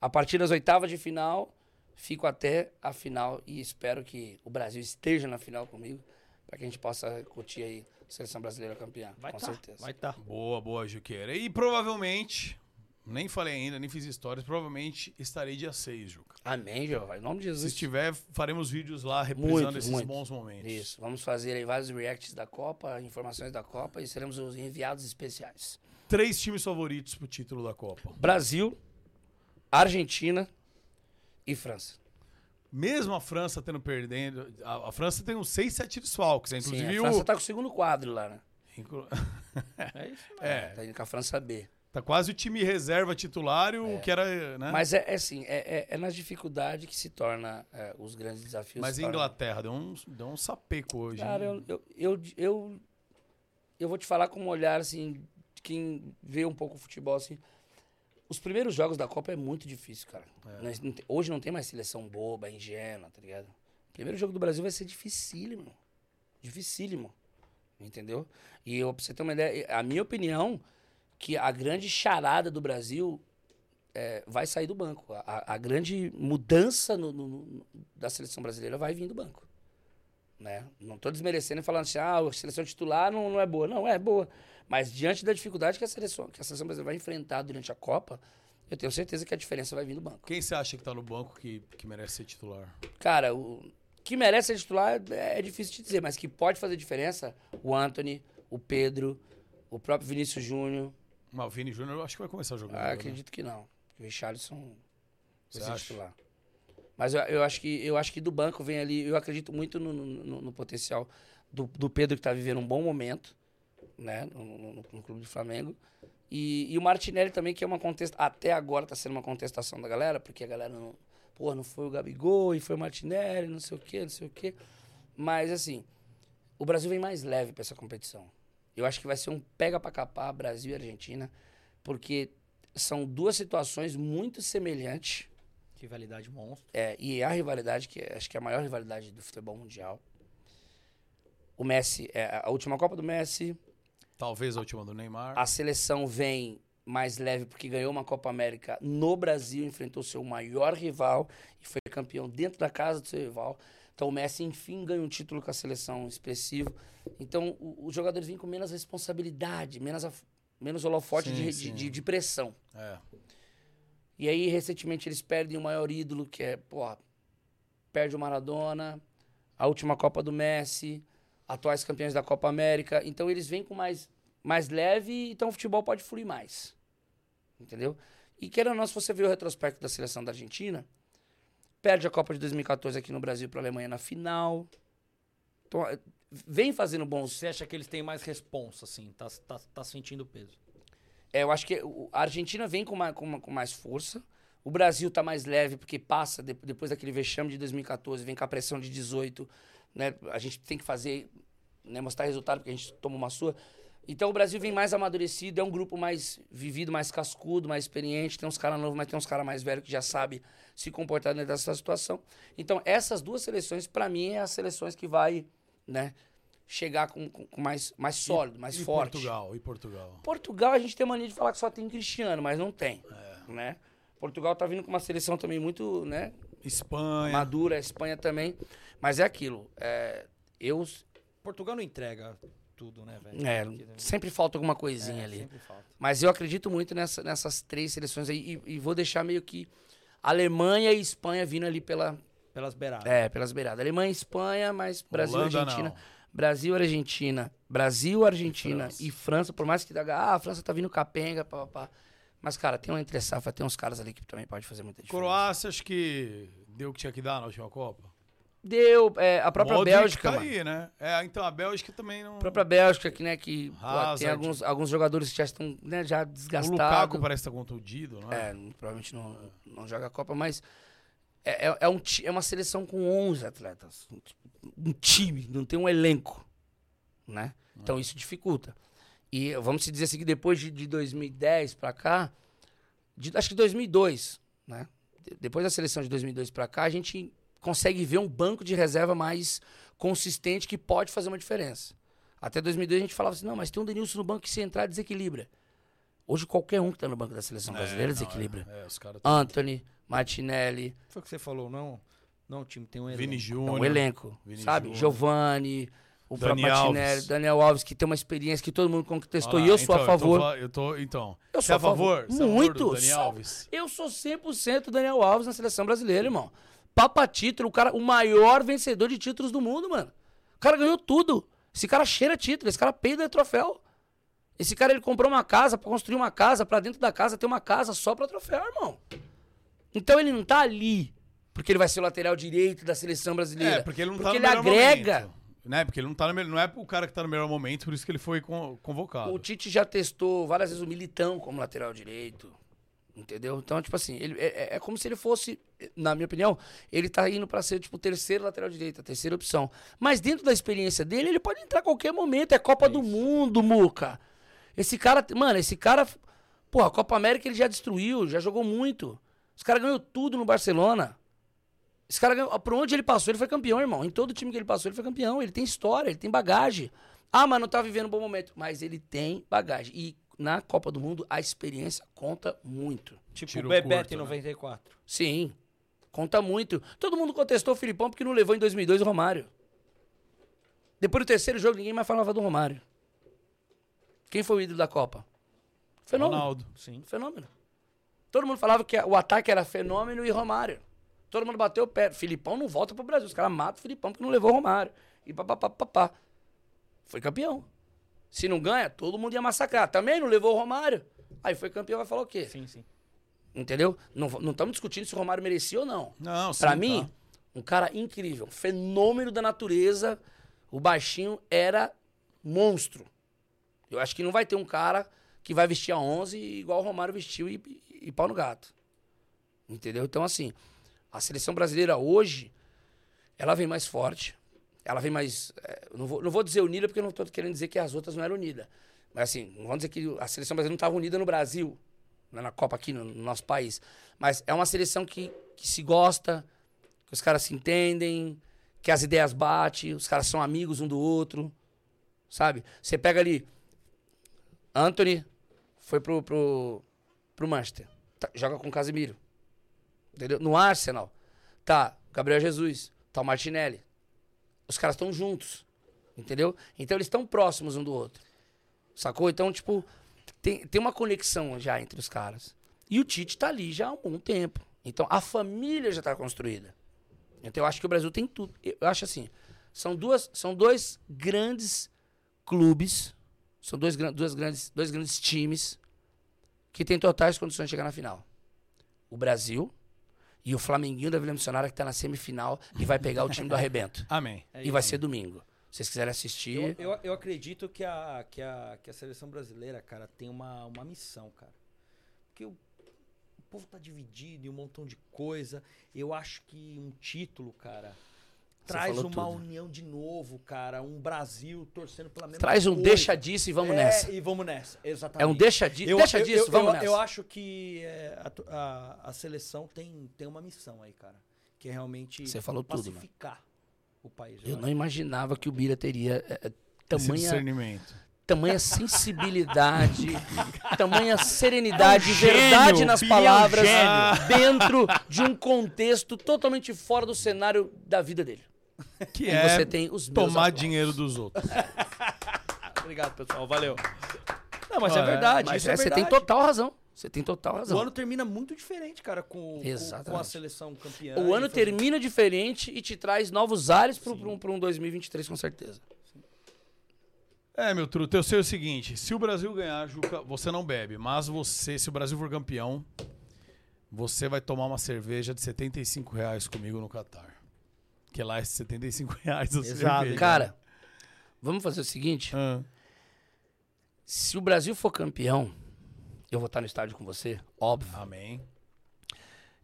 a partir das oitavas de final, fico até a final e espero que o Brasil esteja na final comigo, para que a gente possa curtir aí a seleção brasileira campeã, Vai com tá, certeza. vai tá. Boa, boa, Juqueira. E provavelmente, nem falei ainda, nem fiz histórias, provavelmente estarei dia 6, Juca. Amém, Jeová, em nome de Se Jesus. estiver, faremos vídeos lá reprisando Muito, esses muito. bons momentos. Isso, vamos fazer aí vários reacts da Copa, informações da Copa e seremos os enviados especiais. Três times favoritos pro título da Copa. Brasil, Argentina e França. Mesmo a França tendo perdendo, a, a França tem uns 6, 7 desfalques, né? Sim, inclusive a França o... tá com o segundo quadro lá, né? Inclu- É isso. É, Tá indo com a França B. tá quase o time reserva titular o que era, né? Mas é, é assim, é, é, é nas dificuldades que se torna é, os grandes desafios. Mas tornam. Inglaterra deu um, deu um sapeco hoje. Cara, eu, eu, eu, eu, eu vou te falar com um olhar, assim, quem vê um pouco o futebol, assim. Os primeiros jogos da Copa é muito difícil, cara. Não tem- hoje não tem mais seleção boba, ingênua, tá ligado? O primeiro jogo do Brasil vai ser dificílimo. Dificílimo. Entendeu? E eu, pra você ter uma ideia, a minha opinião, que a grande charada do Brasil é, vai sair do banco. A, a- grande mudança no- no- no- da seleção brasileira vai vir do banco né? Não tô desmerecendo e falando assim, ah, a seleção titular não, não é boa. Não, é boa. Mas diante da dificuldade que a seleção, que a seleção brasileira vai enfrentar durante a Copa, eu tenho certeza que a diferença vai vir do banco. Quem você acha que tá no banco que, que merece ser titular? Cara, o que merece ser titular é, é difícil de dizer, mas que pode fazer diferença, o Anthony, o Pedro, o próprio Vinícius Júnior. Mas o Vini Júnior eu acho que vai começar jogando. Ah, né? acredito que não. O Richarlison Você vai ser acha? titular. Mas eu, eu acho que, eu acho que do banco vem ali. Eu acredito muito no, no- no- potencial do, do Pedro, que está vivendo um bom momento, né? No, no- no- no clube do Flamengo. E, e o Martinelli também, que é uma contestação. Até agora está sendo uma contestação da galera, porque a galera não. Pô, não foi o Gabigol e foi o Martinelli, não sei o quê, não sei o quê. Mas assim, o Brasil vem mais leve para essa competição. Eu acho que vai ser um pega para capar Brasil e Argentina, porque são duas situações muito semelhantes. Rivalidade monstro. É, e a rivalidade, que é- acho que é a maior rivalidade do futebol mundial. O Messi, é a última Copa do Messi, Talvez a última do Neymar. a seleção vem mais leve porque ganhou uma Copa América no Brasil, enfrentou seu maior rival e foi campeão dentro da casa do seu rival. Então o Messi, enfim, ganha um título com a seleção expressivo. Então o- os jogadores vêm com menos responsabilidade, menos, af- menos holofote Sim, de, sim. de, de- de pressão. É. E aí, recentemente, eles perdem o maior ídolo, que é, porra, perde o Maradona, a última Copa do Messi, atuais campeões da Copa América. Então, eles vêm com mais, mais leve, então o futebol pode fluir mais. Entendeu? E querendo ou não, se você ver o retrospecto da seleção da Argentina, perde a Copa de 2014 aqui no Brasil para a Alemanha na final. Então, eh, vem fazendo bons. Você acha que eles têm mais responsa, assim? Tá, tá, tá sentindo peso? É, eu acho que a Argentina vem com, ma- com ma- com mais força. O Brasil tá mais leve, porque passa, de- depois daquele vexame de 2014, vem com a pressão de 18. Né? A gente tem que fazer, né, mostrar resultado, porque a gente toma uma sua. Então o Brasil vem mais amadurecido, é um grupo mais vivido, mais cascudo, mais experiente. Tem uns caras novos, mas tem uns caras mais velhos que já sabem se comportar dentro dessa situação. Então essas duas seleções, para mim, é as seleções que vai né, chegar com, com- mais, mais sólido, mais e forte. Portugal, e Portugal. Portugal, a gente tem mania de falar que só tem Cristiano, mas não tem. Né? Portugal tá vindo com uma seleção também muito, né? Espanha. Madura, a Espanha também. Mas é aquilo. é, eu. Portugal não entrega tudo, né, velho? É, Porque, sempre falta alguma coisinha é, ali. Sempre falta. Mas eu acredito muito nessa- nessas três seleções aí. E, e vou deixar meio que Alemanha e Espanha vindo ali pela. Pelas beiradas. É, pelas beiradas. Alemanha e Espanha, mas Brasil e Holanda, Argentina. não. Brasil, Argentina. Brasil, Argentina e França. Por mais que dá. Ah, a França tá vindo capenga, pá, pá, pá. Mas, cara, tem uma entre safra, tem uns caras ali que também pode fazer muita diferença. Croácia, acho que deu o que tinha que dar na última Copa. Deu, é, a própria Modric Bélgica, tá aí, né? É, então a Bélgica também não. A própria Bélgica, que, né, que pô, tem alguns, alguns jogadores que já estão né, já O desgastados. Lukaku parece estar contundido, não é? É, provavelmente não, não joga a Copa, mas é, é, é um, é uma seleção com 11 atletas. Um time, não tem um elenco, né? Então isso dificulta. E vamos se dizer assim que depois de, de 2010 pra cá, de- acho que 2002, né? De- Depois da seleção de 2002 pra cá, a gente consegue ver um banco de reserva mais consistente que pode fazer uma diferença. Até 2002 a gente falava assim, não, mas tem um Denilson no banco que se entrar desequilibra. Hoje qualquer um que tá no banco da seleção É, brasileira não, desequilibra. é, é, os caras tão- Anthony, Martinelli, Foi o que você falou, não? Não, o time tem um elenco. Vini é Júnior. um elenco, Vini sabe? Júnior. Giovanni, o Dani próprio Martinelli, Alves. Daniel Alves, que tem uma experiência que todo mundo contestou Olha e eu sou então, a favor. Eu tô, eu tô- então. Eu sou é a favor? Você é favor Muito. do Dani Sou- Alves? Eu sou 100% Daniel Alves na seleção brasileira, irmão. Papa título, o cara, o maior vencedor de títulos do mundo, mano. O cara ganhou tudo. Esse cara cheira título, esse cara peida troféu. Esse cara, ele comprou uma casa pra construir uma casa, pra dentro da casa ter uma casa só pra troféu, irmão. Então ele não tá ali porque ele vai ser o lateral direito da seleção brasileira. É, porque ele não tá porque no ele melhor agrega. momento. Né? Porque ele não, tá no, me- não é o cara que tá no melhor momento, por isso que ele foi con- convocado. O Tite já testou várias vezes o Militão como lateral direito. Entendeu? Então, tipo assim, ele, é, é- é como se ele fosse, na minha opinião, ele tá indo pra ser, tipo, o terceiro lateral direito, a terceira opção. Mas dentro da experiência dele, ele pode entrar a qualquer momento. É Copa do Mundo, Muca. Esse cara, mano, esse cara. Pô, a Copa América ele já destruiu, já jogou muito. Os caras ganhou tudo no Barcelona. Esse cara ganhou. Por onde ele passou, ele foi campeão, irmão. Em todo time que ele passou, ele foi campeão. Ele tem história, ele tem bagagem. Ah, mas não tá vivendo um bom momento. Mas ele tem bagagem. E na Copa do Mundo, a experiência conta muito. Tipo Tiro o Bebeto curto, em né? 94. Sim. Conta muito. Todo mundo contestou o Filipão porque não levou em 2002 o Romário. Depois do terceiro jogo, ninguém mais falava do Romário. Quem foi o ídolo da Copa? Fenômeno. Ronaldo. Sim. Fenômeno. Todo mundo falava que o ataque era fenômeno e Romário. Todo mundo bateu o pé. Filipão não volta pro Brasil. Os caras matam o Filipão porque não levou o Romário. E papapá, papá. Foi campeão. Se não ganha, todo mundo ia massacrar. Também não levou o Romário. Aí foi campeão, vai falar o quê? Sim, sim. Entendeu? Não não estamos discutindo se o Romário merecia ou não. Não, sim, Pra tá. mim, um cara incrível. Fenômeno da natureza. O baixinho era monstro. Eu acho que não vai ter um cara que vai vestir a 11 igual o Romário vestiu e, e, e pau no gato. Entendeu? Então, assim, a seleção brasileira hoje, ela vem mais forte. Ela vem mais. é, não, vou, não vou dizer unida, porque eu não tô querendo dizer que as outras não eram unidas. Mas, assim, não vamos dizer que a seleção brasileira não estava unida no Brasil, né, na Copa aqui no, no nosso país. Mas é uma seleção que, que se gosta, que os caras se entendem, que as ideias batem, os caras são amigos um do outro. Sabe? Você pega ali. Anthony foi pro, pro, pro Manchester. Tá, joga com o Casemiro. Entendeu? No Arsenal. Tá, Gabriel Jesus. Tá o Martinelli. Os caras estão juntos. Entendeu? Então eles estão próximos um do outro. Sacou? Então, tipo, tem, tem uma conexão já entre os caras. E o Tite tá ali já há um bom tempo. Então a família já tá construída. Então eu acho que o Brasil tem tudo. Eu acho assim, são duas, são dois grandes clubes, são dois, duas grandes, dois grandes times que têm totais condições de chegar na final. O Brasil e o Flamenguinho da Vila Missionária que tá na semifinal e vai pegar o time do arrebento. Amém. E vai ser domingo. Se vocês quiserem assistir, Eu, eu, eu acredito que a, que, a, que a seleção brasileira, cara, tem uma, uma missão, cara. Porque o, o povo tá dividido em um montão de coisa. Eu acho que um título, cara, traz uma tudo. união de novo, cara. Um Brasil torcendo pela mesma Traz um coisa. deixa disso e vamos É, nessa. E vamos nessa, exatamente. É um deixa di- Eu- deixa eu- disso, eu, vamos eu, nessa. Eu acho que é, a, a, a seleção tem, tem uma missão aí, cara. Que é realmente Você falou tudo, pacificar o país. eu não imaginava que o Bira teria é, é, Esse tamanha, discernimento. tamanha sensibilidade, tamanha serenidade É um gênio, verdade nas Bira é um palavras dentro de um contexto totalmente fora do cenário da vida dele. Que E é você tem os meus tomar aplausos. dinheiro dos outros. Obrigado, pessoal. Valeu. Não, mas Ah, é verdade. Mas isso é, é, você verdade. tem total razão. Você tem total razão. O ano termina muito diferente, cara, com, com, com a seleção campeã. O ano termina diferente e te traz novos ares para um, pra um 2023, com certeza. É, meu truto, eu sei o seguinte: se o Brasil ganhar, Juca, você não bebe. Mas você, se o Brasil for campeão, você vai tomar uma cerveja de 75 reais comigo no Catar. Que lá é 75 reais a cerveja. Cara, vamos fazer o seguinte. Ah. Se o Brasil for campeão, eu vou estar no estádio com você, óbvio. Amém.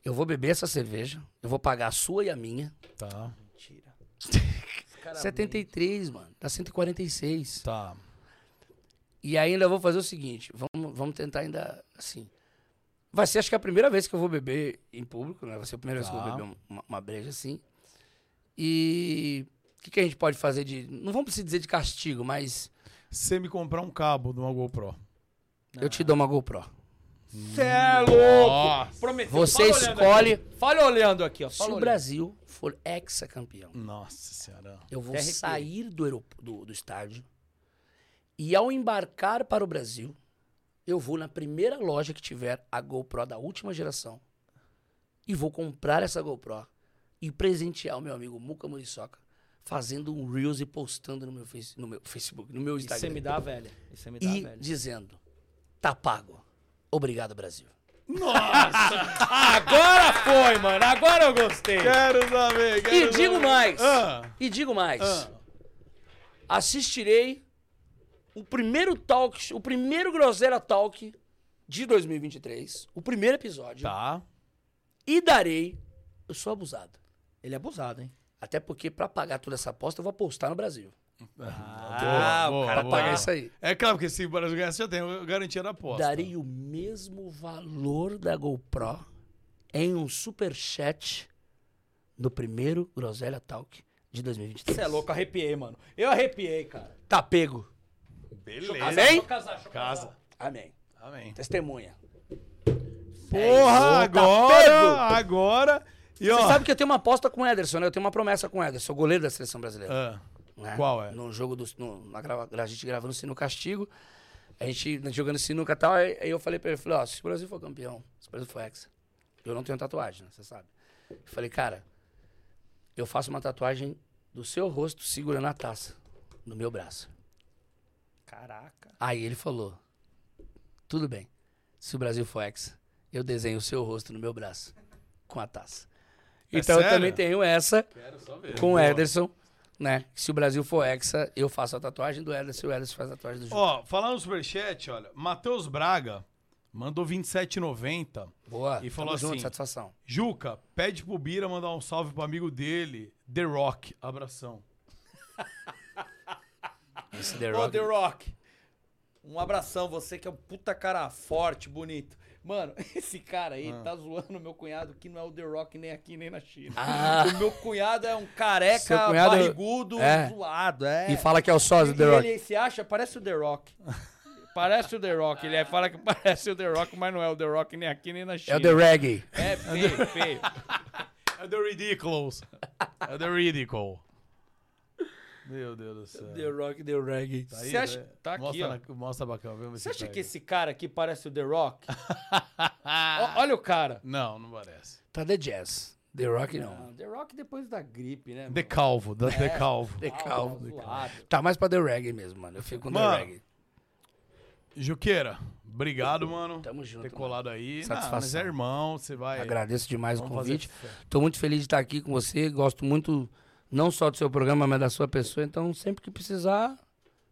Eu vou beber essa cerveja, eu vou pagar a sua e a minha. Tá. Mentira. 73, mano. Dá 146. Tá. E ainda vou fazer o seguinte, vamos, vamos tentar ainda assim. Vai ser acho que a primeira vez que eu vou beber em público, né? Vai ser a primeira vez que eu vou Tá. beber uma, uma breja assim. E o que, que a gente pode fazer de. Não vamos precisar dizer de castigo, mas Se você me comprar um cabo de uma GoPro. eu te dou uma GoPro. Cê é louco! Prometeu. Você Fala olhando escolhe. aqui. Fala olhando aqui, ó. Se Fala o olhando. Brasil for ex-campeão, Nossa senhora. eu vou sair do, do, do estádio e ao embarcar para o Brasil, eu vou na primeira loja que tiver a GoPro da última geração e vou comprar essa GoPro e presentear o meu amigo Muca Muriçoca fazendo um Reels e postando no meu, face, no meu Facebook, no meu Isso Instagram. você me dá, velho. Isso você me dá, e velho. dizendo, tá pago. Obrigado, Brasil. Agora foi, mano. Agora eu gostei. Quero saber. Quero E digo saber. mais. Ah. E digo mais. Ah. assistirei o primeiro talk, o primeiro Groselha Talk de 2023, o primeiro episódio. Tá. E darei. Eu sou abusado. Ele é abusado, hein? Até porque pra pagar toda essa aposta eu vou apostar no Brasil. Ah, o cara paga isso aí. É claro, porque se o Brasil ganhar, você já tem garantia da aposta. Darei o mesmo valor da GoPro em um superchat no primeiro Groselha Talk de 2023. Você é louco, arrepiei, mano. Eu arrepiei, cara. Tá pego. Beleza. Amém? Deixa eu casar, deixa eu Casa. casar. Amém. Amém. Testemunha. Porra, É, tá agora, pego. agora. E ó, Você sabe que eu tenho uma aposta com o Ederson, né? Eu tenho uma promessa com o Ederson, goleiro da seleção brasileira. Ah, né? Qual é? No jogo do. No, na a gente gravando Sino Castigo, a gente jogando sinuca e tal, aí, aí eu falei pra ele, falei, ó, se o Brasil for campeão, se o Brasil for hexa, eu não tenho tatuagem, né? Você sabe. Eu falei, cara, eu faço uma tatuagem do seu rosto segurando a taça no meu braço. Caraca. Aí ele falou, tudo bem, se o Brasil for hexa, eu desenho o seu rosto no meu braço com a taça. É então eu também tenho essa com o. Ederson, né? Se o Brasil for hexa, eu faço a tatuagem do Ederson e o Ederson faz a tatuagem do Ju. Ó, falando no superchat, olha, Matheus Braga mandou 27,90 Boa. e falou tamo junto, assim: satisfação. Juca, pede pro Bira mandar um salve pro amigo dele, The Rock. Abração. Esse The Ô, Rock. The Rock. Um abração, você que é um puta cara forte, bonito. Mano, esse cara aí Ah. tá zoando meu cunhado que não é o The Rock nem aqui nem na China. Ah. O meu cunhado é um careca, cunhado- barrigudo, É. zoado. É. E fala que é o sósia do The Rock. Ele se acha, parece o The Rock. Parece o The Rock. Ele é- fala que parece o The Rock, mas não é o The Rock nem aqui nem na É China. o The Reggae. É feio, feio. É The Ridiculous. É The Ridicule. Meu Deus do céu. The Rock, The Reggae. Tá aí, Você acha- né? tá aqui, mostra ó. na- mostra bacana, Você acha pega. que esse cara aqui parece o The Rock? Ó, olha o cara. Não, não parece. Tá The Jazz. The Rock não. Não, The Rock depois da gripe, né? The mano? Calvo, da The Calvo. The Calvo. Tá mais pra The Reggae mesmo, mano. Eu fico com Mano, The Reggae. Juqueira, obrigado, mano. Tamo junto, Ter mano. colado aí. Satisfação. Não, mas é irmão, você vai. Agradeço demais o Vamos fazer convite. Tô muito feliz de estar aqui com você. Gosto muito, não só do seu programa, mas da sua pessoa. Então, sempre que precisar,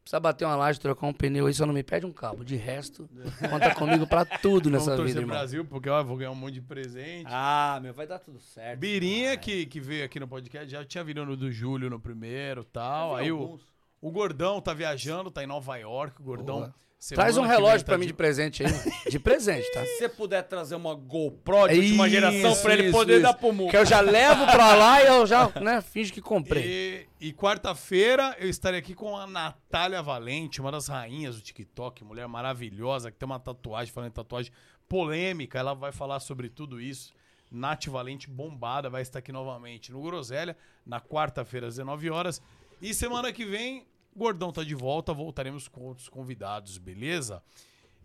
precisa bater uma laje, trocar um pneu aí, só não me pede um cabo. De resto, conta comigo pra tudo Vamos nessa torcer vida, irmão. Brasil, porque ó, eu vou ganhar um monte de presente. Ah, meu, vai dar tudo certo. Birinha, que, que veio aqui no podcast, já tinha no do Júlio no primeiro tal. Aí o, o Gordão tá viajando, tá em Nova York. O Gordão. Boa. Semana Traz um relógio tá pra mim de presente aí. mano. De presente, tá? Se você puder trazer uma GoPro de última geração Isso, pra ele isso, poder isso. dar pro mundo. Que eu já levo pra lá e eu já, né, finge que comprei. E, e quarta-feira eu estarei aqui com a Natália Valente, uma das rainhas do TikTok, mulher maravilhosa, que tem uma tatuagem, falando em tatuagem polêmica. Ela vai falar sobre tudo isso. Nath Valente bombada vai estar aqui novamente no Groselha, na quarta-feira, às 19 horas. E semana que vem, Gordão tá de volta, voltaremos com outros convidados, beleza?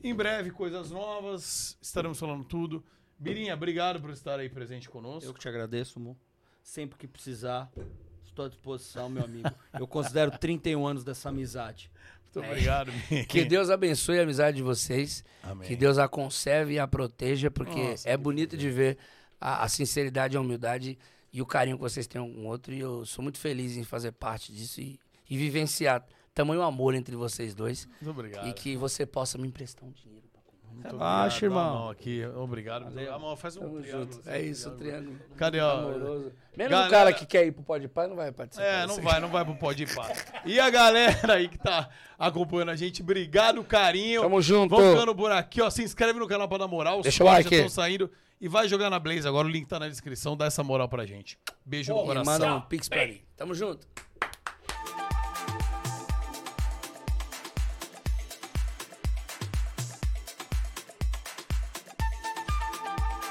Em breve, coisas novas, estaremos falando tudo. Birinha, obrigado por estar aí presente conosco. Eu que te agradeço, Mo. Sempre que precisar, estou à disposição, meu amigo. Eu considero 31 anos dessa amizade. Muito obrigado, Birinha. Que Deus abençoe a amizade de vocês. Amém. Que Deus a conserve e a proteja, porque Nossa, é bonito de ver a, a sinceridade, a humildade e o carinho que vocês têm um com o outro. E eu sou muito feliz em fazer parte disso e, e vivenciar tamanho amor entre vocês dois. Muito obrigado. E que você possa me emprestar um dinheiro. pra comprar. Muito Relaxa, obrigado. Dá a irmão. mão aqui. Obrigado. A mão faz um Tamo triângulo. junto. É isso, triângulo. Cadê, ó? Amoroso. Menos Galera- o cara que quer ir pro Pode Pai não vai participar. É, não vai, não vai pro Pode Pá. E a galera aí que tá acompanhando a gente, obrigado, carinho. Tamo junto. Vamos ficando por aqui, ó. Se inscreve no canal pra dar moral. Os Deixa o like. já estão saindo. E vai jogar na Blaze agora. O link tá na descrição. Dá essa moral pra gente. Beijo no E coração. manda um pix pra mim. Tamo junto.